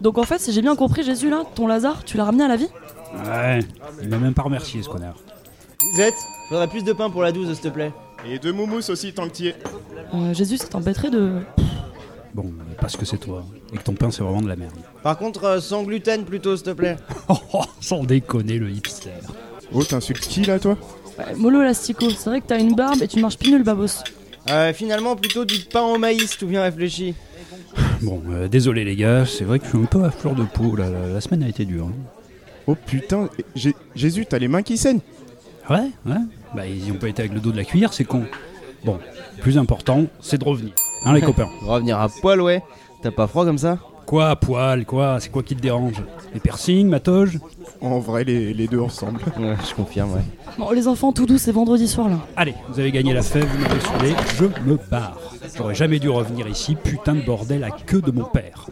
Donc en fait, si j'ai bien compris, Jésus là, ton Lazare, tu l'as ramené à la vie Ouais, il m'a même pas remercié ce connard. Vous êtes Faudrait plus de pain pour la 12, s'il te plaît. Et deux moumous aussi, tant que t'y es. Euh, Jésus, ça t'embêterait de. Bon, parce que c'est toi. Et que ton pain c'est vraiment de la merde. Par contre, euh, sans gluten plutôt, s'il te plaît. Oh, oh, sans déconner le hipster. Oh, t'insultes qui là, toi? Ouais, mollo Lastico, c'est vrai que t'as une barbe et tu marches pinule, babos. Euh, finalement, plutôt du pain au maïs, tout bien réfléchi. Bon, euh, désolé les gars, c'est vrai que je suis un peu à fleur de peau là. La, la semaine a été dure. hein. Oh putain, Jé- Jésus, t'as les mains qui saignent Ouais, ouais. Bah ils ont pas été avec le dos de la cuillère, c'est con. Bon, plus important, c'est de revenir. Hein les copains Revenir à poil, ouais. T'as pas froid comme ça? Quoi, poil, quoi C'est quoi qui te dérange Les piercings, ma toge En vrai, les, les deux ensemble. Ouais, je confirme, ouais. Bon, les enfants, tout doux, c'est vendredi soir là. Allez, vous avez gagné la fève, vous m'avez saoulé, je me barre. J'aurais jamais dû revenir ici, putain de bordel à queue de mon père.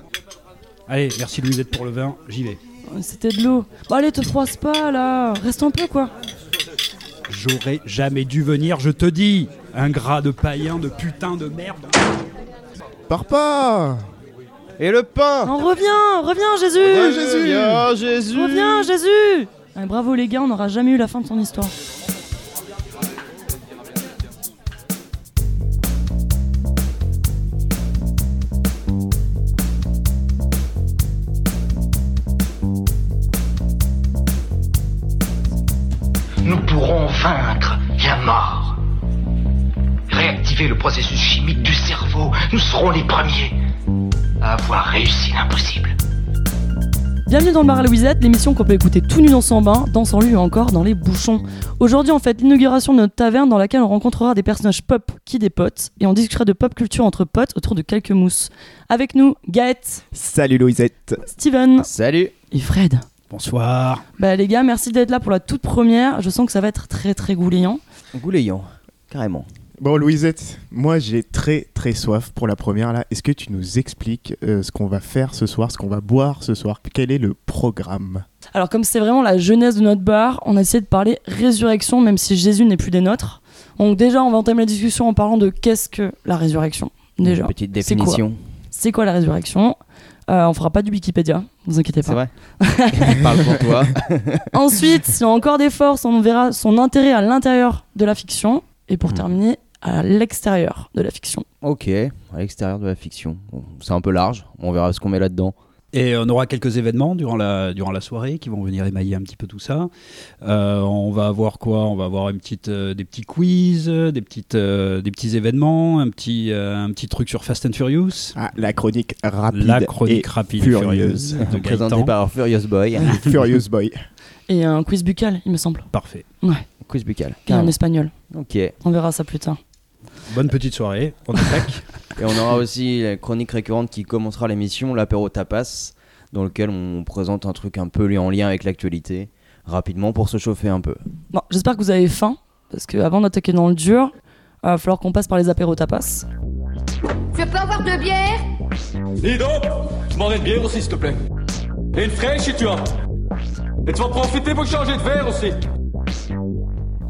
Allez, merci Louisette pour le vin, j'y vais. C'était de l'eau. Bon, allez, te froisse pas là. Reste un peu quoi. J'aurais jamais dû venir, je te dis Un gras de païen de putain de merde Pars pas Et le pain Non, reviens, reviens, Jésus Ouais, Jésus. Reviens, Jésus Reviens, Jésus Ouais, Bravo les gars, on n'aura jamais eu la fin de ton histoire. Nous pourrons vaincre la mort. Réactiver le processus chimique du cerveau. Nous serons les premiers à avoir réussi l'impossible. Bienvenue dans le bar à Louisette, l'émission qu'on peut écouter tout nu dans son bain, dans son lit ou encore dans les bouchons. Aujourd'hui, on fait l'inauguration de notre taverne dans laquelle on rencontrera des personnages pop qui dépotent et on discutera de pop culture entre potes autour de quelques mousses. Avec nous, Gaët, Salut Louisette Steven Salut et Fred. Bonsoir Bah les gars, merci d'être là pour la toute première. Je sens que ça va être très très gouléant. Gouléant, carrément. Bon Louisette, moi j'ai très très soif pour la première là. Est-ce que tu nous expliques euh, ce qu'on va faire ce soir, ce qu'on va boire ce soir? Quel est le programme? Alors comme c'est vraiment la jeunesse de notre bar, on a essayé de parler résurrection même si Jésus n'est plus des nôtres. Donc déjà, on va entamer la discussion en parlant de qu'est-ce que la résurrection. Déjà, Une petite c'est définition. c'est quoi la résurrection? Euh, On fera pas du Wikipédia, ne vous inquiétez C'est pas. vrai Parle pour toi. Ensuite, s'il y a encore des forces, on verra son intérêt à l'intérieur de la fiction. Et pour Mhm. terminer, à l'extérieur de la fiction. Ok, à l'extérieur de la fiction. Bon, c'est un peu large, on verra ce qu'on met là-dedans. Et on aura quelques événements durant la, durant la soirée qui vont venir émailler un petit peu tout ça. Euh, on va avoir quoi? On va avoir une petite, euh, des petits quiz, des, petites, euh, des petits événements, un petit, euh, un petit truc sur Fast and Furious. Ah, la chronique rapide la chronique et rapide furieuse. furieuse de Présenté Gaëtan. par Furious Boy. Furious Boy. Et un quiz buccal, il me semble. Parfait. Quiz buccal. Et en Carrément. espagnol. Ok. On verra ça plus tard. Bonne petite soirée. On attaque. on aura aussi la chronique récurrente qui commencera l'émission, l'apéro tapas, dans lequel on présente un truc un peu en lien avec l'actualité, rapidement pour se chauffer un peu. Bon, j'espère que vous avez faim, parce qu'avant d'attaquer dans le dur, il va falloir qu'on passe par les apéros tapas. Je peux avoir deux bières? Dis donc, je m'en une bière aussi, s'il te plaît. Et une fraîche, si tu as. Et tu vas profiter pour changer de verre aussi.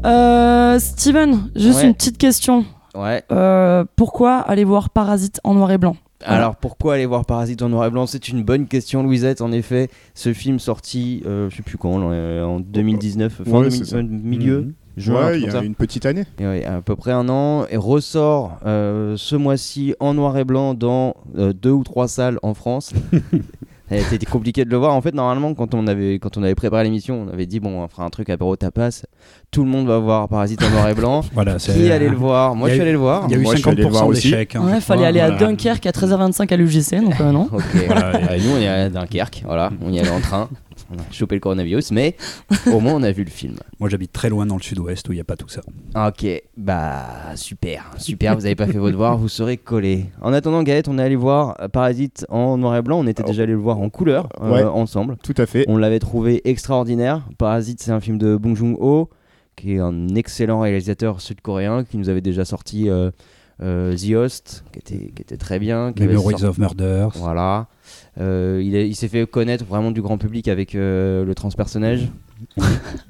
Euh, Steven, juste Ouais. une petite question. Ouais. Euh, pourquoi aller voir Parasite en noir et blanc? Voilà. Alors pourquoi aller voir Parasite en noir et blanc? C'est une bonne question, Louisette. En effet, ce film sorti, euh, je sais plus quand, euh, en 2019, fin Ouais, 2000 c'est ça. euh, milieu, Mhm. juin, ouais, il y a ça. une petite année. Et ouais, à peu près un an, et ressort euh, ce mois-ci en noir et blanc dans euh, deux ou trois salles en France. C'était compliqué de le voir. En fait, normalement, quand on avait, quand on avait préparé l'émission, on avait dit bon, on fera un truc apéro tapas. Tout le monde va voir Parasite en noir et blanc. Voilà, c'est. Qui allait le voir? Moi, il je suis allé le voir. Il y a eu Moi, je suis allé le voir 50% aussi. d'échecs. hein, Ouais, je fallait aller à. Dunkerque à 13h25 à l'UGC, donc euh, non. Ok. Voilà, Et nous, on est à Dunkerque. Voilà, on y allait en train. On a chopé le coronavirus, mais au moins on a vu le film. Moi, j'habite très loin dans le sud-ouest où il n'y a pas tout ça. Ok, bah super, super, vous avez pas fait vos devoirs, vous serez collés. En attendant Gaët, on est allé voir Parasite en noir et blanc, on était déjà allé le voir en couleur euh, Ouais. ensemble. Tout à fait. On l'avait trouvé extraordinaire. Parasite, c'est un film de Bong Joon-ho, qui est un excellent réalisateur sud-coréen, qui nous avait déjà sorti euh, euh, The Host, qui était, qui était très bien. qui avait Memories sorti- of Murders. Voilà. Euh, il est- il s'est fait connaître vraiment du grand public avec euh, le transpersonnage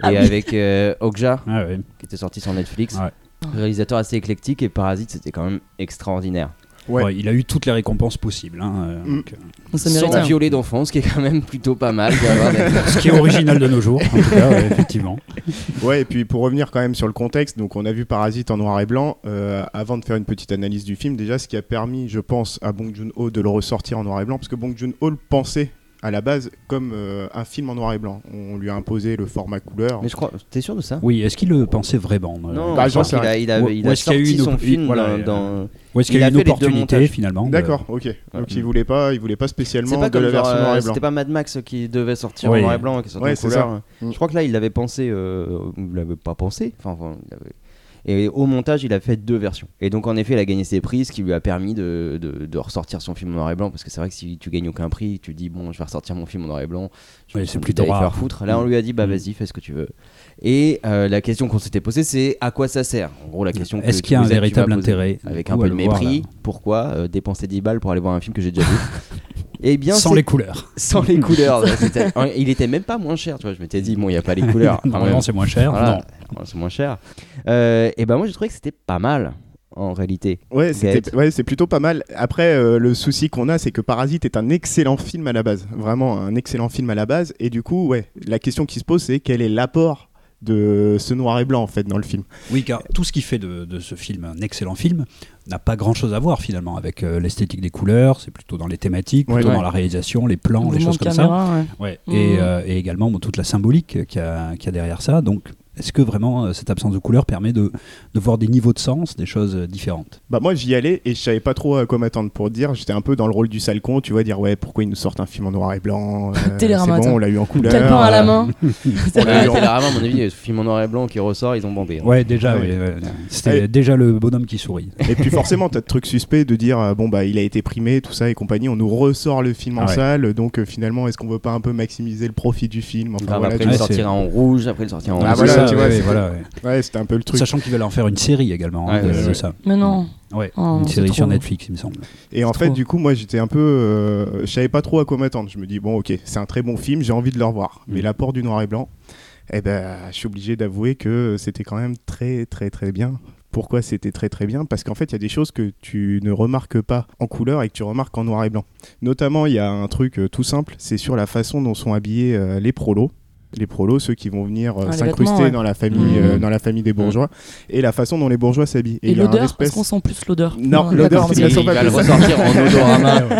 et avec euh, Okja, Ah qui était sorti sur Netflix. Ouais. Réalisateur assez éclectique et Parasite, c'était quand même extraordinaire. Ouais. Ouais, il a eu toutes les récompenses possibles. hein, euh, Mm. donc, euh, Ça Sans mérite. hein. violet d'enfant, ce qui est quand même plutôt pas mal. ce qui est original de nos jours, en tout cas, ouais, effectivement. Ouais, et puis pour revenir quand même sur le contexte, donc on a vu Parasite en noir et blanc. euh, avant de faire une petite analyse du film, déjà, ce qui a permis, je pense, à Bong Joon-ho de le ressortir en noir et blanc, parce que Bong Joon-ho le pensait à la base comme euh, un film en noir et blanc. On lui a imposé le format couleur. Mais je crois, t'es sûr de ça? Oui, est-ce qu'il le pensait vraiment Non, Bah, je a, il a, il a a eu sorti une son film voilà, dans, dans- Ou est-ce qu'il y il a eu une opportunité finalement de- D'accord, ok. Donc il voulait pas, il voulait pas C'est spécialement pas de la version euh, noir et blanc. c'était pas Mad Max qui devait sortir Oui. en noir et blanc, qui sortait Ouais, en c'est couleur. Mm. Je crois que là, il l'avait pensé, euh, il l'avait pas pensé. Enfin, enfin, il avait- Et au montage, il a fait deux versions. Et donc, en effet, il a gagné ses prix, ce qui lui a permis de, de, de ressortir son film en noir et blanc. Parce que c'est vrai que si tu gagnes aucun prix, tu dis, bon, je vais ressortir mon film en noir et blanc. Je Ouais, pense c'est plus faire foutre. Là, on lui a dit, bah Mm. vas-y, fais ce que tu veux. Et euh, la question qu'on s'était posée, c'est à quoi ça sert? En gros, la question que Est-ce qu'il y a un véritable intérêt Avec un peu de voir, mépris. Pourquoi euh, dépenser 10 balles pour aller voir un film que j'ai déjà vu? Eh bien, Sans les couleurs. sans les couleurs. Il était même pas moins cher, tu vois. Je m'étais dit, bon, il n'y a pas les couleurs. Normalement, c'est moins cher. Voilà. Non. C'est moins cher. Euh, et ben moi, j'ai trouvé que c'était pas mal, en réalité. Ouais, c'est plutôt pas mal. Après, euh, le souci qu'on a, c'est que Parasite est un excellent film à la base. Vraiment un excellent film à la base. Et du coup, ouais, la question qui se pose, c'est quel est l'apport de ce noir et blanc en fait dans le film. Oui, car tout ce qui fait de, de ce film un excellent film n'a pas grand-chose à voir finalement avec euh, l'esthétique des couleurs. C'est plutôt dans les thématiques, plutôt ouais. dans la réalisation, les plans, les choses comme ça. caméra, ouais. Ouais. Et, euh, et également bon, toute la symbolique qu'il y, a qu'il y a derrière ça. Donc, est-ce que vraiment euh, cette absence de couleur permet de, de voir des niveaux de sens, des choses euh, différentes? Bah moi j'y allais et je savais pas trop à quoi m'attendre pour dire. J'étais un peu dans le rôle du sale con, tu vois, dire ouais pourquoi ils nous sortent un film en noir et blanc. euh, c'est bon, on l'a eu en couleur. Quel à la euh, main On eu Télérama, à mon avis, ce film en noir et blanc qui ressort, ils ont bombé. hein. Ouais, déjà, Ouais. ouais, ouais. c'était Ouais. déjà le bonhomme qui sourit. Et puis forcément, t'as de trucs suspects de dire euh, bon bah il a été primé, tout ça et compagnie. On nous ressort le film en Ah ouais. salle, donc euh, finalement est-ce qu'on veut pas un peu maximiser le profit du film? Enfin Grave, voilà, après, tu il sortira en rouge, après, il sortira en Ah, bleu. voilà, tu vois, ouais, c'est- voilà, ouais. Ouais, c'était un peu le truc. Sachant qu'ils veulent en faire une série également hein, Ouais, de, ouais, de ouais. ça. Mais non. Ouais, Oh, une c'est série sur Netflix, il me semble. Et en fait, trop. du coup, moi j'étais un peu, euh, je savais pas trop à quoi m'attendre. Je me dis bon ok, c'est un très bon film, j'ai envie de le revoir. Mais Mm. l'apport du noir et blanc, eh ben, je suis obligé d'avouer que c'était quand même très très très bien. Pourquoi c'était très très bien? Parce qu'en fait, il y a des choses que tu ne remarques pas en couleur et que tu remarques en noir et blanc. Notamment, il y a un truc euh, tout simple, c'est sur la façon dont sont habillés euh, les prolos. Les prolos, ceux qui vont venir euh, Ah, s'incruster ouais. dans la famille, Mhm. euh, dans la famille des bourgeois, et la façon dont les bourgeois s'habillent. Et il un l'odeur espèce- Est-ce qu'on sent plus l'odeur Non, l'odeur, la que- Il va le ressortir en odorama.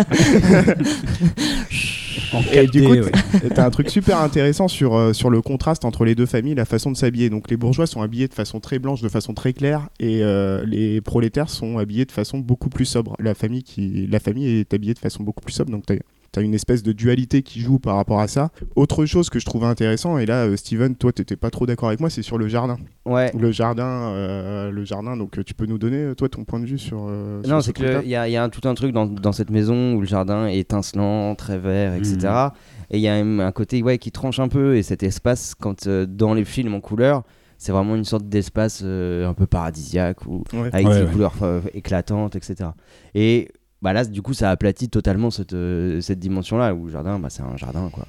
En Et du 4D, coup, ouais. T'as un truc super intéressant sur, euh, sur le contraste entre les deux familles, la façon de s'habiller. Donc les bourgeois sont habillés de façon très blanche, de façon très claire, et euh, les prolétaires sont habillés de façon beaucoup plus sobre. La famille, qui, la famille est habillée de façon beaucoup plus sobre, donc t'as as une espèce de dualité qui joue par rapport à ça. Autre chose que je trouvais intéressant, et là, euh, Steven, toi, t'étais pas trop d'accord avec moi, c'est sur le jardin. Ouais. Le jardin, euh, le jardin. Donc euh, tu peux nous donner, toi, ton point de vue sur. euh, Non, ce c'est truc-là? qu'il y a, y a un- tout un truc dans, dans cette maison où le jardin est étincelant, très vert, etc. Mhm. Et il y a même un côté ouais, qui tranche un peu. Et cet espace, quand euh, dans les films en couleur, c'est vraiment une sorte d'espace euh, un peu paradisiaque ou Ouais. avec Ouais, des ouais. couleurs euh, éclatantes, etc. Et bah là, du coup, ça aplatit totalement cette, euh, cette dimension-là où le jardin, bah, c'est un jardin, quoi.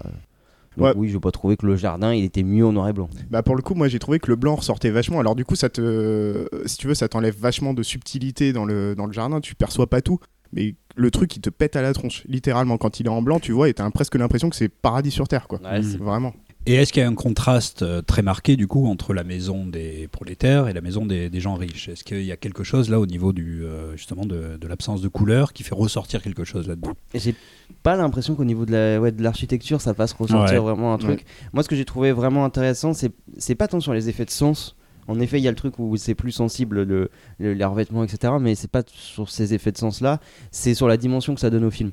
Donc Ouais. oui, je vais pas trouver que le jardin, il était mieux en noir et blanc. Bah pour le coup, moi j'ai trouvé que le blanc ressortait vachement. Alors du coup, ça te, si tu veux, ça t'enlève vachement de subtilité dans le dans le jardin. Tu perçois pas tout, mais le truc il te pète à la tronche, littéralement. Quand il est en blanc, tu vois, et t'as presque l'impression que c'est paradis sur terre, quoi. Ouais, Vraiment. Et est-ce qu'il y a un contraste euh, très marqué du coup entre la maison des prolétaires et la maison des, des gens riches? Est-ce qu'il y a quelque chose là au niveau du euh, justement de, de l'absence de couleur qui fait ressortir quelque chose là-dedans? Et J'ai pas l'impression qu'au niveau de la- ouais, de l'architecture, ça fasse ressortir Ouais. vraiment un truc. Ouais. Moi, ce que j'ai trouvé vraiment intéressant, c'est c'est pas tant sur les effets de sens. En effet, il y a le truc où c'est plus sensible, le, le- les revêtements, etc. Mais c'est pas sur ces effets de sens-là, c'est sur la dimension que ça donne au film.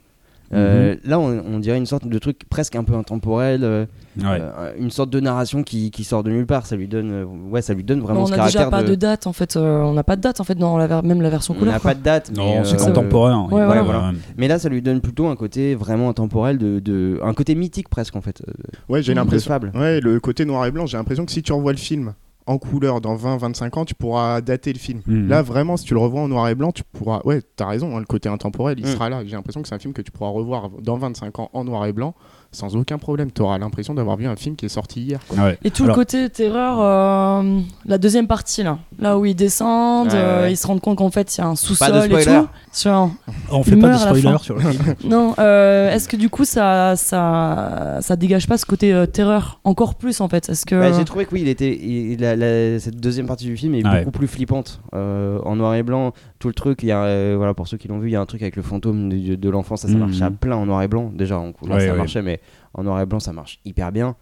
Euh, Là, on, on dirait une sorte de truc presque un peu intemporel, euh, Ouais. euh, une sorte de narration qui, qui sort de nulle part. Ça lui donne, euh, ouais, ça lui donne vraiment on ce n'a déjà caractère pas de... date en fait. euh, on n'a pas de date en fait dans la ver- même la version On couleur. n'a quoi. pas de date, mais, non, c'est euh, contemporain. Ouais, il- voilà. voilà. Mais là, ça lui donne plutôt un côté vraiment intemporel, de, de- un côté mythique presque en fait. euh, Ouais, j'ai l'impression. Ouais, le côté noir et blanc, j'ai l'impression que si tu revois le film en couleur dans 20-25 ans, tu pourras dater le film. Mhm. Là, vraiment, si tu le revois en noir et blanc, tu pourras. Ouais, t'as raison, hein, le côté intemporel, il Mm. sera là. J'ai l'impression que c'est un film que tu pourras revoir dans 25 ans en noir et blanc sans aucun problème. Tu auras l'impression d'avoir vu un film qui est sorti hier. quoi. Ouais. Et tout Alors- le côté terreur, euh, la deuxième partie là, là où ils descendent, Ouais, euh, ils se rendent compte qu'en fait il y a un sous-sol et tout. Genre, On fait pas de spoiler sur le film. non, euh, est-ce que du coup ça, ça, ça dégage pas ce côté euh, terreur encore plus en fait? Est-ce que Bah, j'ai trouvé que oui, il était, il- la- la- cette deuxième partie du film est Ah ouais. beaucoup plus flippante. Euh, en noir et blanc, tout le truc, il y a, euh, voilà, pour ceux qui l'ont vu, il y a un truc avec le fantôme de, de l'enfant, ça, ça Mhm. marche à plein en noir et blanc. Déjà, en couleur, Ouais, ça ouais. marchait, mais en noir et blanc, ça marche hyper bien.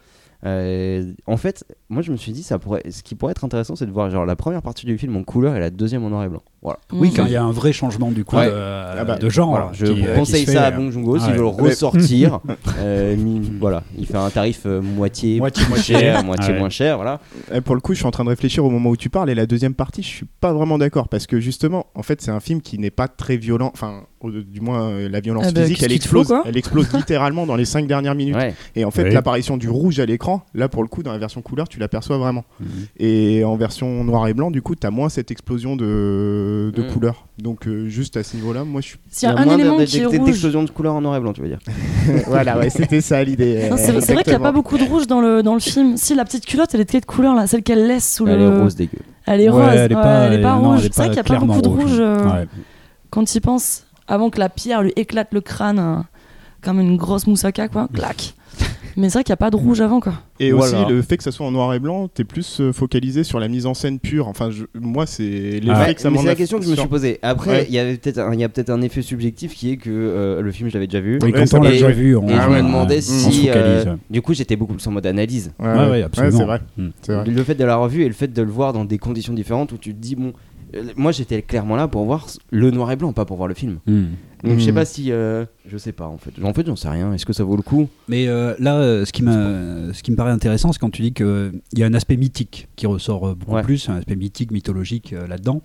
Euh, en fait, moi je me suis dit, ça pourrait, ce qui pourrait être intéressant, c'est de voir genre la première partie du film en couleur et la deuxième en noir et blanc. Voilà. Oui, Mm. quand il y a un vrai changement du coup Ouais. de, Ah bah, de genre. Voilà, je qui, euh, conseille se ça à Bong Joon-ho s'il ouais. veut le ressortir. euh, voilà, il fait un tarif euh, moitié, Moitié, moitié. cher, moitié Ouais. moins cher, voilà. Eh, pour le coup, je suis en train de réfléchir au moment où tu parles et la deuxième partie, je suis pas vraiment d'accord parce que justement, en fait, c'est un film qui n'est pas très violent. Enfin, au- du moins, euh, la violence Eh ben, physique, elle faut, explose, elle explose littéralement dans les cinq dernières minutes. Ouais. Et en fait, Oui. l'apparition du rouge à l'écran, là, pour le coup, dans la version couleur, tu l'aperçois vraiment. Mhm. Et en version noir et blanc, du coup, t'as moins cette explosion de, de Mm. couleur. Donc, euh, juste à ce niveau-là, moi, je suis. s'il y a Il y a un moins élément de- qui est de- rouge, d'explosion de couleur en noir et blanc, tu veux dire. voilà, ouais, c'était ça l'idée. C'est vrai qu'il n'y a pas beaucoup de rouge dans le, dans le film. Si la petite culotte, elle est de quelle couleur là Celle qu'elle laisse sous Elle le. est rose dégueu. Elle est Ouais, rose. elle est ouais, pas, elle est pas non, rouge. elle est C'est vrai qu'il n'y a pas clairement beaucoup de rouge. euh, quand il pense. Avant que la pierre lui éclate le crâne euh, comme une grosse moussaka, quoi. Clac. Mais c'est vrai qu'il n'y a pas de rouge avant, quoi. Et Voilà. aussi, le fait que ça soit en noir et blanc, t'es plus euh, focalisé sur la mise en scène pure. Enfin, je- moi, c'est l'effet Ah ouais. que ça m'en c'est a la question que je me suis posée. Après, Ouais. il y avait peut-être un, il y a peut-être un effet subjectif qui est que euh, le film, je l'avais déjà vu. Oui, quand on l'a déjà vu, on, Et je on- me demandais on se si. euh, du coup, j'étais beaucoup plus en mode analyse. Ouais, Ouais, ouais, ouais, absolument. c'est vrai. Mm. C'est vrai. Le fait de l'avoir vu et le fait de le voir dans des conditions différentes où tu te dis, bon. Euh, Moi j'étais clairement là pour voir le noir et blanc, pas pour voir le film. Mm. Donc je sais Mm. pas si. euh, je sais pas en fait. En fait, j'en sais rien. Est-ce que ça vaut le coup? Mais euh, là, euh, ce qui, m'a- ce qui me paraît intéressant, c'est quand tu dis qu'il y a un aspect mythique qui ressort beaucoup Ouais. plus, un aspect mythique, mythologique euh, là-dedans,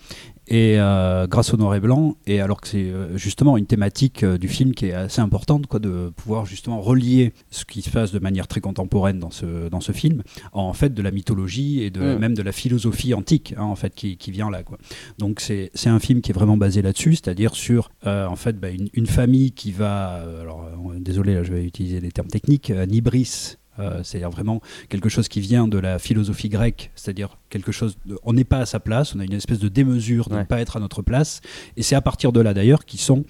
et euh, grâce au noir et blanc, et alors que c'est euh, justement une thématique euh, du film qui est assez importante, quoi, de pouvoir justement relier ce qui se passe de manière très contemporaine dans ce, dans ce film, en fait de la mythologie et de, Mm. même de la philosophie antique, hein, en fait, qui, qui vient là. Quoi. Donc c'est c'est un film qui est vraiment basé là-dessus, c'est-à-dire sur en fait bah, une, une famille qui va, alors désolé, là, je vais utiliser des termes techniques, nibris. Euh, c'est-à-dire vraiment quelque chose qui vient de la philosophie grecque, c'est-à-dire quelque chose, de- on n'est pas à sa place, on a une espèce de démesure de Ouais. ne pas être à notre place, et c'est à partir de là d'ailleurs qu'ils sont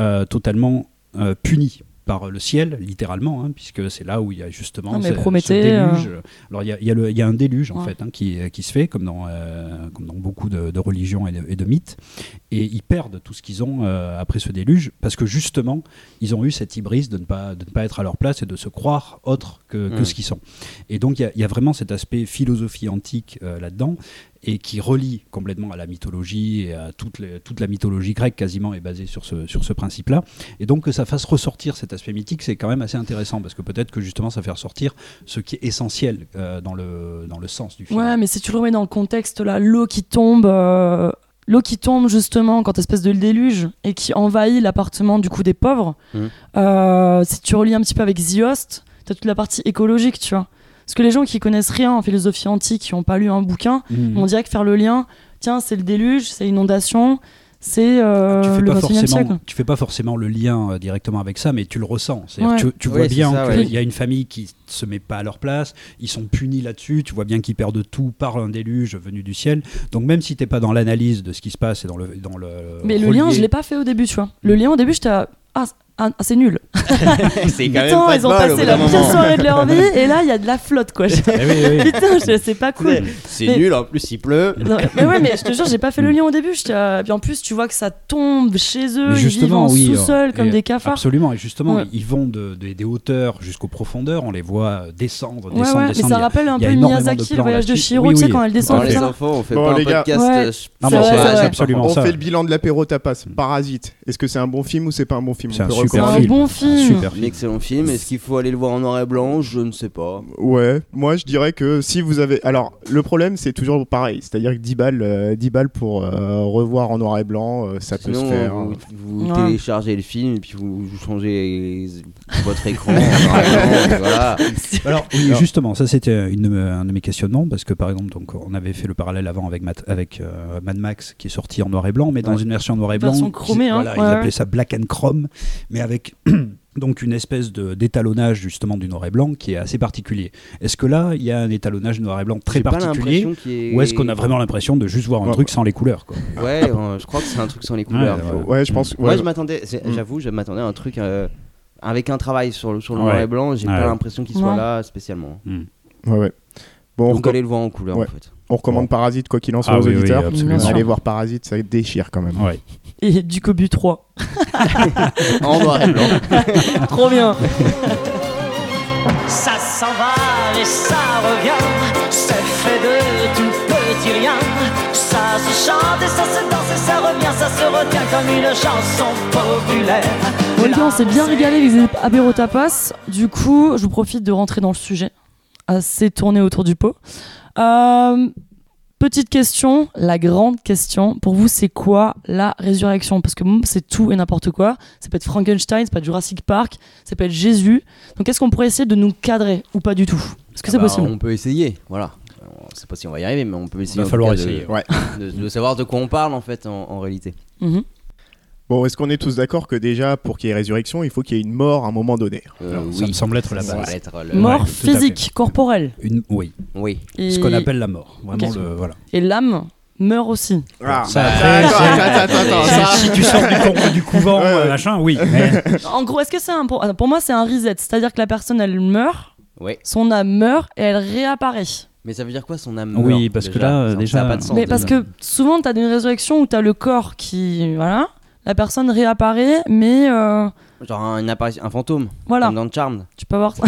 euh, totalement euh, punis par le ciel, littéralement, hein, puisque c'est là où il y a justement mais ce, Prométhée, ce déluge. euh, Alors il y a, il y a le- il y a un déluge en Ouais. fait hein, qui, qui se fait comme dans, euh, comme dans beaucoup de, de religions et de, et de mythes, et ils perdent tout ce qu'ils ont euh, après ce déluge parce que justement ils ont eu cette hybris de ne pas de ne pas être à leur place et de se croire autre que, que Mm. ce qu'ils sont. Et donc il y a- il y, a vraiment cet aspect philosophie antique euh, là-dedans et qui relie complètement à la mythologie et à toute, les- toute la mythologie grecque quasiment est basée sur ce, sur ce principe-là. Et donc que ça fasse ressortir cet aspect mythique, c'est quand même assez intéressant parce que peut-être que justement ça fait ressortir ce qui est essentiel euh, dans, le, dans le sens du film. Ouais, mais si tu le remets dans le contexte, là, l'eau qui tombe, euh, l'eau qui tombe justement quand espèce de déluge et qui envahit l'appartement du coup des pauvres. Mhm. euh, si tu relis un petit peu avec The Host, t'as toute la partie écologique, tu vois. Parce que les gens qui connaissent rien en philosophie antique, qui n'ont pas lu un bouquin, on dirait que faire le lien, tiens, c'est le déluge, c'est l'inondation, c'est euh, tu fais le pas 21e forcément, siècle. tu fais pas forcément le lien euh, directement avec ça, mais tu le ressens. C'est-à-dire Ouais. Tu, tu vois bien qu'il ouais. y a une famille qui se met pas à leur place, ils sont punis là-dessus. Tu vois bien qu'ils perdent tout par un déluge venu du ciel. Donc même si t'es pas dans l'analyse de ce qui se passe et dans le dans le Mais le lien, je l'ai pas fait au début, tu vois. Le lien au début, j'étais à- ah, ah, ah, c'est nul. C'est quand même Putain, ils de ont passé la pire soirée de leur vie et là, il y a de la flotte, quoi. Eh oui, oui, oui. Putain, je- c'est pas cool. C'est Mais- nul, en plus il pleut. Non, mais ouais, mais je te jure, j'ai pas fait le lien au début. euh, Puis en plus, tu vois que ça tombe chez eux, Mais ils vivent en oui, sous-sol euh, comme des cafards. Absolument, et justement, Ouais. ils vont de, de- des hauteurs jusqu'aux profondeurs, on les voit descendre, Ouais, descendre, ouais, mais ça rappelle un peu Miyazaki, le voyage de Oui, tu sais, quand elle descend les enfants, on fait pas un podcast. Euh, On fait le bilan de l'apéro tapas. Parasite. Est-ce que c'est un bon film ou c'est pas un bon film? Super film. bon film. super Un excellent film. Est-ce qu'il faut aller le voir en noir et blanc Je ne sais pas. Ouais, moi je dirais que si vous avez. Alors, le problème c'est toujours pareil. C'est-à-dire que 10 balles, euh, 10 balles pour euh, revoir en noir et blanc, euh, ça peut se faire. vous, vous Ouais. téléchargez le film et puis vous, vous changez votre écran. en noir et blanc, voilà. Alors, oui, Alors- justement, ça c'était un de mes questionnements parce que par exemple, donc, on avait fait le parallèle avant avec, Mad, avec euh, Mad Max qui est sorti en noir et blanc, mais dans Ouais. une version noir et blanc. Chromée, ils, hein, voilà, ils ouais, appelaient ouais. ça black and chrome, mais avec Donc une espèce de- d'étalonnage justement du noir et blanc qui est assez particulier. Est-ce que là, il y a un étalonnage noir et blanc très particulier ou est-ce qu'on a vraiment l'impression de juste voir un Ouais. truc sans les couleurs quoi? Ouais, euh, je crois que c'est un truc sans les couleurs. Ouais, faut- ouais. Ouais, je pense. Moi, ouais. je m'attendais, j'avoue, je m'attendais à un truc euh, avec un travail sur le, sur le Ouais. noir et blanc. J'ai Ouais. pas l'impression qu'il soit Ouais. là spécialement. Ouais, ouais. Bon, on, Donc, allez le voir en couleur Ouais. en fait. on recommande Bon. Parasite quoi qu'il en soit Ah aux oui, auditeurs. Allez voir Parasite, ça déchire quand même. Ouais. Et du Cobu 3. en noir et blanc. Trop bien. Ça s'en va et ça revient, c'est fait de tout petit rien. Ça se chante et ça se danse et ça revient, ça se retient comme une chanson populaire. Bon, les gars, on s'est bien régalé avec les apéro tapas. Du coup, je vous profite de rentrer dans le sujet. Assez tourné autour du pot. Euh, petite question, la grande question. Pour vous, c'est quoi la résurrection? Parce que mm, c'est tout et n'importe quoi. Ça peut être Frankenstein, ça peut être Jurassic Park, ça peut être Jésus. Donc, est-ce qu'on pourrait essayer de nous cadrer ou pas du tout? Est-ce que c'est Ah bah, possible? On peut essayer, voilà. On sait pas si on va y arriver, mais on peut essayer. va en tout falloir de- essayer. Ouais. De, de savoir de quoi on parle en fait en, en réalité. Mhm. Bon, est-ce qu'on est tous d'accord que déjà, pour qu'il y ait résurrection, il faut qu'il y ait une mort à un moment donné? Euh, Alors, oui. Ça me semble être la base. va être le- Mort Ouais, physique, corporelle. Une, oui, Oui. Et, ce qu'on appelle la mort. Vraiment le voilà. et l'âme meurt aussi. Ah, Ça, après, attends, c'est- attends, attends, attends, ça- Si tu sors du, cou- du couvent, Ouais, euh, machin, oui. Mais En gros, est-ce que c'est un. Pour, moi, c'est un reset. C'est-à-dire que la personne, elle meurt, Ouais. son âme meurt et elle réapparaît. Mais ça veut dire quoi son âme Oui, meurt, parce que là, euh, déjà- Ça a pas de sens. Mais parce que souvent, tu as une résurrection où tu as le corps qui. Voilà. La personne réapparaît, mais. euh, Genre un, un fantôme. voilà. Comme dans Charmed. Tu peux avoir.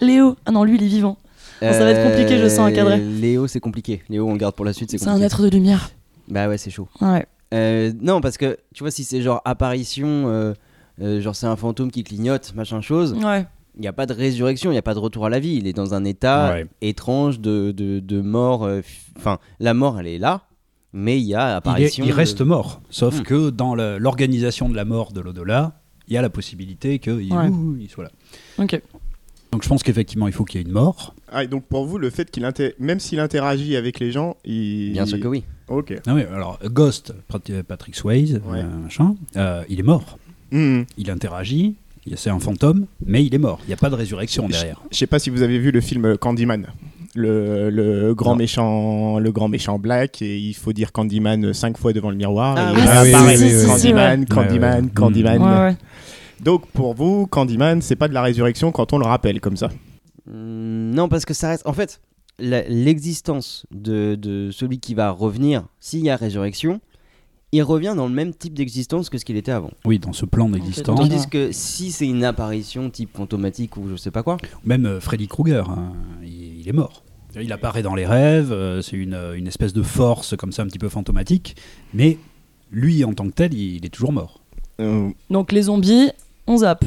Léo. Ah non, lui, il est vivant. Ça va être compliqué, je sens, à cadrer. Euh, Léo, c'est compliqué. Léo, on le garde pour la suite, c'est C'est un être de lumière. Bah ouais, c'est chaud. Ouais. Euh, non, parce que tu vois, si c'est genre apparition, euh, euh, genre c'est un fantôme qui clignote, machin chose, Ouais. il n'y a pas de résurrection, il n'y a pas de retour à la vie. Il est dans un état Ouais. étrange de, de, de mort. euh, Enfin, la mort, elle est là, mais il y a il, est- apparition. il de- reste mort. Sauf Hmm. que dans l'organisation de la mort de l'au-delà, il y a la possibilité qu'il Ouais. il soit là. Ok. Donc je pense qu'effectivement, il faut qu'il y ait une mort. Ah, et donc pour vous, le fait qu'il même s'il interagit avec les gens, il. Bien sûr que oui. Ok. Ah oui, alors, Ghost, Pat- Patrick Swayze, Ouais. euh, machin, euh, il est mort. Mhm. Il interagit, il- c'est un fantôme, mais il est mort. Il n'y a pas de résurrection derrière. Je sais pas si vous avez vu le film Candyman. Le, le grand Non. méchant le grand méchant Black et il faut dire Candyman cinq fois devant le miroir Ah et ah oui, oui, oui. Candyman Candyman ouais. Candyman Ouais, ouais. donc pour vous Candyman c'est pas de la résurrection quand on le rappelle comme ça? Hmm, non, parce que ça reste. En fait, l'existence de, de celui qui va revenir, s'il y a résurrection, il revient dans le même type d'existence que ce qu'il était avant. Oui, dans ce plan d'existence. Tandis- que si c'est une apparition type fantomatique ou je sais pas quoi, Même euh, Freddy Krueger, hein, il est mort. Il apparaît dans les rêves, euh, c'est une, une espèce de force comme ça un petit peu fantomatique, mais lui en tant que tel, il, il est toujours mort. Euh, Donc les zombies, on zappe.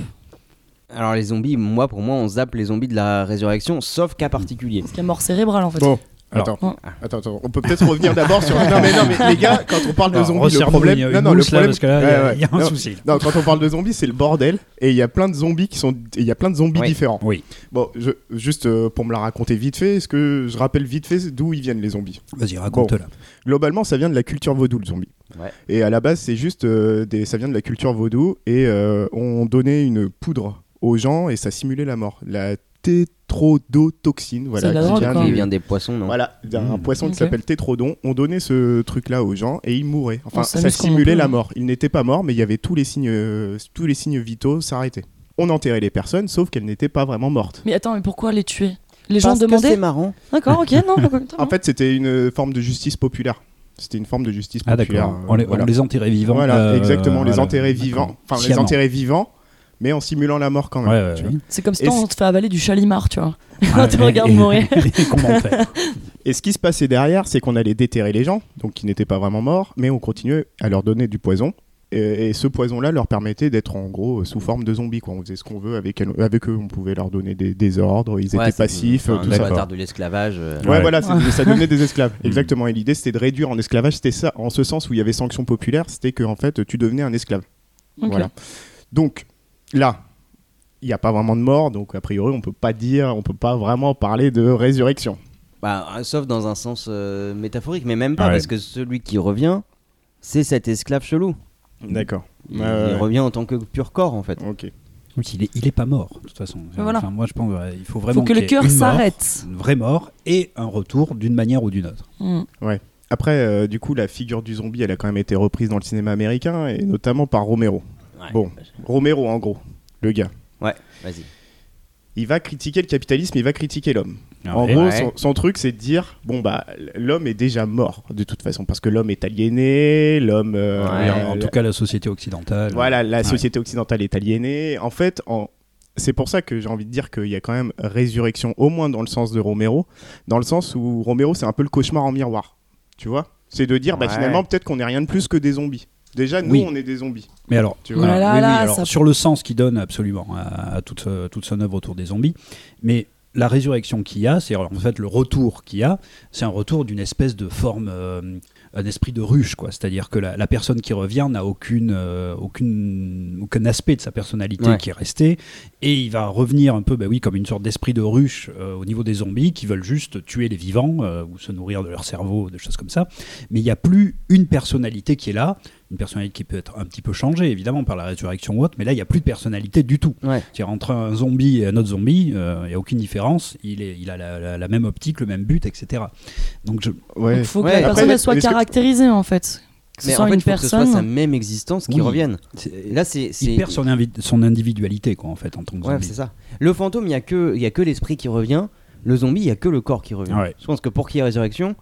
alors les zombies, moi pour moi, on zappe les zombies de la résurrection, sauf cas particulier. Parce qu'il y a mort cérébrale en fait. bon attends, oh. attends, attends, on peut peut-être revenir d'abord sur. Non mais non mais les gars, quand on parle de zombies, le problème, une- non une non le mousse, là, problème, parce que là, il y a- Ouais, ouais. il y a un Non, souci. Non, quand on parle de zombies, c'est le bordel et il y a plein de zombies qui sont, il y a plein de zombies Oui. différents. Oui, Bon, je- juste euh, pour me la raconter vite fait, est-ce que je rappelle vite fait d'où ils viennent les zombies? Vas-y, raconte-la. Globalement, ça vient de la culture vaudou, le zombie. Ouais. Et à la base, c'est juste euh, des, ça vient de la culture vaudou et euh, on donnait une poudre aux gens et ça simulait la mort. La tétrodotoxine, voilà. Qui vient des poissons, non Voilà, d'un Mmh. poisson qui s'appelle tétrodon. On donnait ce truc-là aux gens et ils mouraient. Enfin, ça simulait la hein. mort. Ils n'étaient pas morts, mais il y avait tous les signes, euh, tous les signes vitaux s'arrêtaient. On enterrait les personnes, sauf qu'elles n'étaient pas vraiment mortes. Mais attends, mais pourquoi les tuer? Les gens Parce que c'est demandaient marrant. D'accord, ok, non, En fait, c'était une forme de justice populaire. C'était une forme de justice Ah populaire. d'accord, euh, on, les, voilà. on les enterrait vivants. Voilà, euh, exactement, les voilà, enterrer d'accord. vivants. Enfin, les enterrer vivants, mais en simulant la mort quand même. Ouais, ouais, tu vois. ouais. C'est comme si on te fait avaler du chalimar, tu vois. Ah, Quand tu regardes mourir. Et ce qui se passait derrière, c'est qu'on allait déterrer les gens, donc qui n'étaient pas vraiment morts, mais on continuait à leur donner du poison. Et, et ce poison-là leur permettait d'être en gros sous forme de zombies. Quoi. On faisait ce qu'on veut avec, elle- avec eux. On pouvait leur donner des, des ordres, ils Ouais, étaient passifs, enfin, tout le ça. de l'esclavage. euh, Ouais, Ouais. voilà, ça devenait des esclaves. Exactement. Et l'idée, c'était de réduire en esclavage. C'était ça, en ce sens où il y avait sanction populaire, c'était que en fait, tu devenais un esclave. Ok. Voilà. Donc là, il n'y a pas vraiment de mort, donc a priori, on peut pas dire, on peut pas vraiment parler de résurrection. Bah, euh, sauf dans un sens euh, métaphorique, mais même pas, Ouais. parce que celui qui revient, c'est cet esclave chelou. D'accord. Il, Ouais, ouais, il ouais. revient en tant que pur corps en fait. Ok. Oui, il, est, il est pas mort, de toute façon. Voilà. Enfin, moi, je pense qu'il faut Il vraiment faut que le cœur s'arrête. Une vraie mort et un retour d'une manière ou d'une autre. Mm. Après, euh, du coup, la figure du zombie, elle a quand même été reprise dans le cinéma américain et notamment par Romero. Bon, Romero, en gros, le gars. Ouais, vas-y. Il va critiquer le capitalisme, il va critiquer l'homme. En Ouais. gros, Ouais. son, son truc, c'est de dire bon, bah, l'homme est déjà mort, de toute façon, parce que l'homme est aliéné, l'homme. euh, en, tout cas, la société occidentale. Voilà, la Ouais. société occidentale est aliénée. En fait, en- c'est pour ça que j'ai envie de dire qu'il y a quand même résurrection, au moins dans le sens de Romero, dans le sens où Romero, c'est un peu le cauchemar en miroir. Tu vois C'est de dire, bah, finalement, peut-être qu'on n'est rien de plus que des zombies. Déjà, nous, Oui. on est des zombies. Mais alors, Tu Oh vois là là oui, oui, là, alors, ça- sur le sens qu'il donne absolument à, à toute, euh, toute son œuvre autour des zombies, mais la résurrection qu'il y a, c'est en fait le retour qu'il y a, c'est un retour d'une espèce de forme, euh, un esprit de ruche, quoi. C'est-à-dire que la, la personne qui revient n'a aucune, euh, aucune, aucun aspect de sa personnalité Ouais. qui est resté, et il va revenir un peu, bah oui, comme une sorte d'esprit de ruche euh, au niveau des zombies qui veulent juste tuer les vivants euh, ou se nourrir de leur cerveau, des choses comme ça. Mais il n'y a plus une personnalité qui est là, une personnalité qui peut être un petit peu changée évidemment par la résurrection ou autre, mais là il n'y a plus de personnalité du tout. Ouais. C'est-à-dire entre un zombie et un autre zombie, euh, il n'y a aucune différence, il, est, il a la, la- la même optique, le même but, etc. Donc je, Ouais. Il faut que Ouais, la personne soit que- caractérisée en fait. Que ce Mais soit en fait, une il faut que ce soit personne. sa même existence qui Oui. revienne. là, c'est. il perd son, invi- son individualité quoi en fait en tant que Ouais, zombie. c'est ça. Le fantôme, il y a que, il y a que l'esprit qui revient. Le zombie, il y a que le corps qui revient. Ouais. Je pense que pour qu'il y ait résurrection,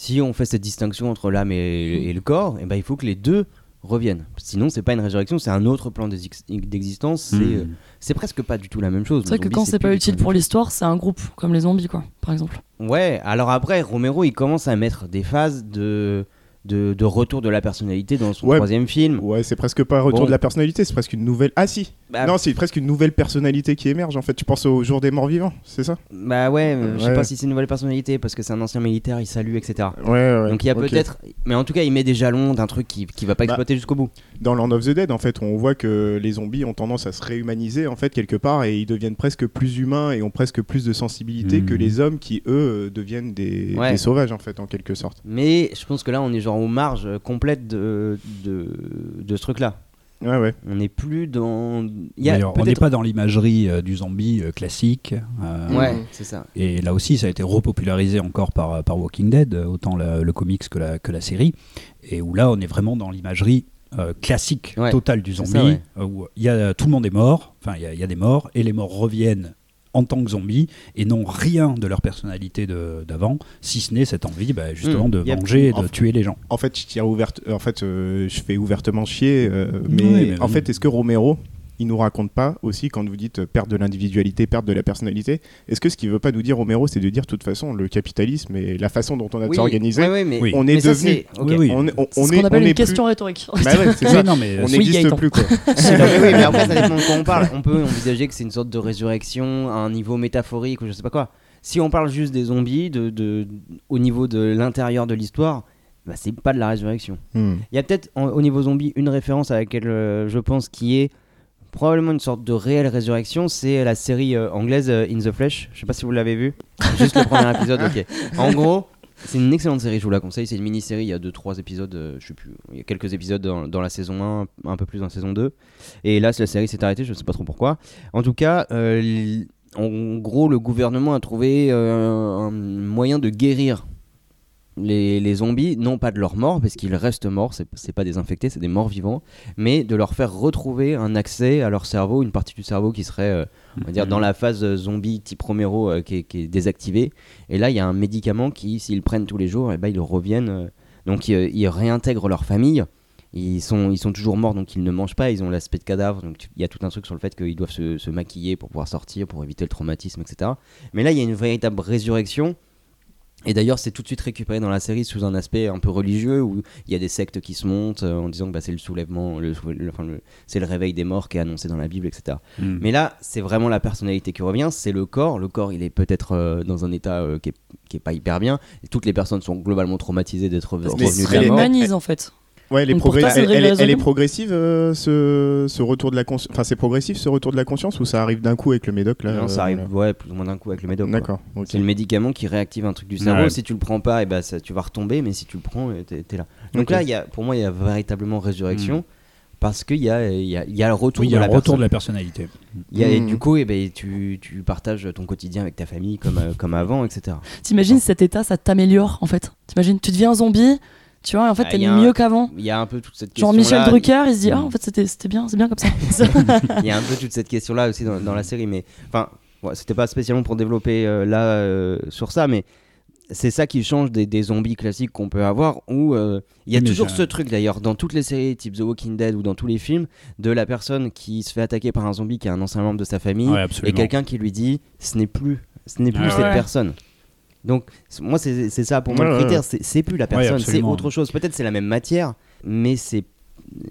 si on fait cette distinction entre l'âme et, et le corps, eh ben, il faut que les deux reviennent. Sinon, c'est pas une résurrection, c'est un autre plan d'exis- d'existence. C'est, Hmm. euh, c'est presque pas du tout la même chose. C'est vrai que quand c'est pas utile pour l'histoire, c'est un groupe, comme les zombies, quoi, par exemple. Ouais. Alors après, Romero, il commence à mettre des phases de de, de retour de la personnalité dans son Ouais. troisième film. Ouais, c'est presque pas un retour Bon. de la personnalité, c'est presque une nouvelle. Ah si Bah, Non, c'est presque une nouvelle personnalité qui émerge en fait. Tu penses au jour des morts vivants, c'est ça? Bah ouais, euh, je sais Ouais. pas si c'est une nouvelle personnalité parce que c'est un ancien militaire, il salue, etc. Ouais, ouais. Donc il y a peut-être, mais en tout cas, il met des jalons d'un truc qui, qui va pas Bah, exploiter jusqu'au bout. Dans Land of the Dead, en fait, on voit que les zombies ont tendance à se réhumaniser en fait quelque part et ils deviennent presque plus humains et ont presque plus de sensibilité Mhm. que les hommes qui eux deviennent des, Ouais. des sauvages en fait en quelque sorte. Mais je pense que là, on est genre aux marges complètes de, de, de ce truc-là. Ouais, ouais. On n'est plus dans. Y a on n'est pas dans l'imagerie euh, du zombie euh, classique. euh, Ouais, c'est ça. Et là aussi, ça a été repopularisé encore par, par Walking Dead, autant la- le comics que la, que la série. Et où là, on est vraiment dans l'imagerie euh, classique, Ouais, totale du zombie, ça, ouais. où il y a, tout le monde est mort, enfin, il y a, il y a des morts, et les morts reviennent en tant que zombies et n'ont rien de leur personnalité d'avant, si ce n'est cette envie bah, justement Mm, de a- manger et de tuer les gens. En fait, je tire ouverte. En fait, euh, je fais ouvertement chier. euh, mais, Oui, mais en fait, est-ce que Romero, il nous raconte pas aussi quand vous dites euh, perte de l'individualité, perte de la personnalité Est-ce que ce qu'il veut pas nous dire Romero, c'est de dire de toute façon le capitalisme et la façon dont on a de Oui, s'organiser, ouais, ouais, mais, Oui. on mais est ça, devenu. Oui, oui. On, est- on, C'est on ce est, qu'on appelle une est question rhétorique. plus- Bah ouais, Oui, ça. non, mais On Oui, n'existe Gaëtan. plus quoi. La- oui, mais après, ça dépend de quoi on parle. On peut envisager que c'est une sorte de résurrection à un niveau métaphorique ou je sais pas quoi. Si on parle juste des zombies, de, de, au niveau de l'intérieur de l'histoire, bah, c'est pas de la résurrection. Hmm. Il y a peut-être au niveau zombie une référence à laquelle euh, je pense qui est probablement une sorte de réelle résurrection, c'est la série euh, anglaise euh, In the Flesh. Je sais pas si vous l'avez vu. Juste le premier épisode, ok. En gros, c'est une excellente série, je vous la conseille. C'est une mini-série, il y a 2-3 épisodes, euh, je sais plus. Il y a quelques épisodes dans, dans la saison 1, un peu plus dans la saison 2. Et là, la série s'est arrêtée, je sais pas trop pourquoi. En tout cas, euh, en gros, le gouvernement a trouvé euh, un moyen de guérir les, zombies, non pas de leur mort, parce qu'ils restent morts, c'est pas des infectés, c'est des morts vivants, mais de leur faire retrouver un accès à leur cerveau, une partie du cerveau qui serait, euh, on va dire, dans la phase euh, zombie type Romero euh, qui, est, désactivée. Et là, il y a un médicament qui, s'ils prennent tous les jours, et ben, ils reviennent. donc, ils, réintègrent leur famille. Ils sont, ils sont toujours morts, donc ils ne mangent pas, ils ont l'aspect de cadavre. Donc, il y a tout un truc sur le fait qu'ils doivent se maquiller pour pouvoir sortir, pour éviter le traumatisme, etc. Mais là, il y a une véritable résurrection. Et d'ailleurs, c'est tout de suite récupéré dans la série sous un aspect un peu religieux où il y a des sectes qui se montent euh, en disant que bah, c'est le soulèvement, le, souve- le- enfin, le- c'est le réveil des morts qui est annoncé dans la Bible, etc. Mm. Mais là, c'est vraiment la personnalité qui revient, c'est le corps. Le corps, il est peut-être euh, dans un état euh, qui, est, qui est pas hyper bien. Et toutes les personnes sont globalement traumatisées d'être revenues c'est les- mort. humanise en fait. Ouais, elle est, progr- toi, elle, elle elle progressive euh, ce, ce retour de la conscience. Enfin, c'est progressif ce retour de la conscience ou ça arrive d'un coup avec le médoc là Non, euh, ça arrive voilà. ouais, plus ou moins d'un coup avec le médoc. D'accord. C'est le médicament qui réactive un truc du cerveau. Ouais. Si tu le prends pas, et ben ça, tu vas retomber, mais si tu le prends, euh, t'es t'es là. Donc là, il y a, pour moi, il y a véritablement résurrection. parce qu'il y a, y, a, y a le retour Oui, il y de a la un retour de la personnalité. Il y a- et Mhm. du coup, eh ben, tu, tu partages ton quotidien avec ta famille comme, euh, comme avant, etc. T'imagines cet état, ça t'améliore en fait? T'imagines, tu deviens un zombie, tu vois, en fait Ah, t'es mieux qu'avant. Il y a un peu toute cette question Genre Michel Drucker, il se dit, ah en fait c'était c'était bien, c'est bien comme ça. Il y a un peu toute cette question-là aussi dans, dans la série, mais enfin, ouais, c'était pas spécialement pour développer euh, là euh, sur ça, mais c'est ça qui change des, des zombies classiques qu'on peut avoir, où euh, il y a Mais toujours ce truc d'ailleurs dans toutes les séries type The Walking Dead ou dans tous les films de la personne qui se fait attaquer par un zombie qui est un ancien membre de sa famille Ouais, et quelqu'un qui lui dit ce n'est plus, ce n'est plus Ouais. cette Ouais. personne. Donc moi c'est ça pour moi Ouais, le critère, c'est plus la personne, c'est autre chose. Peut-être c'est la même matière, mais c'est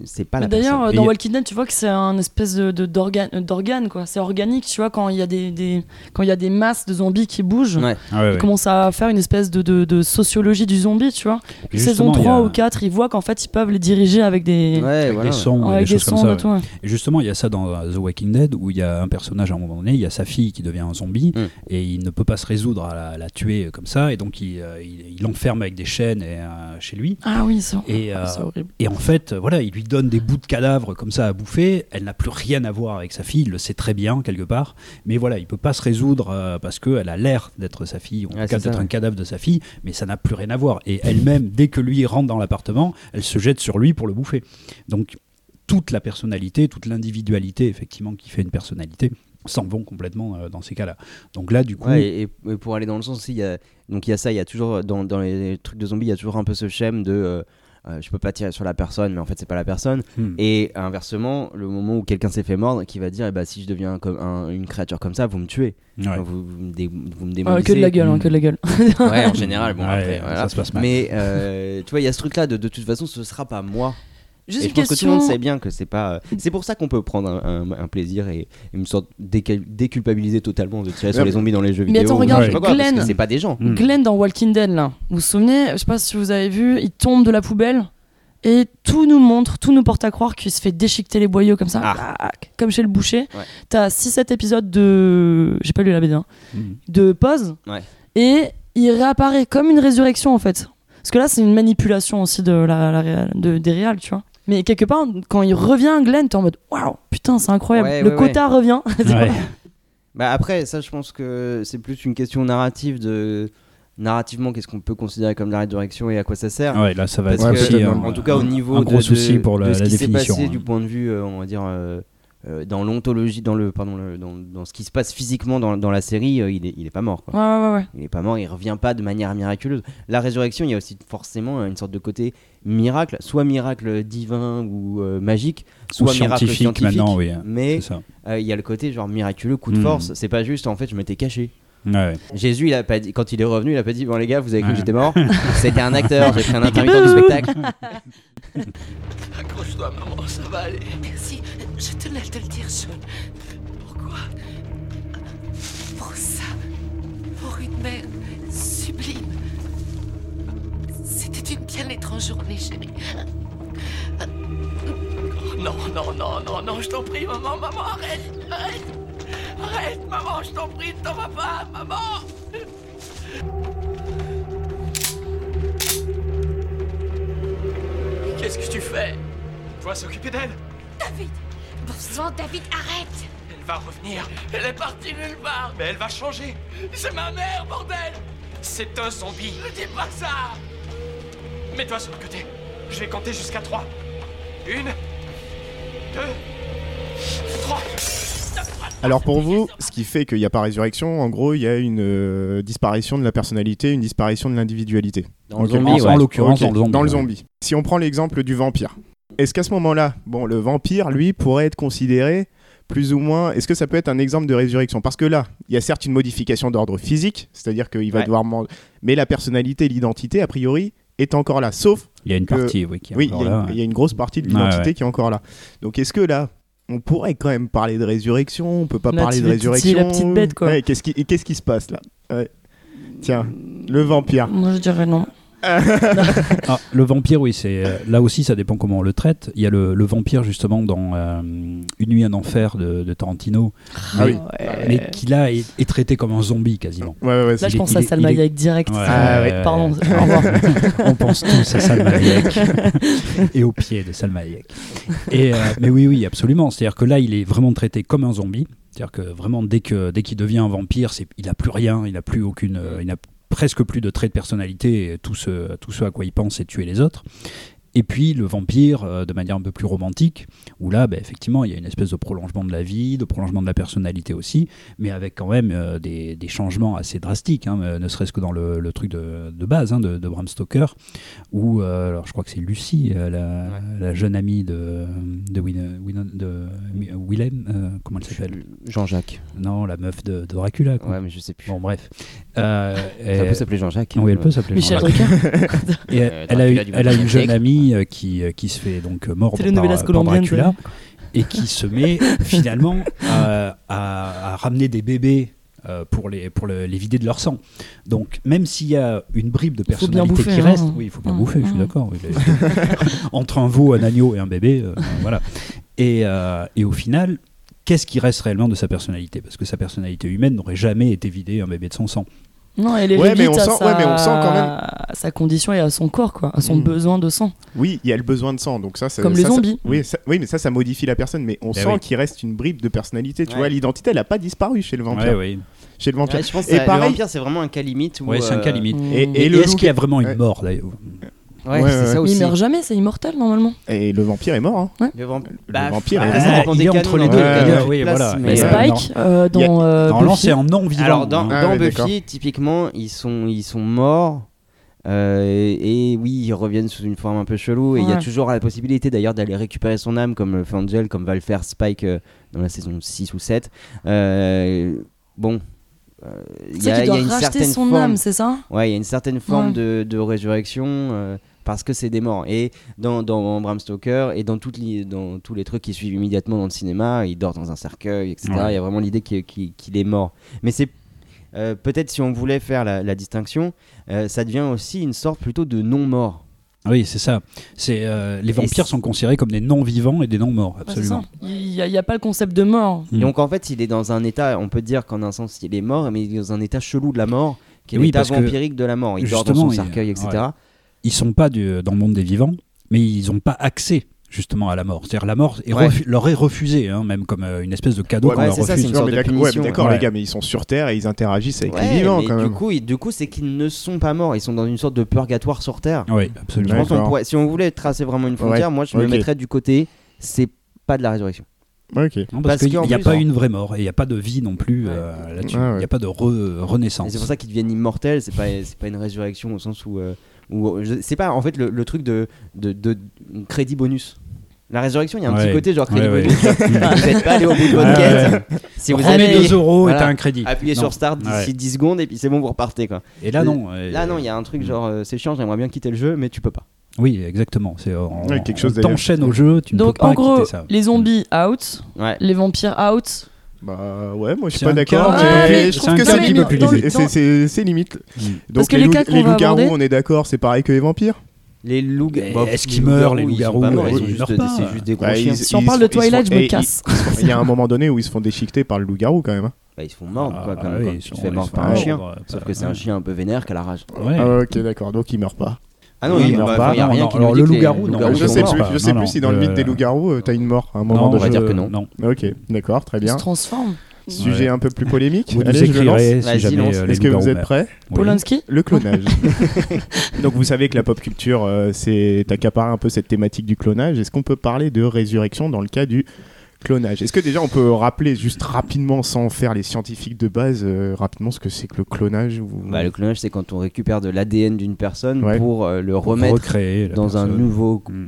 c'est pas la D'ailleurs, personne. dans Et- Walking Dead, tu vois que c'est un espèce de de- d'organe, d'organe quoi. C'est organique, tu vois, quand il y a des, des- quand il y a des masses de zombies qui bougent. Ouais. Ah ouais, Ils ouais. commencent à faire une espèce de, de, de sociologie du zombie, tu vois. Saison justement, il y 3 a- ou 4, ils voient qu'en fait, ils peuvent les diriger avec des, Ouais, avec voilà. des sons, avec des des choses comme ça. tout. Et justement, il y a ça dans euh, The Walking Dead où il y a un personnage à un moment donné, il y a sa fille qui devient un zombie Mm. et il ne peut pas se résoudre à la, la tuer euh, comme ça et donc il euh, il- il l'enferme avec des chaînes et, euh, chez lui. Ah oui, c'est Et, euh, c'est horrible. et en fait, voilà, il lui donne des bouts de cadavres comme ça à bouffer. Elle n'a plus rien à voir avec sa fille, il le sait très bien quelque part. Mais voilà, il peut pas se résoudre euh, parce qu'elle a l'air d'être sa fille, ou en Ouais, tout cas d'être un cadavre de sa fille, mais ça n'a plus rien à voir. Et elle-même, dès que lui rentre dans l'appartement, elle se jette sur lui pour le bouffer. Donc toute la personnalité, toute l'individualité, effectivement, qui fait une personnalité, s'en vont complètement euh, dans ces cas-là. Donc là, du coup, Ouais, et, et pour aller dans le sens aussi, il y a, donc il y a ça, il y a toujours dans, dans les trucs de zombies, il y a toujours un peu ce schème de euh, euh, je peux pas tirer sur la personne, mais en fait c'est pas la personne. hmm, Et inversement, le moment où quelqu'un s'est fait mordre, qui va dire eh bah, si je deviens comme un- une créature comme ça, vous me tuez, ouais. vous, vous me, dé- vous me Ouais, démolissez. que de la gueule, hein, Mm. que de la gueule. Ouais, en général, bon Ouais, après, ça se passe mal. Mais euh, tu vois, il y a ce truc-là de de toute façon, ce sera pas moi. Juste et je pense que tout le monde question. sait bien que c'est pas. euh, C'est pour ça qu'on peut prendre un, un- un plaisir et une sorte déculpabiliser totalement de tirer sur Ouais. les zombies dans les jeux Mais vidéo. attends, ou regarde, parce que Glenn. c'est pas des gens. Hmm. Glenn dans Walking Dead, là, vous vous souvenez, je sais pas si vous avez vu, il tombe de la poubelle et tout nous montre, tout nous porte à croire qu'il se fait déchiqueter les boyaux comme ça, Ah. comme chez le boucher. Ouais. T'as 6-7 épisodes de. J'ai pas lu la BD, hein, Hmm. de pause Ouais. et il réapparaît comme une résurrection en fait. Parce que là, c'est une manipulation aussi de la, la réal- de, des réals, tu vois. Mais quelque part, quand il revient, Glenn, t'es en mode waouh, putain, c'est incroyable. Ouais, le ouais, quota revient. Ouais. Bah après, ça, je pense que c'est plus une question narrative de narrativement qu'est-ce qu'on peut considérer comme la résurrection et à quoi ça sert. Ouais, là, ça va être que, aussi euh, un, en tout cas, au niveau un de, gros de- souci pour la, de ce la qui s'est définition. passé hein. du point de vue, euh, on va dire, euh, euh, dans l'ontologie, dans le, pardon, le- dans, dans ce qui se passe physiquement dans, dans la série, euh, il, est, il est pas mort. Quoi. Ouais, ouais, ouais. ouais. Il est pas mort, il revient pas de manière miraculeuse. La résurrection, il y a aussi forcément une sorte de côté miracle, soit miracle divin ou euh, magique, Ou soit miracle scientifique, scientifique. maintenant, oui. hein. Mais euh, il y a le côté genre miraculeux, coup de Mm. force. C'est pas juste en fait, je m'étais caché. Ouais. Jésus, il a pas dit, quand il est revenu, il a pas dit Bon, les gars, vous avez cru Ouais. que j'étais mort? C'était un acteur, j'ai pris un intermittent du spectacle. Accroche-toi, maman, ça va aller. Merci, je tenais à te le dire, Sean. Pourquoi? Pour ça, pour une mère sublime. C'était une bien étrange journée, chérie. Non, non, non, non, non, je t'en prie, maman, maman, arrête, arrête. Arrête, maman, je t'en prie, ne t'en vas pas, maman. Qu'est-ce que tu fais Je dois s'occuper d'elle. David Bon sang, David, arrête Elle va revenir. Elle est partie nulle part. Mais elle va changer. C'est ma mère, bordel. C'est un zombie. Ne dis pas ça. Mets-toi sur le côté. Je vais compter jusqu'à trois. Une, deux, trois. Alors pour vous, ce qui fait qu'il n'y a pas résurrection, en gros, il y a une euh, disparition de la personnalité, une disparition de l'individualité. Dans le Ok. zombie, En- ouais. en l'occurrence, Ok, dans le zombie. ouais. Si on prend l'exemple du vampire, est-ce qu'à ce moment-là, bon, le vampire, lui, pourrait être considéré plus ou moins. Est-ce que ça peut être un exemple de résurrection? Parce que là, il y a certes une modification d'ordre physique, c'est-à-dire qu'il va Ouais. devoir. Mais la personnalité, l'identité, a priori, est encore là. Sauf, Il y a une que- partie, oui, qui est oui, il encore y, a là. une- il y a une grosse partie de l'identité ouais. qui est encore là. Donc est-ce que là. On pourrait quand même parler de résurrection, on peut pas La parler de résurrection. la petite bête, quoi. Ouais, qu'est-ce qui, et qu'est-ce qui se passe là? Ouais. Tiens, le vampire. Moi, je dirais non. Ah, le vampire, oui, c'est euh, là aussi, ça dépend comment on le traite. Il y a le, le vampire justement dans euh, Une nuit en enfer de, de Tarantino, Ah mais, oui. mais qui là est, est traité comme un zombie quasiment. Ouais, ouais, ouais, Là, je pense à Salma Hayek direct. Ouais, Ah, Pardon, revoir. on pense tous à Salma Hayek et au pied de Salma Hayek. Et, euh, mais oui, oui, absolument. C'est-à-dire que là, il est vraiment traité comme un zombie. C'est-à-dire que vraiment, dès que dès qu'il devient un vampire, il n'a plus rien, il n'a plus aucune, euh, il n'a presque plus de traits de personnalité. Tout ce, tout ce à quoi il pense, c'est tuer les autres. Et puis le vampire, euh, de manière un peu plus romantique, où là, bah, effectivement, il y a une espèce de prolongement de la vie, de prolongement de la personnalité aussi, mais avec quand même euh, des, des changements assez drastiques, hein, euh, ne serait-ce que dans le, le truc de, de base hein, de, de Bram Stoker, où, euh, alors je crois que c'est Lucie, euh, la, la jeune amie de, de, Win- Win- de Mi- Willem, euh, comment elle s'appelle? Jean-Jacques. Non, la meuf de, de Dracula. quoi. Ouais, mais je sais plus. Bon, bref. Euh, Ça et- peut s'appeler Jean-Jacques. Oui, elle peut s'appeler Michel Jean-Jacques. Drucker. Et Euh, elle, a eu, elle une jeune amie euh, qui, euh, qui se fait donc euh, mordre par, par Dracula et qui se met finalement à, à- à ramener des bébés euh, pour, les, pour le- les vider de leur sang. Donc même s'il y a une bribe de personnalité bouffer, qui hein. reste, oui, il faut bien Mmh, bouffer, je suis d'accord. oui, Entre un veau, un agneau et un bébé, euh, voilà. Et, euh, et au final, qu'est-ce qui reste réellement de sa personnalité? Parce que sa personnalité humaine n'aurait jamais été vidée un bébé de son sang. Non, elle est Ouais, mais réduite on à sent- sa... ouais, mais on sent quand même- à sa condition et à son corps, quoi, à son Mm. besoin de sang. Oui, il y a le besoin de sang, donc ça, ça Comme ça, les ça- zombies. oui, ça- oui, mais ça, ça modifie la personne, mais on Ben sent oui. qu'il reste une bribe de personnalité. Tu Ouais. vois, l'identité, elle n'a pas disparu chez le vampire. Ouais, oui. Chez le vampire. Ouais, je pense que Et ça- pareil- le vampire, c'est vraiment un cas limite. où, Ouais, c'est un cas euh, limite. Mm. Et- Et, et le est-ce qu'il y a vraiment une mort d'ailleurs Ouais, Ouais, c'est ouais. ça Mais aussi. il meurt jamais, c'est immortel normalement. Et le vampire est mort. Hein. Le, vamp- Le bah, vampire ah, est mort. Il est entre les deux, oui, voilà. mais, Mais euh, Spike, euh, dans euh, Normalement, Buffy. c'est en non vivant. Alors dans. Ah dans ouais, Buffy, typiquement, ils sont, ils sont morts. euh, et, et oui, ils reviennent sous une forme un peu chelou. Et il y a toujours la possibilité d'ailleurs d'aller récupérer son âme, comme le fait Angel, comme va le faire Spike euh, dans la saison 6 ou 7. Euh, bon. euh, Il y a, y une racheter certaine son forme, âme, c'est ça? Ouais, il y a une certaine forme Ouais. de, de résurrection euh, parce que c'est des morts. Et dans, dans Bram Stoker et dans, toutes les, dans tous les trucs qui suivent immédiatement dans le cinéma, il dort dans un cercueil, etc. Ouais. Il y a vraiment l'idée qu'il est mort. Mais c'est euh, peut-être si on voulait faire la, la distinction, euh, ça devient aussi une sorte plutôt de non-mort. Oui, c'est ça. C'est euh, les vampires sont considérés comme des non-vivants et des non-morts, absolument. Il n'y a, il y a pas le concept de mort. Mm. Donc en fait, il est dans un état, on peut dire qu'en un sens, il est mort, mais il est dans un état chelou de la mort, qui est Oui, l'état vampirique de la mort. Il dort dans son il- cercueil, etc. ouais. Ils sont pas du- dans le monde des vivants, mais ils n'ont pas accès justement à la mort. C'est-à-dire la mort est Ouais. refu- leur est refusée, hein, même comme euh, une espèce de cadeau Ouais, qu'on ouais, leur refuse. d'accord, ouais, punition. mais d'accord, Ouais. les gars, mais ils sont sur Terre et ils interagissent avec Ouais, les vivants quand du même. coup, ils- du coup, c'est qu'ils ne sont pas morts. Ils sont dans une sorte de purgatoire sur Terre. Oui, Je absolument. pense pourrait- si on voulait tracer vraiment une frontière, Ouais. moi, je me Ok. mettrais du côté, c'est pas de la résurrection. Ouais, ok. Non, Parce parce qu'il n'y a plus, pas hein. une vraie mort et il n'y a pas de vie non plus Ouais. euh, là-dessus. Il Ouais, n'y a pas de re- renaissance. c'est pour ça qu'ils deviennent immortels. C'est pas, c'est pas une résurrection au sens où, euh, je- c'est pas en fait le, le truc de, de, de crédit bonus. La résurrection, il y a un Ouais. petit côté genre crédit Ouais, ouais. bonus. vous n'êtes pas allé au bout de votre quête. Si vous avez 2 euros voilà. et t'as un crédit. appuyé Non. sur start d'ici Ouais. 10 secondes et puis c'est bon, vous repartez quoi. Et là, non. euh, Là, non, il y a un truc genre euh, c'est chiant, j'aimerais bien quitter le jeu, mais tu peux pas. Oui, exactement. C'est Ouais, quelque chose on d'ailleurs. t'enchaîne au jeu, tu ne Donc peux pas en gros, quitter ça. les zombies out, Ouais. les vampires out. Bah ouais, moi je suis pas d'accord. mais je c'est trouve que c'est limite. c'est- limite. Donc les loups-garous, on est d'accord, c'est pareil que les vampires Les loups Mais bah, est-ce qu'ils meurent, les ils loups-garous ils ils meurent c'est juste des gros Bah, chiens. ils- Si on ils parle de ils Twilight, je me ils- casse. Il y a un moment donné où ils se font déchiqueter par le loup-garou quand même. hein. Bah, ils se font mordre quoi, Ah, oui, quand ils tu sont- te fais ils mordre par un chien. Sauf que c'est un chien un peu vénère qui a la rage. Ouais. Ah, ok, d'accord, donc il meurt pas. Ah non, il meurt pas. Il y a Non, rien non, qui nous le dit les loup-garou, je sais plus, je sais Non, plus si dans le mythe des euh, loups-garous, euh, t'as une mort à un moment on va dire que non. Non. Ok, d'accord, très bien. se transforment. Sujet Ouais. un peu plus polémique. Vous Allez, je le lance. si Vas-y, jamais lance. euh, Est-ce que vous êtes prêts Oui. Polanski Le clonage. Donc vous savez que la pop culture, euh, c'est accaparé un peu cette thématique du clonage. Est-ce qu'on peut parler de résurrection dans le cas du clonage Est-ce que déjà on peut rappeler juste rapidement, sans faire les scientifiques de base, euh, rapidement ce que c'est que le clonage ou... Bah, le clonage, c'est quand on récupère de l'ADN d'une personne Ouais. pour euh, le Pour remettre recréer dans un nouveau Mm.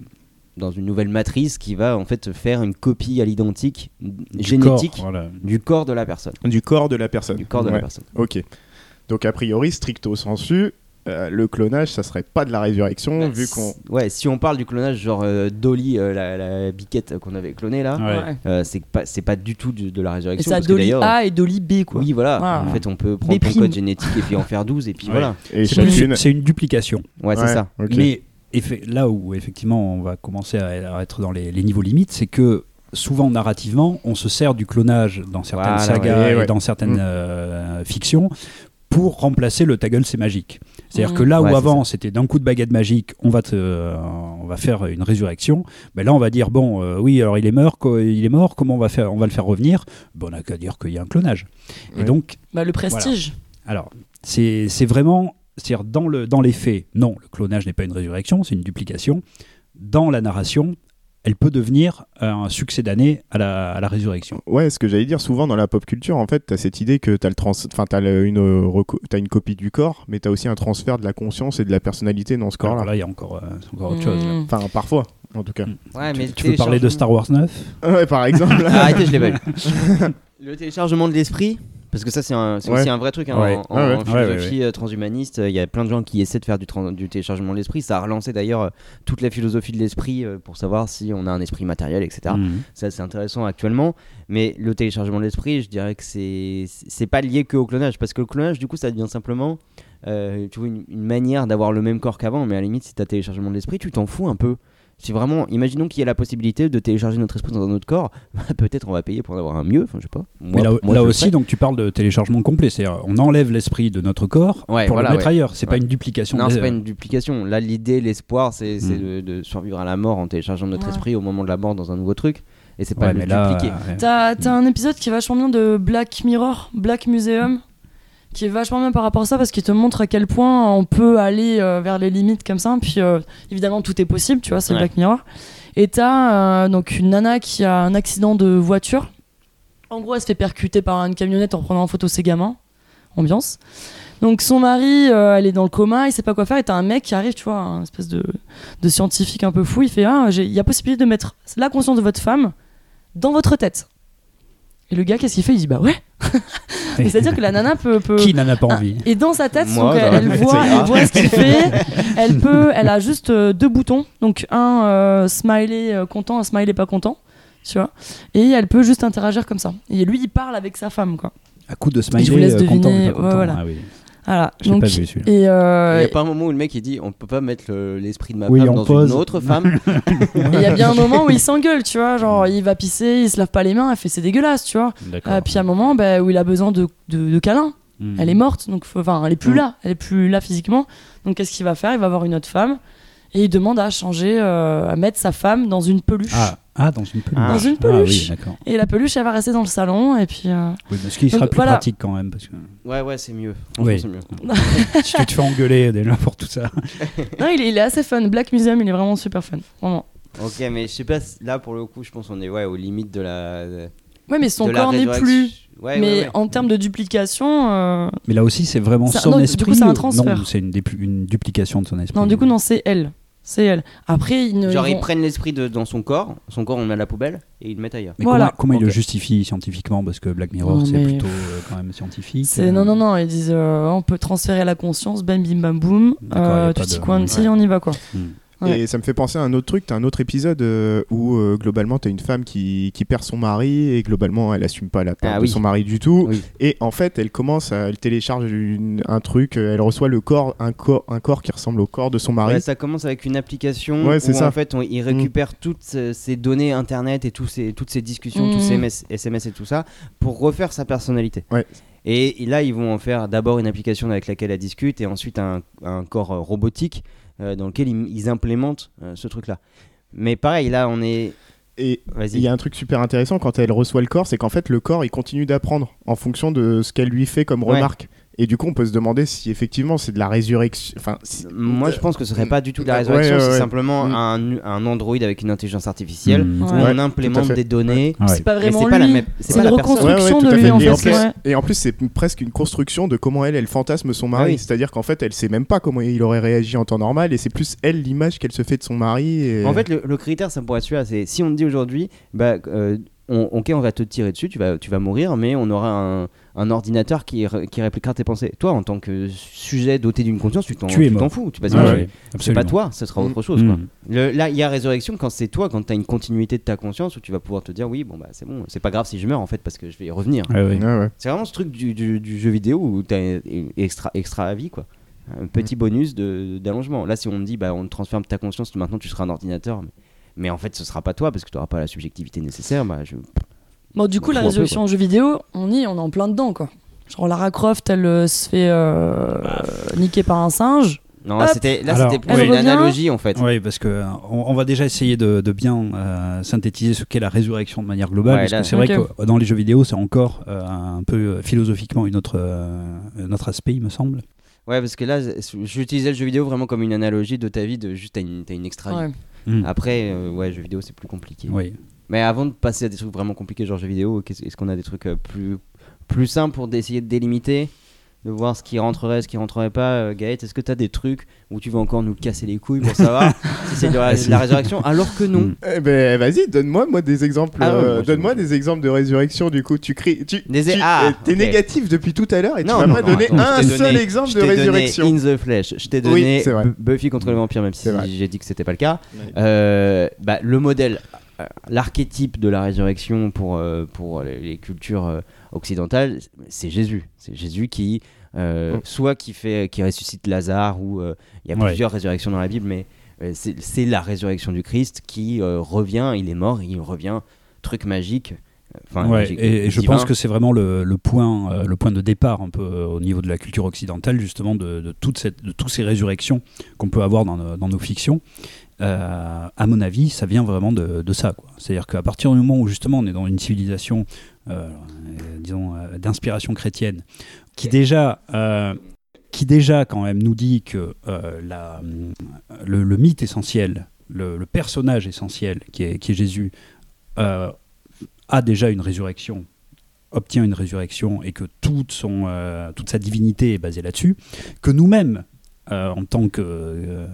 dans une nouvelle matrice qui va en fait faire une copie à l'identique génétique corps, voilà. du corps de la personne. Du corps de la personne. Du corps de la personne. Ok. Donc a priori, stricto sensu, euh, le clonage, ça serait pas de la résurrection, Bah, vu qu'on. Ouais, si on parle du clonage, genre euh, Dolly, euh, la, la biquette qu'on avait clonée là, Ouais. euh, c'est pas, c'est pas du tout du- de la résurrection. que Dolly A et Dolly B, quoi. Oui, voilà. En fait, on peut prendre ton code génétique et puis en faire 12 et puis Ouais. voilà. C'est c'est une duplication. Ouais, c'est Ouais, ça. Mais là où effectivement on va commencer à, être dans les, les niveaux limites, c'est que souvent narrativement, on se sert du clonage dans certaines Voilà, sagas ouais, et dans certaines Mm. euh, fictions pour remplacer le ta gueule c'est magique. C'est-à-dire que là où Ouais, avant c'était d'un coup de baguette magique, on va te, euh, on va faire une résurrection. Ben là on va dire bon euh, oui alors il est mort, il est mort, comment on va faire, on va le faire revenir? Ben, on n'a qu'à dire qu'il y a un clonage. Et donc Bah, le prestige. alors, c'est c'est vraiment, c'est-à-dire dans, le, dans les faits, non, le clonage n'est pas une résurrection, c'est une duplication. Dans la narration, elle peut devenir un succès d'année à la, à la résurrection. Ouais, ce que j'allais dire, souvent dans la pop culture, en fait, t'as cette idée que t'as le trans... enfin, t'as le- une, euh, une copie du corps, mais t'as aussi un transfert de la conscience et de la personnalité dans ce Alors corps-là. là, il y a encore, euh, encore autre chose. là. Mm. Enfin, parfois, en tout cas. Ouais, mais Tu peux parler de Star Wars 9 Ouais, par exemple. Ah, Arrêtez, je l'ai pas eu. le téléchargement de l'esprit, parce que ça c'est Ouais. aussi un vrai truc hein, Ouais. en, ouais. philosophie transhumaniste. Il y a plein de gens qui essaient de faire du, téléchargement de l'esprit. Ça a relancé d'ailleurs euh, toute la philosophie de l'esprit euh, pour savoir si on a un esprit matériel, etc. Mhm. Ça c'est intéressant actuellement. Mais le téléchargement de l'esprit, je dirais que c'est pas lié que au clonage, parce que le clonage du coup ça devient simplement euh, tu vois, une, une manière d'avoir le même corps qu'avant. Mais à la limite, si tu as téléchargement de l'esprit, tu t'en fous un peu. Si vraiment, imaginons qu'il y ait la possibilité de télécharger notre esprit dans un autre corps, peut-être on va payer pour en avoir un mieux. Enfin, je sais pas. Moi, Mais là, moi, aussi, donc tu parles de téléchargement complet, c'est-à-dire on enlève l'esprit de notre corps Ouais, pour voilà, le mettre ouais. ailleurs. C'est pas Ouais. une duplication. Non, c'est pas une duplication. Là, l'idée, l'espoir, c'est c'est Mm. de, de survivre à la mort en téléchargeant notre Ouais. esprit au moment de la mort dans un nouveau truc. Et c'est pas Ouais, le dupliquer. ouais. T'as t'as un épisode qui est vachement bien de Black Mirror, Black Museum, qui est vachement bien par rapport à ça parce qu'il te montre à quel point on peut aller euh, vers les limites comme ça. Puis euh, évidemment, tout est possible, tu vois, c'est Ouais. Black Mirror. Et t'as euh, donc une nana qui a un accident de voiture. En gros, elle se fait percuter par une camionnette en prenant en photo ses gamins. Ambiance. Donc son mari, euh, elle est dans le coma, il sait pas quoi faire. Et t'as un mec qui arrive, tu vois, un espèce de, de scientifique un peu fou. Il fait Ah, il y a possibilité de mettre la conscience de votre femme dans votre tête. Et le gars, qu'est-ce qu'il fait? Il dit Bah ouais. Et C'est-à-dire que la nana peut. peut- Qui n'en a pas Ah, envie? et dans sa tête, Moi, donc, dans elle, voit, elle voit ce qu'il fait. Elle peut, elle a juste euh, deux boutons, donc un euh, smiley euh, content, un smiley pas content, tu vois. Et elle peut juste interagir comme ça. Et lui, il parle avec sa femme, quoi. À coup de smiley, je vous laisse euh, content, deviner, mais pas ouais, content. voilà. Ah oui. Voilà. Donc, pas vu celui-là. et euh, Il n'y a pas un moment où le mec il dit on peut pas mettre le- l'esprit de ma Oui, femme on dans pose. une autre femme. il y a bien un moment où il s'engueule, tu vois. Genre, il va pisser, il se lave pas les mains, elle fait c'est dégueulasse, tu vois. Euh, puis à un moment bah, où il a besoin de, de, de câlins. Mhm. Elle est morte, donc enfin, elle est plus Mm. là, elle est plus là physiquement. Donc qu'est-ce qu'il va faire? Il va avoir une autre femme et il demande à changer, euh, à mettre sa femme dans une peluche. Ah, ah, dans une peluche. Dans une Ah oui, peluche. Et la peluche, elle va rester dans le salon et puis. euh, Oui, mais ce qui sera Donc, plus voilà. pratique quand même. Parce que Ouais, ouais, c'est mieux. Oui. c'est mieux. si tu te fais engueuler déjà pour tout ça. Non, il est, il est assez fun. Black Museum, il est vraiment super fun, vraiment. Ok, mais je sais pas, là pour le coup, je pense qu'on est ouais, aux limites de la. de- Ouais, mais son corps n'est plus. Ouais, mais ouais, ouais. en termes de duplication, euh, Mais là aussi, c'est vraiment son non, du esprit. coup, c'est un ou- transfert. Non, c'est une duplication de son esprit. non, du coup, non, c'est elle. C'est elle. Après, ils ne. Genre ils ils prennent l'esprit dans son corps, son corps on le met à la poubelle et ils le mettent ailleurs. Mais Voilà. comment, comment il le Ok. justifie scientifiquement Parce que Black Mirror, c'est mais- plutôt euh, quand même scientifique. Euh, non non non ils disent euh, on peut transférer la conscience bam bim bam boum euh, tutti de- quanti Ouais. on y va quoi hmm. Ouais. Et ça me fait penser à un autre truc. T'as un autre épisode euh, où euh, globalement t'as une femme qui, qui perd son mari et globalement elle assume pas la perte Ah de oui. son mari du tout. Oui. Et en fait elle commence, à, elle télécharge une- un truc, euh, elle reçoit le corps, un corps, un corps qui ressemble au corps de son mari. Ouais, ça commence avec une application Ouais, où ça. en fait on, il récupère toutes ces, données internet et tous ces, toutes ces discussions, tous ces. MS, SMS et tout ça pour refaire sa personnalité. Ouais. Et, là ils vont en faire d'abord une application avec laquelle elle discute et ensuite un, un corps euh, robotique dans lequel ils, ils implémentent euh, ce truc là. Mais pareil là on est... Et il y a un truc super intéressant quand elle reçoit le corps, c'est qu'en fait le corps il continue d'apprendre en fonction de ce qu'elle lui fait comme Ouais. remarque. Et du coup on peut se demander si effectivement c'est de la résurrection. Enfin, si- Moi, je pense que ce serait pas du tout de la Ouais, résurrection, ouais, c'est simplement Mm. un, un Android avec une intelligence artificielle Mm. où on implémente des données. Ouais. c'est pas vraiment c'est pas la lui même- c'est une la personne. reconstruction tout de à lui fait. en et, en fait plus, ouais. et en plus, c'est presque une construction de comment elle, elle fantasme son mari. Ah oui. C'est-à-dire qu'en fait, elle sait même pas comment il aurait réagi en temps normal, et c'est plus elle l'image qu'elle se fait de son mari. et- En fait, le, le critère, ça pourrait être celui-là. C'est si on te dit aujourd'hui, bah, euh, on- ok, on va te tirer dessus, tu vas, tu vas mourir, mais on aura un, un ordinateur qui, qui répliquera tes pensées. Toi, en tant que sujet doté d'une conscience, tu t'en Tu es tu t'en fous. Tu passes Ouais, c'est pas toi, ce sera autre chose. Mm. quoi. Le- là, il y a résurrection quand c'est toi, quand tu as une continuité de ta conscience où tu vas pouvoir te dire oui, bon bah c'est bon, c'est pas grave si je meurs en fait parce que je vais y revenir. Ouais. Ouais, ouais. C'est vraiment ce truc du, du- du jeu vidéo où tu as extra, extra à vie quoi. Un petit bonus de- d'allongement. Là, si on me dit bah on te transforme ta conscience, maintenant tu seras un ordinateur, mais, mais en fait ce sera pas toi parce que tu n'auras pas la subjectivité nécessaire, bah je. Bon, du coup, la un peu, résurrection en jeu vidéo, on y est, on est en plein dedans, quoi. Genre Lara Croft, elle euh, se fait euh, niquer par un singe. Non, là Hop. c'était là Alors, c'était plus une analogie en fait. Oui, parce que euh, on, on va déjà essayer de, de bien euh, synthétiser ce qu'est la résurrection de manière globale, Ouais, parce là- que c'est vrai que dans les jeux vidéo, c'est encore euh, un peu philosophiquement une autre, euh, un autre aspect, il me semble. Ouais, parce que là j'utilisais le jeu vidéo vraiment comme une analogie de ta vie, de juste t'as une, t'as une extra vie. Ouais. Mm. Après, euh, ouais, jeu vidéo c'est plus compliqué. Oui. Mais avant de passer à des trucs vraiment compliqués, genre jeux vidéo, est-ce qu'on a des trucs euh, plus, plus simples pour essayer de délimiter? De voir ce qui rentrerait, ce qui rentrerait pas euh, Gaët, est-ce que tu as des trucs où tu vas encore nous casser les couilles pour savoir si c'est de, la- de la résurrection Alors que non. Mm. Eh ben vas-y, donne-moi moi des exemples. Ah euh, donne-moi des exemples de résurrection du coup. Tu cries, tu, Des- tu- ah, euh, t'es négatif depuis tout à l'heure et Non, tu vas non, pas non, attends, un seul exemple de t'ai donné résurrection. In the Flesh. Je t'ai donné c'est vrai. Bu- Buffy contre le vampire, même si j'ai dit que c'était pas le cas. Ouais. Euh, bah, le modèle, euh, l'archétype de la résurrection pour, euh, pour les, les cultures euh, occidentales, c'est Jésus. C'est Jésus qui, euh, Mm. soit qui, fait, qui ressuscite Lazare, ou euh, il y a Ouais. plusieurs résurrections dans la Bible, mais euh, c'est la résurrection du Christ qui revient, il est mort, il revient, truc magique. Enfin, Ouais, magique, et, et je pense que c'est vraiment le, le point, euh, le point de départ un peu euh, au niveau de la culture occidentale, justement, de, de, toute cette, de toutes ces résurrections qu'on peut avoir dans nos, dans nos fictions. Euh, à mon avis, ça vient vraiment de, de ça. C'est-à-dire qu'à partir du moment où justement on est dans une civilisation, disons, euh, d'inspiration chrétienne, qui déjà, euh, qui déjà quand même nous dit que euh, la, le, le mythe essentiel, le, le personnage essentiel qui est, qui est Jésus, euh, a déjà une résurrection obtient une résurrection et que toute, son, euh, toute sa divinité est basée là-dessus, que nous-mêmes, euh, en tant que, euh,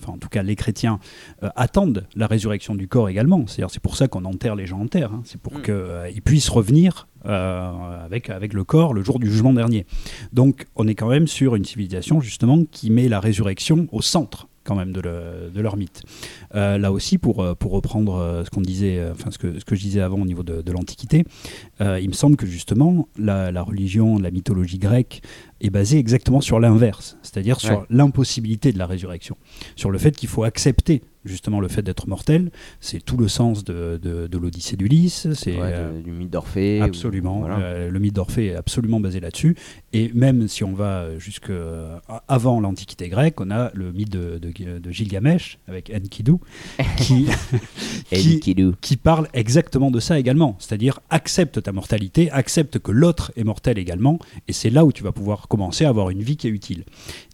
enfin en tout cas les chrétiens, euh, attendent la résurrection du corps également. C'est-à-dire c'est pour ça qu'on enterre les gens en terre, hein. c'est pour Mm. qu'ils puissent revenir euh, avec, avec le corps le jour du jugement dernier. Donc on est quand même sur une civilisation justement qui met la résurrection au centre quand même de, le- de leur mythe. Euh, là aussi, pour, euh, pour reprendre euh, ce qu'on disait, euh, enfin ce que, ce que je disais avant au niveau de, de l'Antiquité, euh, il me semble que justement la, la religion, la mythologie grecque est basée exactement sur l'inverse, c'est-à-dire sur Ouais. l'impossibilité de la résurrection, sur le fait qu'il faut accepter justement le fait d'être mortel. C'est tout le sens de, de, de l'Odyssée d'Ulysse. C'est Ouais, euh, du mythe d'Orphée. ou- Absolument. voilà. Euh, le mythe d'Orphée est absolument basé là-dessus. Et même si on va jusque euh, avant l'Antiquité grecque, on a le mythe de, de- de Gilgamesh avec Enkidu qui, qui, Enkidu. qui parle exactement de ça également. C'est-à-dire accepte ta mortalité, accepte que l'autre est mortel également. Et c'est là où tu vas pouvoir commencer à avoir une vie qui est utile.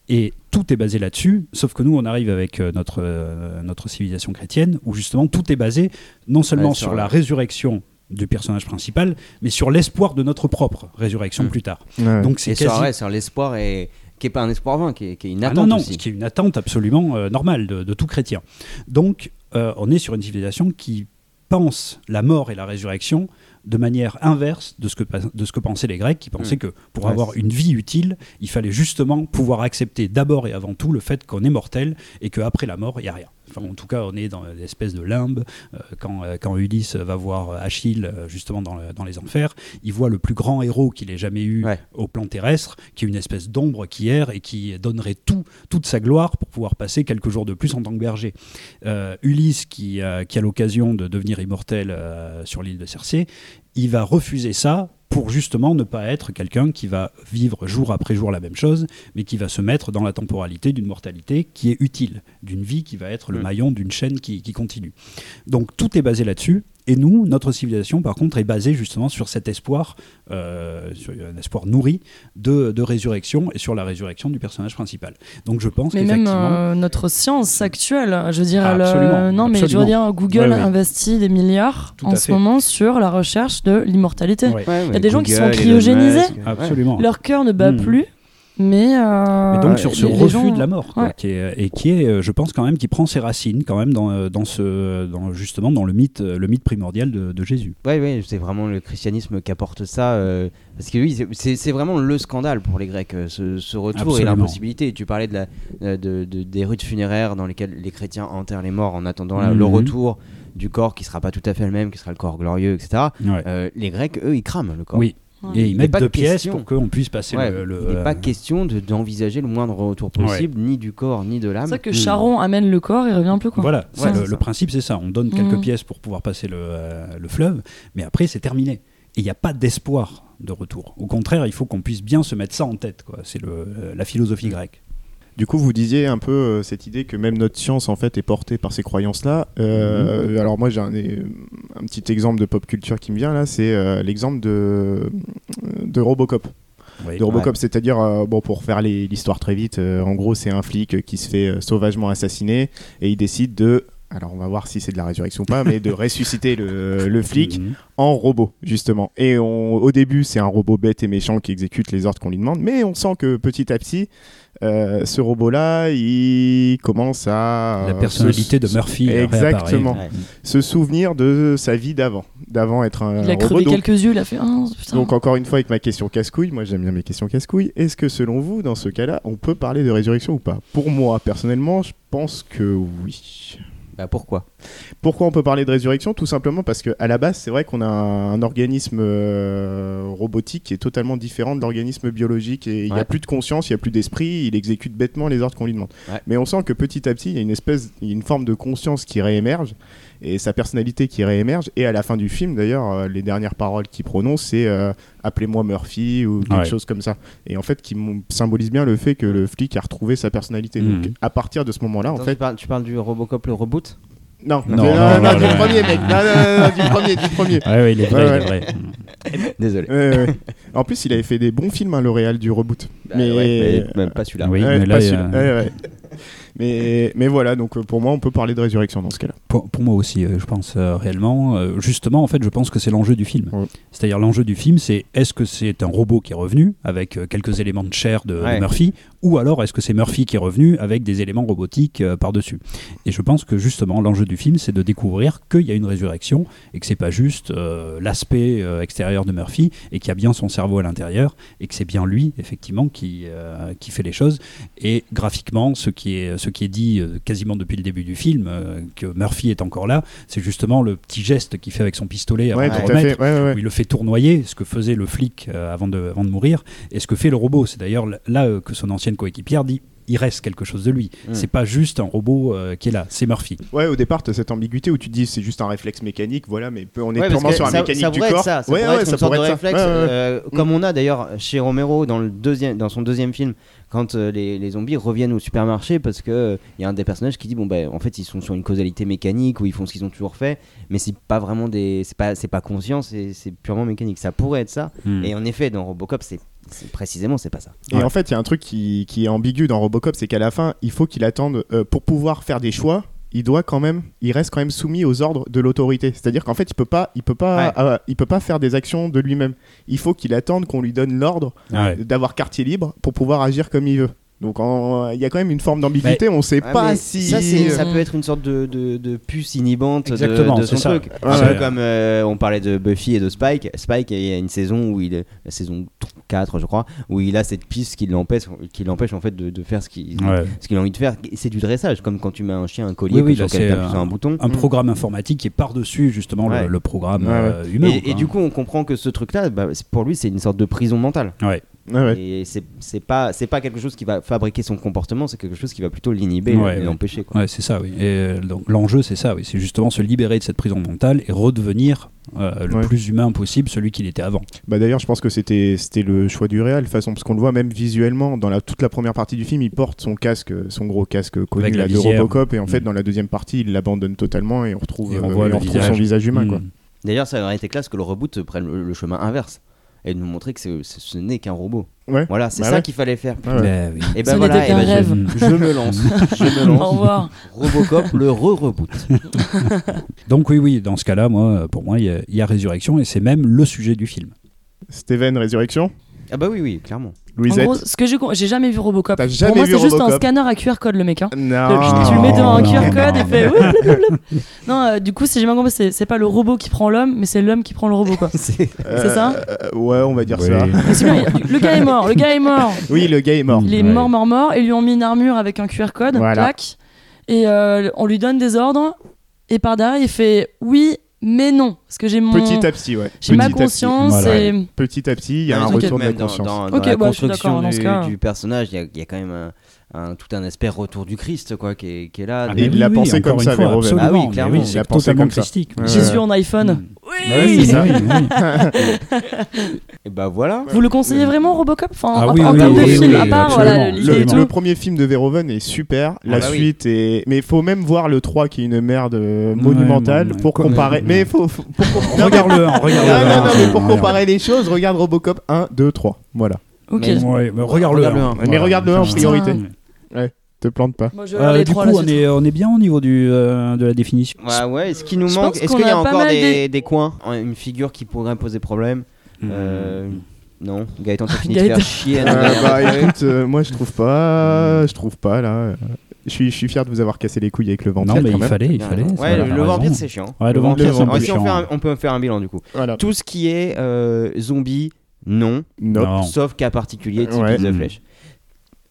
Et tout est basé là-dessus, sauf que nous, on arrive avec euh, notre, euh, notre civilisation chrétienne, où justement tout est basé non seulement Ouais, sur sur- la résurrection du personnage principal, mais sur l'espoir de notre propre résurrection Mm. plus tard. Ouais. Donc c'est Et sur, quasi... ouais, sur l'espoir et qui est pas un espoir vain, qui est, qui est une Ah attente non, non, aussi. ce qui est une attente absolument euh, normale de, de tout chrétien. Donc, euh, on est sur une civilisation qui pense la mort et la résurrection de manière inverse de ce que, de ce que pensaient les Grecs, qui pensaient Mm. que pour Ouais, avoir une vie utile, il fallait justement pouvoir accepter d'abord et avant tout le fait qu'on est mortel et qu'après la mort, il n'y a rien. Enfin, en tout cas, on est dans l'espèce de limbe. Euh, quand, euh, quand Ulysse va voir Achille, euh, justement dans, le- dans les enfers, il voit le plus grand héros qu'il ait jamais eu Ouais. au plan terrestre, qui est une espèce d'ombre qui erre et qui donnerait tout, toute sa gloire pour pouvoir passer quelques jours de plus en tant que berger. Euh, Ulysse, qui, a- qui a l'occasion de devenir immortel euh, sur l'île de Circé, il va refuser ça pour justement ne pas être quelqu'un qui va vivre jour après jour la même chose, mais qui va se mettre dans la temporalité d'une mortalité qui est utile, d'une vie qui va être le Mm. maillon d'une chaîne qui, qui continue. Donc tout est basé là-dessus. Et nous, notre civilisation, par contre, est basée justement sur cet espoir, euh, sur un espoir nourri de, de résurrection et sur la résurrection du personnage principal. Donc je pense Mais même euh, notre science actuelle, je veux dire, Ah, non mais je veux absolument. dire, Google Ouais, ouais. investit des milliards Tout en ce fait. moment sur la recherche de l'immortalité. Ouais. Ouais, Il y a des gens qui sont cryogénisés. Absolument. Leur cœur ne bat Mm. plus Mais, euh, Mais donc sur ce refus gens- de la mort, quoi, Ouais. qui est, et qui est, euh, je pense quand même, qui prend ses racines quand même dans, euh, dans ce, dans, justement dans le mythe, le mythe primordial de, de Jésus. Ouais, ouais, c'est vraiment le christianisme qui apporte ça. euh, parce que oui, c'est- vraiment le scandale pour les Grecs, ce, ce retour et Absolument. l'impossibilité. Tu parlais de la, de, de- des rites funéraires dans lesquels les chrétiens enterrent les morts en attendant la- le Mhm. retour du corps qui sera pas tout à fait le même, qui sera le corps glorieux, etc. Ouais. Euh, les Grecs, eux, ils crament le corps. Oui. Ouais. Et Il ils mettent pas deux de pièces question. pour qu'on puisse passer Ouais, le. le- il n'est pas euh, question de- d'envisager le moindre retour possible, ni du corps, ni de l'âme. C'est ça que Mm. Charon amène le corps et revient plus quoi. Voilà, Ouais, le, principe c'est ça. On donne quelques Mhm. pièces pour pouvoir passer le, euh, le fleuve, mais après c'est terminé. Et il n'y a pas d'espoir de retour. Au contraire, il faut qu'on puisse bien se mettre ça en tête. C'est euh, la philosophie grecque. Du coup, vous disiez un peu euh, cette idée que même notre science en fait est portée par ces croyances-là. Euh, Alors moi, j'ai un, un petit exemple de pop culture qui me vient là, c'est euh, l'exemple de de Robocop. Oui. de Robocop, c'est-à-dire, euh, bon, pour faire l'histoire très vite, euh, en gros, c'est un flic qui se fait euh, sauvagement assassiner et il décide de, alors on va voir si c'est de la résurrection ou pas, mais de ressusciter le, le flic Mhm. en robot, justement. Et on- au début, c'est un robot bête et méchant qui exécute les ordres qu'on lui demande, mais on sent que petit à petit, euh, ce robot-là, il commence à... La personnalité se- de Murphy Exactement. Ouais. Se souvenir de sa vie d'avant, d'avant être un Il a robot. crevé Donc- quelques yeux, il a fait ah, donc encore une fois avec ma question casse-couille, moi j'aime bien mes questions casse-couille, est-ce que selon vous, dans ce cas-là, on peut parler de résurrection ou pas? Pour moi, personnellement, je pense que oui. Bah, pourquoi? Pourquoi on peut parler de résurrection? Tout simplement parce qu'à la base, c'est vrai qu'on a un organisme euh, robotique qui est totalement différent de l'organisme biologique et il n'y a plus de conscience, il n'y a plus d'esprit, il exécute bêtement les ordres qu'on lui demande. Ouais. Mais on sent que petit à petit, il y a une espèce, il y a une forme de conscience qui réémerge et sa personnalité qui réémerge. Et à la fin du film, d'ailleurs, euh, les dernières paroles qu'il prononce, c'est euh, appelez-moi Murphy ou quelque Ouais. chose comme ça. Et en fait, qui symbolise bien le fait que le flic a retrouvé sa personnalité. Donc, Mhm. à partir de ce moment-là, en fait, tu, parles, tu parles du Robocop le reboot? Non, Non, non, non, non, non, du premier mec, non, non, du premier, du premier. Ouais, ouais, il est vrai, Ouais, il est vrai. Désolé. Ouais, ouais. En plus, il avait fait des bons films, hein, le réal du reboot. Bah, mais... ouais, mais même pas celui-là. Oui, Ouais, mais pas là, il y sûr. Mais, mais voilà, donc euh, pour moi, on peut parler de résurrection dans ce cas-là. Pour, pour moi aussi, euh, je pense euh, réellement. justement, en fait, je pense que c'est l'enjeu du film. Ouais. C'est-à-dire l'enjeu du film, c'est est-ce que c'est un robot qui est revenu avec quelques éléments de chair de. Murphy, ou alors est-ce que c'est Murphy qui est revenu avec des éléments robotiques par-dessus Et je pense que justement, l'enjeu du film, c'est de découvrir qu'il y a une résurrection et que c'est pas juste euh, l'aspect euh, extérieur de Murphy et qu'il y a bien son cerveau à l'intérieur et que c'est bien lui, effectivement, qui, euh, qui fait les choses. Et graphiquement, ce qui est, ce qui est dit euh, quasiment depuis le début du film, euh, que Murphy est encore là, c'est justement le petit geste qu'il fait avec son pistolet avant Ouais, de remettre. Ouais, ouais, où il le fait tournoyer, ce que faisait le flic euh, avant, de, avant de mourir, et ce que fait le robot. C'est d'ailleurs là que son ancienne coéquipière dit il reste quelque chose de lui. Mm. C'est pas juste un robot euh, qui est là, c'est Murphy. Ouais, au départ, t'as cette ambiguïté où tu te dis c'est juste un réflexe mécanique, voilà, mais peu- on est Ouais, purement sur un ça, mécanique ça du pourrait corps. être ça, ça ouais, pourrait ouais, être ça une sorte de pourrait être ça. réflexe, Ouais, ouais, ouais. euh, comme on a d'ailleurs chez Romero dans, le deuxième, dans son deuxième film, quand euh, les, les zombies reviennent au supermarché parce que il y a un des personnages qui dit bon ben en fait ils sont sur une causalité mécanique ou ils font ce qu'ils ont toujours fait, mais c'est pas vraiment des, c'est pas c'est pas conscient, c'est c'est purement mécanique. Ça pourrait être ça. Mm. Et en effet dans Robocop c'est c'est- précisément c'est pas ça. Et Ouais. en fait, il y a un truc qui, qui est ambigu dans Robocop, c'est qu'à la fin, il faut qu'il attende euh, pour pouvoir faire des choix. Il doit quand même, il reste quand même soumis aux ordres de l'autorité. C'est-à-dire qu'en fait, il peut pas, il peut pas, Ouais. euh, il peut pas faire des actions de lui-même. Il faut qu'il attende qu'on lui donne l'ordre Ouais. d'avoir quartier libre pour pouvoir agir comme il veut. Donc il y a quand même une forme d'ambiguïté. on sait Ouais, pas si ça, peut être une sorte de, de, de puce inhibante de- Exactement, de, son ça. truc. Ouais, un ouais. peu comme euh, on parlait de Buffy et de Spike. Spike, il y a une saison où il est, la saison 4 je crois, où il a cette piste qui l'empêche, qui l'empêche en fait de, de faire ce qu'il Ouais. ce qu'il a envie de faire. C'est du dressage, comme quand tu mets un chien un collier Oui, oui, là, un- un bouton. Un programme informatique qui est par-dessus justement le- Ouais. le, programme Ouais, ouais. euh, humain. Et, du coup, on comprend que ce truc-là, bah, pour lui, c'est une sorte de prison mentale. Ouais. Ouais. Et c'est c'est pas, c'est pas quelque chose qui va fabriquer son comportement, c'est quelque chose qui va plutôt l'inhiber Ouais, et ouais. l'empêcher. quoi. Ouais, c'est ça, oui. Et euh, donc, l'enjeu, c'est ça, oui. C'est justement se libérer de cette prison mentale et redevenir euh, le Ouais. plus humain possible, celui qu'il était avant. Bah d'ailleurs, je pense que c'était c'était le choix du toute façon, parce qu'on le voit même visuellement dans la, toute la première partie du film, il porte son casque, son gros casque connu la là, de. Robocop, et en fait, Mm. dans la deuxième partie, il l'abandonne totalement et on retrouve, Et on euh, voit et le on retrouve son visage. humain, quoi. Mm. D'ailleurs, ça aurait été classe que le reboot prenne le, le chemin inverse et de nous montrer que c'est- ce, ce n'est qu'un robot. Ouais. Voilà, c'est Bah ça ouais. qu'il fallait faire. Ouais, ouais. Ben oui. Et ben Ce voilà, je- rêve. Je, me lance, je me Au lance. revoir. Robocop, le re-reboot. Donc oui, oui, dans ce cas-là, moi, pour moi, il y, y a résurrection et c'est même le sujet du film. Steven, Résurrection? Ah bah oui, oui, clairement. En gros, ce que j'ai, jamais vu Robocop. T'as jamais Pour moi, vu c'est juste un scanner à QR code, le mec. Hein. Non. Le- tu le mets devant un QR code et fait. non. euh, du coup, si j'ai bien compris, c'est, c'est pas le robot qui prend l'homme, mais c'est l'homme qui prend le robot, quoi. C'est- c'est ça Euh, Ouais, on va dire Oui. ça. Mais c'est bien, le gars est mort, le gars est mort. Oui, le gars est mort. Il est Ouais. mort, mort, mort, et lui ont mis une armure avec un QR code, Voilà. clac, et euh, on lui donne des ordres, et par derrière, il fait oui, mais non. Parce que j'ai mon. Petit à petit, ouais. J'ai ma Petit à petit. conscience, Voilà. et. Petit à petit, il y a Non, un retour de la dans- conscience. Dans, dans Ok, la bah, construction du, personnage, il y, y a quand même un, un- tout un aspect retour du Christ quoi, qui, est, qui est là. Ah, il l'a pensé encore comme ça, fois, Verhoeven. absolument, Ah oui, clairement. c'est Il a pensé totalement comme ça. christique. Ouais. Jésus en iPhone. Mm. Oui, Oui, c'est ça, oui, oui. Et bah voilà. Vous le conseillez vraiment, Robocop? Enfin, Ah en, oui, en oui, termes de oui, film, oui, à part voilà, Le, et tout. le premier film de Verhoeven est super, la Ah bah oui. suite est. Mais il faut même voir le 3 qui est une merde euh, monumentale Ouais, ouais, pour comparer. Mais faut, faut- Regarde-le. Non, non, non, mais pour comparer les choses, regarde Robocop 1, 2, 3. Voilà. Ok. Mais- Ouais, mais regarde-le. Mais regarde-le en Putain. priorité. Ouais. Te plante pas. Moi, je vais regarder Euh, les du coup, trois, on est, on est bien au niveau du, euh, de la définition. Ouais, ouais. Est-ce qu'il nous Je manque pense Est-ce qu'on qu'il y a a pas encore mal des, des- des coins Une figure qui pourrait poser problème Euh, Non. Gaëtan, t'as fini de Gaëtan. faire chier. à Euh, nous bah écoute, euh, moi je trouve pas. Je trouve pas là. Je suis, je suis fier de vous avoir cassé les couilles avec le vampire. Non, mais quand il même. fallait, il fallait. Ouais, le, vampire c'est chiant. Ouais, le vampire, c'est un Ouais, peu si on, fait chiant. un- on peut faire un bilan du coup. Voilà. Tout ce qui est euh, zombie, non. Nope. Non. Sauf cas particulier, type Ouais. The Mm. Flash.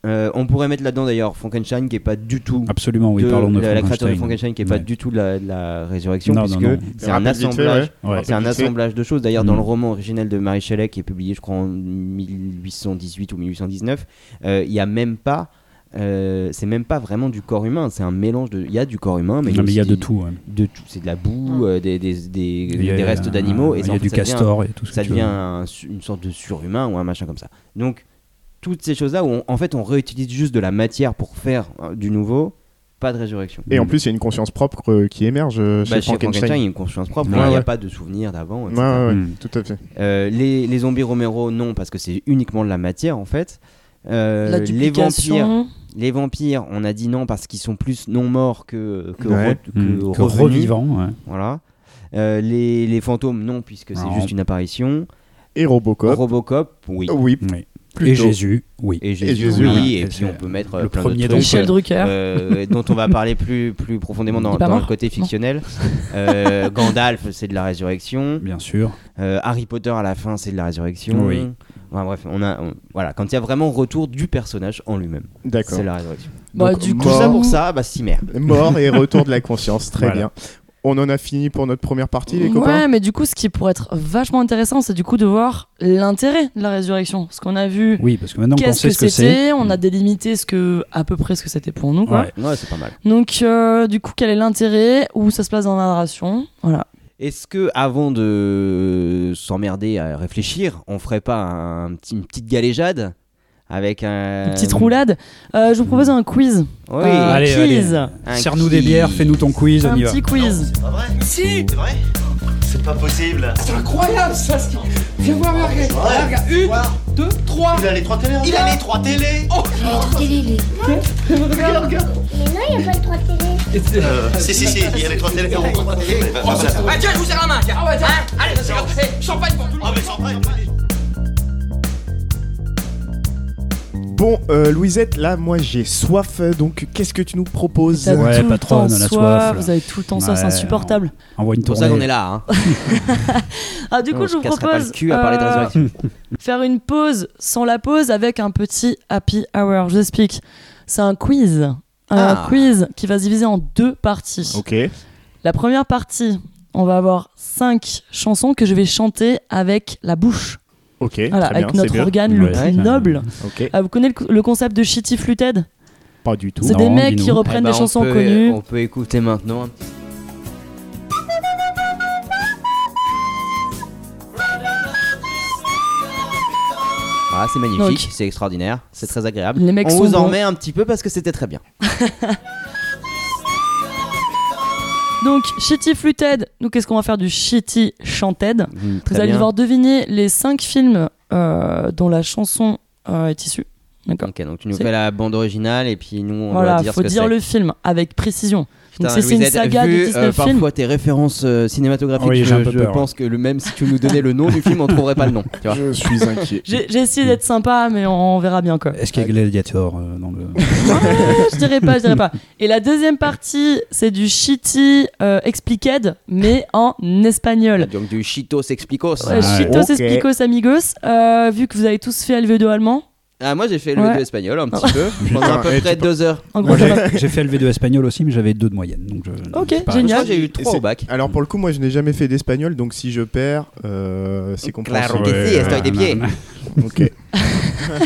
Euh, on pourrait mettre là-dedans d'ailleurs Frankenstein qui est pas du tout Absolument, oui, de- parlons de la, la créature de Frankenstein. Qui est pas du tout de la, de la résurrection Non, non, puisque non. c'est un fait, assemblage ouais. Ouais. c'est un assemblage de choses d'ailleurs dans Mm. le roman originel de Marie Shelley qui est publié je crois en 1818 ou 1819 euh, il y a même pas euh, c'est même pas vraiment du corps humain c'est un mélange de il y a du corps humain mais Non, mais il y a de tout. ouais. de tout c'est de la boue euh, des, des, des, Il y a- des restes d'animaux et Il ça, y en a fait, du ça devient- castor et tout ce que ça tu devient un une sorte de surhumain ou un machin comme ça. Donc, toutes ces choses-là où on- en fait on réutilise juste de la matière pour faire euh, du nouveau, pas de résurrection. Et en plus, il y a une conscience propre euh, qui émerge euh, Bah, chez chez Frankenstein, il y a une conscience propre, Ouais, il n'y a pas de souvenirs d'avant. Ouais, etc. ouais, ouais, Mm. tout à fait. Euh, les, les zombies Romero, non, parce que c'est uniquement de la matière en fait. Euh, La les vampires, duplication. les vampires, on a dit non parce qu'ils sont plus non morts que, que, Ouais. re- que Mm. Que revenus. revivant. ouais. Voilà. Euh, les, les fantômes, non, puisque c'est juste une apparition. Et Robocop. Robocop, oui. Oui, Oui. Plutôt. Et Jésus, oui. Et Jésus, Jésus, oui, oui. et puis on peut mettre euh, le plein premier trucs, Michel Drucker. euh, dont on va parler plus, plus profondément dans, le côté fictionnel. Euh, Gandalf, c'est de la résurrection. Bien sûr. Euh, Harry Potter à la fin, c'est de la résurrection. Oui. Enfin, bref, on a, on- voilà, quand il y a vraiment retour du personnage en lui-même, D'accord. c'est la résurrection. Bah, Donc, du coup, Tout ça Mort. pour ça, bah Cimer. Mort et retour de la conscience, très Voilà. bien. On en a fini pour notre première partie, les copains Ouais, mais du coup, ce qui pourrait être vachement intéressant, c'est du coup de voir l'intérêt de la résurrection. Parce qu'on a vu Oui, parce que maintenant qu'on qu'est-ce sait ce que c'était, on a délimité ce que, à peu près ce que c'était pour nous. Quoi. Ouais. Ouais, c'est pas mal. Donc, euh, du coup, quel est l'intérêt? Où ça se place dans la narration? Voilà. Est-ce que avant de s'emmerder à réfléchir, on ferait pas un une petite galéjade? Avec un Une petite roulade. Euh, je vous propose un quiz. Oui. Euh, Allez, quiz. Serre-nous des bières, fais-nous ton quiz, on Un y va. petit quiz. Pas vrai Si C'est vrai C'est pas possible C'est incroyable ça ce qui... Viens voir, regarde, une, deux, trois. Il a les trois télés Il a les trois télés Oh, Télé, les- regarde, regarde. Mais non, il n'y a pas de trois télé. euh, Si, si, si, il y a les trois télés. Trois télés. Bah. Ah tiens, je vous serre la main, tiens. Ah ouais, tiens. Allez, c'est bon. Hey, champagne pour tout le Ah, monde. Bon, euh, Louisette, là, moi j'ai soif, donc qu'est-ce que tu nous proposes T'as Ouais, tout le patronne, temps on a soif, soif, là. Vous avez tout le temps soif, c'est Ouais, insupportable. Envoie une C'est pour tournée. ça qu'on est là. Hein. Ah, du coup, On je vous pas propose le cul à parler de euh, résurrection. faire une pause sans la pause avec un petit happy hour. Je vous explique. C'est un quiz. Un Ah. quiz qui va se diviser en deux parties. Ok. La première partie, on va avoir cinq chansons que je vais chanter avec la bouche. Ok, Voilà, très avec bien, notre bien. organe le plus Ouais. noble. Ok, Ah, vous connaissez le, le concept de shitty fluted? Pas du tout. C'est des mecs qui reprennent Eh ben, des on chansons peut- connues. On peut écouter maintenant. Ah, c'est magnifique, c'est extraordinaire, c'est très agréable. Les mecs on sont vous en met un petit peu parce que c'était très bien. Donc, shitty fluted, nous qu'est-ce qu'on va faire du shitty chanted Mm, Vous allez bien. devoir deviner les cinq films euh, dont la chanson euh, est issue. D'accord Ok, donc tu nous fais la bande originale et puis nous on Voilà, doit dire faut ce que dire le film avec précision. Putain, c'est c'est une saga vu, de euh, 19 films. parfois tes références euh, cinématographiques, Oui, j'ai je, un peu je peur, pense que le même si tu nous donnais le nom du film, on trouverait pas le nom. Tu vois. Je suis inquiet. J'ai j'ai essayé d'être sympa, mais on verra bien quoi. Est-ce qu'il y a Gladiator euh, dans le. Ouais, je dirais pas, je dirais pas. Et la deuxième partie, c'est du shitty euh, expliqued, mais en espagnol. Donc du Chitos Explicos. Ouais, Chitos explicos amigos. Euh, vu que vous avez tous fait LV2 allemand, Ah, moi j'ai fait le Ouais. V2 espagnol un petit peu, pendant à peu près peux- deux heures. en Moi, gros, ça j'ai va. j'ai fait LV2 espagnol aussi, mais j'avais deux de moyenne. Donc je, Ok, c'est pas- Je génial. que j'ai eu Et trois c'est- au bac. Alors pour le coup, moi je n'ai jamais fait d'espagnol, donc si je perds, euh, c'est Claro compréhensible. que sí, estoy de. Ok.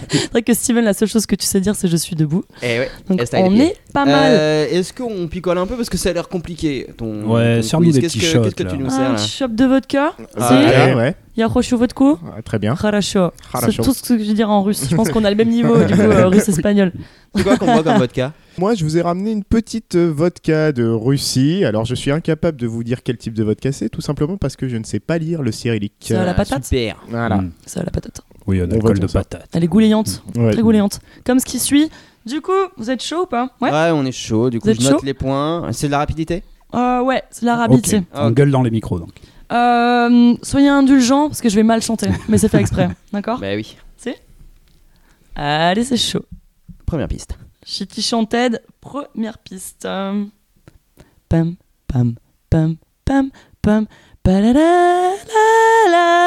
c'est vrai que Steven, la seule chose que tu sais dire, c'est je suis debout. Et ouais. On est pas mal. Euh, est-ce qu'on picole un peu parce que ça a l'air compliqué ton, Ouais, surtout des petits shots. Qu'est-ce que tu nous ah, sers Un shop de vodka. Ah, ouais. Yaroshu vodko. Ah, très bien. Harasho. C'est tout ce que je veux dire en russe. Je pense qu'on a le même niveau du coup euh, russe espagnol. C'est quoi qu'on boit comme vodka? Moi, je vous ai ramené une petite euh, vodka de Russie. Alors, je suis incapable de vous dire quel type de vodka c'est, tout simplement parce que je ne sais pas lire le cyrillique. C'est à la ah, patate? Super. Voilà. C'est à la patate. Oui, un alcool de patate. Elle est goulayante. Ouais. Très goulayante. Comme ce qui suit. Du coup, vous êtes chaud ou pas? Ouais. Ouais, on est chaud. Du coup, Vous je note les points. C'est de la rapidité? Euh, ouais, c'est la rapidité. Ok. On gueule dans les micros donc. Euh, soyez indulgents parce que je vais mal chanter, mais c'est fait exprès. D'accord? Bah oui. Allez, c'est chaud. Première piste. Shitty Chanted, première piste? Pam, pam, pam, pam, pam. La, la, la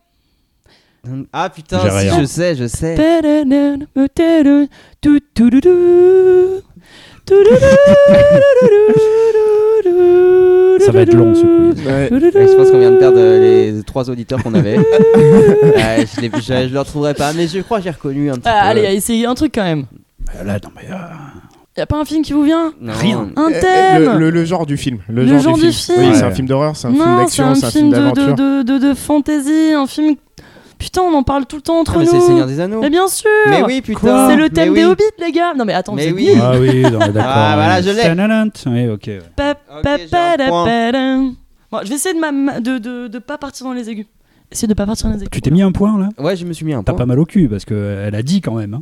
Ah putain, si, rien. je sais, je sais. Ça va être long ce quiz. Ouais. Ouais, je pense qu'on vient de perdre euh, les trois auditeurs qu'on avait. Ouais, je, les, je, je le retrouverai pas, mais je crois que j'ai reconnu un petit Ah, peu. allez, essayez un truc quand même. Bah Là, non, mais. euh, Y a pas un film qui vous vient? Non. Rien. Un thème Le, le- le genre du film. Le, Le genre, genre du film. film. Oui, c'est un film d'horreur, c'est un film Non, c'est d'action, un c'est un film film de, de, d'aventure. de, de, de fantasy, un film. Putain, on en parle tout le temps entre Ah, mais nous. c'est le Seigneur des Anneaux. Mais bien sûr Mais oui, putain. C'est le mais thème oui. des hobbits, les gars Non mais attends, Mais oui. Ah oui, d'accord. Ah, voilà, je l'ai. Oui, ok. ouais. Pa- pa- pa- da. Bon, je vais essayer de, ma- ma- de, de, de pas partir dans les aigus. Essayer de pas partir dans les aigus. Tu t'es mis un point là? Ouais, je me suis mis un T'as point. pas mal au cul parce qu'elle a dit quand même. hein.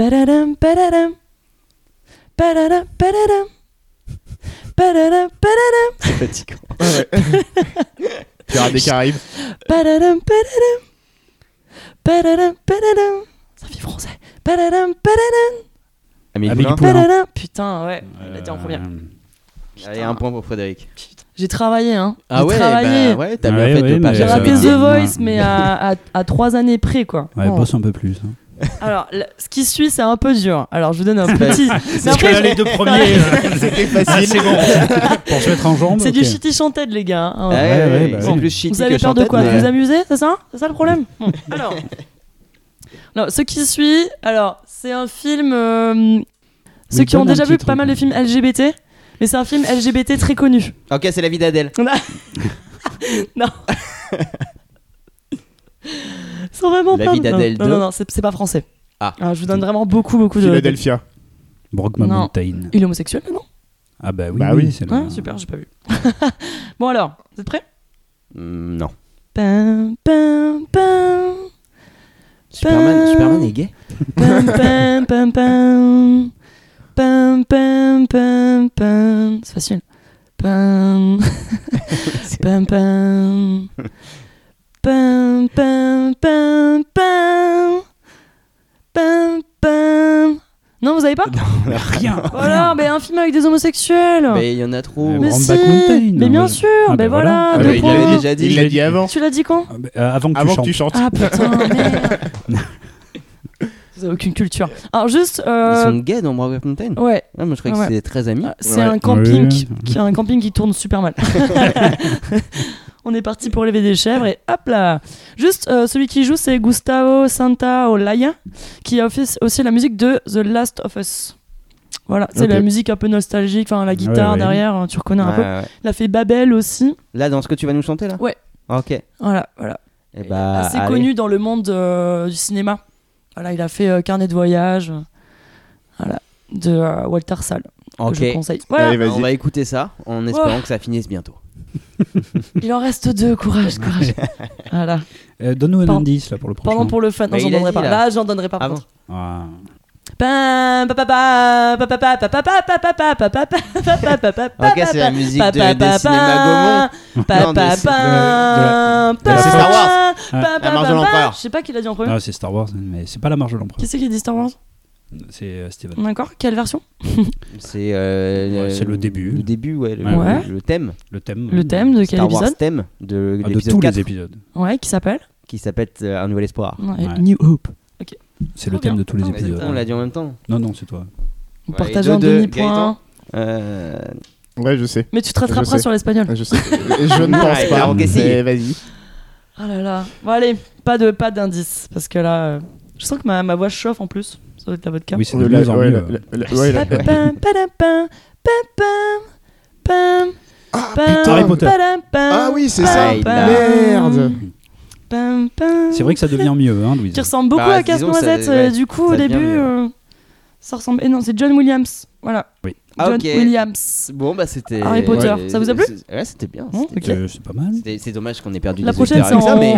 Padadam, padadam. Padadam, padadam. Padadam, padadam. C'est fatigant. Pirates des Caraïbes. Padadam, padadam. Padadam, padadam. Ça fait français. Padadam, padadam. Amélie Amélie Poulain. Poulain. Padadam. Putain, ouais, il a dit en première. Euh, Allez, un point pour Frédéric. J'ai travaillé, hein. Ah ouais, travaillé. bah ouais, t'as Ouais, bien fait ouais, de pas J'ai euh, raté The ouais. Voice, mais à, à, à trois années près, quoi. Ouais, Oh. bosse un peu plus. hein. Alors, le- ce qui suit, c'est un peu dur. Alors, je vous donne un petit. Que après, là, les deux premiers, euh, C'était ah, facile. c'est bon. Pour se mettre en jambe. c'est du shitty chanted, les gars. hein. Ouais, Ouais, ouais, ouais, ouais, bah c'est oui. plus shitty Vous avez peur de quoi mais- vous amuser, c'est ça C'est ça le problème Bon, Alors, alors, ce qui suit, alors, c'est un film. euh, ceux qui ont déjà vu pas mal de films LGBT, mais c'est un film LGBT très connu. Ok, c'est la vie d'Adèle. non. Sans vraiment La pas. vie d'Adèle non, 2. non, non, c'est c'est pas français. Ah. Alors, je vous donne vraiment beaucoup, beaucoup de. Philadelphia. Brokeback Non. Mountain. Il est homosexuel, non Ah bah oui, Bah oui, oui. c'est Ouais, super, j'ai pas vu. bon alors, vous êtes prêts? Hmm, non. Pam, pam, pam, Superman, Superman est gay pam, pam, pam, pam, pam, pam, pam, pam. C'est facile. Pam, pam, pam, pam, pam, pam, pam, pam, pam. Non, vous avez pas Rien. Voilà, mais un film avec des homosexuels. Mais il y en a trop. Euh, Mais si, Mountain. mais bien sûr, Ah, ben ben voilà. voilà. Ah, il l'avait déjà dit. Il l'a dit avant. Tu l'as dit quand Ah, bah, euh, avant que Avant tu que tu chantes. Ah putain, merde. Vous avez aucune culture. Alors juste, Ils euh, sont gays dans Brownback Mountain ouais, Ah, moi je croyais Ouais. que c'était très amis. Ah, c'est Ouais. un camping, Oui. qui un camping qui tourne super mal. On est parti pour lever des chèvres et hop là. Juste, euh, celui qui joue, c'est Gustavo Santaolalla, qui a fait aussi la musique de The Last of Us. Voilà, c'est la musique un peu nostalgique, enfin la guitare ouais. derrière, hein, tu reconnais un Ouais, peu. ouais. Il a fait Babel aussi. Là, dans ce que tu vas nous chanter là? Ouais. Ok. Et Voilà, voilà. bah, assez allez. connu dans le monde euh, du cinéma. Voilà, il a fait euh, Carnet de voyage, voilà, de euh, Walter Sall, que Ok. je conseille. Voilà, Allez, vas-y. On va écouter ça en espérant Oh. que ça finisse bientôt. Il en reste deux, courage, courage. voilà. Euh, Donne-nous un Pardon. indice là pour le prochain. Pendant pour le fun, non, Mais j'en il a donnerai dit, pas. là. Là, j'en donnerai pas. par Ah bon contre. Ah. Pam, pa, pa, pa, pa, pa, pa, pa, pa, pa, pa, pa, pa, pa, pa, pa, pa, pa, pa, pa, Ok, c'est la pa, musique pa, de- pa, des pa, cinémas pa, pa, Non, pa, de- pa, de- de- pa, c'est Star Wars. pa, La marche pa, de pa, l'empereur. Je sais pas qui l'a dit en premier. Ah, c'est Star Wars, mais c'est pas la marge de l'empereur. Qui c'est qui a dit Star Wars C'est euh, Steven. D'accord. Quelle version? C'est euh, Ouais, c'est le début. Le début, ouais. Le, Ouais. le thème. Le thème. Le thème de quel Star Wars épisode? thème de, Ah, de tous 4, les épisodes. Ouais, qui s'appelle? Qui s'appelle euh, Un Nouvel Espoir. Ouais, Ouais. New Hope. C'est le thème bien. de tous les Ah, épisodes. On l'a dit en même temps. Non, non, c'est toi. Vous Ouais, partagez un demi-point. Euh, Ouais, je sais. Mais tu te rattraperas sur l'espagnol. Je sais. Je ne pense pas. Mais vas-y. Oh là là. Bon, allez, pas de pas d'indice. Parce que là, je sens que ma, ma voix chauffe en plus. Ça doit être la vodka. Oui, c'est de mieux en mieux. Ah putain. Harry Potter. Ah oui, c'est pam, ça. pam, Merde. pam, pam. C'est vrai que ça devient mieux, hein, Louise. Qui ressemble beaucoup Bah, à disons que ça- Casse-Noisette. ouais, euh, du coup, ça au devient début, mieux. euh, ça ressemble. Et non, c'est John Williams. Voilà. Oui. Ah, John ok. Williams. Bon, bah c'était. Harry Potter. Ouais, Ça vous a plu Ouais, c'était bien. Bon, c'était- ok. Euh, c'est pas mal. C'est dommage qu'on ait perdu La prochaine, c'est en... ça, mais.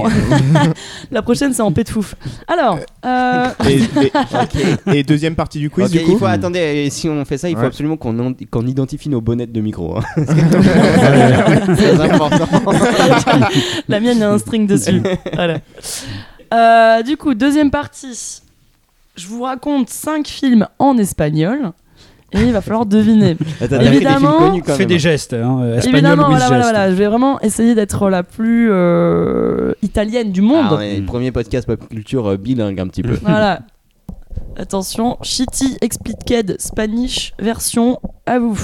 La prochaine, c'est en pet de fouf. Alors, euh, Et, et- Ok. et deuxième partie du quiz, du il coup faut attendre. et Si on fait ça, il faut Ouais. absolument qu'on en- qu'on identifie nos bonnettes de micro. hein. C'est très important. la mienne, il y a un string dessus. Voilà. Euh, du coup, deuxième partie. Je vous raconte cinq films en espagnol. Et il va falloir deviner. Attends, t'as fait des Évidemment- des gestes, hein. euh, Évidemment, voilà, voilà. Je vais vraiment essayer d'être la plus euh, italienne du monde. Ah, premier podcast pop culture euh, bilingue un petit peu. Voilà. Attention, Shitty Expliqued Spanish version à vous.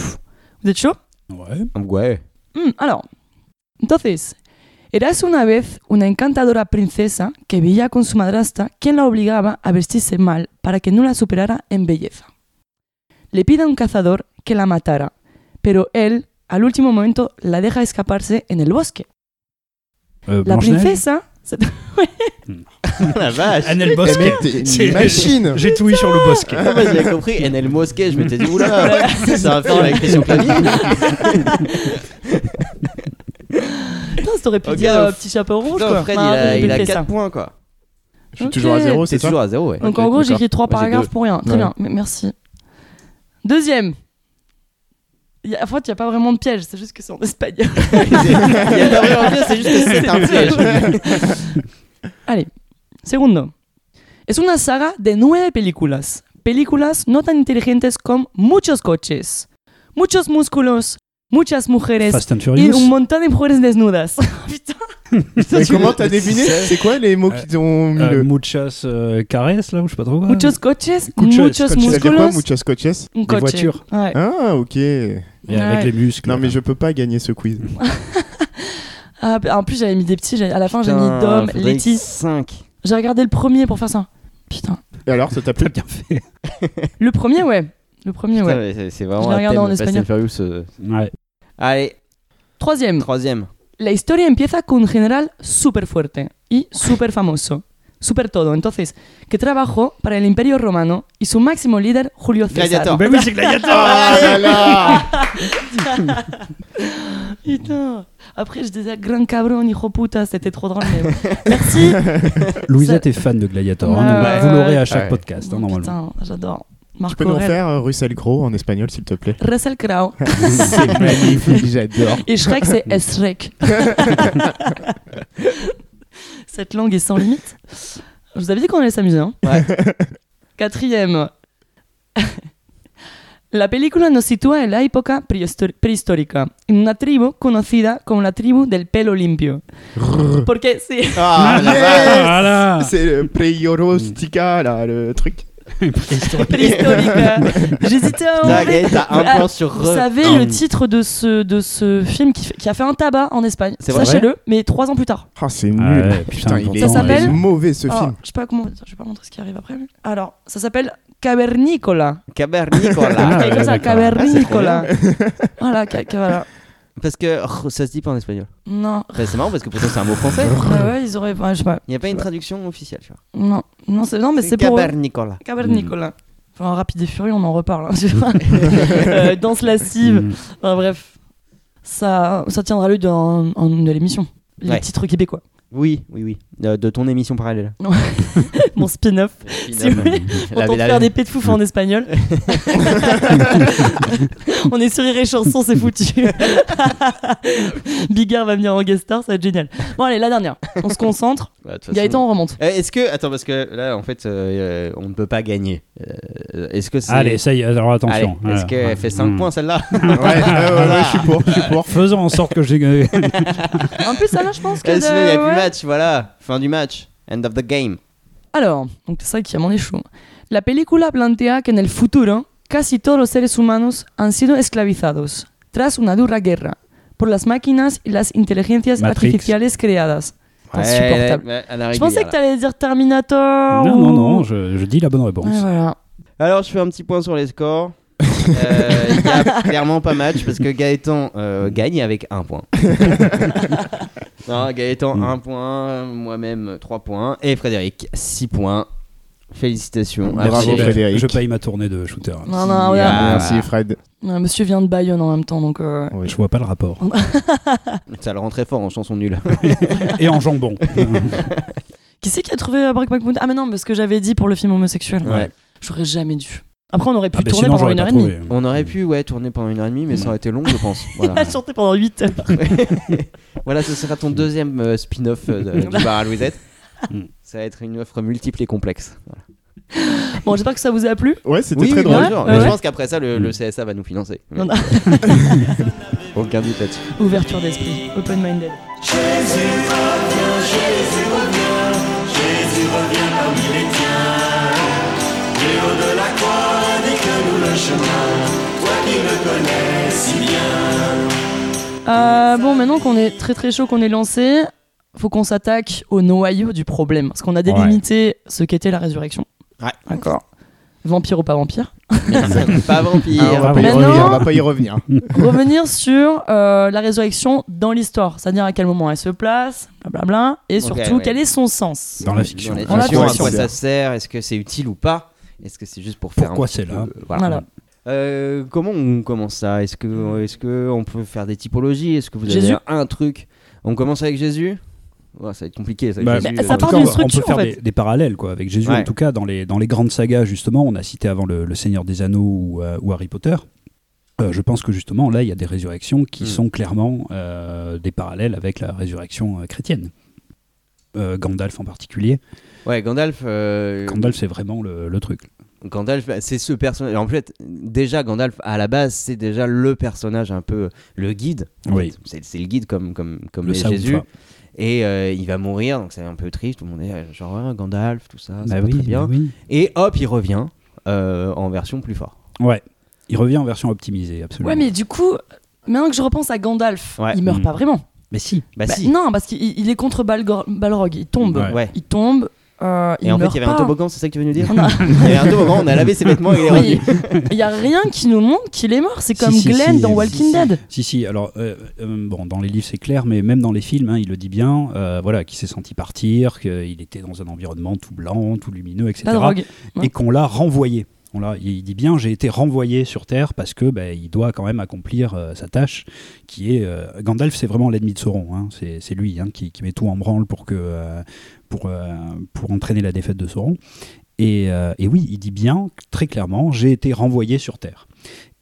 Vous êtes chaud? Ouais. Ouais. Mm, alors, entonces, eras una vez una encantadora princesa que vivía con su madrastra, quien la obligaba a vestirse mal para que no la superara en belleza. Le pide a un cazador que la matara, pero él, al último momento, la deja escaparse en el bosque. Euh, La princesa... la vache. Anel Bosque. mec, t'es C'est- une machine. J'ai tout sur le bosque. Ah, moi j'avais compris NL Mosquet, je m'étais dit oula, c'est un film avec Christian Clavier. Putain, ça t'aurait pu Ok, dire euh, petit chapeau rouge, Non, quoi. Fred, il a, j'ai il a fait 4 ça. points quoi. Je suis toujours à zéro, C'est ça toujours à 0, ouais. Donc en gros, j'ai écrit trois Moi, j'ai paragraphes deux. pour rien. Très Ouais. bien, merci. Deuxième. Y a- En fait, il n'y a pas vraiment de piège, c'est juste que c'est en espagnol. Il y a pas vraiment bien, c'est juste que c'est un piège. Allez, segundo. Es una saga de nueve películas. Películas no tan inteligentes como muchos coches, muchos músculos, muchas mujeres Fast and y Furious. un montón de mujeres desnudas. Putain. Mais comment t'as deviné C'est quoi les mots qui t'ont mis Euh, le. muchas euh, caresses, là, ou je sais pas trop quoi. Muchos coches, Coches, muchos coches. Ça veut dire quoi, muchas coches un Des coche. voitures. Ouais. Ah, ok. Et avec les muscles. Non, mais je peux pas gagner ce quiz. Ah, en plus, j'avais mis des petits. À la fin, j'ai mis Dom, Letty. 5. J'ai regardé le premier pour faire ça. Putain. Et alors, ça t'a plu bien fait. Le premier, ouais. Le premier, ouais. C'est c'est Je vraiment l'ai un regardé thème en Fast espagnol. and Furious. euh. Ouais. Allez, Troisième. troisième. La historia empieza con un general súper fuerte y súper famoso. Súper todo. Entonces, que trabajó para el Imperio Romano y su máximo líder, Julio César. Gladiator. Ben oui, c'est Gladiator. Là là Putain. Après, je disais grand cabron, hijo puta, c'était trop drôle. Mais... Merci. Louisette est fan de Gladiator. hein, Ouais, donc ouais, vous l'aurez à chaque Ouais. podcast, hein, normalement. Putain, j'adore. Tu Marco peux nous faire euh, Russell Crowe en espagnol, s'il te plaît Russell Crowe. C'est magnifique, j'adore. Et Shrek, c'est Shrek. Cette langue est sans limite. Je vous avais dit qu'on allait s'amuser. Hein Ouais. Quatrième. La película nos sitúa en la época prehistórica, en una tribu conocida como la tribu del pelo limpio. Porque sí. Ah, Yes Voilà. C'est le Preyorostica, là, le truc. Préhistorique. J'hésitais à t'as un Ah, point sur Vous re. savez le titre de ce, de ce film qui, fait- qui a fait un tabac en Espagne Sachez-le, mais trois ans plus tard. Ah, c'est nul. ouais, putain, putain, il est, mauvais ce Ah, film. je sais pas comment. attends, je vais pas montrer ce qui arrive après. mais- Alors, ça s'appelle Cavernicola. Cabernicola. Ah. Cavernicola. voilà, ca- ca- voilà. Parce que oh, ça se dit pas en espagnol. Non. Enfin, c'est marrant parce que pourtant c'est un mot français. Ouais, ouais, ils auraient. ouais, je sais pas. Il n'y a pas une traduction officielle, tu vois. Non, non, c'est non, mais c'est pour. eux. Cabernicola. Cavernicola. Enfin, rapide et furieux, on en reparle. hein, tu vois. Euh, danse lascive. Mm. Enfin, bref, ça, ça tiendra lieu dans en- de l'émission. Les Ouais. titres québécois. Oui, oui, oui. Euh, de ton émission parallèle. Mon spin-off. Si vous voulez, la- faire des pets de fouf en espagnol. on est sur Iré Chanson, c'est foutu. Bigard va venir en guest star, ça va être génial. Bon, allez, la dernière. On se concentre. Toute façon- Gaëtan, on remonte. Euh, Est-ce que. Attends, parce que là, en fait, euh, on ne peut pas gagner. Euh, Est-ce que c'est. Allez, ça y est, alors attention. Allez, Est-ce Voilà. qu'elle fait 5 Mm. points celle-là Ouais, je suis pour, je suis pour. Faisons en sorte que j'ai gagné. En plus, ça là, je pense que. Eh, de- ouais. Match, voilà. Fin du match. End of the game. Alors, donc c'est ça qui a mon échou. La película plantea que en el futuro casi todos los seres humanos han sido esclavizados tras una dura guerra por las máquinas y las inteligencias Matrix. artificiales creadas. Insupportable. ouais, à la Je pensais régulière, que t'allais dire Terminator. Non, ou- non, non, je, je dis la bonne réponse. Ouais, voilà. là. Alors, je fais un petit point sur les scores. Euh, Il y a clairement pas match parce que Gaëtan euh, gagne avec un point. non, Gaëtan Mm. 1 point, moi-même 3 points et Frédéric 6 points. Félicitations. Bravo, Frédéric. je paye ma tournée de shooter. Non, non, voilà. Ah, Merci Fred. Ouais, Monsieur vient de Bayonne en même temps, donc. euh, Je vois pas le rapport. Ça le rend très fort en chanson nulle. Et en jambon. Qui c'est qui a trouvé Breakback Mountain? Ah, mais non, parce que j'avais dit pour le film homosexuel. Ouais. J'aurais jamais dû. Après, on aurait pu Ah, bah, tourner sinon, pendant une heure et demie. On aurait pu ouais, tourner pendant une heure et demie, mais ça aurait été long, je pense. Voilà, Il a chanté pendant 8 heures. voilà ce sera ton deuxième euh, spin-off euh, de- du bar à Louisette. Mm. Ça va être une offre multiple et complexe. Voilà. Bon, j'espère que ça vous a plu. Ouais, c'était Oui, très drôle. sûr. Ouais, Mais ouais. je pense qu'après ça, le, le CSA va nous financer. Non, non. Aucun doute là-dessus. Ouverture d'esprit, open-minded. Euh, bon, maintenant qu'on est très très chaud, qu'on est lancé, faut qu'on s'attaque au noyau du problème. Parce qu'on a délimité ce qu'était la résurrection. Ouais. D'accord. Vampire ou pas vampire. pas vampire. Ah, on, va pas y Maintenant- revenir, on va pas y revenir. Revenir sur euh, la résurrection dans l'histoire. C'est-à-dire à quel moment elle se place, blablabla. Et surtout, ouais. quel est son sens. Dans la fiction. Dans la fiction, à quoi ça sert? Est-ce que c'est utile ou pas? Est-ce que c'est juste pour faire Pourquoi c'est là? voilà. Voilà. Euh, comment on commence ça? Est-ce que, est-ce que on peut faire des typologies? Est-ce que vous avez Jésus. un truc? On commence avec Jésus? Ouais, Ça va être compliqué. Ça, Bah, Jésus, Mais ça euh, part d'une on- structure, On peut faire en fait. des, des parallèles quoi, avec Jésus. Ouais. En tout cas, dans les, dans les grandes sagas, justement, on a cité avant le, le Seigneur des Anneaux ou, euh, ou Harry Potter. Euh, je pense que justement, là, il y a des résurrections qui Mm. sont clairement euh, des parallèles avec la résurrection euh, chrétienne. Euh, Gandalf en particulier. Ouais, Gandalf. euh, Gandalf, c'est vraiment le, le truc. Gandalf, bah, c'est ce personnage. En fait, déjà, Gandalf, à la base, c'est déjà le personnage un peu le guide. Oui. C'est, le guide comme, comme, comme Le. Jésus. Et euh, il va mourir, donc c'est un peu triste. Tout le monde est euh, genre ah, Gandalf, tout ça, ça Bah va oui, très bien. bah oui. Et hop, il revient euh, en version plus fort. Ouais. Il revient en version optimisée, absolument. Ouais, mais du coup, maintenant que je repense à Gandalf, Ouais. il meurt Mm. pas vraiment. Mais si. Bah, Bah, si. Non, parce qu'il il est contre Balgor- Balrog. Il tombe. Ouais. Il tombe. Euh, il Et en fait, il y avait un toboggan, c'est ça que tu veux nous dire a- Il y avait un toboggan, on a lavé ses vêtements et il est. Il y a rien qui nous montre qu'il est mort. C'est comme si, Glenn si, dans si, Walking si. Dead. Si, si, alors, euh, euh, bon, dans les livres c'est clair, mais même dans les films, hein, il le dit bien, euh, voilà, qu'il s'est senti partir, qu'il était dans un environnement tout blanc, tout lumineux, etc. La drogue. Et qu'on l'a renvoyé. On il dit bien, j'ai été renvoyé sur Terre parce que bah, il doit quand même accomplir euh, sa tâche, qui est euh, Gandalf, c'est vraiment l'ennemi de Sauron. hein. C'est, lui hein, qui, met tout en branle euh, pour entraîner la défaite de Sauron. Et, et oui, il dit bien très clairement, j'ai été renvoyé sur Terre.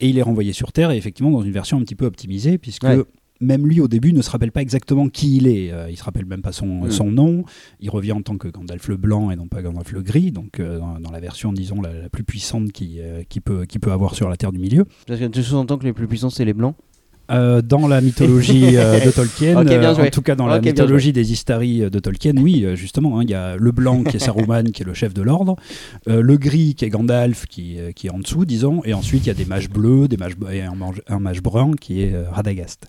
Et il est renvoyé sur Terre, et effectivement dans une version un petit peu optimisée, puisque. Même lui au début ne se rappelle pas exactement qui il est. Euh, il se rappelle même pas son, Mm. son nom. Il revient en tant que Gandalf le blanc et non pas Gandalf le gris, donc euh, dans, dans la version disons la, la plus puissante qui, euh, qui peut qui peut avoir sur la Terre du Milieu. Parce que tu sous-entends que les plus puissants, c'est les blancs Euh, dans la mythologie euh, de Tolkien, euh, en tout cas dans la mythologie des Istari de Tolkien, oui, justement, hein, il y a le blanc qui est Saruman, qui est le chef de l'ordre, euh, le gris qui est Gandalf, qui, qui est en dessous, disons, et ensuite il y a des mages bleus, des mages, et un, mage, un mage brun qui est Radagast.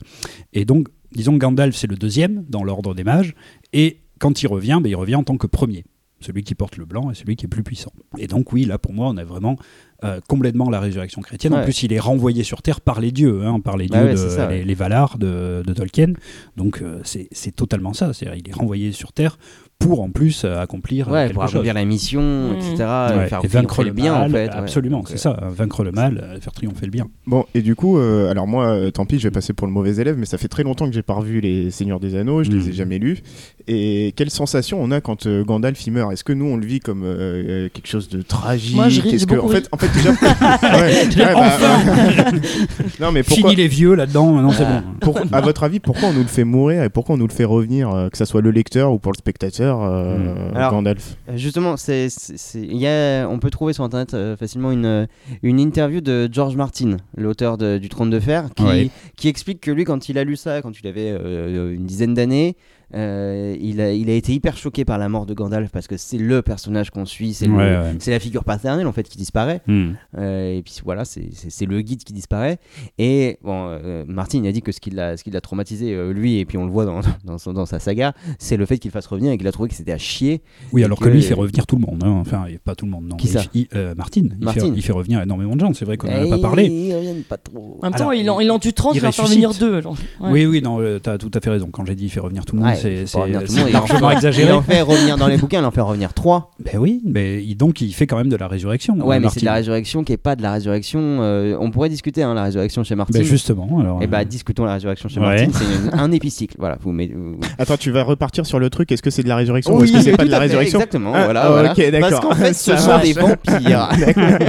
Et donc, disons que Gandalf c'est le deuxième dans l'ordre des mages, et quand il revient, ben, il revient en tant que premier. Celui qui porte le blanc et celui qui est plus puissant. Et donc, oui, là, pour moi, on a vraiment euh, complètement la résurrection chrétienne. En plus, il est renvoyé sur Terre par les dieux, hein, par les Bah dieux, ouais, de- ouais. les, les Valar de, de Tolkien. Donc, euh, c'est c'est totalement ça. C'est-à-dire, il est renvoyé sur Terre pour, en plus, euh, accomplir euh, Ouais, quelque pour chose. accomplir la mission, Mm. etc. Ouais, Faire et vaincre triompher le bien, mal, en fait. ouais. Absolument, c'est ça. Vaincre le mal, euh, faire triompher le bien. Bon, et du coup, euh, alors moi, tant pis, je vais passer pour le mauvais élève, mais ça fait très longtemps que j'ai pas revu les Seigneurs des Anneaux, je les Mhm. ai jamais lus. Et quelle sensation on a quand euh, Gandalf il meurt? Est-ce que nous on le vit comme euh, quelque chose de tragique? Moi, je ris, que, en fait, ri. en fait déjà, Ouais, ouais, bah, non mais pourquoi Fini les vieux là-dedans, maintenant c'est Ah. bon. pour- à votre avis, pourquoi on nous le fait mourir et pourquoi on nous le fait revenir, euh, que ça soit le lecteur ou pour le spectateur, euh. Alors, Gandalf Justement, c'est, y a, on peut trouver sur internet euh, facilement une, euh, une interview de George Martin, l'auteur du Trône de Fer, qui, Ouais. qui explique que lui, quand il a lu ça, quand il avait euh, une dizaine d'années, euh, il, a, il a été hyper choqué par la mort de Gandalf parce que c'est le personnage qu'on suit, c'est, Ouais, la figure paternelle en fait qui disparaît. Hmm. Euh, et puis voilà, c'est, le guide qui disparaît. Et bon, euh, Martin il a dit que ce qui l'a, ce qui l'a traumatisé, euh, lui, et puis on le voit dans, dans, son- dans sa saga, c'est le fait qu'il fasse revenir et qu'il a trouvé que c'était à chier. Oui, alors que, que- lui, il fait revenir tout le monde. hein. Enfin, pas tout le monde, non. Qui Il- ça il- euh, Martin. Il, Martin. Fait, il fait revenir énormément de gens. C'est vrai qu'on n'en a pas parlé. Ils reviennent pas trop. En même temps, Alors, il en, il en tue 30, il il va en faire ressuscite. venir deux. genre. Ouais. Oui, oui, non, euh, t'as tout à fait raison. Quand j'ai dit il fait revenir tout le monde, Ouais, c'est largement fait- exagéré. Il en fait revenir dans les bouquins, il en fait revenir trois. Ben oui, mais donc il fait quand même de la résurrection. Ouais, mais c'est de la résurrection qui est pas de la résurrection. euh, on pourrait discuter hein, la résurrection chez Martin. Ben justement, alors. Et bah euh, discutons la résurrection chez Ouais. Martin. C'est un épicycle. Voilà, vous mettez. vous- Attends, tu vas repartir sur le truc. Est-ce que c'est de la résurrection ou est-ce que c'est pas de la résurrection? Exactement. Ah, voilà, voilà. ok, d'accord. Parce qu'en fait, ce sont des vampires.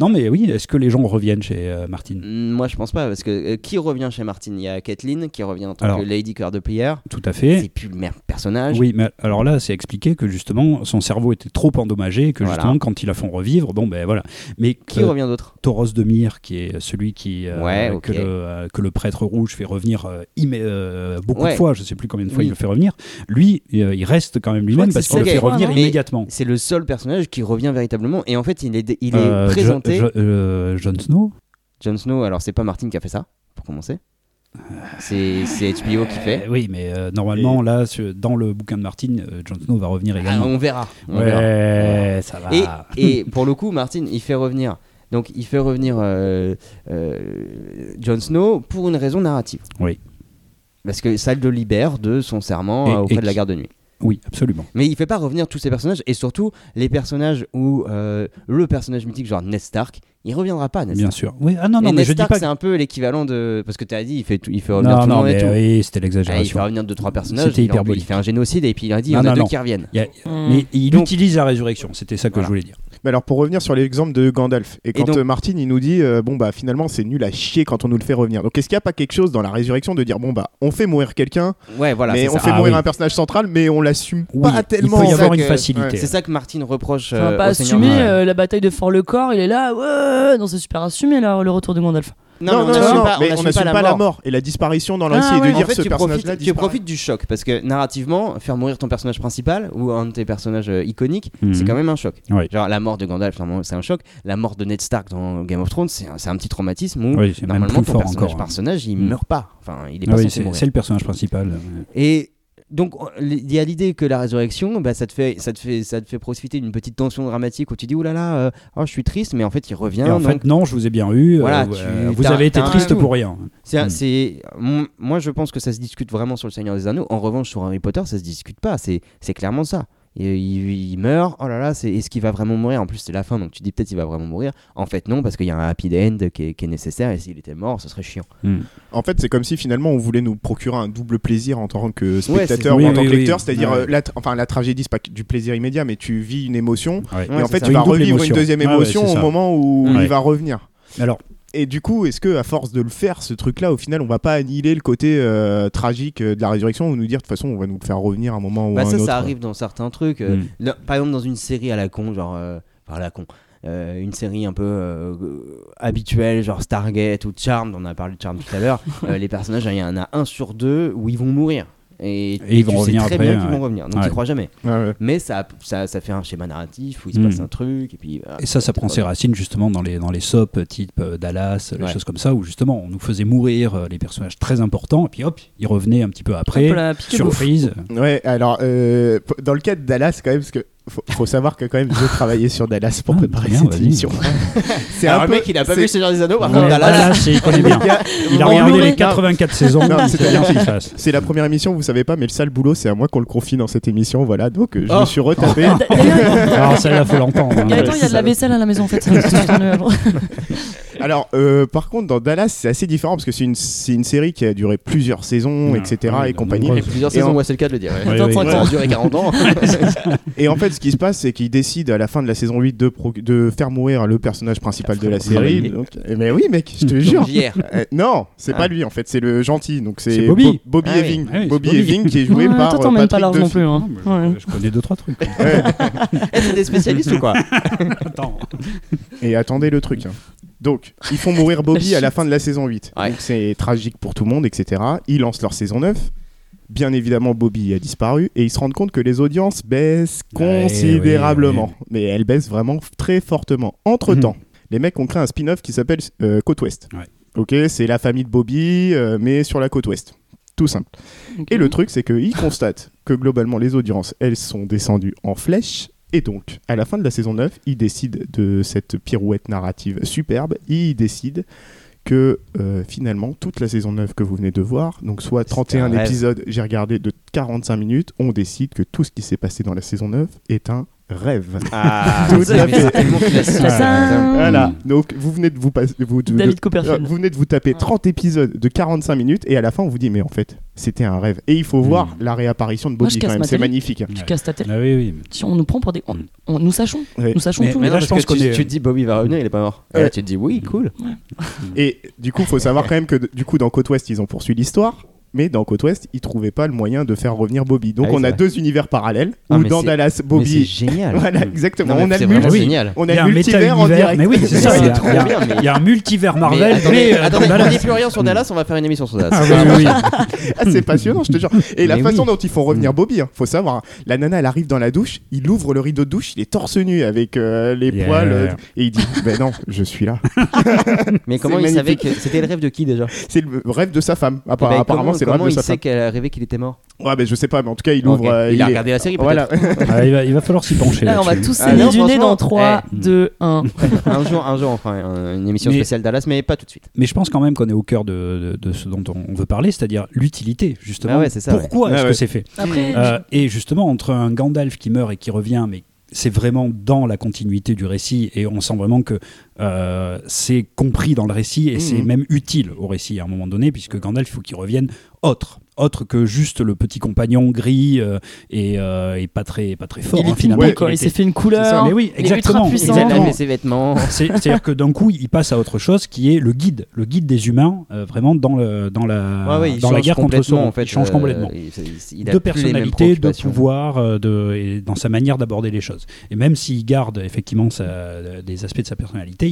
Non, mais oui, est-ce que les gens reviennent chez euh, Martin Mm, Moi, je pense pas, parce que euh, qui revient chez Martin Il y a Kathleen qui revient en tant Alors, que Lady Cœur de Prière. Tout à fait. C'est plus le même personnage. Oui, mais alors là, c'est expliqué que justement son cerveau était trop endommagé, que Voilà. justement quand ils la font revivre, bon ben voilà. Mais Qui euh, revient d'autre? Tauros de Myre, qui est celui qui euh, Ouais, ok. que, le, euh, que le prêtre rouge fait revenir euh, beaucoup Ouais. de fois, je sais plus combien de fois Oui. il le fait revenir. Lui, il reste quand même lui-même parce qu'il le fait revenir Mais immédiatement. C'est le seul personnage qui revient véritablement. Et en fait, il est, il est présenté. Jo- Jon Snow? Jon Snow, alors c'est pas Martin qui a fait ça, pour commencer. C'est HBO qui fait. Euh, oui, mais euh, normalement là, dans le bouquin de Martin, euh, Jon Snow va revenir Ah, également. on verra. on ouais, verra. ça va. Et, et pour le coup, Martin, il fait revenir. Donc, il fait revenir euh, Jon Snow pour une raison narrative. Oui. Parce que ça le libère de son serment Et- auprès de la garde de nuit. Oui, absolument. Mais il fait pas revenir tous ces personnages et surtout les personnages où le personnage mythique genre Ned Stark, il reviendra pas. Ned Bien sûr. Oui, ah non, Et non, mais je dis Stark, pas. c'est un peu l'équivalent de parce que tu as dit il fait tout- il fait revenir Non, tout le non, monde et tout. oui, c'était Ah, il l'exagération. fait revenir deux trois personnages. C'était il, en- hyperbolique. il fait un génocide et puis il a dit il y en a non, deux non. qui reviennent. Il y a- Mm. Mais il Donc- utilise la résurrection, c'était ça que Voilà. je voulais dire. Mais alors pour revenir sur l'exemple de Gandalf et quand donc- euh, Martin il nous dit euh, bon bah finalement c'est nul à chier quand on nous le fait revenir. Donc est-ce qu'il n'y a pas quelque chose dans la résurrection de dire bon bah on fait mourir quelqu'un Ouais, voilà. mais on ça. fait Ah mourir oui. un personnage central mais on l'assume Oui, pas il tellement. peut y avoir une que- facilité. C'est ça que Martin reproche. Euh, pas assumer euh, la bataille de Fort-le-Corps, il est là, ouais, non, c'est super assumé là, le retour de Gandalf. Non, Non, mais on non, n'assume non, pas, mais on on n'assume n'assume pas, pas la la mort. mort et la disparition dans le Ah et ouais. de En dire fait, ce tu personnage-là profites, tu profites du choc parce que narrativement, faire mourir ton personnage principal ou un de tes personnages euh, iconiques, Mhm. c'est quand même un choc. Genre la mort de Gandalf, c'est un choc. La mort de Ned Stark dans Game of Thrones, c'est un, c'est un petit traumatisme où Oui, normalement ton fort personnage, encore. personnage, il Mhm. meurt pas. Enfin, il est Ah pas oui, censé c'est mourir. c'est le personnage principal. Et donc, il y a l'idée que la résurrection, bah, ça, te fait, ça, te fait, ça te fait profiter d'une petite tension dramatique où tu dis, oulala, euh, oh, je suis triste, mais en fait, il revient. Et en donc fait, non, je vous ai bien eu. euh, Voilà, euh, tu- vous avez été triste pour rien. C'est, Mm. c'est- mon- moi, je pense que ça se discute vraiment sur le Seigneur des Anneaux. En revanche, sur Harry Potter, ça se discute pas. C'est, c'est clairement ça. Et il, il meurt. Oh là là, c'est, est-ce qu'il va vraiment mourir? En plus, c'est la fin, donc tu dis peut-être qu'il va vraiment mourir. En fait, non, parce qu'il y a un happy end qui est, qui est nécessaire. Et s'il était mort, ce serait chiant. En fait, c'est comme si finalement on voulait nous procurer un double plaisir en tant que spectateur ou en oui, tant que oui, lecteur, oui. c'est-à-dire Ouais. euh, la, tra- enfin la tragédie, c'est pas du plaisir immédiat, mais tu vis une émotion Ouais. et Ouais, en fait ça. tu vas revivre émotion. une deuxième ouais, émotion au moment où il va revenir. Alors, et du coup, est-ce que à force de le faire, ce truc-là, au final, on va pas annihiler le côté euh, tragique euh, de la résurrection ou nous dire de toute façon, on va nous le faire revenir à un moment ou Bah un ça, autre ça arrive dans certains trucs. euh, Mm. là, par exemple, dans une série à la con, genre. euh, enfin, à la con. euh, une série un peu euh, euh, habituelle, genre Stargate ou Charmed, on a parlé de Charmed tout à l'heure, euh, les personnages, il y en a un sur deux où ils vont mourir. Et, Et ils vont tu sais revenir très après, bien qu'ils ouais. vont revenir, donc Ouais. tu crois jamais. Ouais, ouais. Mais ça, ça, ça fait un schéma narratif où il se Mm. passe un truc, et puis. Et ça, ça prend ses racines justement dans les, dans les sops type euh, Dallas, les Ouais. choses comme ça, où justement on nous faisait mourir euh, les personnages très importants, et puis hop, ils revenaient un petit peu après. Hop là. Surprise. Ouais, alors, euh, dans le cas de Dallas, quand même, parce que faut, faut savoir que quand même, j'ai travaillé sur Dallas pour Ah, préparer bien, cette vas-y. émission. c'est un peu- mec, il a pas vu Seigneur des Anneaux, par Ouais, contre, Dallas. Dallas, il connaît bien. Il a regardé les 84 saisons, Non, il c'est la première émission, vous savez pas, mais le sale boulot, c'est à moi qu'on le confie dans cette émission, voilà. Donc, euh, je Oh. me suis retapé. Alors celle-là, faut l'entendre. hein. Il y a de la vaisselle à la maison en fait. Alors, euh, par contre, dans Dallas, c'est assez différent parce que c'est une, c'est une série qui a duré plusieurs saisons, Ouais, etc. ouais, et compagnie. Et plusieurs Et saisons, en- ouais, c'est le cas de le dire. ouais. Ouais, 25 ouais, Ça ans. a duré 40 ans. Et en fait, ce qui se passe, c'est qu'ils décident à la fin de la saison 8 de, pro- de faire mourir le personnage principal de la série. Donc, eh, mais oui, mec, je te jure. Hier. Euh, non, c'est Ah. pas lui en fait, c'est le gentil. Donc c'est Bobby. Bo- Bobby Ah oui. Eving. Ah oui, Bobby Bobby. Eving qui est joué par toi, euh, t'emmènes pas Patrick large non plus. Hein. Non, mais. Je connais deux trois trucs. Ouais. Eh, c'est des spécialistes ou quoi Attends. Et attendez le truc. Donc, ils font mourir Bobby à la fin de la saison 8. Ouais. Donc c'est tragique pour tout le monde, etc. Ils lancent leur saison 9. Bien évidemment, Bobby a disparu et ils se rendent compte que les audiences baissent Ouais, considérablement. ouais, Mais elles baissent vraiment très fortement. Entre-temps, les mecs ont créé un spin-off qui s'appelle euh, Côte Ouest. Ok, c'est la famille de Bobby, euh, mais sur la côte Ouest. Tout simple. Et le truc, c'est qu'ils constatent que globalement, les audiences, elles sont descendues en flèche. Et donc, à la fin de la saison 9, ils décident de cette pirouette narrative superbe. Ils décident que euh, finalement, toute la saison 9 que vous venez de voir, donc soit C'était 31 un rêve. épisodes, j'ai regardé de 45 minutes, on décide que tout ce qui s'est passé dans la saison 9 est un rêve. Ah, Tout mais à c'est fait. tellement classique. Voilà, donc vous venez de vous passer. Vous, de- David de- Copperfield. euh, vous venez de vous taper 30 épisodes de 45 minutes et à la fin on vous dit mais en fait c'était un rêve. Et il faut voir la réapparition de Moi, Bobby je quand casse même, ma c'est télé. magnifique. Tu casses ta tête. Ah oui, oui. Si on nous prend pour des. on- on- nous sachons. Ouais. Nous sachons Mais- tout. mais là, non, je pense que qu'on tu, est- tu te dis Bobby va revenir, il est pas mort. Et Ouais. là, tu te dis oui, cool. Et du coup, faut savoir quand même que du coup dans Côte Ouest ils ont poursuivi l'histoire. Mais dans Côte Ouest, ils trouvaient pas le moyen de faire revenir Bobby. Donc Ah oui, on a vrai. deux univers parallèles. Ah, où mais dans Dallas, Mais c'est Bobby. génial. Voilà, exactement. Non, on mais a c'est le oui. génial. on a a le multivers en direct. Mais oui, c'est ça. Il y a- trop il y a- bien, mais- il y a un multivers Mais Marvel, mais, attendez, euh, attendez, on Dallas. dit plus rien sur Dallas, on va faire une émission sur Dallas. Ah oui, oui, oui. Ah, c'est passionnant, je te jure. Et la Mais façon oui. dont ils font revenir Bobby, hein, faut savoir, hein, la nana elle arrive dans la douche, il ouvre le rideau de douche, il est torse nu avec euh, les Yeah. poils euh, et il dit Ben non, je suis là. Mais comment il savait que c'était le rêve de qui déjà? C'est le rêve de sa femme. Eh ben, apparemment, c'est Comment il sa sait qu'elle a rêvé qu'il était mort Ouais, ben je sais pas, mais en tout cas, il ouvre. euh, Il a est- regardé la série, peut-être. Voilà. Ah, il, va, il va falloir s'y pencher. Là, on va tous Ah, saigner non, du nez dans 3, eh. 2, 1. un jour, un jour, un- une émission Mais- spéciale Dallas, mais pas tout de suite. Mais je pense quand même qu'on est au cœur de, de- de ce dont on veut parler, c'est-à-dire l'utilité, justement. Ah ouais, c'est ça, Pourquoi ouais. est-ce Ah que c'est fait Après, Euh, Et justement, entre un Gandalf qui meurt et qui revient, mais c'est vraiment dans la continuité du récit, et on sent vraiment que euh, c'est compris dans le récit, et c'est Mhm. même utile au récit à un moment donné, puisque Gandalf, il faut qu'il revienne autre. Autre que juste le petit compagnon gris euh, et, euh, et pas très pas très fort il hein, finalement. finalement, quoi. Il Il s'est était- fait une couleur. C'est ça, mais oui, exactement. Il a lavé ses vêtements. C'est- C'est-à-dire que d'un coup, il passe à autre chose qui est le guide, le guide des humains, euh, vraiment dans, le, dans, la, Ouais, ouais, dans la guerre contre Sauron. en fait. il change complètement. il- il- il a de personnalité, de pouvoir, euh, de, et dans sa manière d'aborder les choses. Et même s'il garde effectivement sa- des aspects de sa personnalité,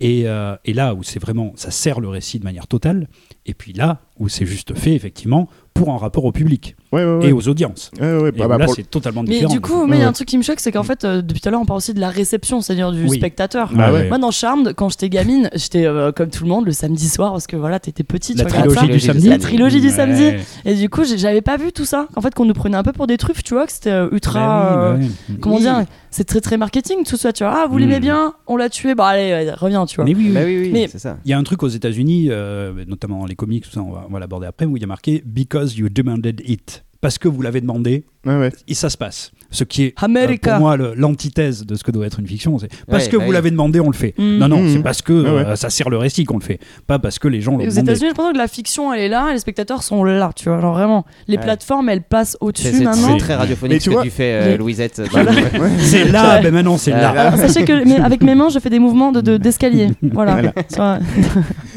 Et, euh, et là où c'est vraiment, ça sert le récit de manière totale, et puis là où c'est juste fait effectivement pour un rapport au public Ouais, ouais, ouais. et aux audiences. Ouais, ouais, Et bah, bah, là, pour- c'est totalement Mais différent. du coup, mais il y a Ouais. un truc qui me choque, c'est qu'en fait, euh, depuis tout à l'heure, on parle aussi de la réception, c'est-à-dire du Oui. spectateur. Ah ouais. Moi, dans Charmed, quand j'étais gamine, j'étais euh, comme tout le monde le samedi soir parce que voilà, t'étais petit, la tu trilogie du samedi. La trilogie du samedi. Et du coup, j'avais pas vu tout ça. En fait, qu'on nous prenait un peu pour des truffes, tu vois, que c'était euh, ultra. Bah. Comment dire C'est très très marketing tout ça, tu vois. Ah, vous l'aimez Mm. bien On l'a tué, bah allez, reviens, tu vois. Mais oui, oui. Bah oui, oui, Mais- c'est ça. Il y a un truc aux États-Unis, euh, notamment dans les comics, tout ça, on va, on va l'aborder après, où il y a marqué Because you demanded it. Parce que vous l'avez demandé, ouais. et ça se passe. Ce qui est euh, America. pour moi le- l'antithèse de ce que doit être une fiction. C'est parce Ouais, que bah vous oui. l'avez demandé, on le fait. Mm. Non, non, Mm. c'est parce que Ouais, ouais. euh, ça sert le récit qu'on le fait, pas parce que les gens l'ont Et aux demandé. États-Unis, je pense que la fiction, elle est là, et les spectateurs sont là, tu vois. Genre vraiment, les Ouais. plateformes, elles passent au-dessus c'est- maintenant. c'est très radiophonique Mais ce tu que vois- tu fais, euh, Mais- Louisette. C'est là, Ouais. ben maintenant c'est Ah, là. Alors, sachez que mais avec mes mains, je fais des mouvements de de- d'escalier. voilà.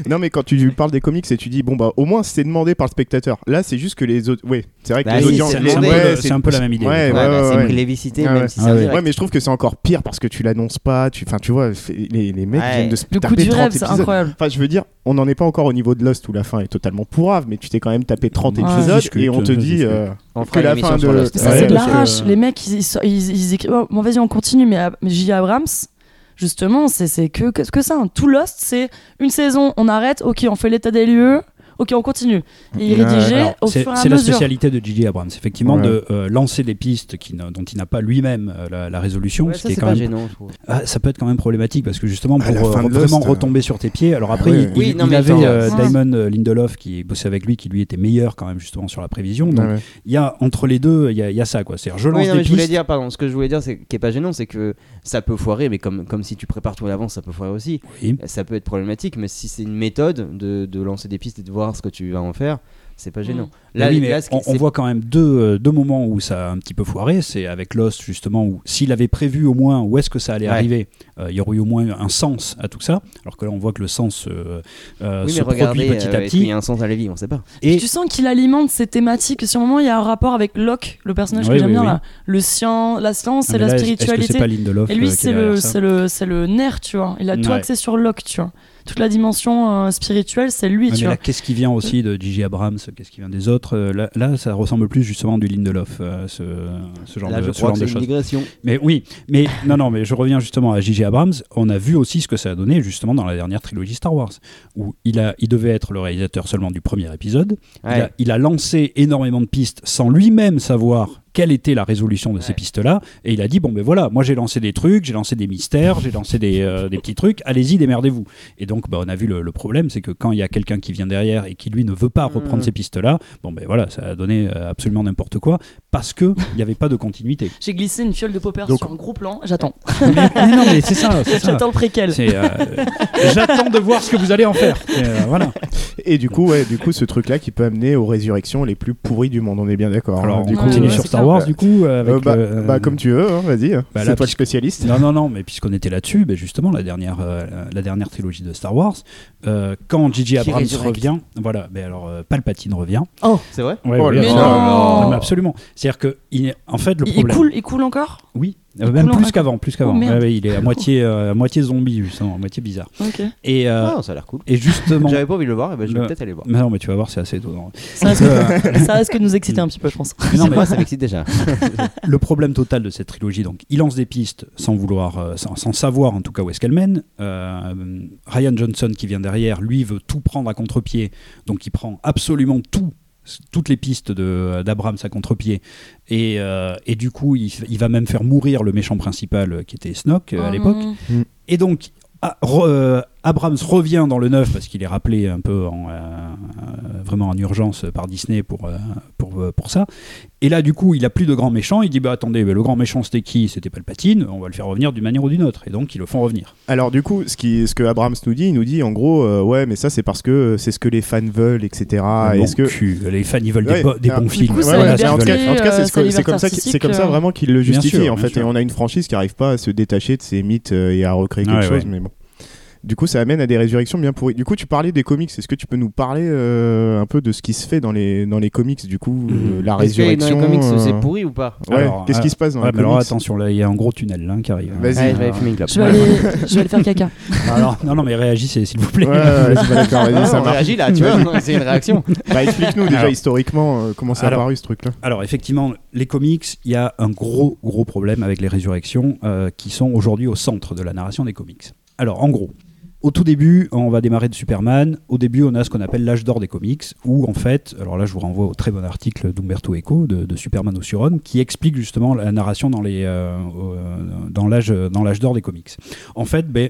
Non, mais quand tu parles des comics et tu dis, bon, bah, au moins c'est demandé par le spectateur. Là, c'est juste que les autres. Ouais, c'est vrai que Bah les oui, audiences. c'est- un peu ouais, le- c'est un peu la même idée. Ouais, Ouais, ouais, prévicité, Ah même ouais. si Ah c'est en ouais. direct. Ouais, mais je trouve que c'est encore pire parce que tu l'annonces pas. Tu, enfin, tu vois, les, les mecs Ouais. viennent de se Le coup taper du 30 rêve, c'est épisodes. incroyable. Enfin, je veux dire, on n'en est pas encore au niveau de Lost où la fin est totalement pourrave, mais tu t'es quand même tapé 30 Ouais. épisodes Discute, et on te dit discute. euh, On que la émission fin sur de. Lost. Ça, Ouais, c'est de parce que- l'arrache. Les mecs, ils, ils, ils- ils écrivent. Oh, bon, vas-y, on continue. Mais, euh, mais J. Abrams, justement, c'est c'est que, que, que ça. hein. Tout Lost, c'est une saison, on arrête, ok, on fait l'état des lieux, ok, on continue. Et il rédigeait au C'est fur et à c'est la spécialité de J.J. Abrams, effectivement, Ouais. de euh, lancer des pistes qui dont il n'a pas lui-même euh, la, la résolution, Ouais, ce ça, qui est quand pas même gênant. Ah, ça peut être quand même problématique parce que justement À pour euh, vraiment euh, retomber sur tes pieds. Alors après, il, Oui, il- non, il mais avait euh, ouais. Damon Lindelof qui bossait avec lui, qui lui était meilleur quand même justement sur la prévision. Donc il y a entre les deux, il y, a- il y a ça quoi. C'est-à-dire je lance Oui, non, des mais je voulais pistes. dire, pardon, ce que je voulais dire, c'est qui est pas gênant, c'est que ça peut foirer, mais comme, comme si tu prépares tout à l'avance, ça peut foirer aussi. Ça peut être problématique, mais si c'est une méthode de, de lancer des pistes et de voir ce que tu vas en faire, c'est pas gênant. Mais Là, oui, mais là, on, voit quand même deux, euh, deux moments où ça a un petit peu foiré. C'est avec Lost, justement, où s'il avait prévu au moins où est-ce que ça allait Ouais. arriver, euh, il y aurait eu au moins un sens à tout ça. Alors que là, on voit que le sens euh, Oui, se regardez, produit petit euh, à est-ce qu'il y petit. a un sens à la vie, on sait pas. Et Tu sens qu'il alimente ces thématiques. Sur un moment, il y a un rapport avec Locke, le personnage Oui, que j'aime oui, bien oui. là. Le science, la science Ah, et la est-ce- que spiritualité. c'est pas Lindelof Et lui, c'est le, le, c'est le nerf, tu vois. Il a tout axé sur Locke, tu vois. Toute la dimension euh, spirituelle, c'est lui, Ouais, tu mais vois. là, qu'est-ce qui vient aussi de J.J. Abrams Qu'est-ce qui vient des autres Euh, là, là, ça ressemble plus justement du Lindelof, euh, ce, ce genre Là, de, je ce crois genre que de c'est une choses. digression. Mais oui, mais non, non, mais je reviens justement à J.J. Abrams. On a vu aussi ce que ça a donné justement dans la dernière trilogie Star Wars, où il, a, il devait être le réalisateur seulement du premier épisode. Il, Ouais. a, il a lancé énormément de pistes sans lui-même savoir quelle était la résolution de ces pistes-là. Et il a dit, bon ben voilà, moi j'ai lancé des trucs, j'ai lancé des mystères, j'ai lancé des, euh, des petits trucs, allez-y, démerdez-vous. Et donc bah, on a vu le, le problème, c'est que quand il y a quelqu'un qui vient derrière et qui lui ne veut pas reprendre Mhm. ces pistes-là, bon ben voilà, ça a donné euh, absolument n'importe quoi, parce qu'il n'y avait pas de continuité. J'ai glissé une fiole de popper Donc- sur un gros plan. J'attends. mais, mais non, mais c'est ça. J'attends le préquel. Euh, J'attends de voir ce que vous allez en faire. Et, euh, voilà. Et du coup, ouais, du coup, ce truc-là qui peut amener aux résurrections les plus pourries du monde. On est bien d'accord. Alors hein, on du Ouais, continue ouais, sur c'est Star clair. Wars du coup euh, avec Euh, bah, euh, bah, comme tu veux, hein, vas-y. Bah, c'est toi le spécialiste. Non, non, non, mais puisqu'on était là-dessus, justement, la dernière, euh, la dernière trilogie de Star Wars, euh, quand J.J. Abrams revient, voilà, ben alors euh, Palpatine revient. C'est vrai Ouais, Oh oui, Mais absolument. non. mais absolument. C'est-à-dire que, il, en fait, le Il, il problème. coule, il coule encore? Oui, euh, même plus qu'avant, plus qu'avant. Oh, merde. Ouais, ouais, il est à moitié, euh, à moitié zombie, justement, à moitié bizarre. Ok. Et, euh, Ah, ça a l'air cool. et justement. J'avais pas envie de le voir, et ben je vais Le- peut-être aller le voir. Mais non, mais tu vas voir, c'est assez étonnant. Ça risque, ça risque de nous exciter un petit peu, je pense. Mais non, mais Moi, ça m'excite déjà. le problème total de cette trilogie, donc, il lance des pistes sans vouloir, sans, sans savoir en tout cas où est-ce qu'elle mène. Euh, Ryan Johnson qui vient derrière, lui veut tout prendre à contre-pied, donc il prend absolument tout, toutes les pistes de- d'Abrams à contre-pied, et, euh, et du coup il, il va même faire mourir le méchant principal euh, qui était Snoke euh, à Oh l'époque. non. Et donc, ah, re- euh, Abrams revient dans le neuf parce qu'il est rappelé un peu en, euh, euh, vraiment en urgence par Disney pour, euh, pour, pour ça. Et là, du coup, il a plus de grand méchant. Il dit bah attendez, bah, le grand méchant c'était qui? C'était Palpatine. On va le faire revenir d'une manière ou d'une autre. Et donc, ils le font revenir. Alors du coup, ce, qui, ce que Abrams nous dit, il nous dit en gros, euh, ouais, mais ça c'est parce que c'est ce que les fans veulent, etc. Mon Est-ce que cul, les fans ils veulent Ouais, des, bo- des alors, bons films. Ouais, en tout cas, euh, c'est comme ça, que- c'est comme ça artistique, vraiment qu'il le justifie sûr, en fait. sûr. Et on a une franchise qui n'arrive pas à se détacher de ses mythes et à recréer quelque Ouais, chose, ouais. mais bon. Du coup, ça amène à des résurrections bien pourries. Du coup, tu parlais des comics. Est-ce que tu peux nous parler euh, un peu de ce qui se fait dans les, dans les comics, du coup, euh, la Est-ce que dans résurrection les comics, euh, c'est pourri ou pas Ouais, Alors, qu'est-ce euh, qui se passe dans Ouais, les mais alors comics attention, là il y a un gros tunnel là, qui arrive. Vas-y. Je vais aller fumer une clope. Je vais, aller, je vais aller faire caca. Alors, non, non, mais réagissez s'il vous plaît. Ouais, ouais, c'est pas d'accord, vas-y, ça on marche. réagit là, tu vois, c'est une réaction. Bah, explique-nous déjà Alors- historiquement euh, comment ça a Alors- apparu ce truc-là. Alors effectivement, les comics, il y a un gros gros problème avec les résurrections euh, qui sont aujourd'hui au centre de la narration des comics. Alors en gros, au tout début, on va démarrer de Superman. Au début, on a ce qu'on appelle l'âge d'or des comics, où en fait, alors là, je vous renvoie au très bon article d'Umberto Eco de, Superman au Suron, qui explique justement la narration dans les euh, euh, dans l'âge d'or des comics. En fait, ben,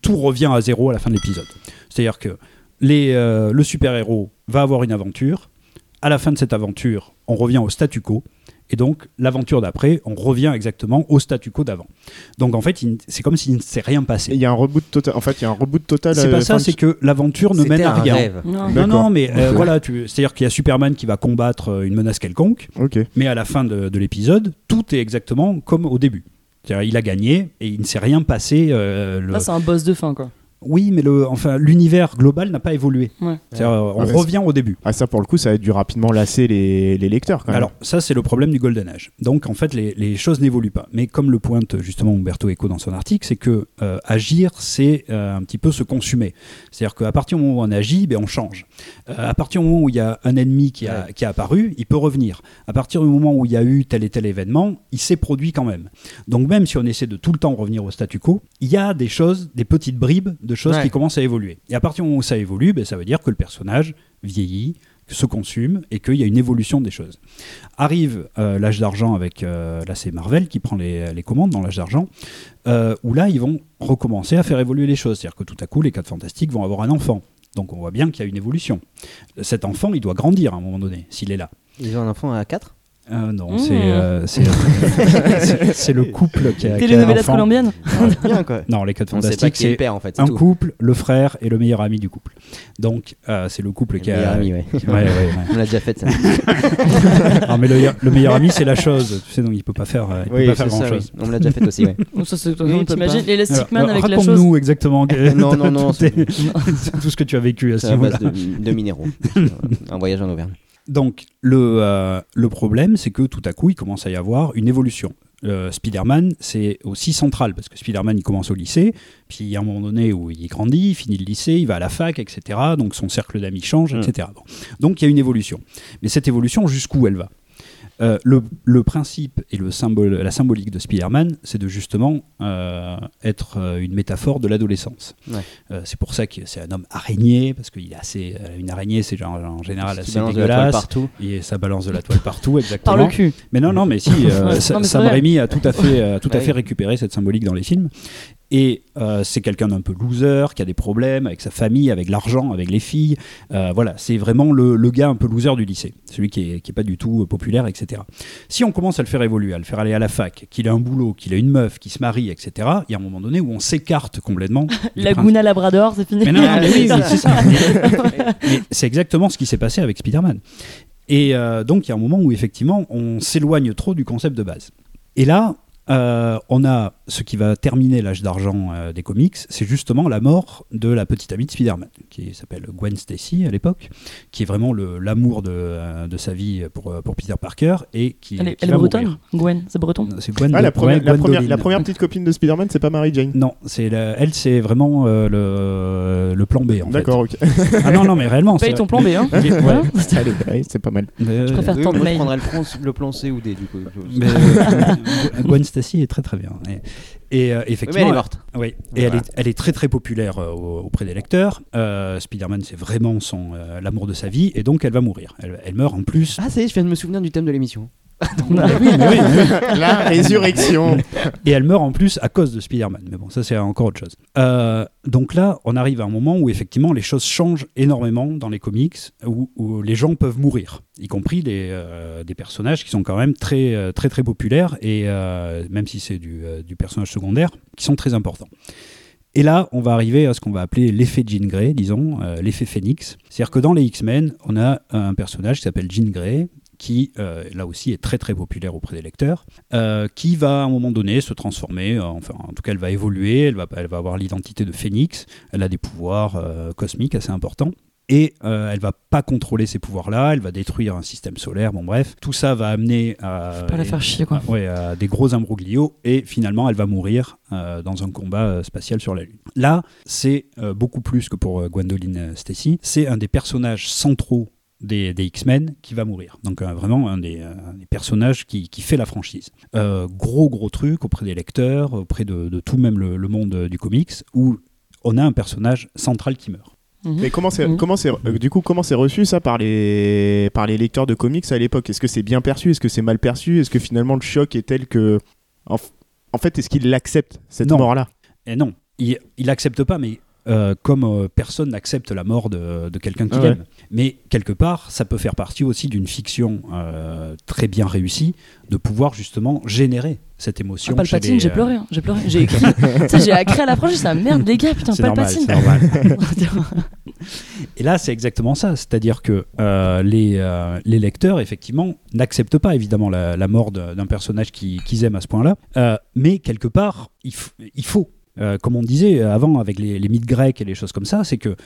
tout revient à zéro à la fin de l'épisode. C'est-à-dire que euh, le super-héros va avoir une aventure. À la fin de cette aventure, on revient au statu quo. Et donc, l'aventure d'après, on revient exactement au statu quo d'avant. Donc, en fait, c'est comme s'il ne s'est rien passé. Il y a un reboot total. En fait, il y a un reboot total. C'est euh, pas ça, fin c'est que l'aventure ne mène à rien. rêve. Non. Non, mais euh, voilà, c'est-à-dire qu'il y a Superman qui va combattre euh, une menace quelconque, Ok. mais à la fin de, de l'épisode, tout est exactement comme au début. C'est-à-dire, il a gagné et il ne s'est rien passé. euh, le- Là, c'est un boss de fin, quoi. Oui, mais le, enfin, l'univers global n'a pas évolué. Ouais. C'est-à-dire, on Ouais, revient au début. Ah, ça, pour le coup, ça a dû rapidement lasser les, les lecteurs quand même. Alors, ça, c'est le problème du Golden Age. Donc, en fait, les, les choses n'évoluent pas. Mais comme le pointe justement Umberto Eco dans son article, c'est que euh, agir, c'est euh, un petit peu se consumer. C'est-à-dire qu'à partir du moment où on agit, ben, on change. Euh, à partir du moment où il y a un ennemi qui a, qui a apparu, il peut revenir. À partir du moment où il y a eu tel et tel événement, il s'est produit quand même. Donc, même si on essaie de tout le temps revenir au statu quo, il y a des choses, des petites bribes de choses Ouais. qui commencent à évoluer. Et à partir du moment où ça évolue, ben, ça veut dire que le personnage vieillit, se consume et qu'il y a une évolution des choses. Arrive euh, l'âge d'argent avec, euh, là c'est Marvel qui prend les, les commandes dans l'âge d'argent, euh, où là ils vont recommencer à faire évoluer les choses. C'est-à-dire que tout à coup les 4 fantastiques vont avoir un enfant. Donc on voit bien qu'il y a une évolution. Cet enfant, il doit grandir à un moment donné, s'il est là. Ils ont un enfant à 4 Euh, non, Mmh. c'est euh, c'est- c'est- le couple qui a, Télénovelas. Bien quoi. Non, les 4 On sait pas fantastiques, c'est père en fait. un tout. couple, le frère et le meilleur ami du couple. Donc euh, c'est le couple qui Le a... meilleur ami, ouais. Ouais, ouais, ouais. On l'a déjà fait ça. Non, mais le, le meilleur ami, c'est la chose. Tu sais, donc il peut pas faire, euh, il peut Oui, pas c'est faire ça, grand chose. oui. On l'a déjà fait aussi, ouais. Donc, ça, c'est Oui, peut t'imagines pas. l'Elastic Man avec la chose. Raconte-nous exactement Non, non, non, tout, ce que tu as vécu à ce C'est à base niveau-là. de, de minéraux. un voyage en Auvergne. Donc le, euh, le problème, c'est que tout à coup, il commence à y avoir une évolution. Euh, Spider-Man, c'est aussi central parce que Spider-Man, il commence au lycée, puis il y a un moment donné où il grandit, il finit le lycée, il va à la fac, etc. Donc son cercle d'amis change, etc. Bon. Donc il y a une évolution. Mais cette évolution, jusqu'où elle va? Euh, le, le principe et le symbole, la symbolique de Spider-Man, c'est de justement euh, être euh, une métaphore de l'adolescence. Ouais. Euh, c'est pour ça que c'est un homme araignée, parce qu'il est assez. euh, une araignée, c'est genre, en général assez balance de la toile dégueulasse. partout. Et ça balance de la toile partout, exactement. Par le cul. Mais non, non, mais si, euh, Non, mais Sam. Raimi a tout à fait, euh, tout à Ouais. fait récupéré cette symbolique dans les films. Et euh, c'est quelqu'un d'un peu loser, qui a des problèmes avec sa famille, avec l'argent, avec les filles. Euh, voilà, c'est vraiment le, le gars un peu loser du lycée, celui qui est, qui est pas du tout euh, populaire, etc. Si on commence à le faire évoluer, à le faire aller à la fac, qu'il a un boulot, qu'il a une meuf, qu'il se marie, etc., il y a un moment donné où on s'écarte complètement. Laguna Labrador, c'est fini. mais non, non, mais oui, c'est ça. C'est exactement ce qui s'est passé avec Spider-Man. Et euh, donc, il y a un moment où, effectivement, on s'éloigne trop du concept de base. Et là, euh, on a ce qui va terminer l'âge d'argent euh, des comics, c'est justement la mort de la petite amie de Spider-Man, qui s'appelle Gwen Stacy à l'époque, qui est vraiment l'amour de, euh, de sa vie pour, euh, pour Peter Parker et qui, Elle est, qui elle est va bretonne mourir. Gwen, c'est breton C'est Gwen Ah, la, première, la, première, Gwendoline. la première petite copine de Spider-Man, c'est pas Mary Jane. Non, c'est la- elle, c'est vraiment euh, le, le plan B. en fait. D'accord, ok. Ah non, non, mais réellement. Paye c'est- ton plan B, hein. ouais. Ouais, c'est pas mal. Euh, Je préfère Oui, tant de moi, je prendrais le plan, le plan C ou D du coup. mais, euh, Gwen Stacy est très très bien. Et, et, euh, Oui, effectivement, elle est morte. Oui, et elle, est, elle est très très populaire euh, au- auprès des lecteurs. Euh, Spider-Man, c'est vraiment son l'amour de sa vie, et donc elle va mourir. Elle, elle meurt en plus. Ah, ça y est, je viens de me souvenir du thème de l'émission. La résurrection. Et elle meurt en plus à cause de Spider-Man. Mais bon, ça c'est encore autre chose. Euh, donc là, on arrive à un moment où effectivement les choses changent énormément dans les comics, où, où les gens peuvent mourir, y compris des, euh, des personnages qui sont quand même très euh, très très populaires, et euh, même si c'est du, du personnage secondaire, qui sont très importants. Et là, on va arriver à ce qu'on va appeler l'effet Jean Grey, disons, euh, l'effet Phoenix. C'est-à-dire que dans les X-Men, on a un personnage qui s'appelle Jean Grey, qui euh, là aussi est très très populaire auprès des lecteurs, euh, qui va à un moment donné se transformer, euh, enfin en tout cas elle va évoluer, elle va, elle va avoir l'identité de Phénix, elle a des pouvoirs cosmiques assez importants. Et elle va pas contrôler ces pouvoirs-là, elle va détruire un système solaire, bon bref. Tout ça va amener à, Pas la faire chier, quoi. à- ouais, à des gros imbroglios, et finalement elle va mourir dans un combat spatial sur la Lune. Là, c'est beaucoup plus que pour Gwendoline Stacy, c'est un des personnages centraux des, des X-Men qui va mourir. Donc euh, vraiment un des, euh, un des personnages qui, qui fait la franchise. Euh, gros gros truc auprès des lecteurs, auprès de, de tout même le, le monde du comics, où on a un personnage central qui meurt. Mhm. Mais comment c'est, Mhm. comment c'est, euh, du coup, comment c'est reçu ça par les, par les lecteurs de comics à l'époque? Est-ce que c'est bien perçu? Est-ce que c'est mal perçu? Est-ce que finalement le choc est tel que, en, fait, est-ce qu'ils l'acceptent cette Non. mort-là? Et non, il, il accepte pas, mais euh, comme euh, personne n'accepte la mort de, de quelqu'un qu'il Ah ouais. aime. Mais quelque part, ça peut faire partie aussi d'une fiction euh, très bien réussie, de pouvoir justement générer cette émotion. Ah, Palpatine, les, j'ai euh, pleuré, hein, j'ai pleuré, j'ai écrit. tu sais, j'ai écrit à l'approche, c'est merde les gars, putain, normal, Palpatine. c'est normal. Et là, c'est exactement ça. C'est-à-dire que euh, les, euh, les lecteurs, effectivement, n'acceptent pas évidemment la, la mort d'un personnage qui- qu'ils aiment à ce point-là. Euh, mais quelque part, il, faut, comme on disait avant avec les, les mythes grecs et les choses comme ça, c'est que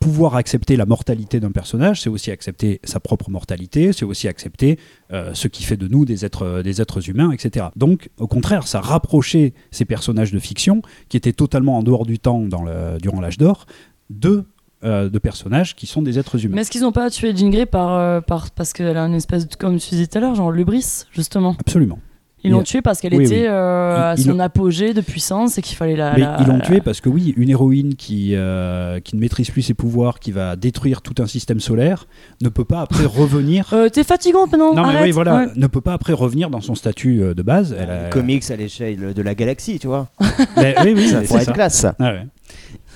pouvoir accepter la mortalité d'un personnage, c'est aussi accepter sa propre mortalité, c'est aussi accepter euh, ce qui fait de nous des êtres, des êtres humains, etc. Donc, au contraire, ça rapprochait ces personnages de fiction, qui étaient totalement en dehors du temps dans le, durant l'âge d'or, de, euh, de personnages qui sont des êtres humains. Mais est-ce qu'ils n'ont pas tué Jean Grey par, euh, par, parce qu'elle a une espèce, de, comme tu disais tout à l'heure, genre l'ubris, justement? Absolument. Ils l'ont Il- tuée parce qu'elle Oui, était oui. euh, à Ils- son apogée de puissance et qu'il fallait la. Mais la- ils l'ont la- tué parce que oui, une héroïne qui, euh, qui ne maîtrise plus ses pouvoirs, qui va détruire tout un système solaire, ne peut pas après revenir. Euh, T'es fatigante maintenant non mais arrête. oui voilà, Ouais. ne peut pas après revenir dans son statut euh, de base. Elle a- Comics à l'échelle de la galaxie, tu vois. Ben, oui, oui, ça c'est pourrait ça. être classe, ça. Ah ouais.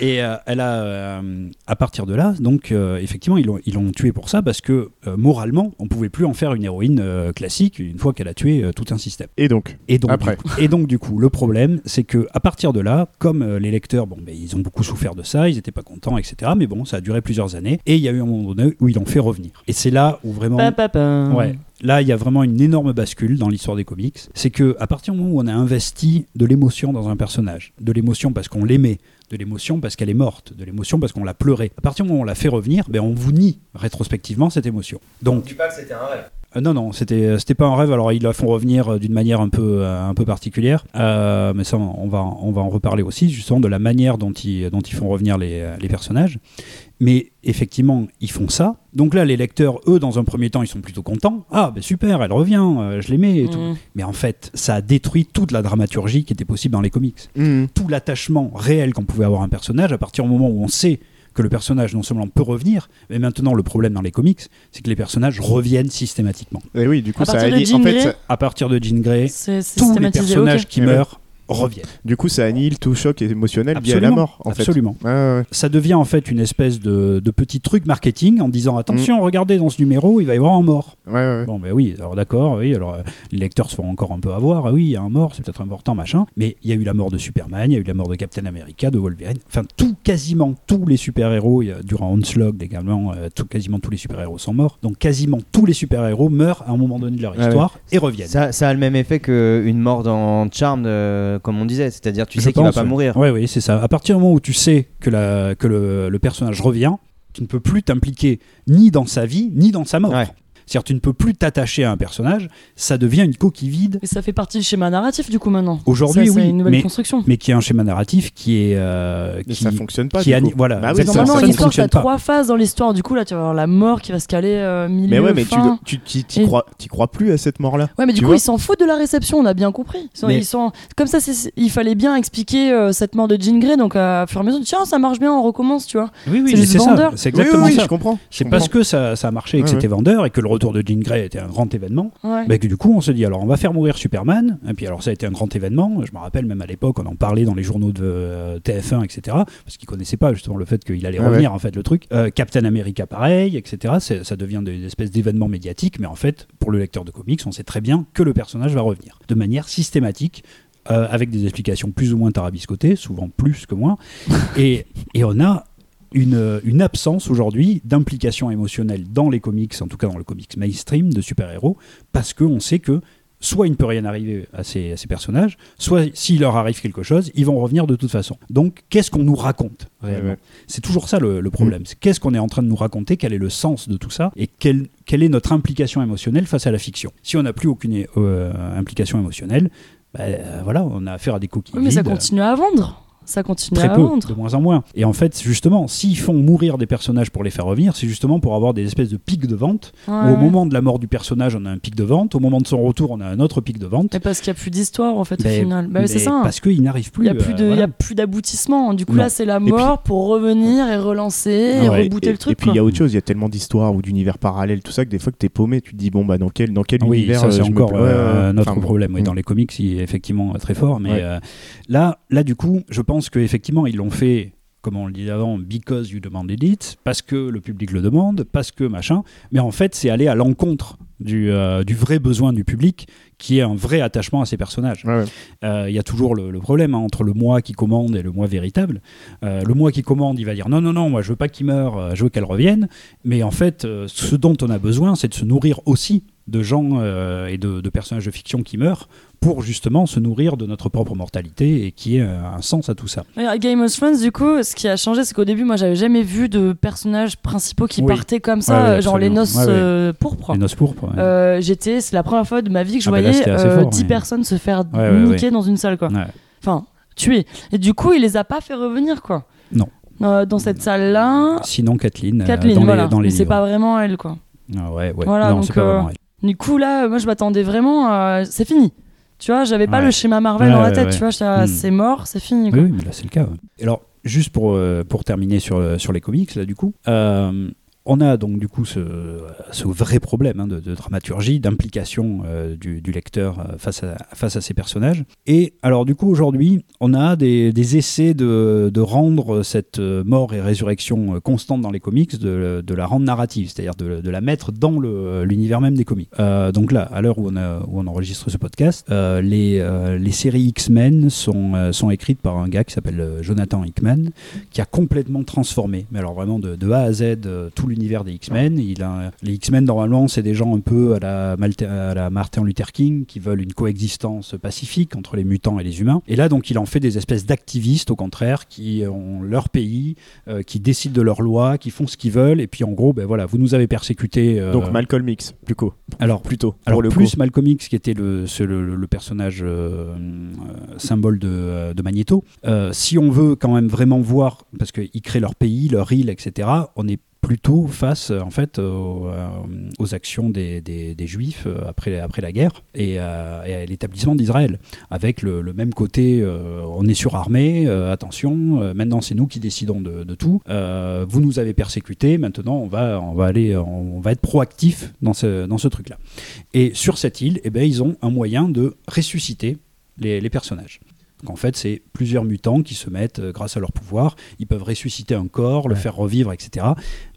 Et euh, elle a, euh, à partir de là, donc euh, effectivement, ils l'ont, ils l'ont tué pour ça parce que euh, moralement, on pouvait plus en faire une héroïne euh, classique une fois qu'elle a tué euh, tout un système. Et donc Et donc, Après. Du coup, et donc du coup, le problème, c'est que à partir de là, comme euh, les lecteurs, bon, ben, ils ont beaucoup souffert de ça, ils n'étaient pas contents, etc. Mais bon, ça a duré plusieurs années. Et il y a eu un moment donné où ils l'ont fait revenir. Et c'est là où vraiment, Pa, pa, pa. ouais, là, il y a vraiment une énorme bascule dans l'histoire des comics. C'est que à partir du moment où on a investi de l'émotion dans un personnage, de l'émotion parce qu'on l'aimait, de l'émotion parce qu'elle est morte, de l'émotion parce qu'on l'a pleuré. À partir du moment où on la fait revenir, ben on vous nie rétrospectivement cette émotion. Donc pas que c'était un rêve. Euh, non, non, c'était euh, c'était pas un rêve. Alors ils la font revenir euh, d'une manière un peu un peu particulière, Euh, mais ça on va on va en reparler aussi justement de la manière dont ils dont ils font revenir les, les personnages. Mais effectivement, ils font ça. Donc là, les lecteurs, eux, dans un premier temps, ils sont plutôt contents. Ah, ben super, elle revient, euh, je l'aimais et tout. Mhm. Mais en fait, ça a détruit toute la dramaturgie qui était possible dans les comics. Mhm. Tout l'attachement réel qu'on pouvait avoir à un personnage à partir du moment où on sait que le personnage non seulement peut revenir, mais maintenant le problème dans les comics, c'est que les personnages reviennent systématiquement. Et oui, du coup, À ça Jean en fait, Grey, ça- À partir de Jean Grey, tous les personnages qui Eh meurent reviennent. du coup, ça annihile tout choc émotionnel lié à la Absolument, mort. En fait. absolument. Ouais. Ça devient en fait une espèce de, de petit truc marketing en disant attention, Mm. regardez dans ce numéro, il va y avoir un mort. Ouais, ouais, ouais. Bon, ben oui, alors d'accord, oui, alors euh, les lecteurs se font encore un peu avoir, ah oui, il y a un mort, c'est peut-être important, machin, mais il y a eu la mort de Superman, il y a eu la mort de Captain America, de Wolverine, enfin, tout, quasiment tous les super-héros, durant Onslaught également, euh, tout, quasiment tous les super-héros sont morts, donc quasiment tous les super-héros meurent à un moment donné de leur Ouais, histoire et reviennent. Ça, ça a le même effet qu'une mort dans Charmed, euh, comme on disait. C'est-à-dire, tu Je sais qu'il va pas mourir. Oui, oui, c'est ça. À partir du moment où tu sais que, la, que le, le personnage revient, tu ne peux plus t'impliquer ni dans sa vie, ni dans sa mort. Ouais. C'est-à-dire tu ne peux plus t'attacher à un personnage, ça devient une coquille vide. Et ça fait partie du schéma narratif du coup maintenant. Aujourd'hui, Ça, oui, C'est une nouvelle mais- construction. Mais qui est un schéma narratif qui est... euh, Mais qui, ça fonctionne pas. qui du coup. voilà, Bah oui, ça- Normalement, ça une ne histoire, fonctionne t'as pas. trois phases dans l'histoire. Du coup, là, tu vas avoir la mort qui va se caler euh, milieu. Mais ouais, mais tu, fin. tu, tu- t'y Et- crois, plus à cette mort-là. Ouais, mais du Tu coup, ils s'en foutent de la réception, on a bien compris. Ils sont, Mais- ils sont- Comme ça, il fallait bien expliquer euh, cette mort de Jean Grey, donc à fur et à mesure, tiens, ça marche bien, on recommence, tu vois. Oui, oui, C'est mais ça. vendeur. C'est Oui, exactement ça. je comprends. C'est parce que ça, ça a marché et que c'était vendeur et que le retour de Jean Grey était un grand événement. Ouais. Bah, que du coup, on se dit alors on va faire mourir Superman. Et puis alors ça a été un grand événement. Je me rappelle même à l'époque, on en parlait dans les journaux de euh, TF1, etc. Parce qu'ils connaissaient pas justement le fait qu'il allait Ah revenir en fait le truc. Euh, Captain America pareil, etc. Ça devient des espèces d'événements médiatiques, mais en fait pour le lecteur de comics, on sait très bien que le personnage va revenir de manière systématique. euh, avec des explications plus ou moins tarabiscotées, souvent plus que moins, et, et on a une, une absence aujourd'hui d'implication émotionnelle dans les comics, en tout cas dans le comics mainstream de super-héros, parce qu'on sait que soit il ne peut rien arriver à ces, à ces personnages, soit s'il leur arrive quelque chose, ils vont revenir de toute façon. Donc qu'est-ce qu'on nous raconte réellement Ouais, ouais. C'est toujours ça le, le problème. C'est qu'est-ce qu'on est en train de nous raconter, quel est le sens de tout ça, et quelle, quelle est notre implication émotionnelle face à la fiction. Si on n'a plus aucune euh, implication émotionnelle, bah, euh, voilà, on a affaire à des coquilles Oui, mais ça continue à vendre. Ça continue Très à peu, vendre. de moins en moins. Et en fait, justement, s'ils font mourir des personnages pour les faire revenir, c'est justement pour avoir des espèces de pics de vente. Ouais, où au moment de la mort du personnage, on a un pic de vente. Au moment de son retour, on a un autre pic de vente. Mais parce qu'il n'y a plus d'histoire en fait Mais- au final. Bah, c'est ça. hein. Parce qu'ils n'arrivent plus. Il n'y a plus euh, y a plus d'aboutissement. Du coup, Non. là, c'est la puis- mort pour revenir et relancer et rebooter et, le truc. Et puis il y a autre chose, il y a tellement d'histoires ou d'univers parallèles, tout ça, que des fois que t'es paumé, tu te dis bon bah dans quel, dans quel Oui, univers ça euh, c'est encore euh, notre enfin, bon. problème. Oui, Mm. dans les comics, il est effectivement très fort. Mais Ouais. euh, là, là, du coup, je pense qu'effectivement, ils l'ont fait comme on le disait avant, because you demanded it, parce que le public le demande, parce que machin. Mais en fait, c'est aller à l'encontre du, euh, du vrai besoin du public, qui est un vrai attachement à ces personnages. Ouais, ouais. Euh, Il y a toujours le, le problème hein, entre le moi qui commande et le moi véritable. Euh, le moi qui commande, il va dire non, non, non, moi je veux pas qu'il meure, je veux qu'elle revienne. Mais en fait, ce dont on a besoin, c'est de se nourrir aussi de gens euh, et de, de personnages de fiction qui meurent pour justement se nourrir de notre propre mortalité et qui ait euh, un sens à tout ça. Game of Thrones, du coup, ce qui a changé, c'est qu'au début, moi, j'avais jamais vu de personnages principaux qui Oui. partaient comme ça, Ouais, euh, genre les noces Ouais, euh, pourpres. Les noces pourpres. ouais. Euh, j'étais, c'est la première fois de ma vie que je Ah bah là, voyais fort, 10 ouais. personnes se faire niquer dans une salle, quoi. Enfin, tuer. Et du coup, il les a pas fait revenir, quoi. Non. Dans cette salle-là, Sinon, Kathleen, Kathleen, dans, voilà. les, dans les Mais c'est pas vraiment elle, quoi. Ah ouais, ouais. Voilà, non, donc, pas euh, vraiment elle. Du coup, là, moi, je m'attendais vraiment à. C'est fini. Tu vois, j'avais pas Ouais. le schéma Marvel Ouais, dans la tête, ouais. tu vois. là, Hmm. C'est mort, c'est fini, Oui, quoi. oui, mais là c'est le cas. Alors, juste pour, euh, pour terminer sur, euh, sur les comics, là du coup, euh, on a donc du coup ce, vrai problème hein, de, dramaturgie, d'implication euh, du, lecteur euh, face, à, face à ces personnages. Et alors du coup aujourd'hui, on a des, essais de, de rendre cette euh, mort et résurrection constante dans les comics, de, la rendre narrative, c'est-à-dire de, la mettre dans l'univers même des comics. Donc là, à l'heure où, on enregistre ce podcast, les, les séries X-Men sont, sont écrites par un gars qui s'appelle Jonathan Hickman, qui a complètement transformé, mais alors vraiment de, A à Z, tout l'univers des X-Men. Il a, les X-Men, normalement, c'est des gens un peu à la, Malte- à la Martin Luther King, qui veulent une coexistence pacifique entre les mutants et les humains. Et là, donc, il en fait des espèces d'activistes, au contraire, qui ont leur pays, euh, qui décident de leurs lois, qui font ce qu'ils veulent, et puis en gros, ben voilà, vous nous avez persécutés. euh, Donc Malcolm X, plus co. alors, plutôt. alors le plus coup. Malcolm X qui était le, c'est le, le personnage euh, symbole de, de Magneto. Si on veut quand même vraiment voir, parce qu'ils créent leur pays, leur île, etc., on est plutôt face euh, en fait aux, euh, aux actions des, juifs euh, après, après la guerre et, à l'établissement d'Israël. Avec le, même côté on est surarmé attention maintenant c'est nous qui décidons de, tout. Vous nous avez persécutés maintenant on va, on va aller on va être proactif dans ce, dans ce truc là et sur cette île eh ben, ils ont un moyen de ressusciter les personnages donc en fait, c'est plusieurs mutants qui se mettent, euh, grâce à leur pouvoir, ils peuvent ressusciter un corps, le faire revivre, etc.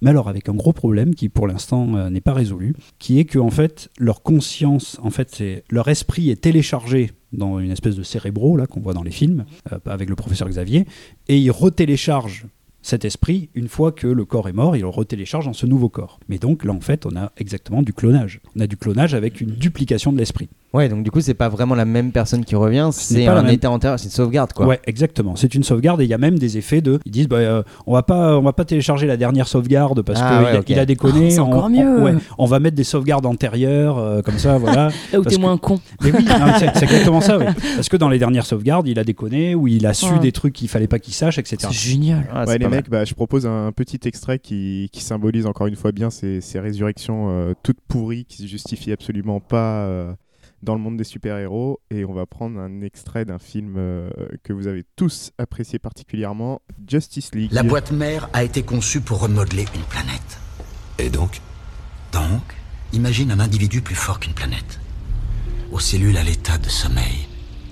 Mais alors avec un gros problème qui pour l'instant euh, n'est pas résolu, qui est que en fait leur conscience, en fait, c'est leur esprit est téléchargé dans une espèce de cérébro là qu'on voit dans les films euh, avec le professeur Xavier, et ils retéléchargent cet esprit, une fois que le corps est mort, il le retélécharge dans ce nouveau corps. Mais donc là, en fait, on a exactement du clonage. On a du clonage avec une duplication de l'esprit. Ouais, donc du coup, c'est pas vraiment la même personne qui revient, c'est un même. état antérieur, c'est une sauvegarde quoi. Ouais, exactement. C'est une sauvegarde et il y a même des effets de. Ils disent, bah, euh, on va pas, on va pas télécharger la dernière sauvegarde parce Ah, qu'il ouais, a, ok. il a déconné. Oh, c'est on, encore on- mieux. ouais, on va mettre des sauvegardes antérieures, euh, comme ça, voilà. Là où Parce t'es que- moins con. Mais oui, c'est c'est exactement ça. oui. Parce que dans les dernières sauvegardes, il a déconné ou il a su Ouais. des trucs qu'il fallait pas qu'il sache, etc. génial. Ah, Ouais, c'est les mecs, bah, je propose un petit extrait qui, qui symbolise encore une fois bien ces, ces résurrections euh, toutes pourries qui se justifient absolument pas euh, dans le monde des super-héros. Et on va prendre un extrait d'un film euh, que vous avez tous apprécié particulièrement, Justice League. La boîte mère a été conçue pour remodeler une planète. Et donc? Donc, imagine un individu plus fort qu'une planète, aux cellules à l'état de sommeil,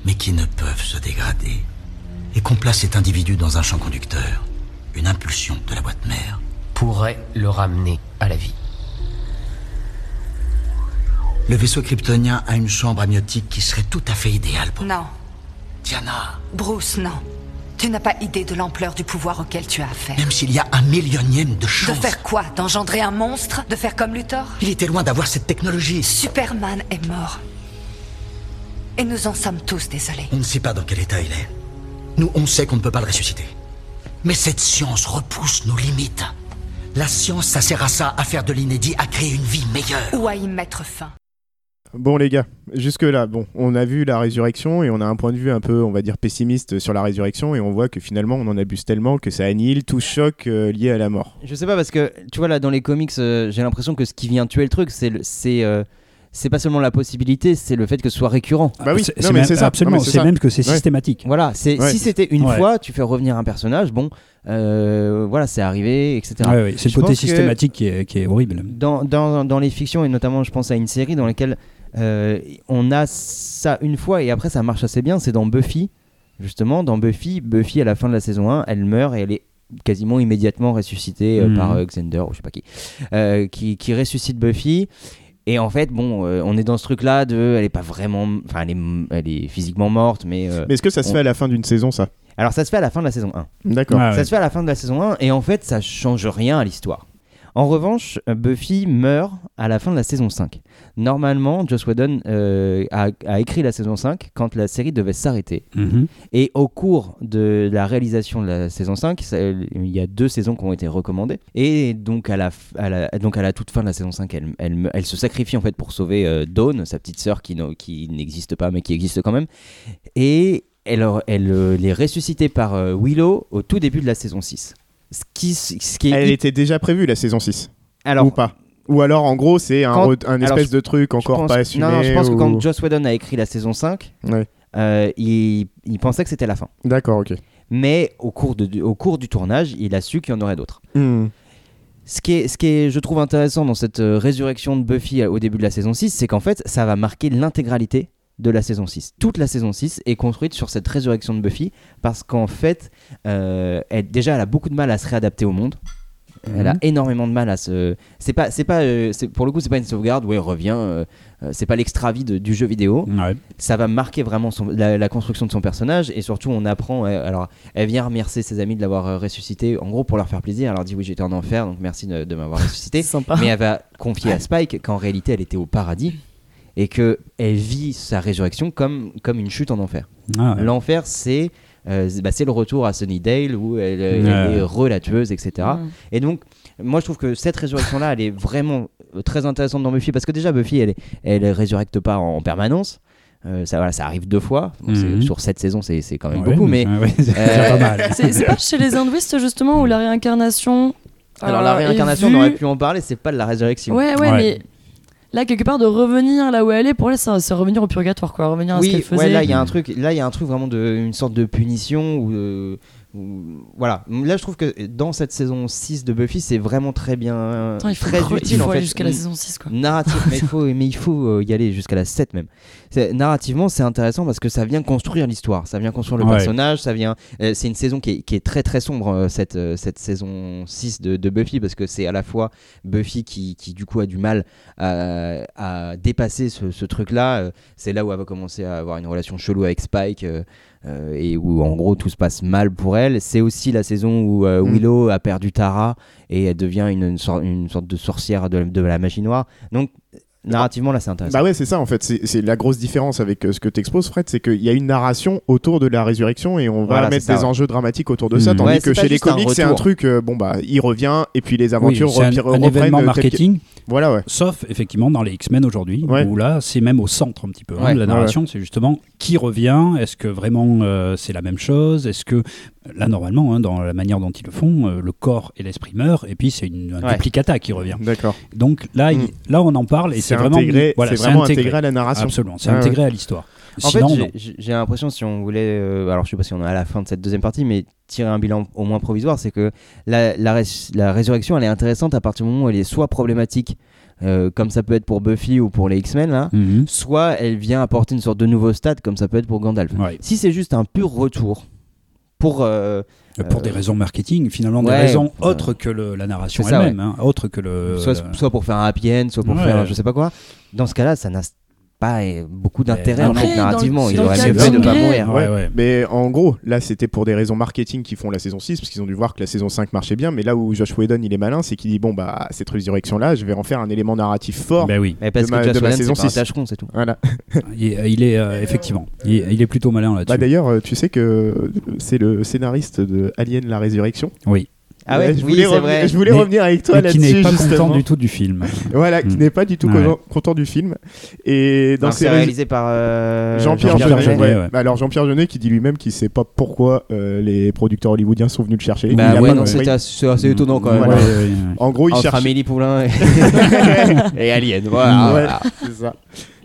mais qui ne peuvent se dégrader, et qu'on place cet individu dans un champ conducteur, une impulsion de la boîte mère. pourrait le ramener à la vie. Le vaisseau kryptonien a une chambre amniotique qui serait tout à fait idéale pour Non, Diana. Bruce, non. Tu n'as pas idée de l'ampleur du pouvoir auquel tu as affaire. Même s'il y a un millionième de De chance. faire quoi? D'engendrer un monstre? De faire comme Luthor? Il était loin d'avoir cette technologie. Superman est mort. Et nous en sommes tous désolés. On ne sait pas dans quel état il est. Nous, on sait qu'on ne peut pas le ressusciter. Mais cette science repousse nos limites. La science, ça sert à ça, à faire de l'inédit, à créer une vie meilleure. Ou à y mettre fin. Bon les gars, jusque là, bon, on a vu la résurrection et on a un point de vue un peu, on va dire pessimiste sur la résurrection et on voit que finalement on en abuse tellement que ça annihile tout choc euh, lié à la mort. Je sais pas parce que tu vois là dans les comics, euh, j'ai l'impression que ce qui vient tuer le truc, c'est le- c'est euh, c'est pas seulement la possibilité, c'est le fait que ce soit récurrent. Bah oui, C'est- même- ça. Absolument, c'est même que c'est Ouais. systématique. Voilà, c'est Ouais. si c'était une Ouais. fois, tu fais revenir un personnage, bon, euh, voilà, c'est arrivé, etc. Ouais, ouais, c'est le côté systématique qui est, qui est horrible. dans, dans, dans les fictions, et notamment je pense à une série dans laquelle euh, on a ça une fois et après ça marche assez bien, c'est dans Buffy. Justement, dans Buffy, Buffy à la fin de la saison 1, elle meurt et elle est quasiment immédiatement ressuscité euh, Mhm. par euh, Xander, ou je sais pas qui, euh, qui, qui ressuscite Buffy. Et en fait, bon, euh, on est dans ce truc-là de, elle est pas vraiment, enfin, elle est, elle est physiquement morte, mais. euh, Mais est-ce que ça se on- fait à la fin d'une saison, ça? Alors ça se fait à la fin de la saison 1. D'accord. Ah Ça ouais. se fait à la fin de la saison 1 et en fait ça change rien à l'histoire. En revanche, Buffy meurt à la fin de la saison 5. Normalement, Joss Whedon euh, a, a écrit la saison 5 quand la série devait s'arrêter. Mhm. Et au cours de la réalisation de la saison 5, ça- il y a deux saisons qui ont été recommandées. Et donc à la, f- à la, donc à la toute fin de la saison 5, elle, elle, me- elle se sacrifie en fait pour sauver euh, Dawn, sa petite sœur qui, n'existe pas mais qui existe quand même. Et elle, elle, elle est ressuscitée par euh, Willow au tout début de la saison 6. Ce qui, ce qui est Elle était déjà prévue, la saison 6 Alors, Ou pas Ou alors, en gros, c'est un, Quand- espèce de truc encore pense- pas assumé Non, non, je pense que quand Joss Whedon a écrit la saison 5, Ouais. euh, il, il pensait que c'était la fin. D'accord, ok. Mais au cours, de, au cours du tournage, il a su qu'il y en aurait d'autres. Hmm. Ce qui, est, ce qui est, je trouve intéressant dans cette euh, résurrection de Buffy euh, au début de la saison 6, c'est qu'en fait, ça va marquer l'intégralité de la saison 6. Toute la saison 6 est construite sur cette résurrection de Buffy parce qu'en fait, euh, elle, déjà, elle a beaucoup de mal à se réadapter au monde. Elle a Mhm. énormément de mal à se. C'est pas, c'est pas, euh, pour le coup, c'est pas une sauvegarde où elle revient. euh, euh, c'est pas l'extra vie de- du jeu vidéo. Ouais. Ça va marquer vraiment son- la, la construction de son personnage et surtout on apprend. euh, alors, elle vient remercier ses amis de l'avoir ressuscité. En gros, pour leur faire plaisir, elle leur dit oui, j'étais en enfer, donc merci de, de m'avoir ressuscité. Sympa. Mais elle va confier à Spike qu'en réalité, elle était au paradis et que elle vit sa résurrection comme comme une chute en enfer. Ah ouais. L'enfer, c'est euh, bah, c'est le retour à Sunnydale où elle, est re la tueuse, etc. Ouais. Et donc, moi, je trouve que cette résurrection-là, elle est vraiment euh, très intéressante dans Buffy parce que déjà, Buffy, elle, est, elle résurrecte pas en, en permanence. Euh, ça, voilà, ça arrive deux fois. Bon, Mhm. Sur cette saison, c'est c'est quand même Ouais, beaucoup, mais. ouais, c'est euh, pas chez les hindouistes justement où la réincarnation. Alors, la euh, réincarnation, on aurait pu en parler, c'est pas de la résurrection. Ouais, ouais, Ouais. mais là, quelque part, de revenir là où elle est, pour elle, c'est revenir au purgatoire, quoi. Revenir à ce qu'elle faisait. ouais, là il y a un truc, là il y a un truc vraiment de une sorte de punition ou ou- voilà. Là je trouve que dans cette saison 6 de Buffy, c'est vraiment très bien Attends, il faut, très cre- il utile faut en aller fait. jusqu'à la saison 6, quoi. Mais il faut, mais il faut euh, y aller jusqu'à la 7 même. C'est- Narrativement, c'est intéressant parce que ça vient construire l'histoire, ça vient construire le Ouais. personnage, ça vient. euh, c'est une saison qui est, qui est très très sombre euh, cette cette saison 6 de, de Buffy parce que c'est à la fois Buffy qui, qui du coup a du mal à, à dépasser ce, ce truc-là. Euh, C'est là où elle va commencer à avoir une relation chelou avec Spike. euh, euh, et où en gros tout se passe mal pour elle. C'est aussi la saison où euh, Mm. Willow a perdu Tara et elle devient une, une sorte, une sorte de sorcière de, de la magie noire. Donc narrativement là c'est intéressant. Bah ouais, c'est ça en fait. C'est la grosse différence avec euh, ce que t'exposes, Fred, c'est qu'il y a une narration autour de la résurrection et on va Voilà, mettre ça, des ouais. enjeux dramatiques autour de ça. Mhm. Tandis Ouais, que chez les comics, c'est un truc, euh, bon bah, il revient et puis les Oui, aventures c'est un, un reprennent. événement tel- marketing, Voilà, ouais. sauf effectivement dans les X-Men aujourd'hui, Ouais. où là c'est même au centre un petit peu. hein, de la narration, c'est justement qui revient, est-ce que vraiment euh, c'est la même chose, est-ce que là normalement, hein, dans la manière dont ils le font, euh, le corps et l'esprit meurent, et puis c'est une- un Ouais. duplicata qui revient. D'accord. Donc là, il- Mm. là on en parle et C'est vraiment intégré, voilà, c'est vraiment intégré. intégré à la narration. Absolument, c'est Ouais, intégré à l'histoire. En Sinon, fait, j'ai- l'impression, si on voulait, euh, alors je sais pas si on est à la fin de cette deuxième partie, mais tirer un bilan au moins provisoire, c'est que la, la, rés- la résurrection, elle est intéressante à partir du moment où elle est soit problématique, euh, comme ça peut être pour Buffy ou pour les X-Men, là, Mhm. soit elle vient apporter une sorte de nouveau stade, comme ça peut être pour Gandalf. Ouais. Si c'est juste un pur retour pour. euh, Pour euh, des raisons marketing, finalement, des ouais, raisons euh, autres que le- la narration elle-même, hein, autres que le. soit, soit pour faire un happy end, soit pour Ouais. faire je sais pas quoi. Dans ce cas-là, ça n'a pas euh, beaucoup d'intérêt en fait narrativement. Il dans le aurait cas mieux de fait de pas Grey- mourir. Ouais, ouais. Mais en gros, là, c'était pour des raisons marketing qui font la saison 6, parce qu'ils ont dû voir que la saison 5 marchait bien. Mais là où Josh Whedon, il est malin, c'est qu'il dit bon, bah, cette résurrection-là, je vais en faire un élément narratif fort. Ben oui. Mais parce De ma- que de ma Whedon, saison c'est pas un 6. tâcheron, c'est tout. Voilà. Il, est- il est euh, effectivement, il, il est plutôt malin là-dessus. Bah, D'ailleurs, euh, tu sais que euh, c'est le scénariste de Alien la résurrection. oui. Ah ouais, je oui, voulais, c'est revenir- vrai. je voulais Mais- revenir avec toi Mais qui là-dessus. n'est pas justement. content du tout du film. Voilà, qui Mm. n'est pas du tout Ouais. content- du film. Et dans c'est réalisé par euh, Jean-Pierre Jean-Pierre Jeunet. Jeunet, ouais. ouais. Bah alors Jean-Pierre Jeunet qui dit lui-même qu'il sait pas pourquoi euh, les producteurs hollywoodiens sont venus le chercher. Bah Il ouais, non, c'était assez, c'est assez étonnant quand même. Voilà. Ouais, ouais, ouais. En gros, il Entre cherche. Amélie Poulain et, et Alien. Voilà. Ouais, voilà. c'est ça.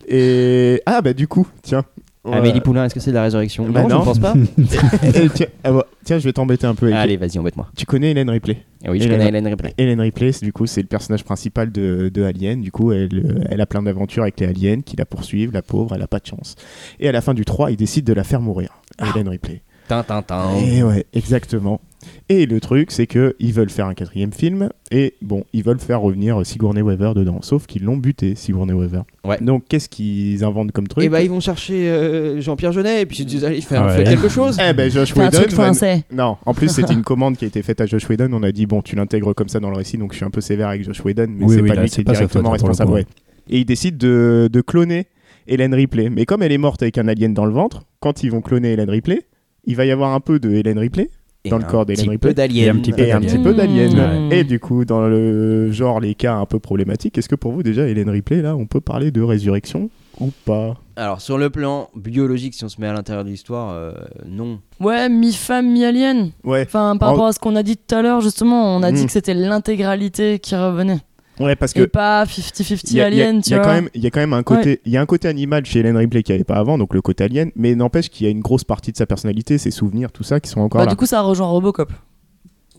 Et ah bah du coup, tiens. Amélie Poulain, est-ce que c'est de la résurrection Bah Non, je ne pense pas. Et tiens, ah bah, tiens, je vais t'embêter un peu. avec- Allez, vas-y, embête-moi. Tu connais Hélène Ripley? Ah oui, je Hélène- connais Hélène Ripley. Hélène Ripley, c'est- du coup, c'est le personnage principal de, de Alien. Du coup, elle, euh, elle a plein d'aventures avec les aliens qui la poursuivent. La pauvre, elle a pas de chance. Et à la fin du 3, il décide de la faire mourir. Hélène Ripley. Tintin. Et ouais, exactement. Et le truc, c'est que ils veulent faire un quatrième film et bon, ils veulent faire revenir Sigourney Weaver dedans. Sauf qu'ils l'ont buté, Sigourney Weaver. Ouais. Donc qu'est-ce qu'ils inventent comme truc Et bah ils vont chercher euh, Jean-Pierre Jeunet et puis ils disent allez fais, ouais. fais quelque chose. Eh ben Josh C'est un Whedon. truc va- français. Non, en plus c'était une commande qui a été faite à Josh Whedon. On a dit bon, tu l'intègres comme ça dans le récit, donc je suis un peu sévère avec Josh Whedon, mais Oui, c'est oui, pas là, lui qui est sa directement le responsable. ouais. Et ils décident de, de cloner Hélène Ripley. Mais comme elle est morte avec un alien dans le ventre, quand ils vont cloner Hélène Ripley, il va y avoir un peu de Hélène Ripley Et dans le corps d'Hélène Ripley. d'alien. Et un petit peu Et un d'alien. petit peu d'alien. Mmh. Et du coup, dans le genre, les cas un peu problématiques, est-ce que pour vous, déjà, Hélène Ripley, là, on peut parler de résurrection ou pas? Alors sur le plan biologique, si on se met à l'intérieur de l'histoire, euh, non. Ouais, mi-femme, mi-alien. Ouais. Enfin, par En- rapport à ce qu'on a dit tout à l'heure, justement, on a dit que c'était l'intégralité qui revenait. Ouais, parce Et que. pas 50-50 Il y a, il y a- alien, il tu y a vois. quand même, il y a quand même un côté, il y a un côté animal chez Hélène Ripley qu'il n'y avait pas avant, donc le côté alien, mais n'empêche qu'il y a une grosse partie de sa personnalité, ses souvenirs, tout ça, qui sont encore Bah, là. du coup, ça rejoint Robocop.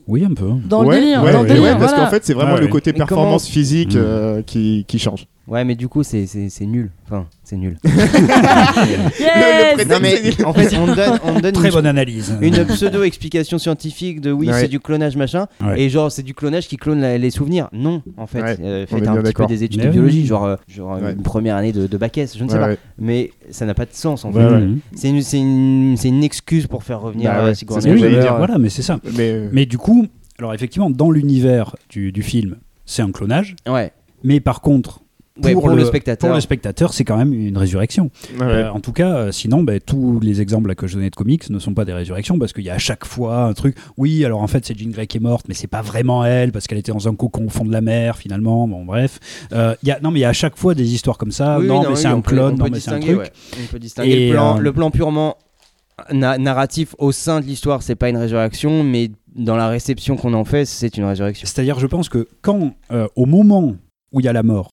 Oui, un peu. Dans ouais, le délire, ouais, dans le ouais, délire, ouais, parce voilà. qu'en fait, c'est vraiment Ouais, le côté comment- performance physique Mm. euh, qui, qui change. Ouais, mais du coup c'est c'est c'est nul. Enfin c'est nul. Yes non mais en fait on donne on donne Très une, bonne analyse. une pseudo explication scientifique de oui Ouais. c'est du clonage machin Ouais. et genre c'est du clonage qui clone la- les souvenirs. Non en fait. Ouais, Euh, faites un petit peu des études Mais de oui. biologie genre euh, genre Ouais. une première année de, de bac S je ne sais Ouais, pas. ouais. Mais ça n'a pas de sens en fait. ouais. C'est une, c'est une, c'est une excuse pour faire revenir Bah euh, que Oui, j'allais Weaver. dire. voilà, mais c'est ça. Mais, euh, Mais du coup, alors effectivement, dans l'univers du, du film, c'est un clonage. Ouais. Mais par contre, pour, Ouais, pour le spectateur. pour le spectateur, c'est quand même une résurrection. ouais. Euh, en tout cas, euh, sinon, ben, tous les exemples là, que je donnais de comics ne sont pas des résurrections parce qu'il y a à chaque fois un truc. Oui, alors en fait, c'est Jean Grey qui est morte, mais c'est pas vraiment elle parce qu'elle était dans un cocon au fond de la mer finalement. Bon, bref. Euh, il y a, non, mais il y a à chaque fois des histoires comme ça. Oui, non, non, mais oui, c'est un peut- clone, on non, peut mais c'est un distinguer, truc. ouais. On peut distinguer Et, le, plan, euh, le plan purement na- narratif au sein de l'histoire, c'est pas une résurrection, mais dans la réception qu'on en fait, c'est une résurrection. C'est-à-dire, je pense que quand, euh, au moment où il y a la mort,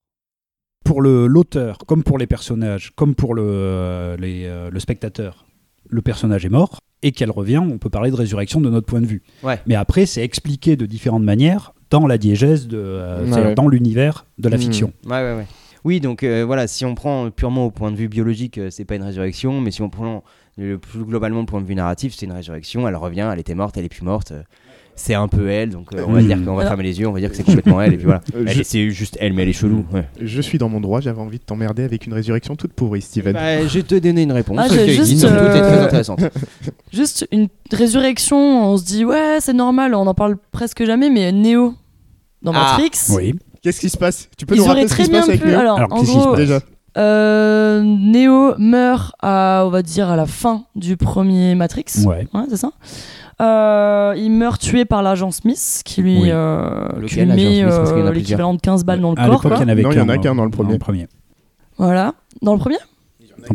pour le- l'auteur, comme pour les personnages, comme pour le, euh, les, euh, le spectateur, le personnage est mort et qu'elle revient, on peut parler de résurrection de notre point de vue. Ouais. Mais après, c'est expliqué de différentes manières dans la diégèse, de, euh, Ouais, c'est-à-dire ouais. dans l'univers de la Mhm. fiction. Ouais, ouais, ouais. Oui, donc euh, voilà, si on prend purement au point de vue biologique, euh, c'est pas une résurrection, mais si on prend le plus globalement le point de vue narratif, c'est une résurrection. Elle revient, elle était morte, elle est plus morte. C'est un peu elle, donc euh, on va Mhm. dire qu'on va Alors- fermer les yeux, on va dire que c'est complètement elle, et puis voilà. Euh, je- C'est juste elle, mais elle est chelou. ouais. Je suis dans mon droit, j'avais envie de t'emmerder avec une résurrection toute pourrie, Steven. Bah, je vais te donner une réponse. Ah, juste, très euh. Juste une résurrection, on se dit ouais, c'est normal, on en parle presque jamais, mais Neo dans Ah, Matrix, Oui. Qu'est-ce qui se passe? Tu peux ils nous rappeler ce qui se passe avec pu. Neo? Alors, Alors, en qu'est-ce qui se gros, passe? Déjà. Euh, Neo meurt à, on va dire, à la fin du premier Matrix. Ouais. Ouais, c'est ça. Euh, il meurt tué par l'agent Smith qui lui, Oui. euh, qui lui met euh, l'équivalent de 15 balles dans le À corps. il y en avait Non, il y en a qu'un, dans le Dans premier. le premier. Voilà. Dans le premier?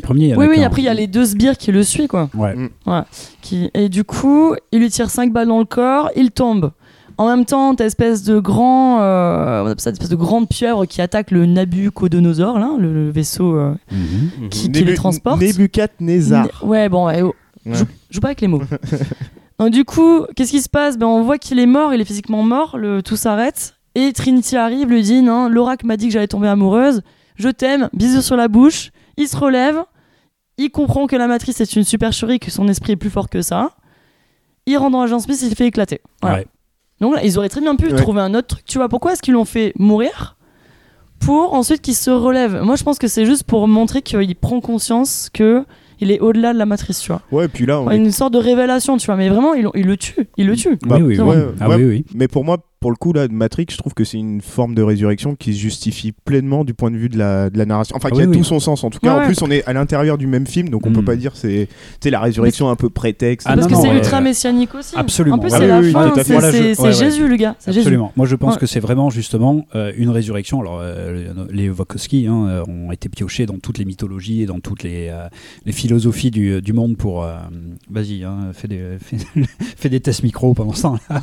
Premier, il y en a Oui, oui, après il y a les deux sbires qui le suivent, quoi. Ouais. Mm. Voilà. Qui... Et du coup, il lui tire 5 balles dans le corps, il tombe. En même temps, t'as espèce de grand, euh, on appelle ça une espèce de grande pieuvre qui attaque le Nabucodonosor, là, le, le vaisseau euh, Mhm. qui, qui les transporte. Nebuchadnezzar. Né- Ouais, bon, ouais, oh, Ouais. Joue, joue pas avec les mots. Donc du coup, qu'est-ce qui se passe? Ben, On voit qu'il est mort, il est physiquement mort, le, tout s'arrête. Et Trinity arrive, lui dit, non, l'oracle m'a dit que j'allais tomber amoureuse, je t'aime, bisous sur la bouche. Il se relève, il comprend que la matrice est une supercherie, que son esprit est plus fort que ça. Il rentre dans l'agence Smith, il fait éclater. Voilà. Ouais. Donc là, ils auraient très bien pu Ouais. trouver un autre truc. Tu vois, pourquoi est-ce qu'ils l'ont fait mourir pour ensuite qu'il se relève? Moi, je pense que c'est juste pour montrer qu'il prend conscience que il est au-delà de la matrice, tu vois. Ouais, puis là, on est- Une sorte de révélation, tu vois. Mais vraiment, il, il le tue. Il le tue. Bah, oui. Ah Ouais, oui, oui. Mais pour moi, pour le coup, là, de Matrix, je trouve que c'est une forme de résurrection qui se justifie pleinement du point de vue de la, de la narration. Enfin, Ah qui a oui, tout son sens. En tout cas, Ouais, en ouais. plus, on est à l'intérieur du même film, donc on Mm. peut pas dire c'est tu sais, la résurrection un peu prétexte. Ah Parce non, que c'est ultra messianique aussi. Absolument. En plus, Ah c'est oui, la oui, fin. C'est Voilà, je- c'est- ouais, c'est ouais. Jésus, le gars. C'est. Absolument. Moi, je pense Ouais. que c'est vraiment justement euh, une résurrection. Alors, euh, les Wachowski hein, euh, ont été piochés dans toutes les mythologies et dans toutes les, euh, les philosophies du, du monde pour. euh, Vas-y, hein, fais, des, fais, fais des tests micro pendant ce temps-là.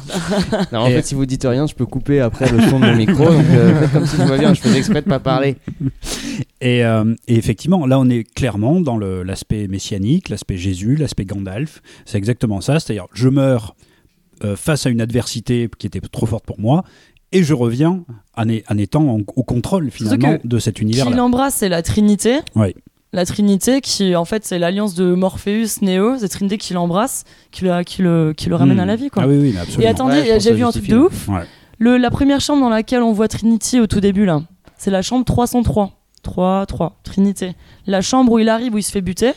Non, en fait, si vous dites rien, je peux couper après le son de mon micro. Donc, euh, comme si tout va bien. Je fais exprès de pas parler. Et, euh, et effectivement, là, on est clairement dans l'aspect messianique, l'aspect Jésus, l'aspect Gandalf. C'est exactement ça. C'est-à-dire, je meurs euh, face à une adversité qui était trop forte pour moi. Et je reviens en, étant en- au contrôle finalement de cet Qui univers-là. l'embrasse, c'est la Trinité. Ouais. La Trinité qui en fait c'est l'alliance de Morpheus, Neo, c'est Trinité qui l'embrasse, qui le, qui le, qui le ramène Hmm. à la vie quoi. Ah oui, oui, absolument. Et attendez, Ouais, j'ai vu un truc de ouf. Ouais. Le, la première chambre dans laquelle on voit Trinity au tout début là, c'est la chambre 303. 3, 3, Trinité. La chambre où il arrive, où il se fait buter,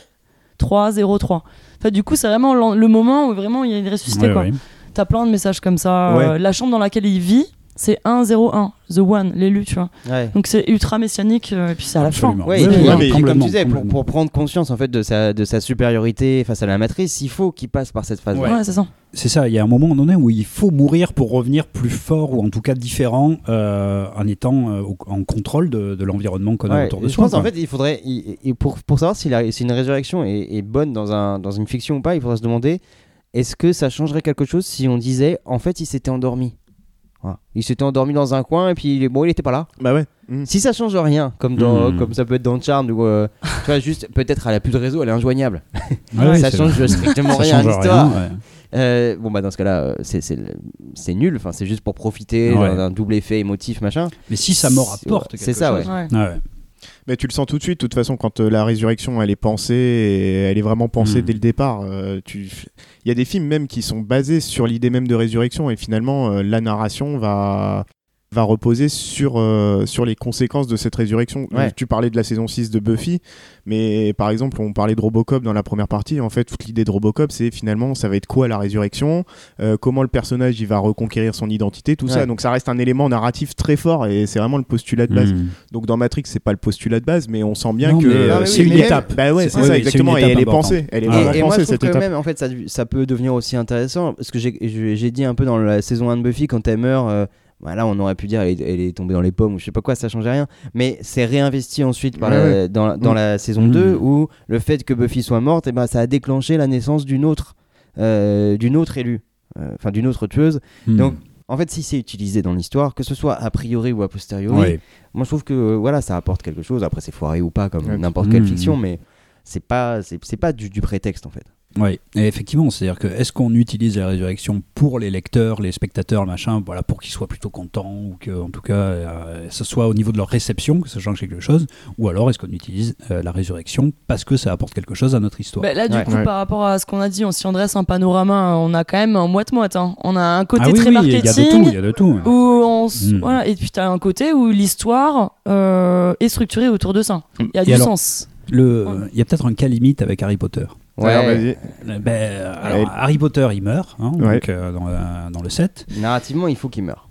3, 0, 3. En fait, du coup, c'est vraiment le moment où vraiment il est ressuscité. Ouais, quoi. ouais. T'as plein de messages comme ça. Ouais. Euh, la chambre dans laquelle il vit, c'est 1, 0, 1. The One, l'élu, tu vois. Ouais. Donc c'est ultra messianique, euh, et puis c'est à la fin. Absolument. Ouais, et puis, puis, comme tu disais, pour, prendre conscience en fait de sa, de sa supériorité face à la matrice, il faut qu'il passe par cette phase. Ouais. Ouais, c'est ça. C'est ça, il y a un moment donné où il faut mourir pour revenir plus fort ou en tout cas différent euh, en étant euh, en contrôle de, de l'environnement qu'on a autour de et je soi. pense en fait, il faudrait, il- il- pour, pour savoir si, la- si une résurrection est, est bonne dans, un, dans une fiction ou pas, il faudrait se demander est-ce que ça changerait quelque chose si on disait en fait il s'était endormi? Voilà. Il s'était endormi dans un coin et puis il est- bon, il était pas là. Bah ouais. Mm. Si ça change rien, comme, dans, Hmm. comme ça peut être dans Charmed, ou euh, tu vois, juste peut-être elle a plus de réseau, elle est injoignable. Ouais, ouais, ça c'est change strictement Ça rien à change l'histoire. rien, ouais. Euh, bon, bah dans ce cas-là, euh, c'est- c'est le- c'est nul, enfin, c'est juste pour profiter Ouais. d'un d'un double effet émotif, machin. Mais si sa mort C'est- apporte c'est quelque ça, chose. ouais. Ouais. Ouais, ouais. Mais tu le sens tout de suite, de toute façon, quand euh, la résurrection elle est pensée, et elle est vraiment pensée Mm. dès le départ. euh, tu... Il y a des films même qui sont basés sur l'idée même de résurrection, et finalement, euh, la narration va va reposer sur, euh, sur les conséquences de cette résurrection. Ouais. Tu parlais de la saison 6 de Buffy, mais par exemple, on parlait de Robocop dans la première partie. En fait, toute l'idée de Robocop, c'est finalement, ça va être quoi la résurrection Euh, Comment le personnage il va reconquérir son identité, tout ça. Donc ça reste un élément narratif très fort, et c'est vraiment le postulat de base. Mm. Donc dans Matrix, c'est pas le postulat de base, mais on sent bien Non, que euh, Ah c'est oui, une étape. Bah ouais, C'est- oui, ça oui, exactement. Et elle est pensée. Elle est Et, vraiment et moi, je pensée trouve cette que étape. même, en fait, ça, ça peut devenir aussi intéressant. Parce que j'ai dit un peu dans la saison 1 de Buffy, quand elle meurt, euh, voilà, on aurait pu dire elle est, elle est tombée dans les pommes ou je sais pas quoi, ça changeait rien. Mais c'est réinvesti ensuite par Ouais, la- ouais. dans, dans Mm. la saison Mm. 2 où le fait que Buffy soit morte, et ben, ça a déclenché la naissance d'une autre, euh, d'une autre élue, Euh, enfin d'une autre tueuse. Mm. Donc, en fait, si c'est utilisé dans l'histoire, que ce soit a priori ou a posteriori, Ouais. moi je trouve que euh, voilà, ça apporte quelque chose. Après, c'est foiré ou pas, comme n'importe quelle Mm. fiction, mais c'est pas, c'est c'est pas du, du prétexte en fait. Oui, et effectivement, c'est-à-dire que est-ce qu'on utilise la résurrection pour les lecteurs, les spectateurs, machin, voilà, pour qu'ils soient plutôt contents ou que, en tout cas, euh, ce soit au niveau de leur réception que ça change quelque chose, ou alors est-ce qu'on utilise euh, la résurrection parce que ça apporte quelque chose à notre histoire? Bah, là, du Ouais. coup, Ouais. par rapport à ce qu'on a dit, on, si on dresse un panorama, on a quand même un moite-moite. hein. On a un côté Ah oui, très oui, il y a de tout, marketing. il y a de tout. Où on s- Mm. voilà, et puis t'as un côté où l'histoire euh, est structurée autour de ça. Il y a Et du alors, sens. Le, il y a peut-être un cas limite avec Harry Potter. Alors, vas-y. Euh, ben, euh, alors, Ouais. Harry Potter, il meurt hein, Ouais. donc, euh, dans, euh, dans le 7. Narrativement, il faut qu'il meure.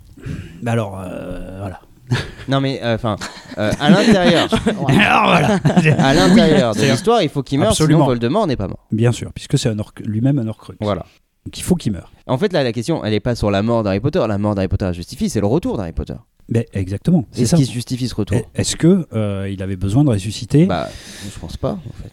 Ben alors, euh, voilà. Non mais enfin euh, à l'intérieur alors, voilà. à l'intérieur de l'histoire il faut qu'il meure Absolument. sinon Voldemort n'est pas mort. Bien sûr, puisque c'est un orc- lui-même un Horcrux. Voilà. Donc il faut qu'il meure. En fait là la question elle est pas sur la mort d'Harry Potter, la mort d'Harry Potter la justifie, c'est le retour d'Harry Potter. Exactement, c'est Est-ce ça. qui justifie ce retour Et- Est-ce que euh, il avait besoin de ressusciter? Bah je pense pas en fait.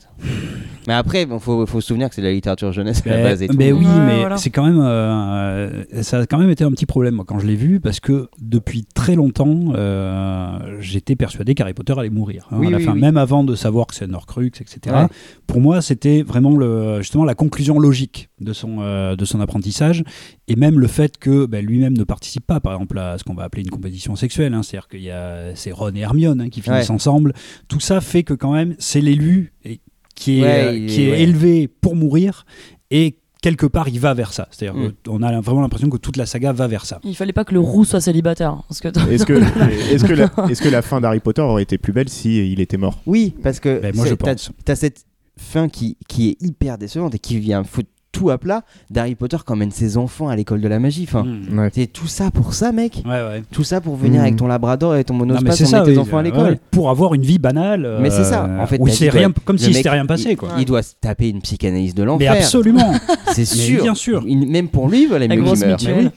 Mais après bon faut, faut se souvenir que c'est de la littérature jeunesse à la base et tout. oui, Ouais, mais voilà. c'est quand même, euh, ça a quand même été un petit problème moi, quand je l'ai vu parce que depuis très longtemps, euh, j'étais persuadé qu'Harry Potter allait mourir. hein, Oui, à la oui, fin, oui. même avant de savoir que c'est un Horcrux, etc. Ouais. Pour moi, c'était vraiment le, justement la conclusion logique de son, euh, de son apprentissage et même le fait que ben, lui-même ne participe pas, par exemple, à ce qu'on va appeler une compétition sexuelle. Hein, C'est-à-dire qu'il y a c'est Ron et Hermione hein, qui finissent Ouais. ensemble. Tout ça fait que quand même, c'est l'élu et- qui est, Ouais, euh, qui est- est ouais. élevé pour mourir et quelque part il va vers ça. C'est-à-dire Mm. qu'on a vraiment l'impression que toute la saga va vers ça. Il fallait pas que le roux soit célibataire. hein, que Est-ce que, est-ce que, la, est-ce que la fin d'Harry Potter aurait été plus belle si il était mort? Oui parce que Ben, moi, c'est- je pense. t'as cette fin qui, qui est hyper décevante et qui vient foutre tout à plat d'Harry Potter qui emmène ses enfants à l'école de la magie. Enfin, Mm. Ouais. c'est tout ça pour ça mec. Ouais, ouais. Tout ça pour venir Mm. avec ton labrador et ton mais monospace c'est emmener ça, tes oui, enfants à euh, l'école. ouais, pour avoir une vie banale. euh, Mais c'est ça. En fait, c'est rien, comme si c'était rien passé, il- quoi. Il doit se taper une psychanalyse de Mais l'enfer. absolument. C'est Mais sûr. bien sûr. Il- même pour lui, il mieux qu'il mutuelle.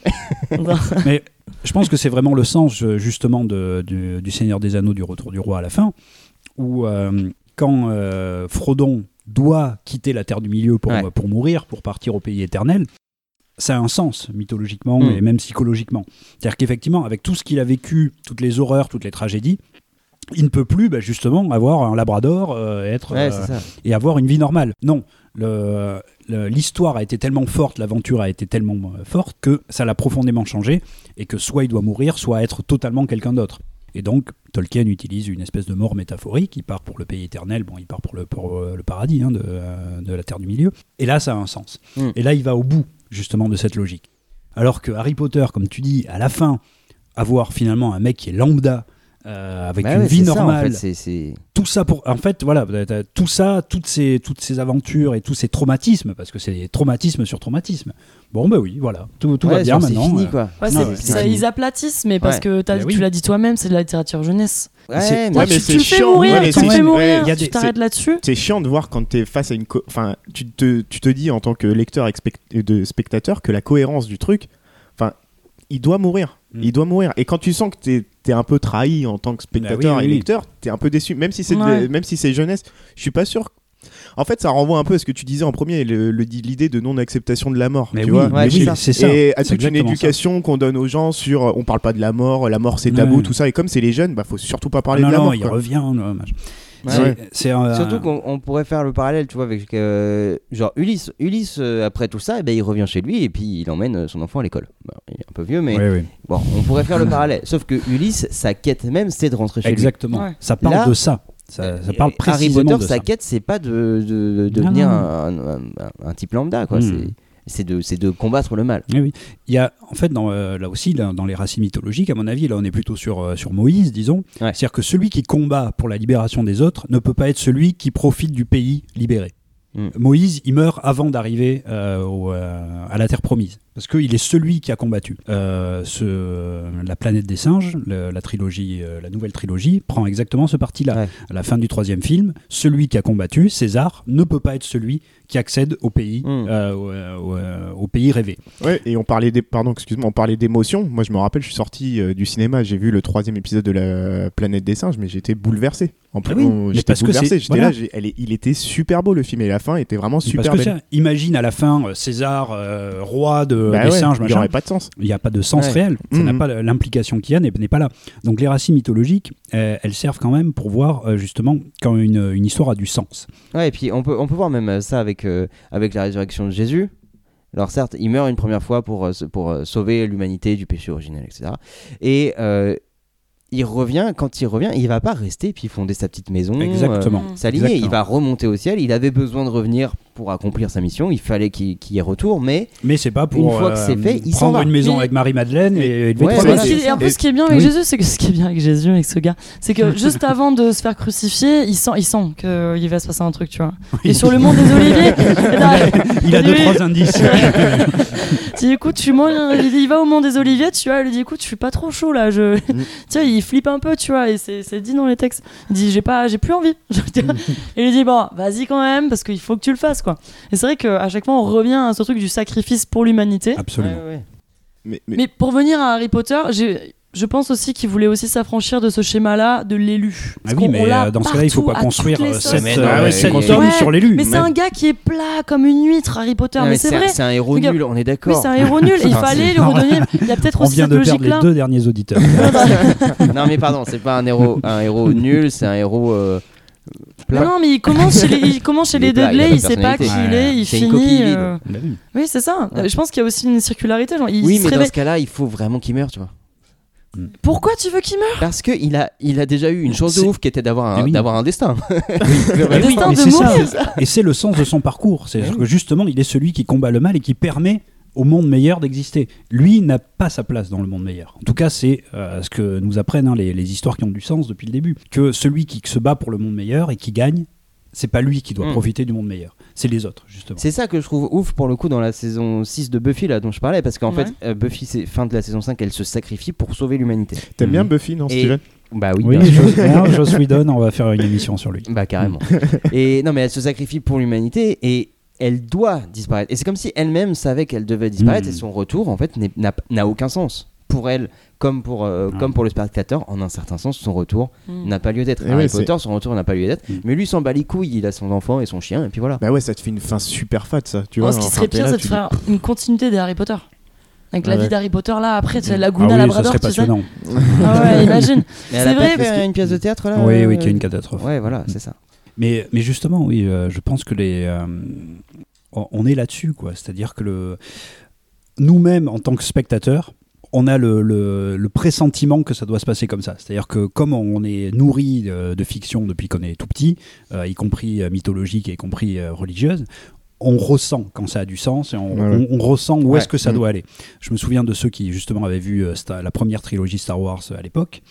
Mais je pense que c'est vraiment le sens euh, justement de- du, du Seigneur des Anneaux, du Retour du Roi à la fin, où euh, quand euh, Frodon doit quitter la Terre du Milieu pour, Ouais. pour mourir, pour partir au pays éternel, ça a un sens mythologiquement Mm. et même psychologiquement. C'est-à-dire qu'effectivement, avec tout ce qu'il a vécu, toutes les horreurs, toutes les tragédies, il ne peut plus bah, justement avoir un labrador euh, être, Ouais, euh, et avoir une vie normale. Non, l'histoire a été tellement forte, l'aventure a été tellement euh, forte que ça l'a profondément changé et que soit il doit mourir, soit être totalement quelqu'un d'autre. Et donc, Tolkien utilise une espèce de mort métaphorique. Il part pour le pays éternel, bon, il part pour le, pour, euh, le paradis hein, de, euh, de la Terre du Milieu. Et là, ça a un sens. Mm. Et là, il va au bout, justement, de cette logique. Alors que Harry Potter, comme tu dis, à la fin, avoir finalement un mec qui est lambda, euh, avec Bah une ouais, vie c'est ça, en normale, fait, c'est- tout ça pour en fait voilà tout ça toutes ces toutes ces aventures et tous ces traumatismes parce que c'est traumatisme sur traumatisme bon bah oui voilà tout, tout va Ouais, bien c'est maintenant fini, quoi. Ouais, Non, ça, ils aplatissent, mais parce Ouais. que t'as- Bah tu oui. l'as dit toi-même, c'est de la littérature jeunesse. Ouais, C'est- mais tu, tu c'est chiant. mourir, Ouais, mais tu fais mourir, tu t'arrêtes là-dessus. C'est chiant de voir quand tu es face à une. co- Enfin, tu te, tu te dis en tant que lecteur expect- de spectateur que la cohérence du truc, enfin, il doit mourir. Mm. Il doit mourir. Et quand tu sens que tu es, un peu trahi en tant que spectateur Bah oui, et oui. lecteur, tu es un peu déçu. Même si c'est Ouais. même si c'est jeunesse, je suis pas sûr. En fait, ça renvoie un peu à ce que tu disais en premier, le- le- l'idée de non-acceptation de la mort. mais tu oui, vois mais Ouais, oui, c'est ça. et à C'est toute une éducation qu'on donne aux gens sur on parle pas de la mort, la mort c'est tabou, Ouais. tout ça. Et comme c'est les jeunes, bah faut surtout pas parler non de la non mort. il quoi. revient non. Ouais, C'est- Surtout qu'on on pourrait faire le parallèle, tu vois, avec euh, genre Ulysse. Ulysse, euh, après tout ça, eh ben, il revient chez lui et puis il emmène euh, son enfant à l'école. Bon, il est un peu vieux, mais bon, on pourrait faire le parallèle. Sauf que Ulysse, sa quête même, c'est de rentrer chez exactement Ouais. ça parle Là, de ça ça, ça parle lui. Harry précisément Potter, de sa quête, c'est pas de, de, de Non, devenir non. Un, un- un- un type lambda, quoi. Mm. C'est- C'est de, de combattre le mal. Oui, oui. Il y a, en fait, dans, euh, là aussi, dans les racines mythologiques, à mon avis, là, on est plutôt sur, euh, sur Moïse, disons. Ouais. C'est-à-dire que celui qui combat pour la libération des autres ne peut pas être celui qui profite du pays libéré. Mm. Moïse, il meurt avant d'arriver euh, à la terre promise. Parce qu'il est celui qui a combattu. Ce, la planète des singes, le- la trilogie, la nouvelle trilogie, prend exactement ce parti-là. Ouais. À la fin du troisième film, celui qui a combattu, César, ne peut pas être celui qui accède au pays, Mm. euh, au, euh, au, pays rêvé. Ouais, et on parlait des, pardon, excuse-moi, on parlait d'émotion. Moi, je me rappelle, je suis sorti euh, du cinéma, j'ai vu le troisième épisode de la Planète des singes, mais j'étais bouleversé. En plus, Ah oui, on- mais j'étais parce que bouleversé. J'étais voilà. là, j'ai- elle est- il était super beau le film et la fin était vraiment super Parce que belle. ça, imagine à la fin César, euh, roi de, Bah des ouais, singes, il machin. aurait pas de sens. Il n'y a pas de sens Ouais. réel. Ça n'a pas l'implication qu'il y a n'est n'est pas là. Donc les racines mythologiques, euh, elles servent quand même pour voir euh, justement quand une, une histoire a du sens. Ouais, et puis on peut, on peut voir même ça avec, euh, avec la résurrection de Jésus. Alors certes, il meurt une première fois pour, euh, pour euh, sauver l'humanité du péché originel, etc. Et il revient, quand il revient, il va pas rester puis fonder sa petite maison, euh, Exactement. s'aligner. Il va remonter au ciel. Il avait besoin de revenir pour accomplir sa mission. Il fallait qu'il y retour, mais Mais c'est pas pour Une fois que euh, c'est fait, il s'en prendre une maison Mais- avec Marie-Madeleine et élever Ouais, Et et en plus, ce qui est bien avec Oui. Jésus, c'est que ce qui est bien avec Jésus, avec ce gars, c'est que juste avant de se faire crucifier, il sent, il sent qu'il va se passer un truc, tu vois. Et sur le mont des Oliviers, Il a deux, trois indices. tu il, il va au mont des Oliviers, tu vois, il lui dit, écoute, je suis pas trop chaud là, je, tu vois, il flippe un peu, tu vois, et c'est c'est dit dans les textes. Il dit, j'ai pas, j'ai plus envie. et il lui dit, bon, vas-y quand même, parce qu'il faut que tu le fasses, quoi. Et c'est vrai qu'à chaque fois, on revient à ce truc du sacrifice pour l'humanité. Absolument. Ouais, ouais. Mais, mais- Mais pour venir à Harry Potter, j'ai- je pense aussi qu'il voulait aussi s'affranchir de ce schéma-là de l'élu. Ah oui, mais on euh, dans ce cas-là, il faut pas construire euh, sept, euh, Ouais, sur l'élu. Mais c'est un gars qui est plat comme une huître, Harry Potter. Non, mais mais c'est vrai. c'est un héros nul, on est Oui, d'accord. c'est un héros nul. Il fallait le redonner. Il y a peut-être On aussi vient cette de perdre les logique-là. deux derniers auditeurs. non mais pardon, c'est pas un héros, un héros nul, c'est un héros euh, plat. Non, non, mais il commence chez les, il commence chez Il les il Dudley, il de sait pas qui il est, il finit. euh, Bah oui. Oui, c'est ça. Ouais. Je pense qu'il y a aussi une circularité. Genre, il Oui, se mais dans ce cas-là, il faut vraiment qu'il meure, tu vois. Pourquoi tu veux qu'il meure? Parce que il a, il a déjà eu une chose de ouf qui était d'avoir un, oui. d'avoir un destin. Destin de ça. Et c'est le sens de son parcours. C'est que justement, il est celui qui combat le mal et qui permet au monde meilleur d'exister. Lui n'a pas sa place dans le monde meilleur. En tout cas, c'est euh, ce que nous apprennent hein, les, les histoires qui ont du sens depuis le début. Que celui qui se bat pour le monde meilleur et qui gagne, c'est pas lui qui doit Mm. profiter du monde meilleur. C'est les autres, justement. C'est ça que je trouve ouf pour le coup dans la saison 6 de Buffy là dont je parlais parce qu'en Ouais. fait euh, Buffy c'est fin de la saison 5 elle se sacrifie pour sauver l'humanité. T'aimes bien Mhm. Buffy, non, Et- Steven? Bah oui. Oui, bien sûr. Joss, Joss Whedon, on va faire une émission sur lui. Bah carrément. et non mais elle se sacrifie pour l'humanité et elle doit disparaître. Et c'est comme si elle-même savait qu'elle devait disparaître Mhm. et son retour en fait n'a aucun sens. Pour elle, comme pour, euh, Ah. comme pour le spectateur, en un certain sens, son retour Mm. n'a pas lieu d'être. Eh Harry ouais, Potter, son retour n'a pas lieu d'être. Mm. Mais lui s'en bat les couilles, il a son enfant et son chien, et puis voilà. Bah ouais, ça te fait une fin super fat, ça. Tu Oh, vois, ce qui serait pire, c'est de tu faire une continuité des Harry Potter. Avec la Ouais. vie d'Harry Potter là, après, tu sais, Ah Laguna oui, ça Labrador, sais. passionnant. Ah ouais, imagine. Mais C'est a vrai, que- une pièce de théâtre là Oui, oui, euh, qui est une catastrophe. Ouais, voilà, c'est ça. Mais, mais justement, oui, euh, je pense que les, euh, on on est là-dessus, quoi. C'est-à-dire que le, nous-mêmes, en tant que spectateurs, on a le, le- le pressentiment que ça doit se passer comme ça. C'est-à-dire que comme on est nourri de, de fiction depuis qu'on est tout petit, euh, y compris euh, mythologique et y compris euh, religieuse, on ressent quand ça a du sens et on, Ouais, ouais. on- on ressent où Ouais. est-ce que ça Mm. doit aller. Je me souviens de ceux qui justement avaient vu euh, Star- la première trilogie Star Wars euh, à l'époque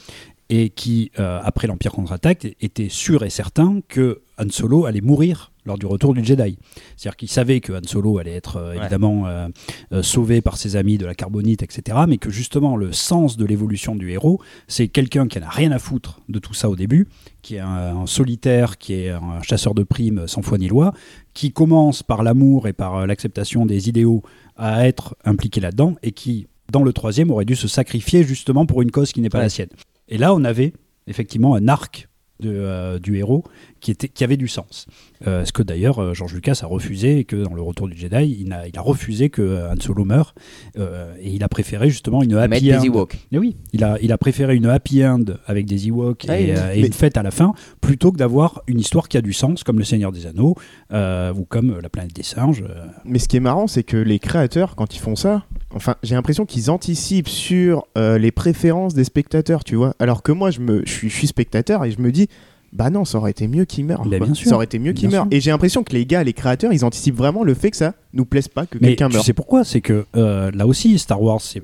et qui, euh, après l'Empire contre-attaque, étaient sûrs et certains que Han Solo allait mourir lors du retour du Jedi. C'est-à-dire qu'ils savaient que Han Solo allait être euh, évidemment euh, euh, sauvé par ses amis de la carbonite, etc. Mais que justement le sens de l'évolution du héros, c'est quelqu'un qui n'a rien à foutre de tout ça au début, qui est un, un solitaire, qui est un chasseur de primes sans foi ni loi, qui commence par l'amour et par l'acceptation des idéaux à être impliqué là-dedans, et qui, dans le troisième, aurait dû se sacrifier justement pour une cause qui n'est pas Ouais. la sienne. Et là, on avait effectivement un arc de, euh, du héros qui, était, qui avait du sens. Euh, ce que d'ailleurs euh, George Lucas a refusé et que dans le Retour du Jedi, il a, il a refusé que euh, Han Solo meure euh, et il a préféré justement une Mettre happy des end. Ewoks. Mais oui, il a, il a préféré une happy end avec des Ewoks Ah et, oui, euh, et mais- une fête à la fin plutôt que d'avoir une histoire qui a du sens comme Le Seigneur des Anneaux euh, ou comme La planète des singes. euh. Mais ce qui est marrant, c'est que les créateurs, quand ils font ça, enfin, j'ai l'impression qu'ils anticipent sur euh, les préférences des spectateurs, tu vois. Alors que moi, je, me, je, suis, je suis spectateur et je me dis, bah non, ça aurait été mieux qu'il meure. Bien sûr. Ça aurait été mieux qu'il meure. sûr. Et j'ai l'impression que les gars, les créateurs, ils anticipent vraiment le fait que ça nous plaise pas que quelqu'un tu meure. sais pourquoi? C'est que euh, là aussi, Star Wars, c'est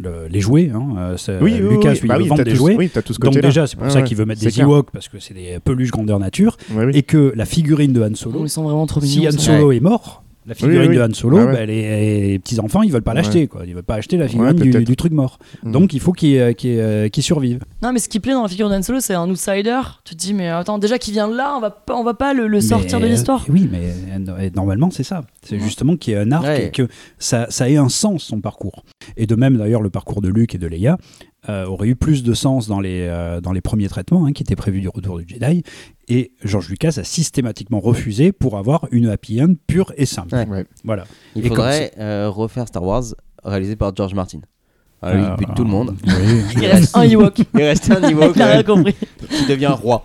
le- les jouets. Hein, euh, c'est- Oui, oui, Lucas, oui. lui, Bah il t'as des jouets. oui, t'as tout ce Donc déjà, c'est pour ça ouais, qu'il veut mettre des. Ewoks parce que c'est des peluches grandeur nature. Ouais, oui. Et que la figurine de Han Solo, Ils sont vraiment trop si mignons. Han ça. Solo est mort, la figurine oui. de Han Solo, Ah ouais. bah, les, les petits enfants, ils veulent pas l'acheter, Ouais. quoi. Ils veulent pas acheter la figurine Ouais, du, truc mort. Mm. Donc il faut qu'il euh, qu'il, euh, survive. Non, mais ce qui plaît dans la figure d'Han Solo, c'est un outsider. Tu te dis, mais attends, déjà qu'il vient de là, on va pas, on va pas le, le sortir Mais, de l'histoire. Oui, mais euh, normalement c'est ça. C'est justement qu'il y ait un arc Ouais. et que ça, ça ait un sens son parcours. Et de même d'ailleurs le parcours de Luke et de Leia euh, aurait eu plus de sens dans les, euh, dans les premiers traitements hein, qui étaient prévus du retour du Jedi. Et George Lucas a systématiquement refusé pour avoir une happy end pure et simple. Ouais. Ouais. Voilà. Il Et faudrait euh, refaire Star Wars réalisé par George Martin. Ah, lui, il bute tout le monde. Oui. Il reste un Ewok. Il reste un Il a rien compris. qui devient roi.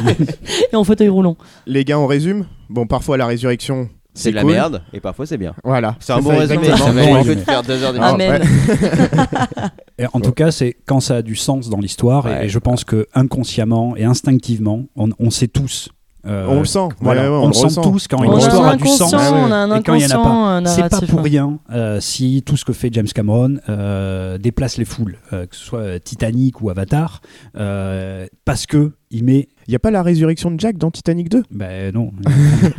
Et en fauteuil roulant. Les gars, on résume? Bon, parfois la résurrection, C'est de la cool. merde et parfois c'est bien. Voilà. C'est un bon résumé. Ça de faire deux heures. Amen. ouais. Et en tout cas, c'est quand ça a du sens dans l'histoire. et- Ouais. et, je pense que inconsciemment et instinctivement, on, on sait tous. euh, On le sent. Voilà, Ouais, ouais, on, le sent tous quand On une On histoire a du sens. Ah ouais. on a un Et quand il y en a pas, un C'est pas pour rien euh, si tout ce que fait James Cameron euh, déplace les foules, euh, que ce soit euh, Titanic ou Avatar, euh, parce que il met. Il n'y a pas la résurrection de Jack dans Titanic 2 Ben non.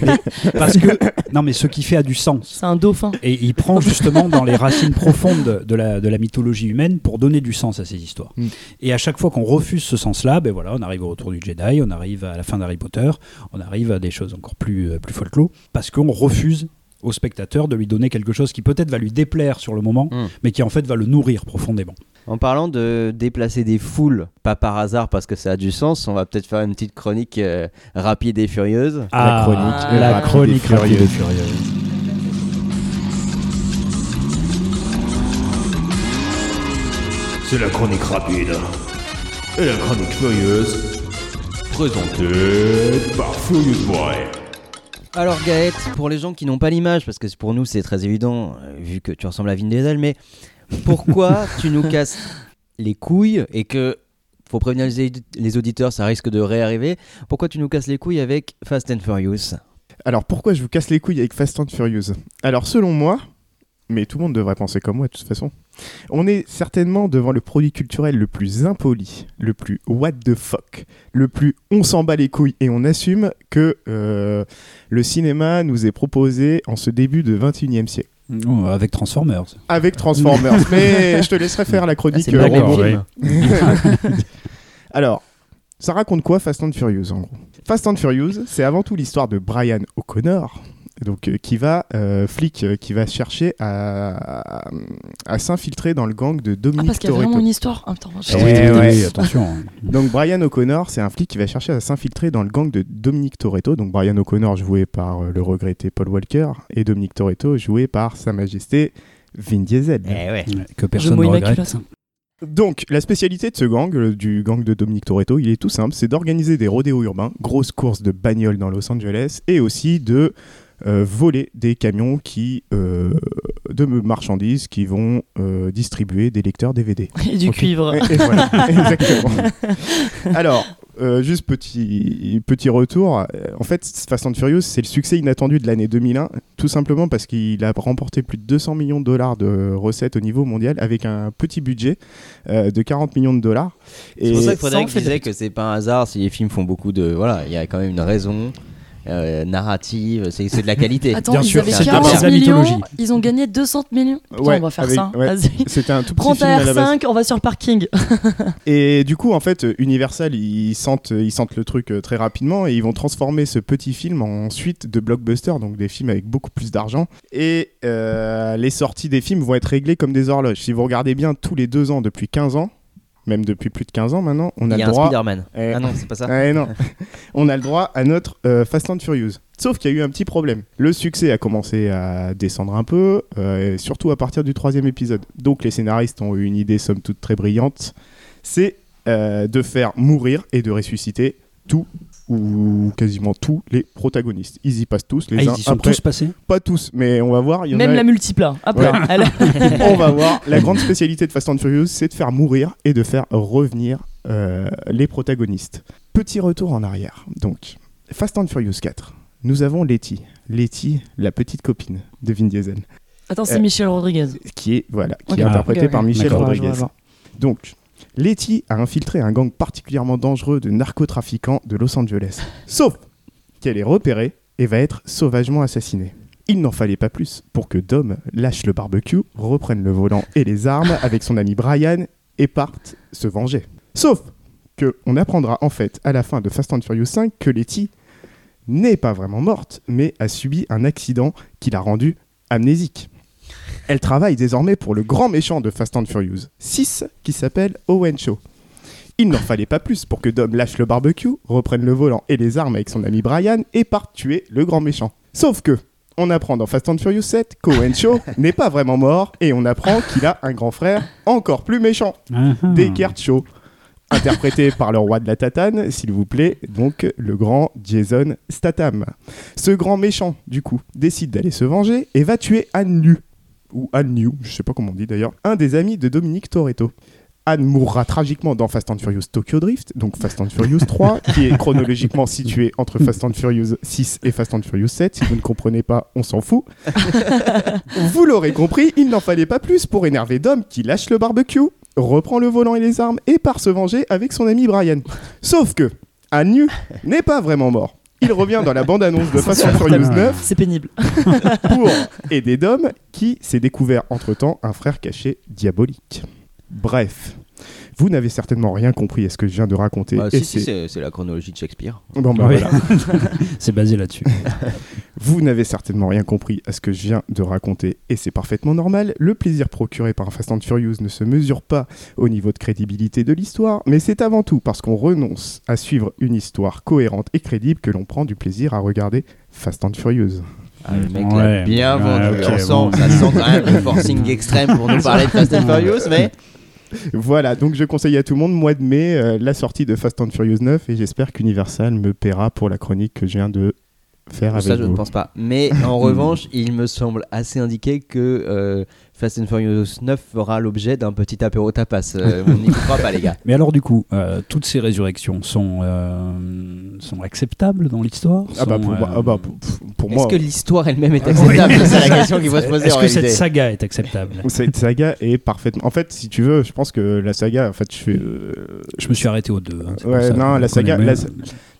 Mais- parce que non, mais ce qui fait a du sens. C'est un dauphin. Et il prend justement dans les racines profondes de la, de la mythologie humaine pour donner du sens à ces histoires. Mm. Et à chaque fois qu'on refuse ce sens-là, ben voilà, on arrive au retour du Jedi, on arrive à la fin d'Harry Potter, on arrive à des choses encore plus, euh, plus folklore, parce qu'on refuse au spectateur de lui donner quelque chose qui peut-être va lui déplaire sur le moment, Mm. mais qui en fait va le nourrir profondément. En parlant de déplacer des foules, pas par hasard parce que ça a du sens, on va peut-être faire une petite chronique euh, rapide et furieuse. Ah, chronique la rapide et chronique rapide et furieuse. furieuse. C'est la chronique rapide et la chronique furieuse, présentée par Furious Boy. Alors Gaët, pour les gens qui n'ont pas l'image, parce que pour nous c'est très évident, euh, vu que tu ressembles à Vin Diesel, mais pourquoi tu nous casses les couilles et que, faut prévenir les, auditeurs, ça risque de réarriver, pourquoi tu nous casses les couilles avec Fast and Furious? Alors pourquoi je vous casse les couilles avec Fast and Furious? Alors selon moi, mais tout le monde devrait penser comme moi de toute façon, on est certainement devant le produit culturel le plus impoli, le plus what the fuck, le plus on s'en bat les couilles et on assume que euh, le cinéma nous est proposé en ce début de 21e siècle. Oh, avec Transformers. Avec Transformers. mais je te laisserai faire la Ah, chronique. euh, films. Alors, ça raconte quoi Fast and Furious en gros? Fast and Furious, c'est avant tout l'histoire de Brian O'Connor, donc euh, qui va euh, flic, euh, qui va chercher à, à, à s'infiltrer dans le gang de Ah, Dominic parce qu'il y a Toretto. vraiment une histoire. Ah, putain, je- Eh ouais. attention. Donc Brian O'Connor, c'est un flic qui va chercher à s'infiltrer dans le gang de Dominic Toretto. Donc Brian O'Connor joué par euh, le regretté Paul Walker et Dominic Toretto joué par Sa Majesté Vin Diesel. Eh ouais. Que Je personne ne regrette. Donc, la spécialité de ce gang, euh, du gang de Dominic Toretto, il est tout simple, c'est d'organiser des rodéos urbains, grosses courses de bagnoles dans Los Angeles, et aussi de euh, voler des camions qui euh, de marchandises qui vont euh, distribuer des lecteurs DVD. Et du cuivre. Et- et voilà, exactement. Alors, euh, juste petit, petit retour. En fait, Fast and Furious, c'est le succès inattendu de l'année 2001, tout simplement parce qu'il a remporté plus de 200 millions de dollars de recettes au niveau mondial avec un petit budget euh, de 40 millions de dollars. C'est pour ça que Frédéric disait que c'est pas un hasard si les films font beaucoup de. Voilà, il y a quand même une raison euh, narrative, c'est c'est de la qualité. Attends, Bien ils sûr, avaient c'est 40 de la millions, ils ont gagné 200 millions. Putain, Ouais, on va faire avec- ça. ouais. Vas-y. C'était un tout petit Prends film ta à la base. R5, on va sur le parking. Et du coup, en fait, Universal, ils sentent, ils sentent le truc euh, très rapidement et ils vont transformer ce petit film en suite de blockbusters, donc des films avec beaucoup plus d'argent. Et euh, les sorties des films vont être réglées comme des horloges. Si vous regardez bien, tous les deux ans depuis 15 ans, même depuis plus de 15 ans maintenant, on a Il y le a un droit. Spider-Man. Eh, Ah non, c'est pas ça. eh non. on a le droit à notre euh, Fast and Furious. Sauf qu'il y a eu un petit problème. Le succès a commencé à descendre un peu, euh, surtout à partir du troisième épisode. Donc les scénaristes ont eu une idée somme toute très brillante, c'est euh, de faire mourir et de ressusciter tout ou quasiment tous les protagonistes. Ils y passent tous, les Ah, ils uns y sont après- tous passés Pas tous, mais on va voir. il y en Même a- la multipla. Ouais. Elle- on va voir. La grande spécialité de Fast and Furious, c'est de faire mourir et de faire revenir euh, les protagonistes. Petit retour en arrière. Donc, Fast and Furious 4. Nous avons Letty. Letty, la petite copine de Vin Diesel, Attends, c'est Euh, Michel Rodriguez. qui est voilà, qui est Ah, ok. par Michel. Rodriguez. Donc, Letty a infiltré un gang particulièrement dangereux de narcotrafiquants de Los Angeles. Sauf qu'elle est repérée et va être sauvagement assassinée. Il n'en fallait pas plus pour que Dom lâche le barbecue, reprenne le volant et les armes avec son ami Brian et parte se venger. Sauf que on apprendra en fait à la fin de Fast and Furious 5 que Letty n'est pas vraiment morte, mais a subi un accident qui l'a rendue amnésique. Elle travaille désormais pour le grand méchant de Fast and Furious 6 qui s'appelle Owen Shaw. Il n'en fallait pas plus pour que Dom lâche le barbecue, reprenne le volant et les armes avec son ami Brian et parte tuer le grand méchant. Sauf que, on apprend dans Fast and Furious 7 qu'Owen Shaw n'est pas vraiment mort et on apprend qu'il a un grand frère encore plus méchant. Deckard Shaw. Interprété par le roi de la tatane, s'il vous plaît, donc le grand Jason Statham. Ce grand méchant, du coup, décide d'aller se venger et va tuer Anne Liu, ou Anne Liu, je sais pas comment on dit d'ailleurs, un des amis de Dominique Toretto. Anne mourra tragiquement dans Fast and Furious Tokyo Drift, donc Fast and Furious 3, qui est chronologiquement situé entre Fast and Furious 6 et Fast and Furious 7. Si vous ne comprenez pas, on s'en fout. vous l'aurez compris, il n'en fallait pas plus pour énerver Dom qui lâche le barbecue, reprend le volant et les armes et part se venger avec son ami Brian. Sauf que Anne n'est pas vraiment mort. Il revient dans la bande-annonce de Fast and Furious 9 C'est pénible. pour aider Dom qui s'est découvert entre-temps un frère caché diabolique. Bref, vous n'avez certainement rien compris à ce que je viens de raconter. Bah, et si, si, c'est- c'est c'est la chronologie de Shakespeare. Bon, bah, Oui. voilà. C'est basé là-dessus. Vous n'avez certainement rien compris à ce que je viens de raconter et c'est parfaitement normal. Le plaisir procuré par un Fast and Furious ne se mesure pas au niveau de crédibilité de l'histoire, mais c'est avant tout parce qu'on renonce à suivre une histoire cohérente et crédible que l'on prend du plaisir à regarder Fast and Furious. Ah, le mec Ouais. l'a bien Ouais, vendu. on sent, bon. ça sent quand même le forcing extrême pour nous parler de Fast and Furious, mais Voilà, donc je conseille à tout le monde, mois de mai, euh, la sortie de Fast and Furious 9 et j'espère qu'Universal me paiera pour la chronique que je viens de faire avec ça je ne pense pas. Mais en revanche, il me semble assez indiqué que euh, Fast and Furious 9 fera l'objet d'un petit apéro tapas. Euh, on n'y croit pas les gars. Mais alors du coup, euh, toutes ces résurrections sont, euh, sont acceptables dans l'histoire? Ah bah Sont, pour, moi- euh, ah bah pour- pour Est-ce moi, que l'histoire elle-même est acceptable? C'est la question qu'il faut se poser Est-ce que cette saga est acceptable? Cette saga est parfaitement. En fait, si tu veux, je pense que la saga, en fait, je fais. euh, Je me suis arrêté aux deux. hein, Ouais, non, la saga,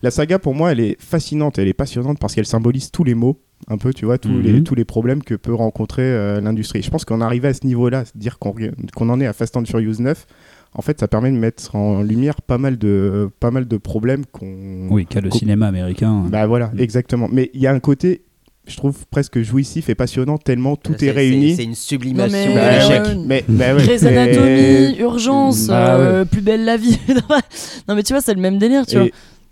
la, saga pour moi, elle est fascinante, elle est passionnante parce qu'elle symbolise tous les maux, un peu, tu vois, tous, Mhm. les, tous les problèmes que peut rencontrer euh, l'industrie. Je pense qu'on arrive à ce niveau-là, dire qu'on qu'on en est à Fast and Furious 9, en fait, ça permet de mettre en lumière pas mal de, pas mal de problèmes qu'on. Oui, qu'a le cinéma américain. Bah voilà, Mm. exactement. Mais il y a un côté, je trouve presque jouissif et passionnant tellement tout est réuni. c'est- une sublimation de mais- l'échec. ouais. Mais, bah ouais, Grey's mais- Anatomy, Urgence, Bah ouais. euh, Plus belle la vie. non mais tu vois, c'est le même délire, tu vois.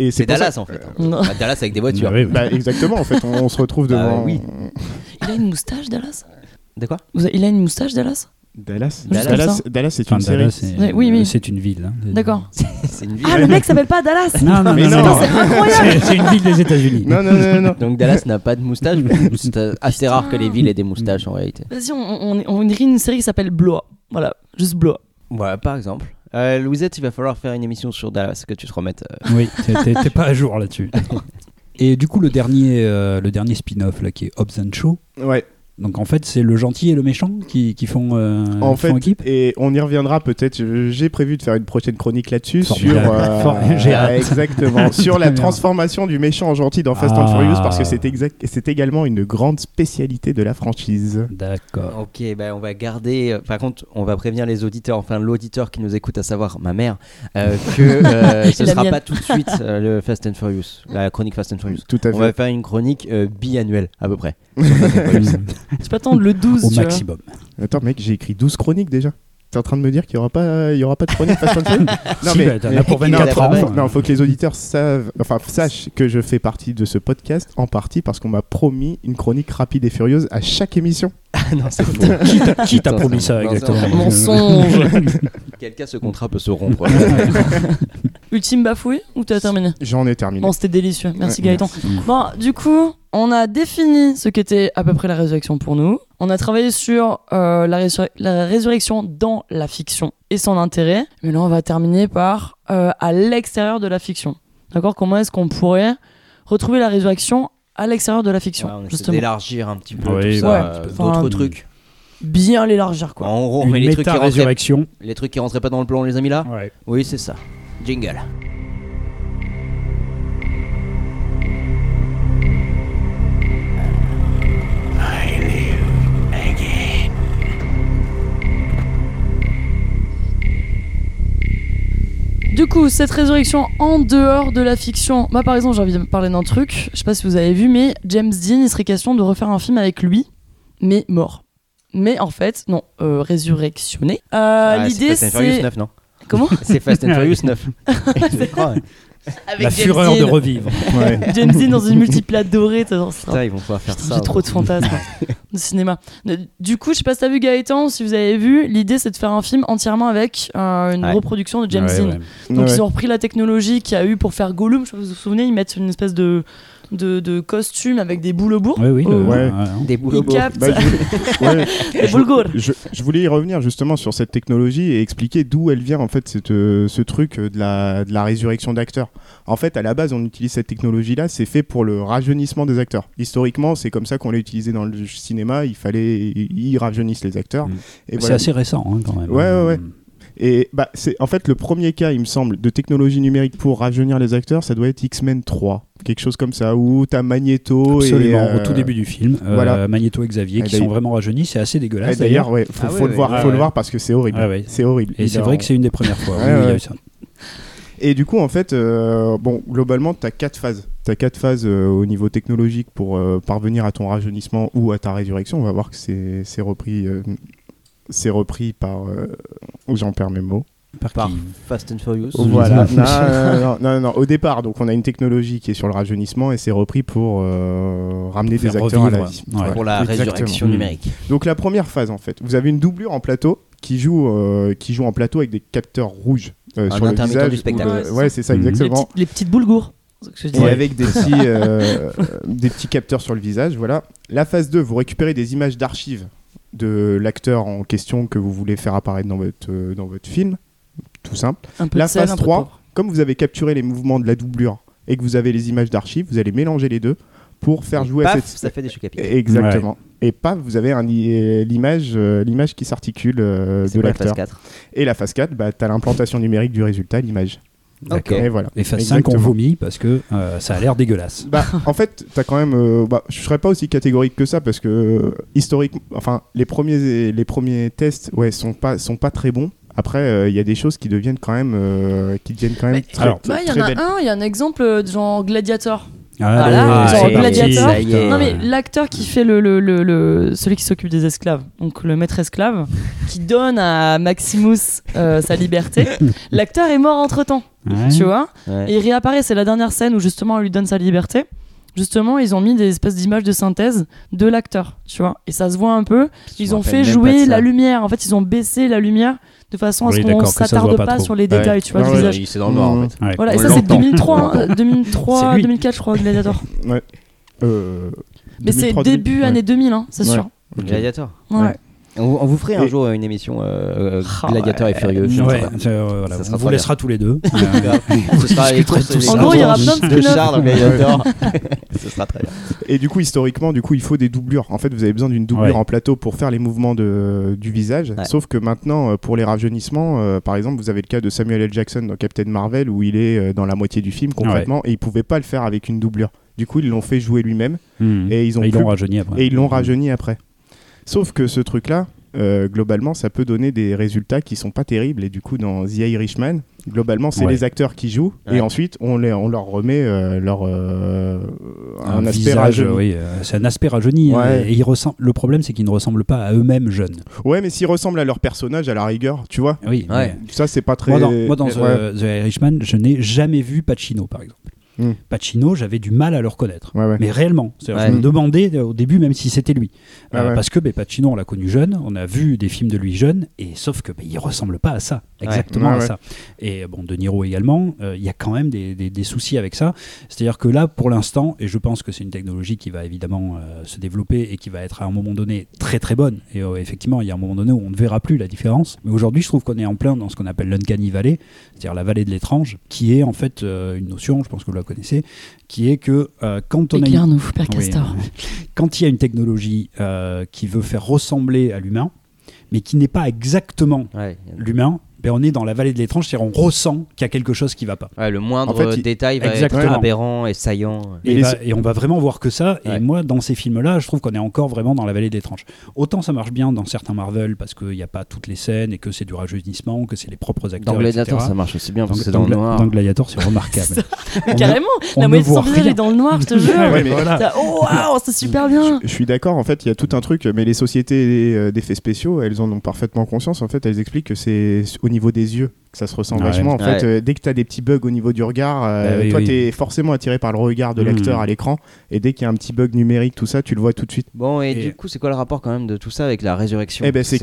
Et, C'est ça- Dallas en fait. Non. Bah, Dallas avec des voitures. Bah oui, oui. Bah, exactement, en fait, on, on se retrouve devant. oui. Il a une moustache, Dallas? De quoi? Il a une moustache, Dallas? Dallas, Dallas. Dallas, c'est Enfin, une série. C'est Ouais, oui, oui. c'est une ville. hein. D'accord. C'est une ville. Ah, le mec s'appelle pas Dallas Non, non, Mais non, non. C'est incroyable C'est c'est une ville des États-Unis. Non, non, non, non. Donc Dallas n'a pas de moustache. C'est assez rare que les villes aient des moustaches en réalité. Vas-y, on, on, on écrit une série qui s'appelle Blois. Voilà, juste Blois. Voilà, par exemple. Euh, Louisette, il va falloir faire une émission sur Dallas, que tu te remettes. euh, Oui, t'es- t'es t'es pas à jour là-dessus. Et du coup, le dernier, euh, le dernier spin-off là, qui est Hobbs and Shaw. Ouais. Donc en fait, c'est le gentil et le méchant qui, qui font, euh, En font fait, équipe. et on y reviendra peut-être. J'ai prévu de faire une prochaine chronique là-dessus sur euh, j'ai hâte. exactement sur la transformation du méchant en gentil dans Fast and Ah. Furious parce que c'est exact, c'est également une grande spécialité de la franchise. D'accord. Ok, bah on va garder. euh, par contre, on va prévenir les auditeurs, enfin l'auditeur qui nous écoute, à savoir ma mère, euh, que euh, ce sera mienne. pas tout de suite euh, le Fast and Furious, la chronique Fast and Furious. Tout à On va fait. faire une chronique euh, biannuelle à peu près. sur Fast and Furious. Je peux attendre le 12, Au tu vois. maximum. Attends, mec, j'ai écrit 12 chroniques déjà. T'es en train de me dire qu'il y aura pas, il y aura pas de chronique Fast and Furious Si, bah, t'en as pour non, 24 faut- ans. faut- non, faut que les auditeurs savent, enfin, sachent que je fais partie de ce podcast en partie parce qu'on m'a promis une chronique rapide et furieuse à chaque émission. non, c'est faux. Qui t'a- qui t'a Attends, promis c'est- ça non, c'est exactement un Mensonge Quel cas ce contrat peut se rompre Ultime bafouille ou t'as terminé? J'en ai terminé. Bon, c'était délicieux. Merci Ouais, Gaëtan. Bon, du coup, on a défini ce qu'était à peu près la résurrection pour nous. On a travaillé sur euh, la, résur- la résurrection dans la fiction et son intérêt. Mais là, on va terminer par euh, à l'extérieur de la fiction. D'accord? Comment est-ce qu'on pourrait retrouver la résurrection à l'extérieur de la fiction Ouais, on Justement? d'élargir un petit peu Oui, tout ça, ouais, euh, d'autres trucs. Bien l'élargir, quoi. En gros, on met les trucs, qui rentraient, les trucs qui rentraient pas dans le plan, on les a mis là? Ouais. Oui, c'est ça. Jingle. Du coup, cette résurrection en dehors de la fiction, moi par exemple, j'ai envie de parler d'un truc, je sais pas si vous avez vu, mais James Dean, il serait question de refaire un film avec lui, mais mort. Mais en fait, non, euh, résurrectionné. Euh, Ah, L'idée c'est Fast and Furious c'est. 9, non Comment C'est Fast and Furious 9. Je crois, ouais. Avec La James fureur de revivre. Ouais. James Dean dans une multiplate dorée, t'as- ils vont pouvoir faire ça. J'ai trop de fantasmes de cinéma. Du coup, je sais pas si t'as vu Gaëtan, si vous avez vu, l'idée c'est de faire un film entièrement avec euh, une Ouais. reproduction de James Ouais, Dean. ouais. Donc Ouais. ils ont repris la technologie qu'il y a eu pour faire Gollum, je sais pas si vous vous souvenez, ils mettent une espèce de, de, de costume avec des boules au bout. Oui, oui. Oh. le- Ouais. ouais. Des Ils captent Bah, je, ouais, je, je voulais y revenir justement sur cette technologie et expliquer d'où elle vient en fait cette, euh, ce truc euh, de la, de la résurrection d'acteurs. En fait, à la base, on utilise cette technologie-là, c'est fait pour le rajeunissement des acteurs. Historiquement, c'est comme ça qu'on l'a utilisé dans le cinéma. Il fallait, ils rajeunissent les acteurs. Mm. C'est assez récent hein, quand même. Ouais, ouais, ouais. Et bah, c'est en fait le premier cas, il me semble, de technologie numérique pour rajeunir les acteurs, ça doit être X-Men 3, quelque chose comme ça, où t'as Magneto Absolument, et euh, au tout début du film, euh, voilà. Magneto et Xavier Et qui sont d'ailleurs- vraiment rajeunis, c'est assez dégueulasse. D'ailleurs, ouais, faut, Ah faut ouais, le ouais, voir, ouais, faut ouais. le voir parce que c'est horrible. Ah ouais. C'est horrible. Et Il c'est est vrai que c'est une des premières fois. Oui, il y a eu ça. Et du coup, en fait, euh, bon, globalement, tu as quatre phases. Tu as quatre phases euh, au niveau technologique pour euh, parvenir à ton rajeunissement ou à ta résurrection. On va voir que c'est c'est repris, euh, c'est repris par. euh, J'en perds mes mots. Par Par Fast and Furious. Voilà. non, non, non, non, non. Au départ, donc, on a une technologie qui est sur le rajeunissement et c'est repris pour euh, ramener des acteurs à la vie. Ouais. Pour la Exactement. résurrection Mm. numérique. Donc la première phase en fait, vous avez une doublure en plateau qui joue, euh, qui joue en plateau avec des capteurs rouges euh, sur le visage. du spectacle. ou, Ouais, c'est ouais, c'est ça Mhm. Les exactement. petites, les petites boulgours. Et avec des petits, euh, des petits capteurs sur le visage, voilà. La phase 2, vous récupérez des images d'archives de l'acteur en question que vous voulez faire apparaître dans votre, euh, dans votre film, tout simple. Un peu La phase un peu de 3, poivre. comme vous avez capturé les mouvements de la doublure et que vous avez les images d'archives, vous allez mélanger les deux pour faire jouer à cette... ça fait des chocs. Exactement. Et paf, vous avez un l'image euh, l'image qui s'articule euh, de quoi la phase l'acteur. 4 Et la phase 4, bah, tu as l'implantation numérique du résultat, l'image. Et voilà. Et phase 5, on Exactement. vomit parce que euh, ça a l'air dégueulasse. Bah, en fait, t'as quand même. euh, bah, je serais pas aussi catégorique que ça parce que euh, historiquement, enfin, les premiers, les premiers tests, ouais, sont pas, sont pas très bons. Après, euh, il y a des choses qui deviennent quand même, euh, qui deviennent quand même Mais- très, alors, Bah, il y en a belles. un, il y a un exemple de genre Gladiator. Ah, Voilà, ouais, genre Gladiator. parti. Ça y est. Non mais l'acteur qui fait le, le, le, le- celui qui s'occupe des esclaves, donc le maître esclave, qui donne à Maximus euh, sa liberté, l'acteur est mort entre temps, Ouais. tu vois, Ouais. et il réapparaît, c'est la dernière scène où justement on lui donne sa liberté. justement, ils ont mis des espèces d'images de synthèse de l'acteur, tu vois. Et ça se voit un peu. Ils ont fait jouer la lumière. En fait, ils ont baissé la lumière de façon à Oui, ce qu'on d'accord, que ça se s'attarde pas, sur les Ouais. détails, tu vois, Ouais, du ouais, visage. Il- C'est dans le noir en Mmh. fait. Ouais. Voilà, et ça c'est l'entend. 2003, hein, 2003, C'est lui. 2004 je crois, Gladiator. Euh, Mais c'est 2003, début 2000, année ouais. 2000, hein, c'est Ouais. sûr. Gladiator. Ouais. On, on vous ferait un Et- jour une émission euh, euh, Ah Gladiator et Furieux. Ouais, euh, voilà, Ça on vous laissera tous les deux. Ce sera les. En gros, il y aura plein de de dans Gladiator. Ce sera très bien. Et du coup, historiquement, du coup, il faut des doublures. En fait, vous avez besoin d'une doublure Ouais. en plateau pour faire les mouvements de, du visage. Ouais. Sauf que maintenant, pour les rajeunissements, euh, par exemple, vous avez le cas de Samuel L. Jackson dans Captain Marvel où il est dans la moitié du film complètement et il pouvait pas le faire avec une doublure. Du coup, ils l'ont fait jouer lui-même Hmm. et ils ont Et ils l'ont rajeuni après. et ils l'ont rajeuni après. Sauf que ce truc-là, euh, globalement, ça peut donner des résultats qui sont pas terribles. Et du coup, dans The Irishman, globalement, c'est Ouais. les acteurs qui jouent Ouais. et ensuite on, les, on leur remet euh, leur euh, un, un, aspect visage, rajeuni. oui, euh, c'est un aspect rajeuni. Ouais. euh, Et ils ressemblent- le problème, c'est qu'ils ne ressemblent pas à eux-mêmes jeunes. Ouais, mais s'ils ressemblent à leur personnage, à la rigueur, tu vois. Oui, Ça, c'est pas très. Moi, dans, moi, dans Ouais. The, The Irishman, je n'ai jamais vu Pacino, par exemple. Hmm. Pacino, j'avais du mal à le reconnaître. Ouais, ouais. Mais réellement, je me demandais euh, au début même si c'était lui. Euh, ouais. Parce que ben, Pacino, on l'a connu jeune, on a vu des films de lui jeune, et sauf que ben, il ressemble pas à ça, exactement Ouais, à ouais. ça. Et bon, De Niro également, euh, il y a quand même des, des- des soucis avec ça. C'est-à-dire que là, pour l'instant, et je pense que c'est une technologie qui va évidemment euh, se développer et qui va être à un moment donné très très bonne. Et euh, effectivement, il y a un moment donné où on ne verra plus la différence. Mais aujourd'hui, je trouve qu'on est en plein dans ce qu'on appelle l'uncanny valley, c'est-à-dire la vallée de l'étrange, qui est en fait euh, une notion, je pense que vous la connaissez, qui est que euh, quand on a une- Père Oui. Quand il y a une technologie euh, qui veut faire ressembler à l'humain, mais qui n'est pas exactement Ouais. l'humain, ben on est dans la vallée de l'étrange, c'est-à-dire on ressent qu'il y a quelque chose qui va pas. Ouais, le moindre En fait, détail va Exactement. être aberrant et saillant. Et, Et les- va- et on va vraiment voir que ça. Ouais. Et moi, dans ces films-là, je trouve qu'on est encore vraiment dans la vallée de l'étrange. Autant ça marche bien dans certains Marvel parce qu'il n'y a pas toutes les scènes et que c'est du rajeunissement, que c'est les propres acteurs. Dans Gladiator, etc. ça marche aussi bien parce que c'est Dans, dans le noir. dans Gladiator, c'est remarquable. On carrément, on la moitié de son visage est dans le noir, je te jure. Ouais, mais T'as- voilà. Oh waouh, c'est super bien. Je suis d'accord, en fait, il y a tout un truc, mais les sociétés euh, d'effets spéciaux, elles en ont parfaitement conscience. En fait, elles expliquent que c'est au niveau des yeux que ça se ressent Ouais. vachement. En Ouais. fait, euh, dès que tu as des petits bugs au niveau du regard, euh, Bah oui, toi, oui. tu es forcément attiré par le regard de Mhm. l'acteur à l'écran. Et dès qu'il y a un petit bug numérique, tout ça, tu le vois tout de suite. Bon, et, Et- du coup, c'est quoi le rapport quand même de tout ça avec la résurrection Eh ben, c'est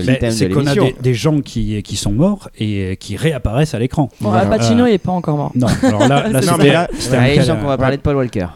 qu'on a des, des gens qui, qui sont morts et qui réapparaissent à l'écran. Bon, Voilà. Pacino, Euh, il est pas encore mort. Non, alors là, là C'est Non, mais là- sens qu'on va parler de Paul Walker.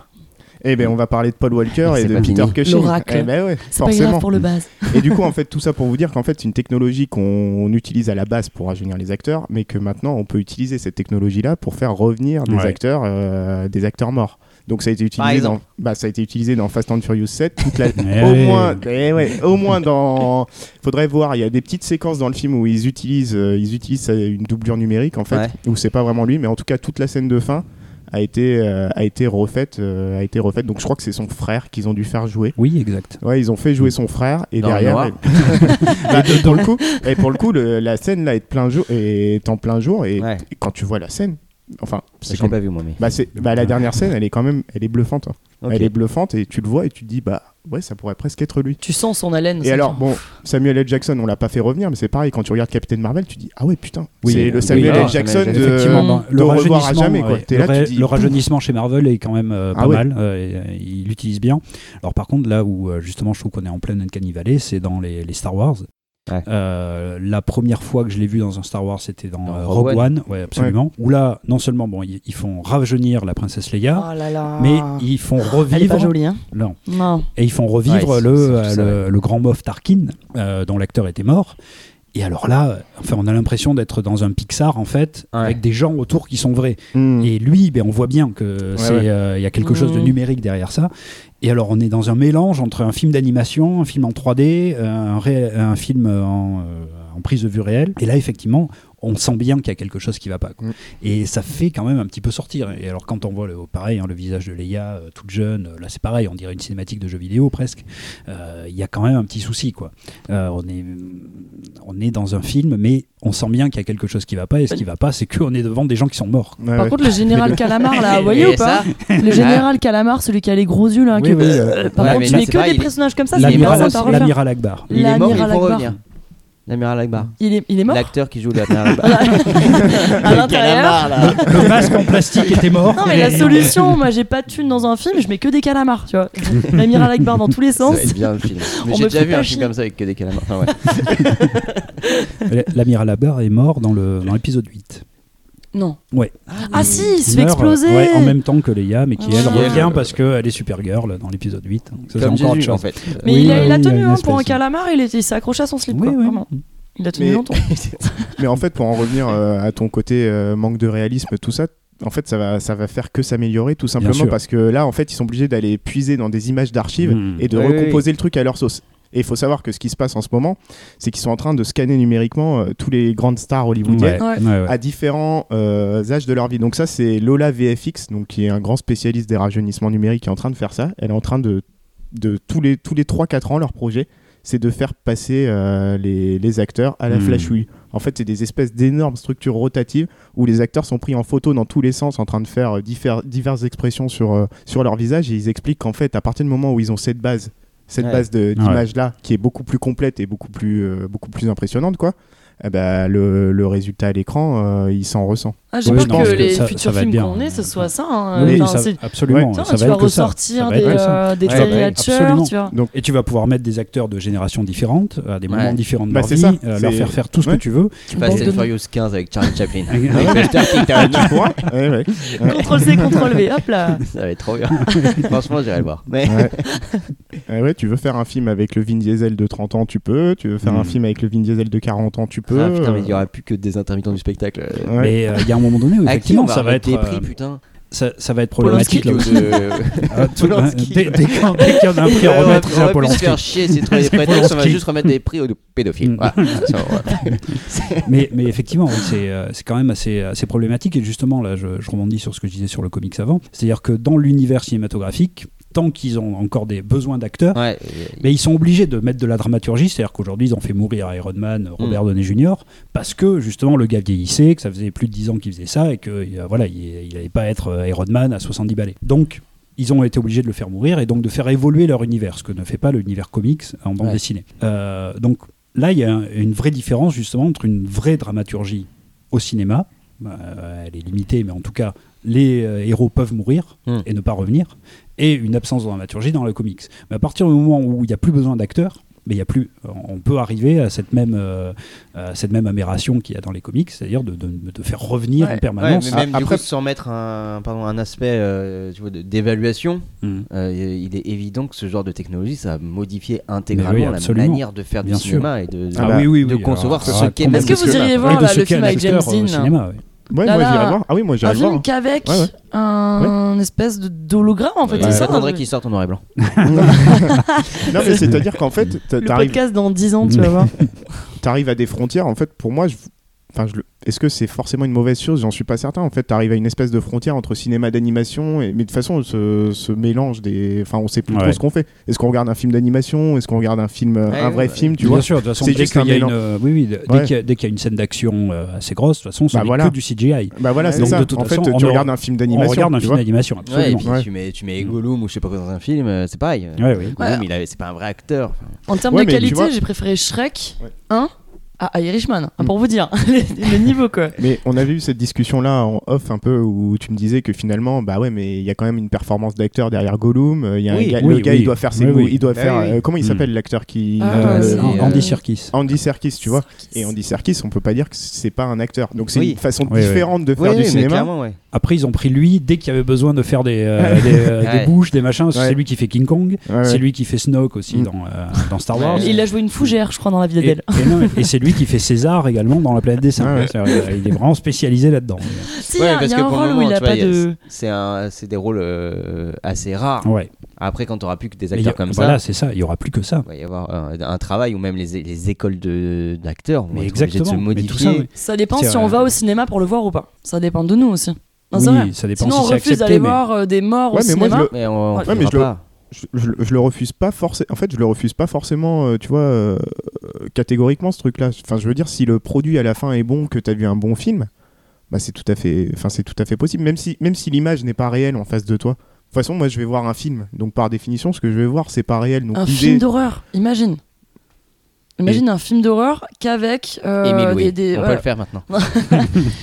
Eh ben, on va parler de Paul Walker Et de Peter fini. Cushing. L'oracle. Eh ben ouais, C'est pas grave forcément. pour le base. Et du coup, en fait, tout ça pour vous dire qu'en fait, c'est une technologie qu'on utilise à la base pour rajeunir les acteurs, mais que maintenant, on peut utiliser cette technologie-là pour faire revenir des Ouais. acteurs, euh, des acteurs morts. Donc ça a été utilisé dans, bah, ça a été utilisé dans Fast and Furious 7. Toute la, Eh au oui. moins, eh ouais, au moins dans, faudrait voir. Il y a des petites séquences dans le film où ils utilisent, euh, ils utilisent une doublure numérique en fait, Ouais. où c'est pas vraiment lui, mais en tout cas toute la scène de fin a été, euh, a été refaite, euh, a été refaite. Donc je crois que c'est son frère qu'ils ont dû faire jouer. Oui, exact. Ouais, ils ont fait jouer son frère et Dans derrière. Bah, pour le coup, et pour le coup, le- la scène là est plein jour, est en plein jour et, Ouais. et quand tu vois la scène, enfin, c'est quand pas vu, moi, mais. bah, c'est bah, la dernière scène, elle est quand même, elle est bluffante. hein. Elle est bluffante et tu le vois et tu te dis bah ouais, ça pourrait presque être lui. Tu sens son haleine. Et alors, bon, Samuel L. Jackson, on l'a pas fait revenir, mais c'est pareil, quand tu regardes Captain Marvel, tu dis Ah ouais, putain, Oui, c'est le oui, Samuel L. Jackson de, revoir à rajeunissement, jamais. Quoi. ouais, T'es le, là, ra- tu dis, le rajeunissement chez Marvel est quand même euh, pas Ah ouais. mal. euh, et, euh, il l'utilise bien. Alors par contre, là où euh, justement je trouve qu'on est en pleine Uncanny Valley, c'est dans les, les Star Wars. Ouais. Euh, la première fois que je l'ai vu dans un Star Wars, c'était dans, Dans euh, Rogue Rogue One, ouais, absolument. Où là, non seulement bon, ils, ils font rajeunir la princesse Leia, Oh là là. mais ils font Elle est pas revivre. jolie, hein. Non. Non. Et ils font revivre Ouais, c'est- le, c'est tout ça, le, le grand Moff Tarkin, euh, dont l'acteur était mort. Et alors là, enfin, on a l'impression d'être dans un Pixar en fait, Ouais. avec des gens autour qui sont vrais. Hmm. Et lui, ben, on voit bien que c'est, ouais. euh, il y a quelque chose de Mhm. numérique derrière ça. Et alors, on est dans un mélange entre un film d'animation, un film en 3D, euh, un, ré- un film en, euh, en prise de vue réelle. Et là, effectivement, on sent bien qu'il y a quelque chose qui va pas. quoi. Mm. Et ça fait quand même un petit peu sortir. Et alors, quand on voit le, pareil, hein, le visage de Leia, euh, toute jeune, euh, là, c'est pareil, on dirait une cinématique de jeu vidéo presque. Euh, Il y a quand même un petit souci, quoi. Euh, on est, on est dans un film, mais on sent bien qu'il y a quelque chose qui va pas. Et ce qui va pas, c'est qu'on est devant des gens qui sont morts. Ouais, Par ouais. contre, le général Calamar, là, vous voyez ou pas? Le général Calamar, celui qui a les gros yeux, là. Oui, qui- oui, euh, Par Ouais, contre, tu mets que des personnages comme ça, c'est l'amiral- Akbar. Il est mort, il L'amiral Akbar. L'amiral Akbar. Il est, il est mort L'acteur qui joue l'amiral Akbar. à l'intérieur. Le masque en plastique était mort. Non mais la solution, moi j'ai pas de thune dans un film, je mets que des calamars, tu vois. L'amiral Akbar dans tous les Ça sens. va être bien le film. Mais On j'ai me déjà vu un chier. film comme ça avec que des calamars. Enfin, ouais. L'amiral Akbar est mort dans le dans l'épisode 8. Non. Ouais. Ah si, il se fait meurt, exploser. euh, ouais, en même temps que Leia, mais qui Ouais. elle Qui, elle, revient euh, parce qu'elle est Supergirl dans l'épisode 8. Donc ça, c'est Comme encore autre Jésus, chose. en fait. Mais Oui, il, a, il a oui, tenu une hein, pour un espèce. calamar, il, est- il s'est accroché à son slip, Oui, quoi, oui. vraiment. Il a tenu Mais- longtemps. Mais en fait, pour en revenir euh, à ton côté euh, manque de réalisme, tout ça, en fait, ça va, ça va faire que s'améliorer tout simplement sûr. parce que là, en fait, ils sont obligés d'aller puiser dans des images d'archives Hmm. et de Oui, recomposer le truc à leur sauce. Et il faut savoir que ce qui se passe en ce moment, c'est qu'ils sont en train de scanner numériquement euh, tous les grandes stars hollywoodiennes Ouais, Ouais. à différents euh, âges de leur vie. Donc ça, c'est Lola VFX, donc qui est un grand spécialiste des rajeunissements numériques, qui est en train de faire ça. Elle est en train de, de tous les tous les 3-4 ans, leur projet, c'est de faire passer euh, les, les acteurs à la Hmm. flash UI. En fait, c'est des espèces d'énormes structures rotatives où les acteurs sont pris en photo dans tous les sens, en train de faire euh, diffère- diverses expressions sur, euh, sur leur visage. Et ils expliquent qu'en fait, à partir du moment où ils ont cette base, cette Ouais. base de- d'image-là, qui est beaucoup plus complète et beaucoup plus, euh, beaucoup plus impressionnante, quoi, eh ben, le, le résultat à l'écran, euh, il s'en ressent. Ah, j'ai Oui, peur je pense que que les ça- ça futurs être films qu'on ait, ce soit ça. hein. Oui, Enfin, ça- c'est- absolument. Tiens, ça tu va vas ça. ressortir Ça des, ça. euh, des Ouais, tu vois. Donc, Et tu vas pouvoir mettre des acteurs de générations différentes, à des moments Ouais. différents de Bah, leur c'est vie, ça. euh, leur faire faire tout ce Ouais. que tu veux. Fast Bande de- and Furious 15 avec Charlie Chaplin. Tu ouais. Ctrl C, Ctrl V, hop là. Ça va être trop bien. Franchement, j'irai le voir. Ouais. Tu veux faire un film avec le Vin Diesel de 30 ans, tu peux. Tu veux faire un film avec le Vin Diesel de 40 ans, tu peux. Ah, putain, mais il y Euh, aura plus que des intermittents du spectacle. ouais. Mais euh, il y a un moment donné où qui effectivement on ça va être des prix, euh, putain ça, ça va être problématique là de- Ah, tout- Polanski. dès, dès qu'on- dès qu'il y en a un prix à on remettre, on c'est à va plus se faire chier, c'est de trouver des prétextes, on va juste remettre des prix aux pédophiles. Mm. Voilà. Ça, ouais. mais, mais effectivement, c'est quand même assez, assez problématique. Et justement, là, je, je rebondis sur ce que je disais sur le comics avant. C'est-à-dire que dans l'univers cinématographique, tant qu'ils ont encore des besoins d'acteurs, Ouais, mais ils sont obligés de mettre de la dramaturgie. C'est-à-dire qu'aujourd'hui, ils ont fait mourir Iron Man, Robert Mm. Downey Jr. parce que justement, le gars vieillissait, que ça faisait plus de 10 ans qu'il faisait ça et que euh, voilà, il n'allait pas être euh, Iron Man à 70 balais. Donc, ils ont été obligés de le faire mourir et donc de faire évoluer leur univers, ce que ne fait pas l'univers comics en bande Ouais. dessinée. Euh, donc là, il y a un- une vraie différence justement entre une vraie dramaturgie au cinéma, euh, elle est limitée, mais en tout cas, les héros peuvent mourir Hmm. et ne pas revenir, et une absence de dramaturgie dans le comics. Mais à partir du moment où il n'y a plus besoin d'acteurs, mais il y a plus, on peut arriver à cette même, euh, à cette même aberration qu'il y a dans les comics, c'est-à-dire de, de, de faire revenir Ouais, en permanence. ouais, mais même du Après- coup, sans mettre un, pardon, un aspect euh, d'évaluation, Hmm. euh, il est évident que ce genre de technologie, ça a modifié intégralement oui, la manière de faire Bien du sûr. cinéma et de, Ah de- oui, oui, de oui, concevoir alors, ce ah, qu'est Est-ce que vous iriez voir là, le film avec James euh, Dean. Ouais, Là, moi là, j'irais voir. Ah oui, moi Un j'irais film voir. qu'avec Ouais, ouais. un espèce de d'hologramme en fait. Ouais, c'est ça, hein, qu'il sorte en noir et blanc. Non, mais c'est-à-dire qu'en fait, Le t'arrives podcast dans 10 ans, tu vas voir. t'arrives à des frontières. En fait, pour moi, je- Enfin, je le- est-ce que c'est forcément une mauvaise chose? J'en suis pas certain. En fait, t'arrives à une espèce de frontière entre cinéma d'animation et mais de toute façon, ce, ce mélange des. Enfin, on sait plus trop ce qu'on fait. Est-ce qu'on regarde un film d'animation? Est-ce qu'on regarde un film, Ouais, un vrai ouais. film Tu Bien vois? sûr, de toute façon, C'est dès juste qu'il un y a une, mélange. oui, oui, dès Ouais. qu'il y a- une scène d'action euh, assez grosse, de toute façon, ce Bah voilà. que du CGI. Bah voilà, c'est ça. de toute En fait, façon, tu on regardes aura- un film On d'animation. regarde un tu film d'animation, Ouais, et absolument. puis Ouais. tu mets, tu mets Gollum ou je sais pas quoi dans un film, euh, c'est pareil. Ouais, oui. Gollum, c'est pas un vrai acteur. En termes de tu qualité, j'ai préféré Shrek Ouais. 1 à Irishman, hein, pour vous dire le niveau quoi. Mais on avait eu cette discussion-là en off un peu où tu me disais que finalement, bah ouais, mais il y a quand même une performance d'acteur derrière Gollum. euh, Il y a un gars- oui, le gars, oui. il doit faire ses oui. il doit Bah faire. euh, comment il Hmm. s'appelle l'acteur qui Ah, euh, euh, Andy Serkis. Andy Serkis, tu vois. Et Andy Serkis, on peut pas dire que c'est pas un acteur. Donc c'est Oui. une façon différente de faire Oui, du cinéma. clairement, ouais. Après, ils ont pris lui dès qu'il y avait besoin de faire des, euh, des, bouches, des machins. C'est lui qui fait King Kong. C'est lui qui fait Snoke aussi Mm. dans, dans Star Wars. Il a joué une fougère, je crois, dans la vie d'Adèle. et c'est lui qui fait César également dans la planète des singes. Ouais, ouais. Euh, Il est vraiment spécialisé là-dedans. Si, Ouais, a, parce y a que un pour le rôle où moment, il a tu vois, pas a- de. C'est un, des rôles euh, assez rares. Ouais. Après, quand t'auras plus que des y a- acteurs comme voilà, ça, c'est ça. Il y aura plus que ça. il va y avoir un, un travail où même les, les écoles de- d'acteurs vont obligées de se exactement. Mais tout ça, modifier. oui. Ça dépend si on va au cinéma pour le voir ou pas. Ça dépend de nous aussi. Non, Oui, ça dépend Sinon, si on refuse d'aller mais- voir euh, des morts Ouais, au mais moi, je cinéma. le- Mais on Ouais, mais je le- pas. Je, je le- je le refuse pas forcément. En fait, je le refuse pas forcément, euh, tu vois, euh, catégoriquement ce truc-là. Enfin, je veux dire, si le produit à la fin est bon, que tu as vu un bon film, bah c'est tout à fait, enfin c'est tout à fait possible. Même si, même si l'image n'est pas réelle en face de toi. De toute façon, moi, je vais voir un film, donc par définition, ce que je vais voir, c'est pas réel. Donc Un film d'horreur, imagine. Imagine un film d'horreur qu'avec euh, des, des- On peut voilà. le faire maintenant.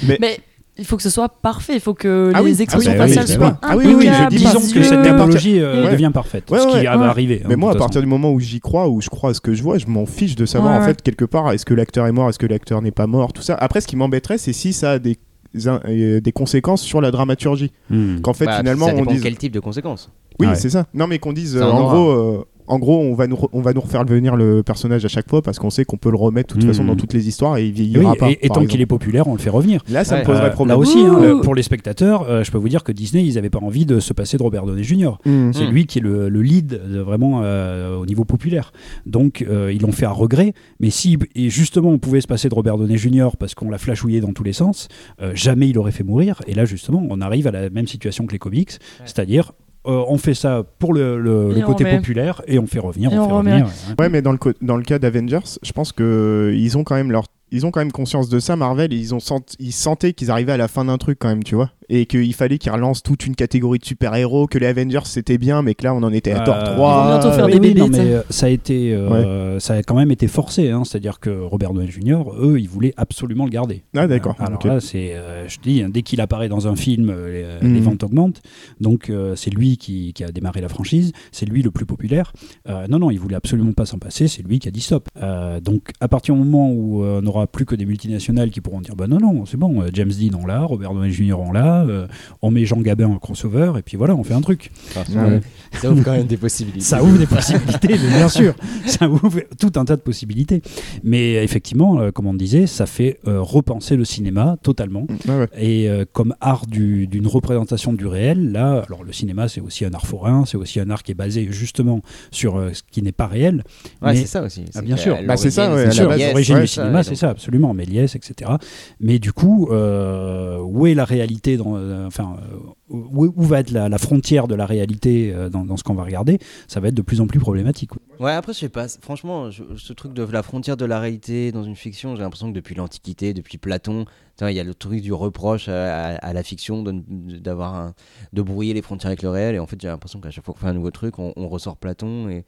mais... Mais- il faut que ce soit parfait, il faut que Ah oui, les expressions ah bah oui, faciales bah soient oui. Ah oui, oui, oui, je dis- Disons que cette technologie euh, Ouais. devient parfaite, Ouais, ce qui ouais. va Ouais. arriver. hein, Mais moi, à partir du moment où j'y crois, où je crois à ce que je vois, je m'en fiche de savoir Ouais, en fait quelque part est-ce que l'acteur est mort, est-ce que l'acteur n'est pas mort, tout ça. Après, ce qui m'embêterait, c'est si ça a des euh, des conséquences sur la dramaturgie. Hmm. Qu'en fait, Bah, finalement, ça on dise. quel type de conséquences. Oui, Ouais. c'est ça. Non, mais qu'on dise, euh, en gros, euh, en gros, on va nous, on va nous refaire venir le personnage à chaque fois parce qu'on sait qu'on peut le remettre de toute façon dans toutes les histoires et il vieillira oui, pas. et- tant qu'il est populaire, on le fait revenir. Là, ça Ouais. me poserait Euh, problème. Là aussi, hein, le- pour les spectateurs, euh, je peux vous dire que Disney, ils n'avaient pas envie de se passer de Robert Downey Jr. Mhm. C'est Mm. lui qui est le, le lead vraiment euh, au niveau populaire. Donc euh, ils l'ont fait à regret. Mais si et justement on pouvait se passer de Robert Downey Jr. parce qu'on l'a flashouillé dans tous les sens, euh, jamais il aurait fait mourir. Et là justement, on arrive à la même situation que les comics, c'est-à-dire euh, on fait ça pour le, le- côté remet. populaire et on fait revenir, Et on, on fait remet. revenir. Ouais, mais dans le, dans le cas d'Avengers, je pense que ils ont quand même leur ils ont quand même conscience de ça, Marvel, et ils, ont sent- ils sentaient qu'ils arrivaient à la fin d'un truc quand même, tu vois. Et qu'il fallait qu'ils relancent toute une catégorie de super-héros, que les Avengers c'était bien, mais que là on en était à Thor Euh, 3. Ils vont bientôt faire oui, des bébés, non, mais euh, ça a été, euh, ça a quand même été forcé. hein. C'est-à-dire que Robert Downey Jr. eux, ils voulaient absolument le garder. Ah, d'accord, Euh, alors ok. là, c'est, euh, je te dis, hein, dès qu'il apparaît dans un film, euh, les, Mhm. les ventes augmentent. Donc euh, c'est lui qui, qui a démarré la franchise. C'est lui le plus populaire. Euh, non, non, il voulait absolument pas s'en passer. C'est lui qui a dit stop. Euh, donc à partir du moment où euh, on plus que des multinationales qui pourront dire, bah non, non, c'est bon. euh, James Dean on l'a, Robert Downey Jr. on l'a. euh, on met Jean Gabin en crossover et puis voilà, on fait un truc. Ouais. Ça ouvre quand même des possibilités. Ça ouvre des possibilités, mais bien sûr. Ça ouvre tout un tas de possibilités. Mais effectivement, euh, comme on disait, ça fait euh, repenser le cinéma totalement. Ouais. Et euh, comme art du- d'une représentation du réel, là, alors le cinéma, c'est aussi un art forain, c'est aussi un art qui est basé justement sur euh, ce qui n'est pas réel. Ouais, Mais- c'est ça aussi. Ah, bien sûr. Bah, c'est ça, l'origine, ouais, à la base, l'origine ouais, du cinéma, c'est ça, absolument, Méliès, etc. Mais du coup, euh, où est la réalité dans, euh, Enfin, euh, où, va être la, la frontière de la réalité dans, ce qu'on va regarder Ça va être de plus en plus problématique. Ouais, après, je sais pas. Franchement, ce truc de la frontière de la réalité dans une fiction, j'ai l'impression que depuis l'Antiquité, depuis Platon, il y a le truc du reproche à, la fiction de brouiller les frontières avec le réel. Et en fait, j'ai l'impression qu'à chaque fois qu'on fait un nouveau truc, on, on ressort Platon et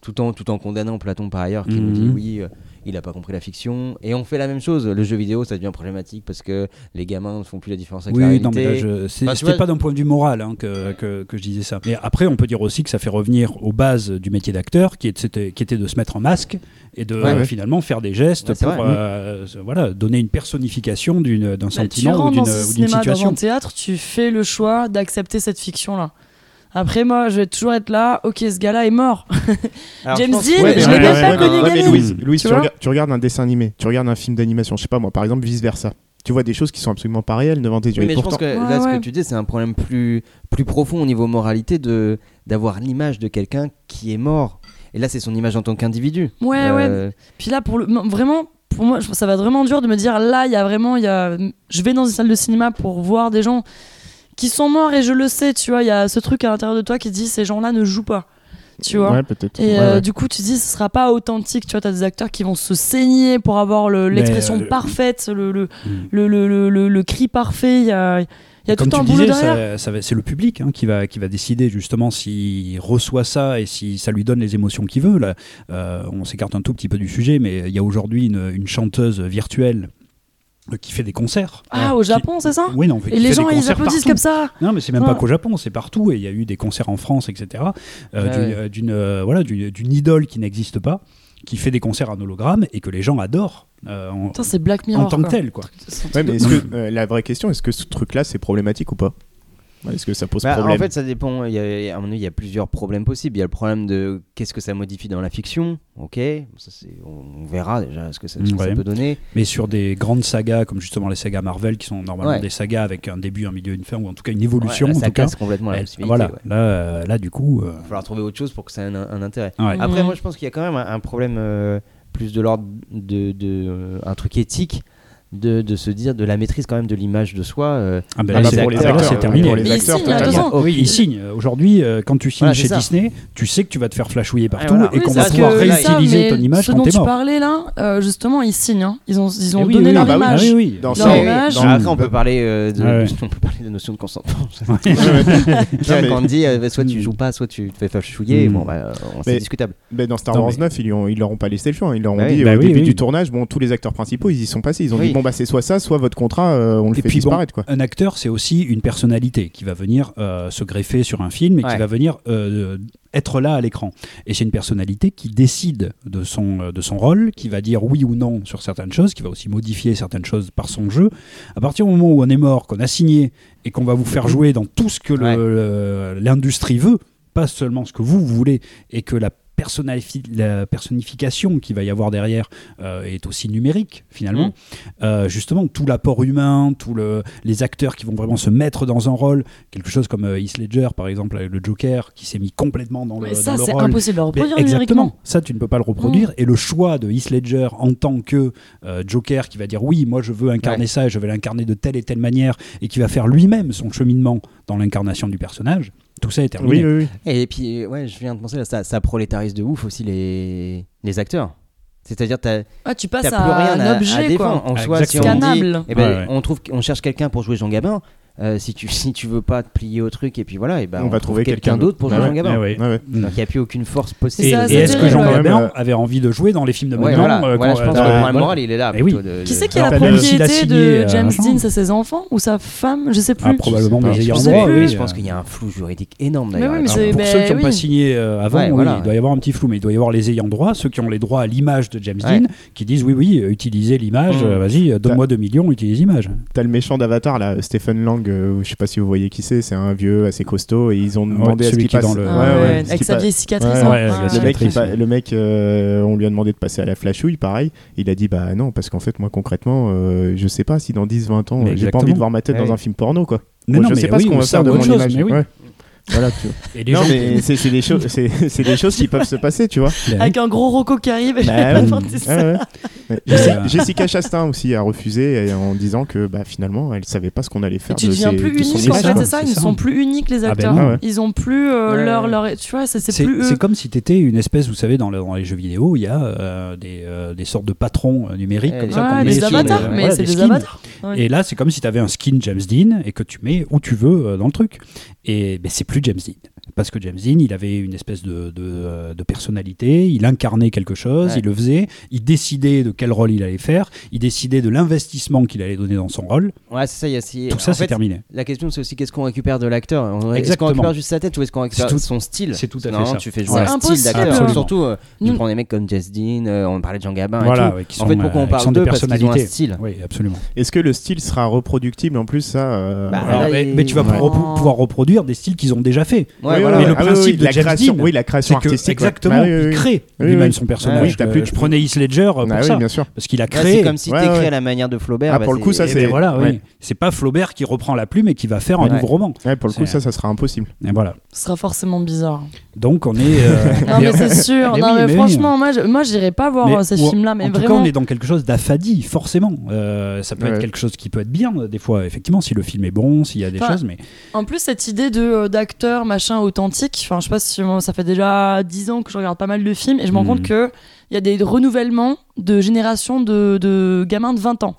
tout en, tout en condamnant Platon par ailleurs, qui nous dit Mhm. oui, euh, il a pas compris la fiction. Et on fait la même chose. Le jeu vidéo, ça devient problématique parce que les gamins ne font plus la différence avec la Oui, réalité. non, mais là, je- c'est- Enfin, tu c'était vois- pas d'un point de vue moral hein, que, que, que je disais ça. Mais après, on peut dire aussi que ça fait revenir aux bases du métier d'acteur, qui, c'était- qui était de se mettre en masque et de Ouais, euh, ouais. finalement faire des gestes Ouais, pour vrai. euh, voilà, donner une personnification d'une- d'un Bah, tu sentiment ou d'une dans ce ou d'une cinéma, dans situation. un théâtre, tu fais le choix d'accepter cette fiction-là. Après, moi, je vais toujours être là. Ok, ce gars-là est mort. Alors, James je pense- Dean, Ouais, je ouais, l'ai même ouais, pas ouais, connu ouais, mais. Louise, Louise, Tu regardes, tu regardes un dessin animé, tu regardes un film d'animation, je sais pas moi, par exemple vice versa. Tu vois des choses qui sont absolument pas réelles devant tes yeux. Oui, mais pourtant, je pense que Ouais, là, ce que tu dis, c'est un problème plus, plus profond au niveau moralité de d'avoir l'image de quelqu'un qui est mort. Et là, c'est son image en tant qu'individu. Ouais, Euh, ouais. Puis là, pour le, non, vraiment, pour moi, ça va être vraiment dur de me dire là, il y a vraiment, il y a, je vais dans une salle de cinéma pour voir des gens qui sont morts et je le sais, tu vois, il y a ce truc à l'intérieur de toi qui dit ces gens-là ne jouent pas, tu vois. Ouais, peut-être. Et Ouais, euh, ouais. du coup, tu dis ce sera pas authentique, tu vois, t'as des acteurs qui vont se saigner pour avoir le- l'expression euh, parfaite, le, le, le, le, le, le- le cri parfait, il y a, il y a Comme tout tu un boulot disais, derrière. ça, ça va- c'est le public hein, qui, va, qui va décider justement s'il reçoit ça et si ça lui donne les émotions qu'il veut. Là, euh, on s'écarte un tout petit peu du sujet, mais il y a aujourd'hui une, une chanteuse virtuelle qui fait des concerts. Ah, Euh, au qui- Japon, c'est ça Oui, non, Et les fait gens, des ils concerts applaudissent partout. comme ça. Non, mais c'est même Ah. pas qu'au Japon, c'est partout. Et il y a eu des concerts en France, etc. euh, Ouais, d'une, ouais. euh, euh, voilà, d'une, idole qui n'existe pas, qui fait des concerts en hologramme et que les gens adorent euh, en, Putain, c'est Black Mirror. en tant que tel. Quoi. Ouais, mais est-ce que euh, la vraie question, est-ce que ce truc-là c'est problématique ou pas? Est-ce que ça pose bah, problème en fait, ça dépend. Il y a, à mon avis, il y a plusieurs problèmes possibles. Il y a le problème de qu'est-ce que ça modifie dans la fiction. Ok, ça, on, on verra déjà ce que ça, ce que ça Ouais. peut donner. Mais sur des grandes sagas, comme justement les sagas Marvel, qui sont normalement Ouais. des sagas avec un début, un milieu, une fin, ou en tout cas une évolution. Ouais, là, en ça tout cas, casse complètement la possibilité, voilà, ouais. là, euh, là, du coup. euh, Il va falloir trouver autre chose pour que ça ait un, un intérêt. Ouais. Après, moi, je pense qu'il y a quand même un, un problème euh, plus de l'ordre de, de, un truc éthique de, de, se dire de la maîtrise quand même de l'image de soi. Euh, ah bah là, pour les acteurs, c'est euh, terminé. Pour les acteurs, oui, ils signent. Euh, aujourd'hui, quand tu signes chez. Disney, tu sais que tu vas te faire flashouiller partout et, qu'on va pouvoir réutiliser ton image ce quand dont tu mort. parlais là, justement, ils signent. Hein. Ils ont, ils ont eh donné oui, leur ah bah image. Dans leur bah, Après, on peut parler de on de notion de consentement. Quand on dit soit tu joues pas, soit tu te fais flashouiller, c'est hmm. bah, discutable. Mais dans Star Wars 9, ils leur ont pas laissé le choix. Hein. Ils leur ont bah dit au début du tournage, bon, tous les acteurs principaux, ils y sont passés. Ils ont dit bon bah c'est soit ça, soit votre contrat, euh, on le et fait puis, disparaître. Bon, quoi. Un acteur, c'est aussi une personnalité qui va venir euh, se greffer sur un film et qui va venir euh, être là à l'écran. Et c'est une personnalité qui décide de son, de son rôle, qui va dire oui ou non sur certaines choses, qui va aussi modifier certaines choses par son jeu. À partir du moment où on est mort, qu'on a signé et qu'on va vous faire mm-hmm. jouer dans tout ce que l'industrie veut, pas seulement ce que vous voulez, et que la la personnification qu'il va y avoir derrière euh, est aussi numérique finalement. Mm. Euh, justement, tout l'apport humain, tous les acteurs qui vont vraiment se mettre dans un rôle, quelque chose comme euh, Heath Ledger par exemple avec le Joker qui s'est mis complètement dans le, ouais, ça, c'est impossible à reproduire. Mais, exactement, ça tu ne peux pas le reproduire. Mm. Et le choix de Heath Ledger en tant que Joker qui va dire oui, moi je veux incarner ça et je vais l'incarner de telle et telle manière et qui va faire lui-même son cheminement dans l'incarnation du personnage tout ça est terminé. Oui, oui, oui. Et puis, ouais, je viens de penser, là, ça, ça prolétarise de ouf aussi les, les acteurs. C'est-à-dire, t'as, ah, tu passes plus rien un à, objet, à défendre. En soi, si on, dit, eh ben, on trouve, on cherche quelqu'un pour jouer Jean Gabin. Euh, si tu si tu veux pas te plier au truc et puis voilà et ben on, va trouver quelqu'un d'autre pour Jean-Jacques ah, ah, ah donc il n'y a plus aucune force possible. et, est-ce que Jean Gabin euh, avait envie de jouer dans les films de maintenant voilà, euh, voilà, je moral il est là oui. de, qui c'est qui a la propriété de James Dean c'est ses enfants ou sa femme? Je sais plus. Ah, probablement mais je pense qu'il y a un flou juridique énorme pour ceux qui n'ont pas signé avant il doit y avoir un petit flou mais il doit y avoir les ayants droit ceux qui ont les droits à l'image de James Dean qui disent oui oui utilisez l'image mm. vas-y donne-moi 2 millions utilise l'image t'as le méchant d'Avatar là Stephen Lang euh, je sais pas si vous voyez qui c'est, c'est un vieux assez costaud et ils ont demandé à ce qu'il. Dans le... avec sa vieille cicatrice. Hein. Le mec, euh, on lui a demandé de passer à la flashouille, pareil. Il a dit bah non, parce qu'en fait, moi concrètement, euh, je sais pas si dans 10-20 ans, j'ai pas envie de voir ma tête dans un film porno quoi. Non, moi, je sais pas ce qu'on va faire de mon image. Voilà, tu vois. Et les non, gens- mais c'est c'est des, choses- c'est- c'est des choses qui peuvent se passer, tu vois. Avec un gros roco qui arrive je pas bah Ouais, ah ouais. Ouais. Jessica, euh. Jessica Chastain aussi a refusé en disant que bah, finalement elle savait pas ce qu'on allait Et faire. tu de deviens ses- plus unique en c'est ça, ils ne sont plus uniques les Ah ben acteurs. Ah ouais. Ils ont plus euh, Ouais, leur leur tu vois, c'est C'est plus c'est comme si tu étais une espèce, vous savez, dans, le- dans les jeux vidéo, il y a euh, des, euh, des sortes de patrons euh, numériques comme ça. qu'on met des sur avatars, mais c'est des avatars. Et là, c'est comme si tu avais un skin James Dean et que tu mets où tu veux euh, dans le truc. Et ben, c'est plus James Dean. Parce que James Dean, il avait une espèce de, personnalité, il incarnait quelque chose, il le faisait, il décidait de quel rôle il allait faire, il décidait de l'investissement qu'il allait donner dans son rôle. Ouais, c'est ça, y a, si... Tout ça, c'est terminé. La question, c'est aussi qu'est-ce qu'on récupère de l'acteur? Est-ce qu'on récupère juste sa tête ou est-ce qu'on récupère tout... son style? C'est tout à non, fait ça. tu fais jouer un style d'acteur. Surtout, euh, tu prends des mecs comme James Dean, euh, on parlait de Jean Gabin. Voilà, qui en fait, pourquoi euh, on parle d'eux Parce style. Oui, absolument. Est-ce que le style sera reproductible en plus ça bah, mais, tu vas pouvoir reproduire des styles qu'ils ont déjà fait. Ouais, mais le ah principe de la création, Dean, oui, la création artistique, que, exactement, bah, il crée lui-même son personnage. Ah euh, plus... Je prenais Heath Ledger euh, bah pour ça, bien sûr. parce qu'il a créé. c'est comme si t'écris à la manière de Flaubert. Ah, bah, pour le coup, ça eh ben c'est voilà, c'est pas Flaubert qui reprend la plume et qui va faire un nouveau roman. Pour le coup, ça, ça sera impossible. Voilà. Ce sera forcément bizarre. Donc on est. Euh, non mais c'est sûr. Franchement, moi, moi, j'irai pas voir euh, ces films-là, mais vraiment. En tout cas, on est dans quelque chose d'affadi, forcément. Ça peut être quelque chose qui peut être bien des fois, effectivement, si le film est bon, s'il y a des choses, mais. En plus, cette idée de d'acteur machin, authentique. Enfin, je sais pas si ça fait déjà 10 ans que je regarde pas mal de films et je me rends mmh. compte qu'il y a des renouvellements de générations de, gamins de 20 ans.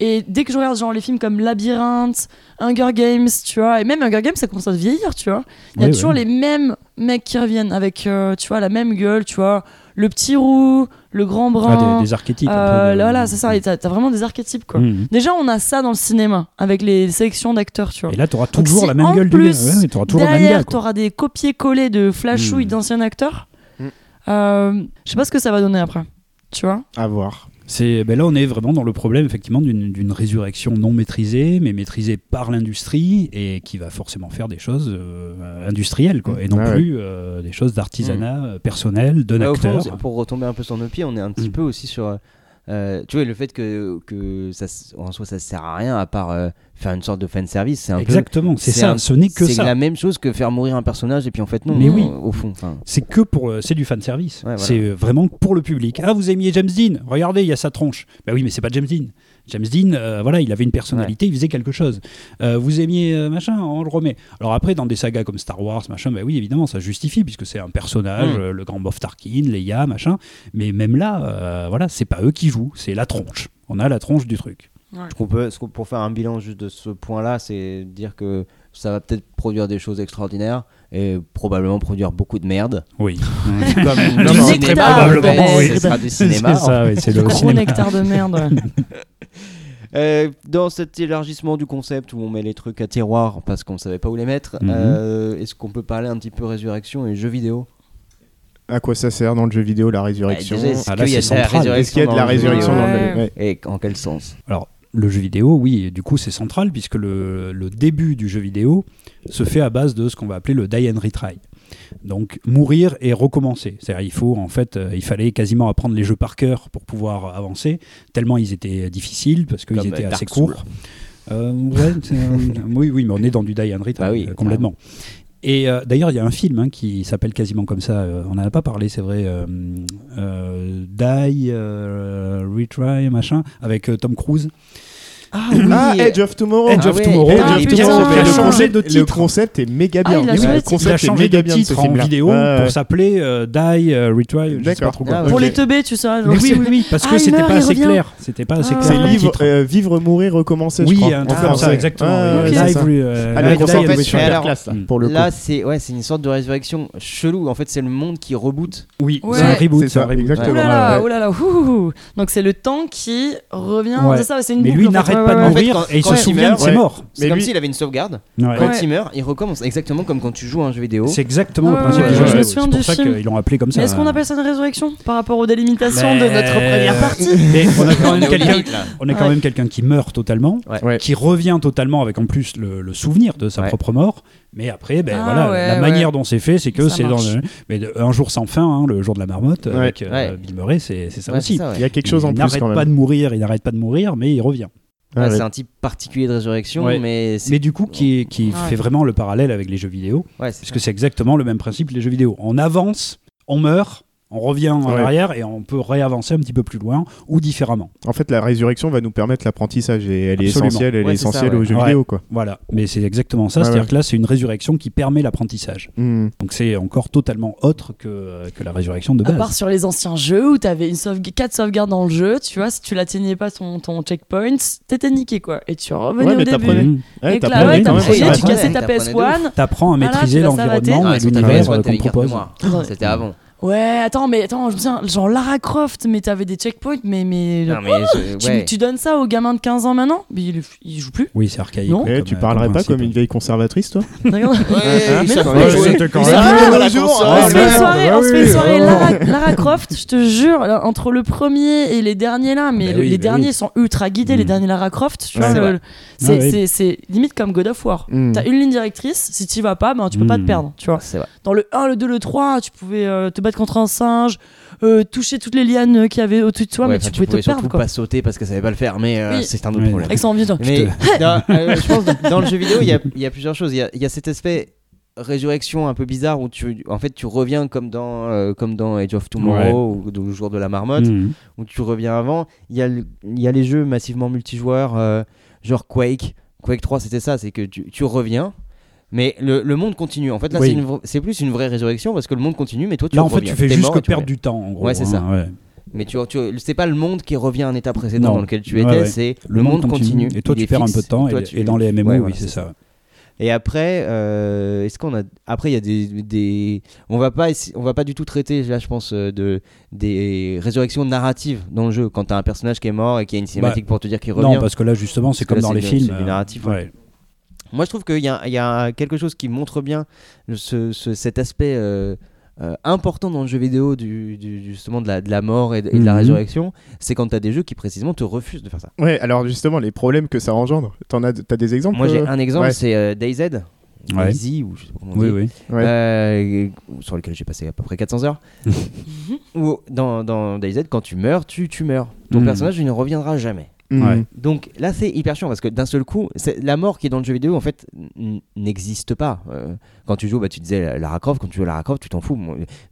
Et dès que je regarde genre les films comme Labyrinthe, Hunger Games, tu vois, et même Hunger Games, ça commence à vieillir, tu vois. Il y a toujours les mêmes mecs qui reviennent avec, euh, tu vois, la même gueule, tu vois, le petit roux, le grand brun. Ah, des, archétypes. Euh, de... Voilà, c'est ça. T'as, vraiment des archétypes, quoi. Mhm. Déjà, on a ça dans le cinéma, avec les sélections d'acteurs, tu vois. Et là, t'auras toujours la même gueule plus, du ouais, Derrière, t'auras des copier-coller de flashouilles mhm. d'anciens acteurs. Mmh. Euh, je sais pas ce que ça va donner après. Tu vois À voir. C'est ben là on est vraiment dans le problème effectivement d'une résurrection non maîtrisée, mais maîtrisée par l'industrie et qui va forcément faire des choses euh, industrielles quoi, et non ah plus euh, des choses d'artisanat mmh. euh, personnel, d'un bah, acteur. Pour retomber un peu sur nos pieds, on est un petit mmh. peu aussi sur euh, tu vois, le fait que, que ça, en soi, ça sert à rien à part euh, faire une sorte de fan service, c'est un Exactement, peu, c'est ça, ce n'est que ça. C'est la même chose que faire mourir un personnage et puis en fait, non, Mais non, oui. au fond. C'est que pour. Euh, c'est du fan service. C'est vraiment pour le public. Ah, vous aimiez James Dean? Regardez, il y a sa tronche. Bah oui, mais c'est pas James Dean. James Dean, euh, voilà, il avait une personnalité, il faisait quelque chose. Euh, vous aimiez euh, machin, on le remet. Alors après, dans des sagas comme Star Wars, machin, bah oui, évidemment, ça justifie puisque c'est un personnage, Mm. euh, le grand Moff Tarkin, Leia, machin. Mais même là, euh, voilà, c'est pas eux qui jouent, c'est la tronche. On a la tronche du truc. Peut, pour faire un bilan juste de ce point-là, c'est dire que ça va peut-être produire des choses extraordinaires et probablement produire beaucoup de merde. Oui. Comme Du comme nectar, cinéma, en probablement, oui. ce sera du cinéma. C'est ça, oui, c'est le Gros cinéma. nectar de merde. ouais. Euh, dans cet élargissement du concept où on met les trucs à tiroir parce qu'on savait pas où les mettre, Mhm. euh, est-ce qu'on peut parler un petit peu résurrection et jeux vidéo? À quoi ça sert dans le jeu vidéo la résurrection Est-ce Ah, là, qu'il y a c'est de la central. résurrection Est-ce qu'il y a de la dans le jeu résurrection vidéo dans le Ouais. ouais. Et en quel sens? Alors, le jeu vidéo, oui, et du coup, c'est central puisque le, le début du jeu vidéo se fait à base de ce qu'on va appeler le die and retry. Donc, mourir et recommencer. C'est-à-dire, il faut, en fait, euh, il fallait quasiment apprendre les jeux par cœur pour pouvoir avancer, tellement ils étaient difficiles parce qu'ils étaient euh, assez courts. Euh, ouais, euh, oui, oui, mais on est dans du die and retry, Bah oui, euh, complètement. Et euh, d'ailleurs, il y a un film hein, qui s'appelle quasiment comme ça. euh, on n'en a pas parlé, c'est vrai. euh, euh, Die, euh, Retry, machin, avec euh, Tom Cruise. Ah Ah, Edge of Tomorrow. Edge Ah of ouais. Tomorrow. Edge Ah, of putain, Tomorrow, il mais a le changé concept- de Le titre. concept est méga Ah, bien. il a Le changé de Il a concept est changé de méga bien titre en vidéo Ouais, ouais. pour s'appeler euh, Die, euh, Retry, D'accord. Ah, Pour les teubés, tu sais. oui, oui, oui, parce Ah, que il c'était pas il assez clair. C'était pas assez Ah. clair. C'est le euh, vivre, mourir, recommencer. Oui, un truc comme ça, ouais. exactement. Ouais, oui. ouais, Live, Ah, le concept pour le. Là, c'est ouais, c'est une sorte de résurrection chelou. En fait, c'est le monde qui reboot. Oui, Ouais. c'est un reboot. C'est un ça, reboot. exactement. Ouh là là, Ouais. ouh là là. Donc c'est le temps qui revient. Ouais. C'est ça, c'est une Mais boucle. Il n'arrête pas de mourir quand- et il quand se il souvient de ses ouais. morts. C'est Mais comme lui- s'il avait une sauvegarde. Ouais. Quand Ouais. il meurt, il recommence. Exactement comme quand tu joues à un jeu vidéo. C'est exactement Ouais, le principe ouais, du ouais, jeu. vidéo. C'est pour ça qu'ils l'ont appelé comme ça. Est-ce qu'on appelle ça une résurrection par rapport aux délimitations de notre première partie Mais on a quand même quelqu'un limite, là. on a quand Ouais. même quelqu'un qui meurt totalement, Ouais. qui revient totalement avec en plus le, le souvenir de sa Ouais. propre mort. Mais après, ben Ah voilà, ouais, la ouais. manière dont c'est fait, c'est que c'est dans le, mais de- un jour sans fin, hein, le jour de la marmotte Ouais. avec euh, Ouais. Bill Murray, c'est c'est ça Ouais, aussi. c'est ça, ouais. Il y a quelque chose en il plus n'arrête quand pas de mourir, il n'arrête pas de mourir, mais il revient. Ouais, c'est un type particulier de résurrection, Ouais. mais du coup, qui, qui Ouais. fait vraiment le parallèle avec les jeux vidéo, ouais, c'est puisque c'est exactement le même principe que les jeux vidéo. On avance, on meurt, on revient en Ouais. arrière et on peut réavancer un petit peu plus loin ou différemment. En fait, la résurrection va nous permettre l'apprentissage et elle est essentielle, elle Ouais, est c'est ça, essentielle ouais. aux jeux Ouais. vidéo quoi. Voilà, mais c'est exactement ça, Ouais, c'est-à-dire ouais. que là, c'est une résurrection qui permet l'apprentissage. Hmm. Donc c'est encore totalement autre que, que la résurrection de À base. part sur les anciens jeux où t'avais une sauve 4 sauvegardes dans le jeu, tu vois, si tu l'atteignais pas ton, ton checkpoint, t'étais niqué quoi. Et tu revenais Ouais, au début. Mmh. Ouais, Et que là, tu cassais ta T'apprenais de PS1. T'apprends à Voilà, maîtriser tu l'environnement Ah, et ta l'univers qu'on une propose. C'était avant. Ouais, attends, mais attends, je me souviens, genre Lara Croft, mais t'avais des checkpoints, mais. mais... Non, mais je- Tu, ouais. tu donnes ça aux gamins de 15 ans maintenant? Mais il, il joue plus. Oui, c'est archaïque. Non. Eh, comme, tu euh, parlerais pas principe. comme une vieille conservatrice toi? Ouais, Ah, mais quand même- On se fait ouais, une soirée, ouais, on se fait une oui, soirée ouais. Lara, Croft, je te jure, entre le premier et les derniers là, mais Bah les bah derniers sont ultra guidés, les Mm. derniers Lara Croft, tu vois, c'est Ah c'est- limite comme God of War. Mm. T'as une ligne directrice, si tu vas pas, ben, tu peux pas te Mm. perdre, tu vois. Dans le 1, le 2, le 3, tu pouvais euh, te battre contre un singe, euh, toucher toutes les lianes qu'il y avait au-dessus de toi, Ouais, mais enfin, tu pouvais te surtout perdre quoi. pas sauter parce qu'elle savait pas le faire, mais euh, Oui. c'est un autre Oui. problème. Avec son envie de- Mais dans, euh, je pense que dans le jeu vidéo, il y a, il y a plusieurs choses. Il y a, il y a cet aspect résurrection un peu bizarre où tu, en fait, tu reviens comme dans, euh, comme dans Age of Tomorrow ou, ou le jour de la marmotte, Mhm. où tu reviens avant. Il y a, le- il y a les jeux massivement multijoueurs, euh, genre Quake. Quake 3, c'était ça, c'est que tu, tu reviens. Mais le, le monde continue. En fait, là, Oui. c'est plus une vraie résurrection parce que le monde continue, mais toi, tu Là, en fait, reviens. tu fais juste mort que perdre du temps, en gros. Ouais, c'est ça. hein, ouais. Mais tu, tu c'est pas le monde qui revient à un état précédent Non. dans lequel tu étais, ouais. c'est le, monde continue. Et toi, tu perds un peu de temps. toi, Et, tu- et dans les MMO, oui, voilà, c'est ça. Et après, euh, est-ce qu'on a après il y a des, des on va pas on va pas du tout traiter là je pense euh, de des résurrections narratives dans le jeu quand t'as un personnage qui est mort et qu'il y a une cinématique Bah, pour te dire qu'il revient. Non, parce que là, justement, c'est comme dans les films. c'est du euh, narratif, ouais. Moi je trouve qu'il y, a- il y a quelque chose qui montre bien le- ce, ce- cet aspect euh, euh, important dans le jeu vidéo du, du- justement de la, de la mort et de, et de la Mhm. résurrection, c'est quand t'as des jeux qui précisément te refusent de faire ça. Ouais, alors justement, les problèmes que ça engendre, t'en as, t'as des exemples Moi j'ai euh un exemple, Ouais. c'est euh, DayZ. Ouais. Daisy, ou je sais pas comment on Oui, dit. oui. Ouais. Euh, sur lequel j'ai passé à peu près 400 heures. Ou dans, dans DayZ, quand tu meurs, tu, tu meurs. Ton Mhm. personnage il ne reviendra jamais. Ouais. Donc là, c'est hyper chiant parce que d'un seul coup, c'est- la mort qui est dans le jeu vidéo, en fait, n'existe pas. Euh, quand tu joues, bah, tu disais Lara Croft, quand tu joues à Lara Croft, tu t'en fous.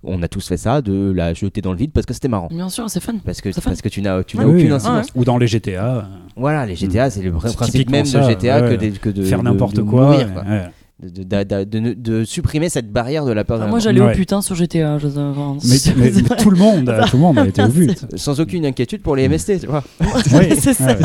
On a tous fait ça, de la jeter dans le vide parce que c'était marrant. Bien sûr, c'est fun. Parce que, fun. parce que tu n'as tu Ah oui, aucune oui. incidence. Ou dans les GTA. euh, Voilà, les GTA, c'est le principe même ça, de GTA ouais. que, des- que de Faire n'importe quoi, mourir, ouais, quoi. De, de- de- de- de supprimer cette barrière de la peur la moi, j'allais Ouais. au putain sur GTA. Je... enfin, Mais, tout le monde, tout le monde a été au but. Sans aucune inquiétude pour les MST, tu vois. Ouais, c'est ça. ouais.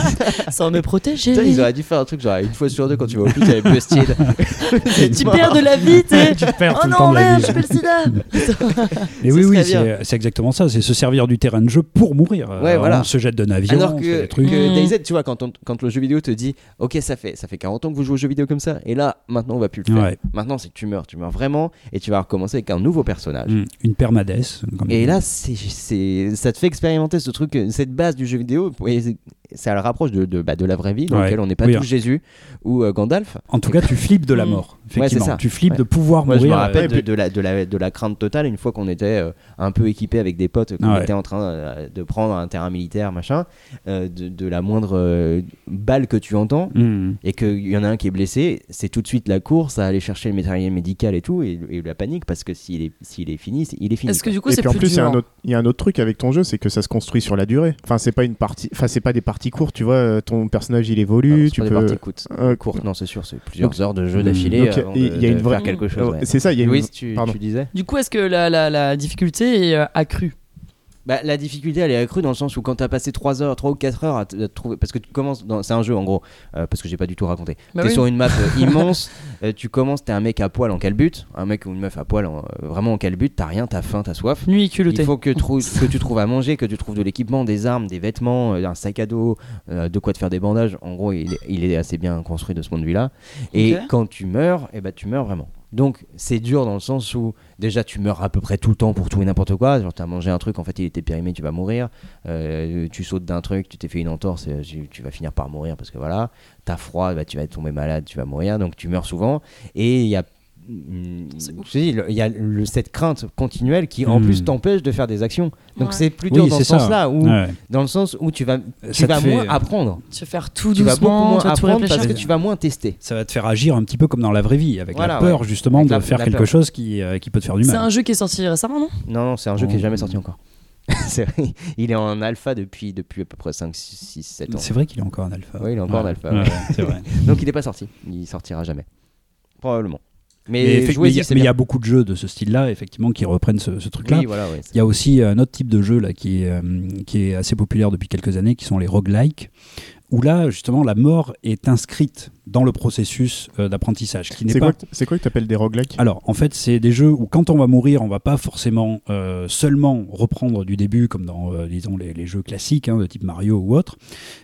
Ça me. Putain, ils auraient dû faire un truc genre une fois sur deux quand tu vas au pute avec Busted. Tu perds de la vie, tu sais. Tu perds Oh tout le non, temps de la merde, vie. je fais le sida. Mais oui, oui, c'est exactement ça. C'est se servir du terrain de jeu pour mourir. Ouais, Euh, voilà. On se jette d'un avion, Alors que, que Mm. DayZ, tu vois, quand, on- quand le jeu vidéo te dit Ok, ça fait, ça fait 40 ans que vous jouez aux jeux vidéo comme ça, et là, maintenant, on va plus le faire. Ouais. Maintenant, c'est que tu meurs, tu meurs vraiment, et tu vas recommencer avec un nouveau personnage. Mm. Une permadesse. Et là, c'est, ça te fait expérimenter ce truc, cette base du jeu vidéo, et ça le rapproche de, de, bah, de la vraie vie, dans Ouais. laquelle on n'est pas Oui, tous hein. Jésus ou euh, Gandalf. en tout cas, tu flippes de la Mm. mort. Ouais, Effectivement, ça. tu flippes Ouais. de pouvoir Moi, je me mourir. rappelle euh, de, de la, de, la, de la crainte totale une fois qu'on était euh, un peu équipé avec des potes, qu'on Ouais. était en train euh, de prendre un terrain militaire, machin, euh, de, de la moindre euh, balle que tu entends. mm. Et qu'il y en a un qui est blessé, c'est tout de suite la course à aller chercher le matériel médical et tout, et, et la panique parce que s'il est, s'il est fini, il est fini. Est-ce que du coup, Et c'est puis en plus plus, il y, a dur un autre- il y a un autre truc avec ton jeu, c'est que ça se construit sur la durée. Enfin, c'est pas une partie, enfin, c'est pas des parties courtes. Tu vois, euh, ton personnage il Ah, évolue, c'est tu pas peux. des parties courtes, Euh, courtes, non, c'est sûr, c'est plusieurs Donc- heures de jeu d'affilée. Il y a- une vraie- faire quelque chose. Ouais. C'est ça, il y a une. Louise, tu, Pardon. tu disais? Du coup, est-ce que la, la, la difficulté est euh, accrue? Bah, la difficulté, elle est accrue dans le sens où quand t'as passé 3 heures, 3 ou 4 heures à, trouver. Parce que tu commences. Dans... C'est un jeu en gros, euh, parce que j'ai pas du tout raconté. Bah t'es oui. sur une map euh, immense, euh, tu commences, t'es un mec à poil en calbute, un mec ou une meuf à poil en- vraiment en calbute, t'as rien, t'as faim, t'as soif. Nuit culottée. Il faut que, tu trouves à manger, que tu trouves de l'équipement, des armes, des vêtements, un sac à dos, de quoi te faire des bandages. En gros, il est, il est assez bien construit de ce point de vue-là. Et quand tu meurs, eh ben, tu meurs vraiment. Donc c'est dur dans le sens où déjà tu meurs à peu près tout le temps pour tout et n'importe quoi. Genre t'as mangé un truc, en fait il était périmé, tu vas mourir. Euh, tu sautes d'un truc, tu t'es fait une entorse, euh, tu, vas finir par mourir parce que voilà. T'as froid, bah, tu vas tomber malade, tu vas mourir. Donc tu meurs souvent. Et il y a mm, je te dis, le- il y a le- cette crainte continuelle qui en Mm. plus t'empêche de faire des actions. Donc Ouais. c'est Oui, dur dans c'est ce sens-là, où, Ouais. dans le sens où tu vas, tu Ça te vas fait- moins apprendre. Tu vas faire tout Tu vas beaucoup doucement, moins tu vas tout apprendre réfléchir. parce que tu vas moins tester. Ça va te faire agir un petit peu comme dans la vraie vie, avec Voilà, la peur ouais. justement Avec de la- faire la quelque peur. chose qui, euh, qui peut te faire du C'est mal. un jeu qui est sorti récemment, non? Non, non, c'est un jeu qui est Oh. jamais sorti encore. C'est vrai, il est en alpha depuis, depuis à peu près 5, 6, 7 ans. C'est vrai qu'il est encore en alpha. Oui, il est encore en alpha. c'est. Donc il n'est pas sorti. Il sortira jamais. Probablement. Mais, il y a- beaucoup de jeux de ce style-là, effectivement, qui reprennent ce, ce truc-là. Oui, voilà, ouais, c'est- il y a aussi un autre type de jeu là, qui, est, euh, qui est assez populaire depuis quelques années, qui sont les roguelikes, où là, justement, la mort est inscrite dans le processus euh, d'apprentissage. qui n'est C'est pas... quoi, c'est quoi que t'appelles des roguelikes? Alors, en fait, c'est des jeux où quand on va mourir, on va pas forcément euh, seulement reprendre du début, comme dans, euh, disons, les, les jeux classiques, hein, de type Mario ou autre.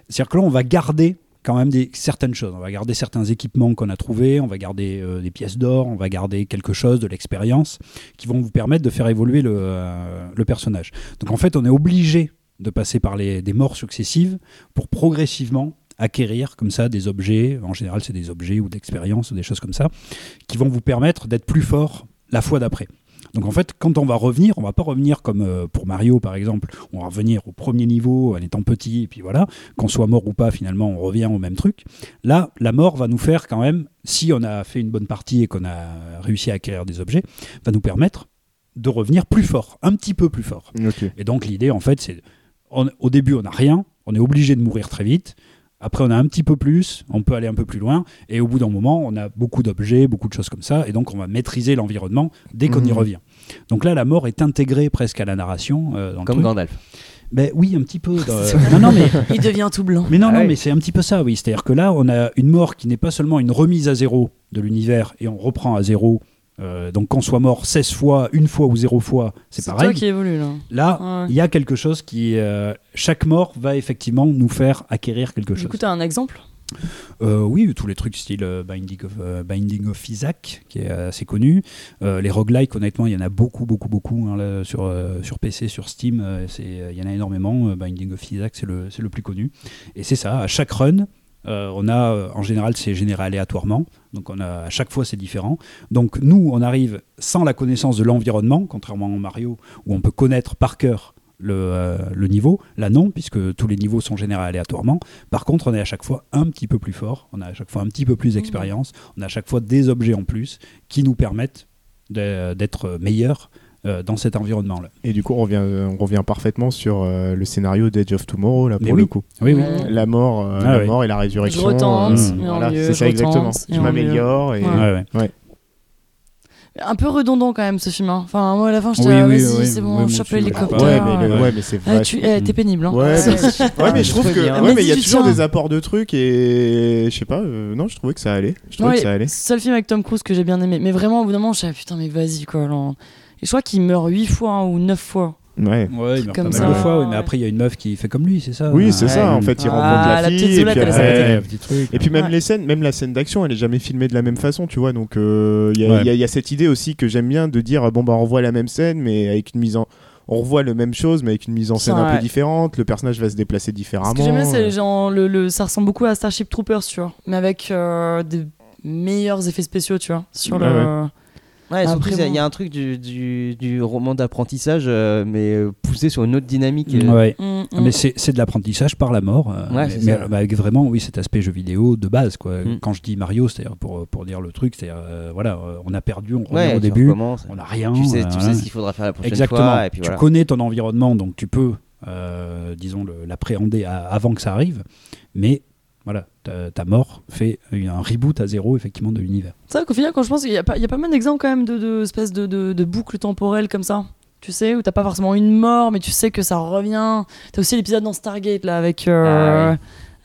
C'est-à-dire que là, on va garder quand même des, certaines choses. On va garder certains équipements qu'on a trouvés, on va garder euh, des pièces d'or, on va garder quelque chose, de l'expérience, qui vont vous permettre de faire évoluer le, euh, le personnage. Donc, en fait, on est obligé de passer par les, des morts successives pour progressivement acquérir comme ça des objets, en général c'est des objets ou d'expériences ou des choses comme ça, qui vont vous permettre d'être plus fort la fois d'après. Donc en fait, quand on va revenir, on va pas revenir comme euh, pour Mario par exemple, on va revenir au premier niveau en étant petit et puis voilà, qu'on soit mort ou pas finalement, on revient au même truc. Là, la mort va nous faire quand même, si on a fait une bonne partie et qu'on a réussi à acquérir des objets, va nous permettre de revenir plus fort, un petit peu plus fort. Et donc l'idée en fait, c'est on- au début on n'a rien, on est obligé de mourir très vite. Après, on a un petit peu plus, on peut aller un peu plus loin, et au bout d'un moment, on a beaucoup d'objets, beaucoup de choses comme ça, et donc on va maîtriser l'environnement dès qu'on y Mhm. revient. Donc là, la mort est intégrée presque à la narration. euh, dans Comme. Gandalf. Ben oui, un petit peu. dans- non, non, mais Il devient tout blanc. mais non, Ah non, ouais. mais c'est un petit peu ça, oui. C'est-à-dire que là, on a une mort qui n'est pas seulement une remise à zéro de l'univers et on reprend à zéro. Euh, donc qu'on soit mort 16 fois, une fois ou zéro fois, c'est C'est pareil. toi qui évolue là. Là, il y a quelque chose qui. euh, chaque mort va effectivement nous faire acquérir quelque Du chose. coup, t'as un exemple? Euh, oui, tous les trucs style euh, Binding, of, euh, Binding of Isaac, qui est assez connu. Les roguelikes, honnêtement, il y en a beaucoup, beaucoup, beaucoup hein, là, sur, sur PC, sur Steam. c'est- Il y en a énormément. Binding of Isaac, c'est le, c'est le plus connu. Et c'est ça, à chaque run, euh, on a, euh, en général, c'est généré aléatoirement. Donc on a, à chaque fois, c'est différent. Donc nous, on arrive sans la connaissance de l'environnement, contrairement à Mario, où on peut connaître par cœur le, euh, le niveau. Là, non, puisque tous les niveaux sont générés aléatoirement. Par contre, on est à chaque fois un petit peu plus fort, on a à chaque fois un petit peu plus d'expérience, on a à chaque fois des objets en plus qui nous permettent d'être meilleurs euh, dans cet environnement-là. Et du coup, on revient, on revient parfaitement sur euh, le scénario d'Edge of Tomorrow, là, Mais pour oui. le coup. Oui, oui. La mort, euh, Ah la oui. mort et la résurrection. Je retente, euh, voilà, c'est ça exactement. Je m'améliore. Et... Ouais. Ouais. Un peu redondant quand même ce film. hein. Enfin, moi à la fin, je Oui, dis oui, vas-y, oui, c'est bon, chope l'hélicoptère. Ouais, mais, le- ouais, mais c'est Ah, vrai. tu- eh, T'es pénible. Hein. Ouais, mais, ouais, mais je trouve que, ouais, mais il y a toujours des apports de trucs et je sais pas, euh, non, je trouvais que ça allait. Je trouvais Ouais, que ça allait. Seul film avec Tom Cruise que j'ai bien aimé. Mais vraiment, au bout d'un moment, je suis putain, mais vas-y quoi. Je crois qu'il meurt 8 fois hein, ou 9 fois. Ouais. Ouais, il meurt Comme pas ça. mal de fois, oui, mais après il y a une meuf qui fait comme lui, c'est ça? Oui, c'est Ouais. ça. En fait, il Ah, rencontre la, la fille. petite et puis elle elle- s'appelle. Ouais, ouais. petit truc. Et puis même Ouais. les scènes, même la scène d'action, elle est jamais filmée de la même façon, tu vois. Donc euh, il y, a- Ouais. y y cette idée aussi que j'aime bien de dire bon bah on revoit la même scène, mais avec une mise en on revoit la même chose, mais avec une mise en scène Ça, un peu ouais. différente. Le personnage va se déplacer différemment. Ce que j'aime bien, c'est genre, le, le- ça ressemble beaucoup à Starship Troopers, tu vois. Mais avec euh, des meilleurs effets spéciaux, tu vois. Sur Ouais, le. Ouais, surtout, Après, il y a- y, un truc du, du, du roman d'apprentissage, euh, mais euh, poussé sur une autre dynamique. euh. Ouais. Mm, Ah, mm. Mais c'est de l'apprentissage par la mort, euh, Ouais, mais, avec vraiment oui cet aspect jeu vidéo de base quoi. Mm. Quand je dis Mario, c'est-à-dire pour, pour dire le truc, c'est euh, voilà, on a perdu, on revient Ouais, au début, on n'a rien. Tu sais, euh, tu sais ce qu'il faudra faire la prochaine Exactement. fois. Puis tu connais ton environnement, donc tu peux, euh, disons, l'appréhender avant que ça arrive. Mais voilà, ta, ta mort fait un reboot à zéro effectivement de l'univers. C'est vrai qu'au final, quand je pense qu'il y, a pas- il y a pas mal d'exemples quand même de, de espèces de, de, de boucles temporelles comme ça. Tu sais, où t'as pas forcément une mort, mais tu sais que ça revient. T'as aussi l'épisode dans Stargate là avec, euh,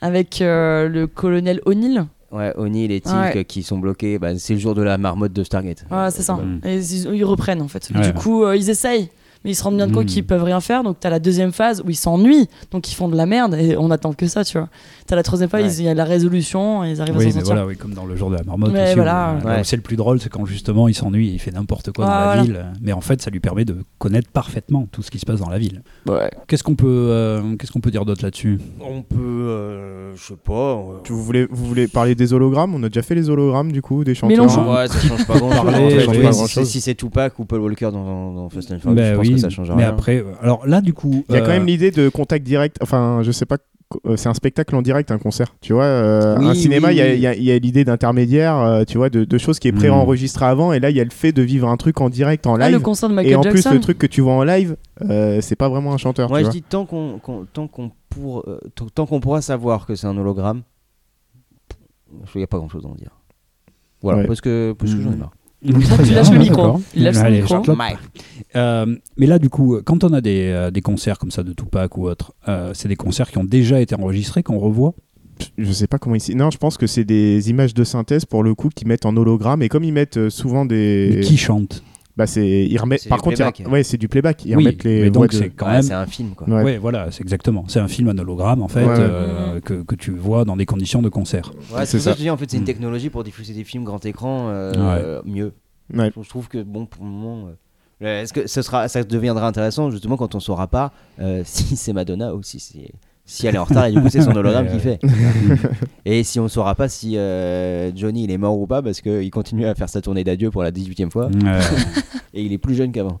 avec euh, le colonel O'Neill. Ouais, O'Neill et Tilk Ouais. qui sont bloqués, bah, c'est le jour de la marmotte de Stargate. Ouais, c'est ça. Et ils, ils reprennent en fait. Ouais. Du coup, euh, ils essayent. Mais ils se rendent bien compte Mm. qu'ils peuvent rien faire. Donc, t'as la deuxième phase où ils s'ennuient. Donc, ils font de la merde. Et on attend que ça, tu vois. T'as la troisième phase, Ouais. il y a la résolution. Et ils arrivent à Oui, s'en mais sortir. voilà, oui, comme dans le jour de la marmotte. Ouais, aussi, voilà. où, là où Ouais. c'est le plus drôle, c'est quand justement il s'ennuie, et il fait n'importe quoi Ah, dans la voilà. ville. Mais en fait, ça lui permet de connaître parfaitement tout ce qui se passe dans la ville. Ouais. Qu'est-ce qu'on peut, euh, qu'est-ce qu'on peut dire d'autre là-dessus? On peut, euh, je sais pas. euh, Tu- Vous voulez, vous voulez parler des hologrammes? On a déjà fait les hologrammes du coup, des chanteurs. Mélangeons. Ouais, ça change pas grand chose. Parler, en fait. oui, Ouais, grand si- c'est Tupac ou Paul Walker dans, dans Fast and Furious, pense oui, que ça change mais rien. après, euh, alors là du coup, Il y a quand euh, même l'idée de contact direct. Enfin, je sais pas. euh, C'est un spectacle en direct, un concert. Tu vois, euh, Oui, un cinéma, oui, il y a- oui. il y a, il y a l'idée d'intermédiaire, euh, tu vois, de, de choses qui est Mm. pré-enregistré avant. Et là, il y a le fait de vivre un truc en direct, en Ah, le live. concert de et Michael en plus, le truc que tu vois en live, euh, c'est pas vraiment un chanteur. Moi, tu je vois. dis tant qu'on qu'on- tant qu'on pour, euh, tant qu'on pourra savoir que c'est un hologramme, il n'y a pas grand chose à en dire. Voilà, Ouais. parce que, parce que j'en ai marre. Bien, lâches le micro. Il lâche le Allez, micro. Euh, mais là, du coup, quand on a des, euh, des concerts comme ça de Tupac ou autre, euh, c'est des concerts qui ont déjà été enregistrés, qu'on revoit? Je sais pas comment ici. Non, je pense que c'est des images de synthèse pour le coup qu'ils mettent en hologramme. Et comme ils mettent euh, souvent des. Mais qui chante? Bah, c'est. Ils remettent. Par contre, playback. ouais, c'est du playback. Ils Oui, remettent les. mais donc de- c'est quand Ouais, même. c'est un film, quoi. Ouais. Ouais, voilà, c'est exactement. C'est un film en hologramme en fait Ouais, euh, que, que tu vois dans des conditions de concert. Ouais, C'est ça. que je dis, en fait, c'est une Mm. technologie pour diffuser des films grand écran euh, mieux. Ouais. Je trouve que, bon, pour le moment. euh, Est-ce que ce sera, ça deviendra intéressant justement quand on saura pas euh, si c'est Madonna ou si c'est si elle est en retard et du coup c'est son hologramme qui fait. et si on saura pas si euh, Johnny il est mort ou pas parce qu'il continue à faire sa tournée d'adieu pour la 18 e fois et il est plus jeune qu'avant.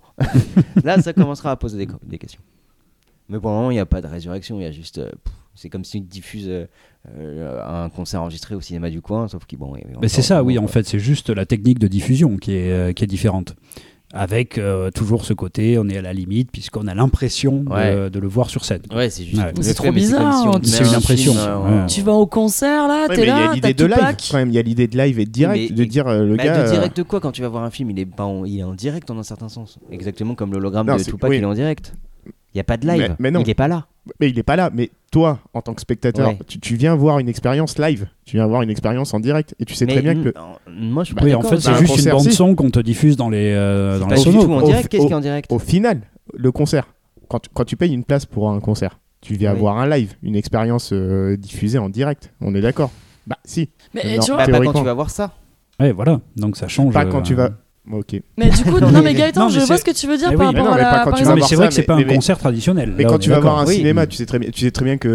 Là ça commencera à poser des, des questions. Mais pour le moment il n'y a pas de résurrection, il y a juste euh, c'est comme s'ils diffusent euh, euh, un concert enregistré au cinéma du coin sauf qu'ils bon. mais c'est ça, oui, en fait, c'est juste la technique de diffusion qui est, qui est différente. Avec euh, toujours ce côté, on est à la limite, puisqu'on a l'impression de- Ouais. de, le voir sur scène. Ouais, c'est juste. Ouais. le C'est fait, trop mais bizarre, on c'est une un impression, film, euh, ouais. Tu vas au concert là, Ouais, t'es mais il y a là, l'idée t'as de live Tupac. quand même. Il y a l'idée de live et de direct. Mais- de dire euh, le Bah, gars. de euh, direct quoi quand tu vas voir un film il est, pas en, il est en direct en un certain sens exactement comme l'hologramme de Tupac oui. il est en direct il y a pas de live Mais- mais non. il est pas là Mais il est pas là. Mais toi, en tant que spectateur, Ouais. tu, tu viens voir une expérience live. Tu viens voir une expérience en direct. Et tu sais Mais très bien que. le- moi je suis pas oui, en fait, c'est juste une concert, bande si. son qu'on te diffuse dans les, euh, dans pas les du sonos. tout en direct qu'est-ce qui est en direct Au final, le concert, quand tu, quand tu payes une place pour un concert, tu viens Oui. voir un live, une expérience euh, diffusée en direct. On est d'accord Bah, si. Mais Non, tu vois, bah, pas quand tu vas voir ça Ouais, voilà, donc ça change. Pas euh, quand tu vas. Ok. Mais du coup, non, mais Gaëtan, Non, mais je vois c'est- ce que tu veux dire Mais par oui, mais rapport non, à mais pas la. quand par tu Non, mais c'est vrai ça, que c'est mais- pas un mais- mais- concert traditionnel. Mais quand on tu vas voir un Oui. cinéma, tu sais très bien, tu sais très bien que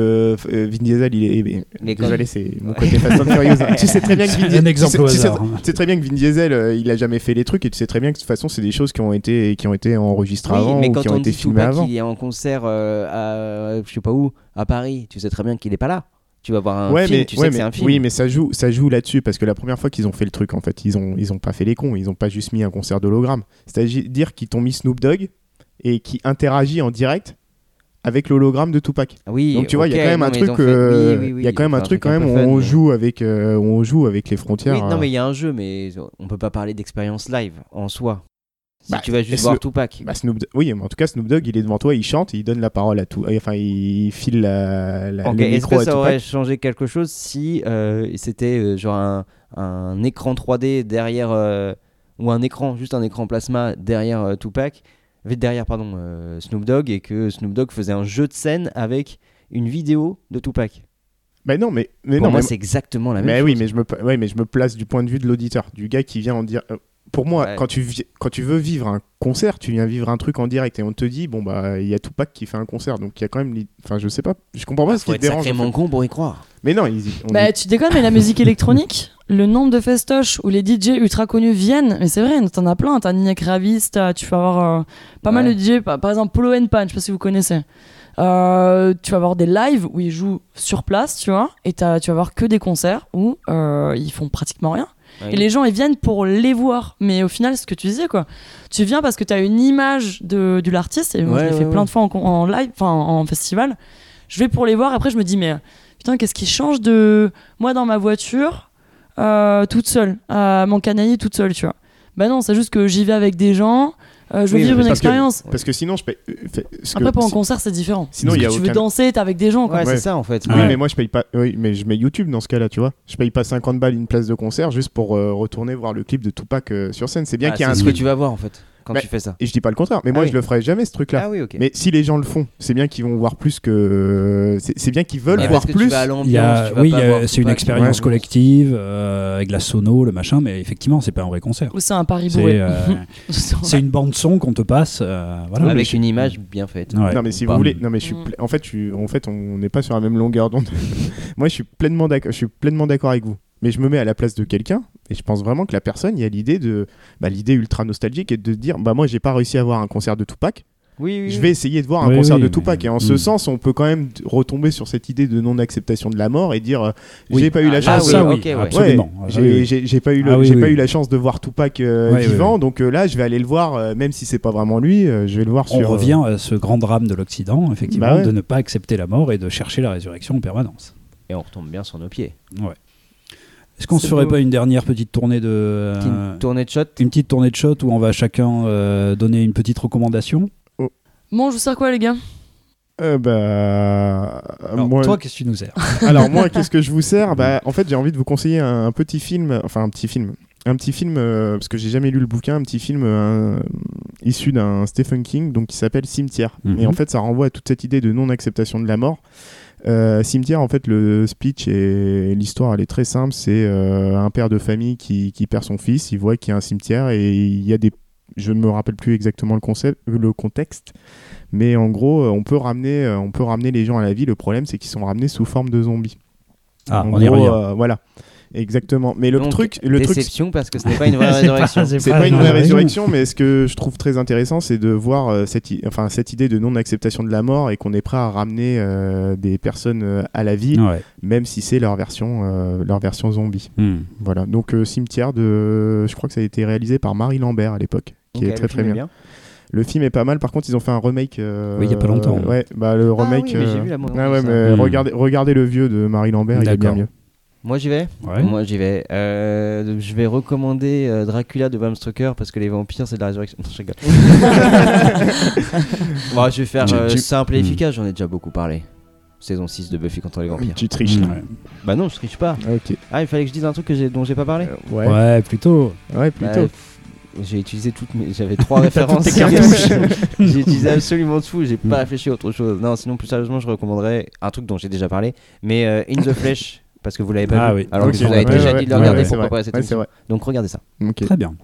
euh, Vin Diesel, il est. Mais quand- Désolé, c'est mon côté Fast and Furious. tu sais très bien que Vin un Diesel. exemple tu sais- au tu sais- hasard, tu sais très bien que Vin Diesel, il a jamais fait les trucs et tu sais très bien que de toute façon, c'est des choses qui ont été qui ont été enregistrées Oui, avant mais ou quand qui ont on été dit filmées avant. qu'il est en concert euh, à je sais pas où, à Paris, tu sais très bien qu'il est pas là. Tu vas voir un ouais, film, mais, tu ouais, sais que c'est un film. oui, mais ça joue, ça joue là-dessus parce que la première fois qu'ils ont fait le truc, en fait, ils ont, ils ont pas fait les cons, ils ont pas juste mis un concert d'hologramme. C'est-à-dire qu'ils t'ont mis Snoop Dogg et qui interagit en direct avec l'hologramme de Tupac. Oui, Donc tu vois, il y a quand même un truc, euh, oui, oui, oui, il y a quand même un truc quand même où peu on fun, joue avec, euh, on joue avec les frontières. Non, euh. mais il y a un jeu, mais on peut pas parler d'expérience live en soi. Si Bah, tu vas juste voir Tupac. Bah, Snoop oui, mais en tout cas, Snoop Dogg, il est devant toi, il chante, il donne la parole à tout. Enfin, il file la, la- Ok, le Est-ce que ça aurait changé quelque chose si euh, c'était euh, genre un, un écran 3D derrière euh, ou un écran, juste un écran plasma derrière Tupac, derrière pardon Snoop Dogg et que Snoop Dogg faisait un jeu de scène avec une vidéo de Tupac? Bah non, mais, mais Pour non, moi, mais- c'est exactement la même mais chose. oui, mais je me, ouais, mais je me place du point de vue de l'auditeur, du gars qui vient en dire. Pour moi, Ouais. quand, tu, vi- quand tu veux vivre un concert, tu viens vivre un truc en direct et on te dit, bon, bah, il y a Tupac qui fait un concert, donc il y a quand même. Enfin, je sais pas, je comprends pas ce qui te dérange. en sacrément fait. con pour y croire. Mais non, ils, on Bah, dit- tu déconnes, mais la musique électronique, le nombre de festoches où les DJ ultra connus viennent, mais c'est vrai, t'en as plein. T'as Nina Kravis, t'as- tu vas avoir euh, pas mal de DJ, par, par exemple Polo and Pan, je sais pas si vous connaissez. Euh, tu vas avoir des lives où ils jouent sur place, tu vois, et t'as- tu vas avoir que des concerts où euh, ils font pratiquement rien. Oui. Et les gens, ils viennent pour les voir. Mais au final, c'est ce que tu disais, quoi. Tu viens parce que tu as une image de, de l'artiste. Et moi, Ouais, je l'ai fait plein de fois en, live, enfin en festival. Je vais pour les voir. Après, je me dis, mais putain, qu'est-ce qui change de moi dans ma voiture, euh, toute seule, à mon canaille toute seule, tu vois. Bah non, c'est juste que j'y vais avec des gens. Euh, je veux Oui, vivre une parce que- expérience. Parce que sinon, je paye. euh, fait- ce que- Après, pour un si- concert, c'est différent. Sinon, il y a tu aucun- veux danser, t'es avec des gens, quoi. Ouais, Ouais. c'est ça en fait. Oui, Ouais. mais moi je paye pas. Oui, mais je mets YouTube dans ce cas-là, tu vois. Je paye pas 50 balles une place de concert juste pour euh, retourner voir le clip de Tupac euh, sur scène. C'est bien Ah, qu'il y a un c'est ce truc. que tu vas voir en fait quand tu fais ça. Et je dis pas le contraire, mais Ah moi oui. je le ferai jamais ce truc-là. Ah oui. Mais si les gens le font, c'est bien qu'ils vont voir plus que. C'est bien qu'ils veulent Mais voir tu plus. vas à Il y a- tu vas oui, c'est une expérience Ouais. collective euh, avec la sono, le machin, mais effectivement, c'est pas un vrai concert. Ou c'est un pari C'est bourré. euh, c'est une bande son qu'on te passe. euh, voilà. Avec une image bien faite. Ouais. Non mais si vous voulez, non mais je suis, Mm. pla- en fait, je en fait, on n'est pas sur la même longueur d'onde. Moi, je suis pleinement d'accord, je suis pleinement d'accord avec vous. Mais je me mets à la place de quelqu'un et je pense vraiment que la personne, il y a l'idée de, bah, l'idée ultra nostalgique et de dire, bah moi, j'ai pas réussi à voir un concert de Tupac. Oui, oui. Je vais essayer de voir un Oui, concert oui, de mais- Tupac et en ce Mm. sens, on peut quand même retomber sur cette idée de non-acceptation de la mort et dire, euh, Oui. j'ai pas eu la Ah, chance. oui, ça, ok, oui, ouais. absolument. Ouais, Ah, j'ai pas eu le- Ah oui, j'ai oui, pas oui. eu la chance de voir Tupac euh, vivant, donc euh, là je vais aller le voir, euh, même si c'est pas vraiment lui, euh, je vais le voir On sur. euh, revient à ce grand drame de l'Occident, effectivement, Bah ouais. de ne pas accepter la mort et de chercher la résurrection en permanence. Et on retombe bien sur nos pieds. Ouais. Est-ce qu'on se ferait pas une dernière petite tournée de euh, Petite tournée de shot? une petite tournée de shot où on va chacun euh, donner une petite recommandation? Bon, je vous sers quoi, les gars? Euh, bah, Alors, moi- Toi, qu'est-ce que tu nous sers? Alors moi, qu'est-ce que je vous sers? Bah, en fait, j'ai envie de vous conseiller un, un petit film, enfin un petit film, un petit film euh, parce que j'ai jamais lu le bouquin, un petit film euh, issu d'un Stephen King, donc qui s'appelle Cimetière. Mhm. Et en fait, ça renvoie à toute cette idée de non-acceptation de la mort. Euh, Cimetière, en fait, le speech et l'histoire, elle est très simple. C'est euh, un père de famille qui, qui perd son fils. Il voit qu'il y a un cimetière et il y a des, je ne me rappelle plus exactement le concept, le contexte, mais en gros, euh, on peut ramener, on peut ramener les gens à la vie. Le problème, c'est qu'ils sont ramenés sous forme de zombies. Ah, En on y gros, revient. euh, voilà, exactement. Mais le Donc, truc, le truc, déception parce que ce n'est pas une vraie C'est pas- résurrection. c'est c'est pas une vraie résurrection, mais ce que je trouve très intéressant, c'est de voir euh, cette, i- enfin, cette idée de non-acceptation de la mort et qu'on est prêt à ramener euh, des personnes euh, à la vie, Ouais. même si c'est leur version, euh, leur version zombie. Hmm. Voilà. Donc euh, cimetière de, je crois que ça a été réalisé par Marie Lambert à l'époque, qui est très film très bien. Le film est pas mal. Par contre, ils ont fait un remake. euh, Oui, il y a pas longtemps. Ouais, bah le remake. oui, mais j'ai euh, vu la ah ouais, mais ça. regardez, regardez le vieux de Marie Lambert, il est bien mieux. Moi j'y vais. Ouais. Moi j'y vais. Euh, je vais recommander euh, Dracula de Bram Stoker parce que les vampires c'est de la résurrection. Non, je rigole. bon, je vais faire euh, tu- simple et Hmm. efficace, j'en ai déjà beaucoup parlé. Saison 6 de Buffy contre les vampires. Tu triches. là. Ouais. Bah non, je triche pas. Ah, il fallait que je dise un truc que dont j'ai pas parlé Ouais. Ouais, plutôt. Ouais, Bah, plutôt. pff, J'ai utilisé toutes mes. J'avais trois références. j'ai utilisé absolument tout. J'ai Hmm. pas réfléchi à autre chose. Non, sinon plus sérieusement, je recommanderais un truc dont j'ai déjà parlé, mais euh, In the Flesh parce que vous l'avez pas Ah vu. oui. Alors que vous ouais, déjà ouais, dit de le ouais, regarder ouais, pour préparer cette émission. vrai. Donc regardez ça. Très bien.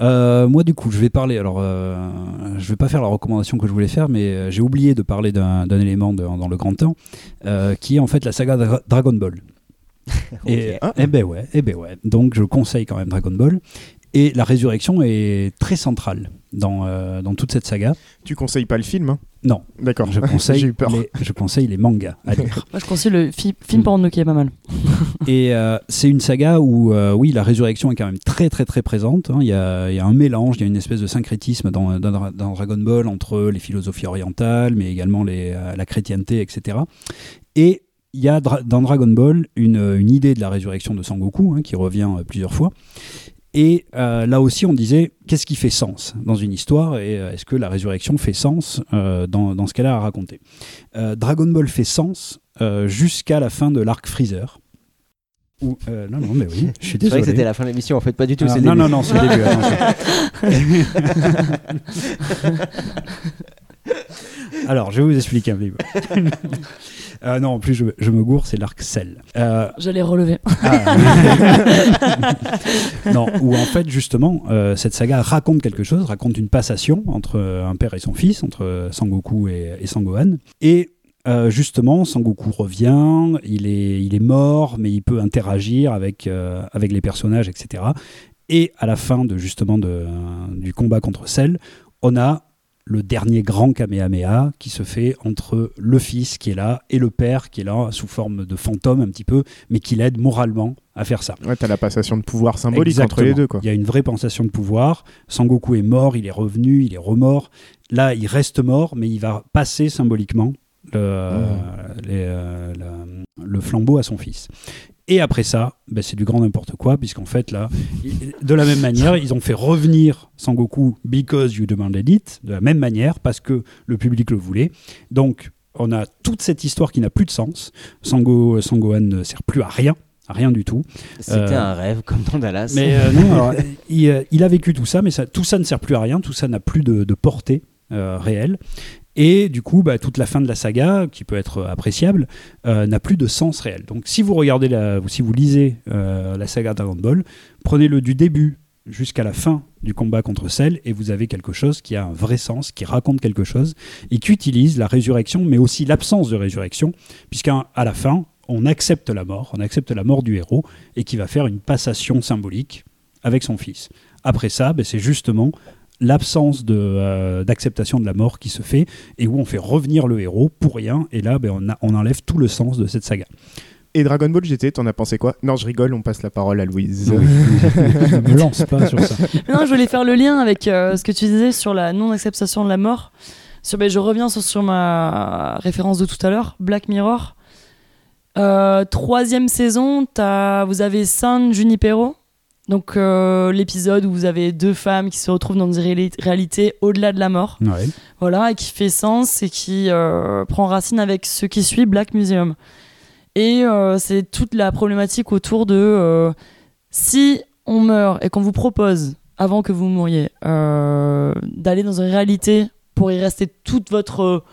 Euh, moi, du coup, je vais parler. Alors, euh, je vais pas faire la recommandation que je voulais faire, mais euh, j'ai oublié de parler d'un élément de- dans le grand temps, euh, qui est en fait la saga Dra- Dragon Ball. Et, Ah. eh ben ouais, eh ben ouais. Donc, je conseille quand même Dragon Ball. Et la résurrection est très centrale dans, euh, dans toute cette saga. Tu conseilles pas le film hein? Non. D'accord. Je conseille, J'ai eu peur. Les, je conseille les mangas à lire. Moi, je conseille le fi- film porno qui est pas mal. Et euh, c'est une saga où, euh, oui, la résurrection est quand même très très très présente. hein. Il, y a, il y a un mélange, il y a une espèce de syncrétisme dans, dans- dans Dragon Ball entre les philosophies orientales, mais également les, euh, la chrétienté, etc. Et il y a dra- dans Dragon Ball une, une idée de la résurrection de Sangoku hein, qui revient euh, plusieurs fois. Et euh, là aussi, on disait qu'est-ce qui fait sens dans une histoire et euh, est-ce que la résurrection fait sens euh, dans, dans ce qu'elle a à raconter? Dragon Ball fait sens jusqu'à la fin de l'arc Freezer. Où, non, non, mais oui, je suis C'est désolé. vrai que c'était la fin de l'émission, en fait, pas du tout. Ah, c'est le non, début. non, non, c'est le début. Alors, je vais vous expliquer un petit peu. Euh, non, en plus, je, je me gourre, c'est l'arc Cell. Euh, J'allais relever. ah. non, où en fait, justement, euh, cette saga raconte quelque chose, raconte une passation entre un père et son fils, entre Sangoku et, et Sangohan. Et euh, justement, Sangoku revient, il est, il est mort, mais il peut interagir avec, euh, avec les personnages, etc. Et à la fin de justement de, euh, du combat contre Cell, on a le dernier grand Kamehameha qui se fait entre le fils qui est là et le père qui est là sous forme de fantôme un petit peu, mais qui l'aide moralement à faire ça. Ouais, t'as la passation de pouvoir symbolique Exactement. entre les deux, quoi. Il y a une vraie pensation de pouvoir. Sangoku est mort, il est revenu, il est remort. Là, il reste mort, mais il va passer symboliquement le, les, euh, le flambeau à son fils. Et après ça, ben, c'est du grand n'importe quoi, puisqu'en fait, là, de la même manière, ils ont fait revenir Sangoku because you demanded it, de la même manière, parce que le public le voulait. Donc, on a toute cette histoire qui n'a plus de sens. Sango, Sangohan ne sert plus à rien, à rien du tout. C'était Euh, un rêve, comme dans Dallas. mais euh, non, alors, il, euh, il a vécu tout ça, mais ça, tout ça ne sert plus à rien, tout ça n'a plus de, de portée euh, réelle. Et du coup, bah, toute la fin de la saga, qui peut être appréciable, euh, n'a plus de sens réel. Donc si vous regardez, la, si vous lisez euh, la saga Dragon Ball, prenez-le du début jusqu'à la fin du combat contre Cell, et vous avez quelque chose qui a un vrai sens, qui raconte quelque chose, et qui utilise la résurrection, mais aussi l'absence de résurrection, puisqu'à la fin, on accepte la mort, on accepte la mort du héros, et qui va faire une passation symbolique avec son fils. Après ça, ben, c'est justement l'absence de, euh, d'acceptation de la mort qui se fait et où on fait revenir le héros pour rien et là ben, on, a- on enlève tout le sens de cette saga. Et Dragon Ball GT, t'en as pensé quoi? Non, je rigole, on passe la parole à Louise. Oui. Ne me lance pas sur ça. non, je voulais faire le lien avec euh, ce que tu disais sur la non-acceptation de la mort. Sur, ben, je reviens sur, sur ma référence de tout à l'heure, Black Mirror. Euh, troisième saison, t'as- vous avez San Junipero. Donc euh, l'épisode où vous avez deux femmes qui se retrouvent dans une réali- réalité au-delà de la mort. Ouais. Voilà, et qui fait sens et qui euh, prend racine avec ce qui suit Black Museum. Et euh, c'est toute la problématique autour de si on meurt et qu'on vous propose, avant que vous mouriez, d'aller dans une réalité pour y rester toute votre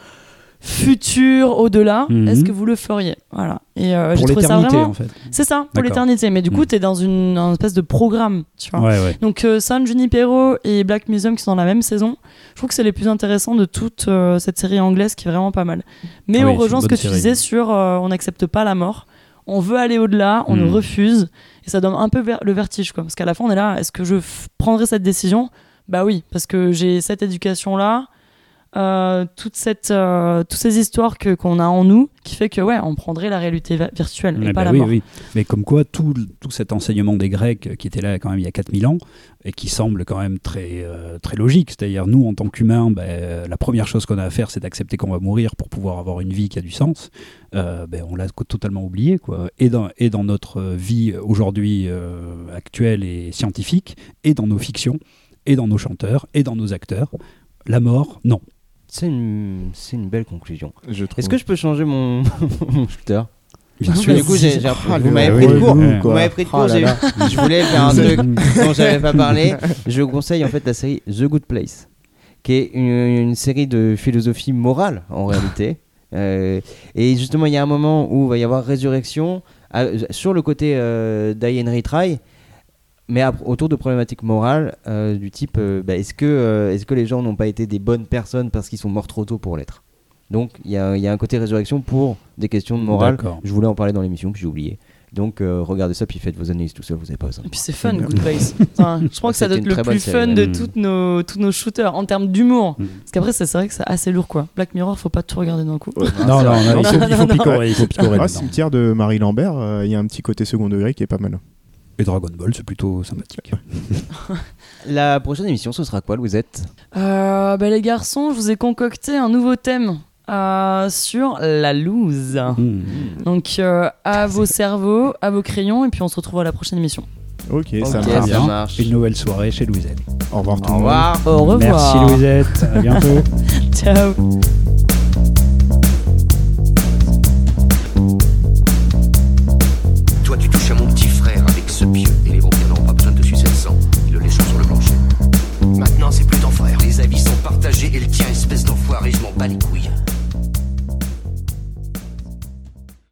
futur au-delà, Mhm. est-ce que vous le feriez Voilà. Et euh, Pour j'ai trouvé ça l'éternité, vraiment- en fait. C'est ça, pour l'éternité. Mais du coup, Mhm. tu es dans une, un espèce de programme, tu vois. Ouais, ouais. Donc euh, San Junipero et Black Museum qui sont dans la même saison, je trouve que c'est les plus intéressants de toute euh, cette série anglaise qui est vraiment pas mal. Mais Ah on rejoint ce que tu disais sur euh, on n'accepte pas la mort, on veut aller au-delà, on Mm. refuse et ça donne un peu ver- le vertige quoi. Parce qu'à la fin on est là, est-ce que je f- prendrai cette décision? Bah oui, parce que j'ai cette éducation là. toute cette, euh, toutes ces histoires que qu'on a en nous qui fait que ouais on prendrait la réalité virtuelle et Eh pas ben la oui, mort oui. Mais comme quoi, tout, tout cet enseignement des Grecs euh, qui était là quand même il y a 4000 ans et qui semble quand même très, euh, très logique, c'est-à-dire nous en tant qu'humains, ben, euh, la première chose qu'on a à faire c'est d'accepter qu'on va mourir pour pouvoir avoir une vie qui a du sens, Euh, ben, on l'a totalement oublié. Quoi. Et, dans, et dans notre vie aujourd'hui euh, actuelle et scientifique, et dans nos fictions, et dans nos chanteurs, et dans nos acteurs, la mort, non. C'est une, c'est une belle conclusion. Est-ce que je peux changer mon, mon shooter? Bien Parce sûr. que du coup, j'ai, j'ai- Ah, vous m'avez pris de court. quoi. Vous m'avez pris de Oh j'ai- là. Je voulais faire un truc dont j'avais pas parlé. Je conseille en fait la série The Good Place, qui est une, une série de philosophie morale en réalité. Euh, et justement, il y a un moment où il va y avoir résurrection. Ah, sur le côté euh, d'Ian Retry, mais autour de problématiques morales euh, du type euh, bah, est-ce que, euh, est-ce que les gens n'ont pas été des bonnes personnes parce qu'ils sont morts trop tôt pour l'être? Donc il y y a un côté résurrection pour des questions de morale. D'accord. Je voulais en parler dans l'émission, puis j'ai oublié. Donc euh, regardez ça, puis faites vos analyses tout seul, vous avez pas besoin. Et puis c'est fun, Good Place. Enfin, je crois que ça doit être le plus série, fun ouais. de Mm. toutes nos, tous nos shooters en termes d'humour. Parce qu'après, c'est vrai que c'est assez lourd quoi. Black Mirror, faut pas tout regarder d'un coup. Non, non, non, non. picorer, il faut picorer Ah, cimetière de Marie Lambert, euh, il y a un petit côté second degré qui est pas mal. Et Dragon Ball, c'est plutôt sympathique. La prochaine émission, ce sera quoi, Louisette? Euh, bah, les garçons, je vous ai concocté un nouveau thème euh, sur la loose. Hmm. Donc euh, à vos cerveaux, à vos crayons, et puis on se retrouve à la prochaine émission. Ok, ça marche. ça marche. Une nouvelle soirée chez Louisette. Au revoir tout le monde. revoir. Au revoir. Merci Louisette, à bientôt. Ciao. Et le tien, espèce d'enfoiré, je m'en bats les.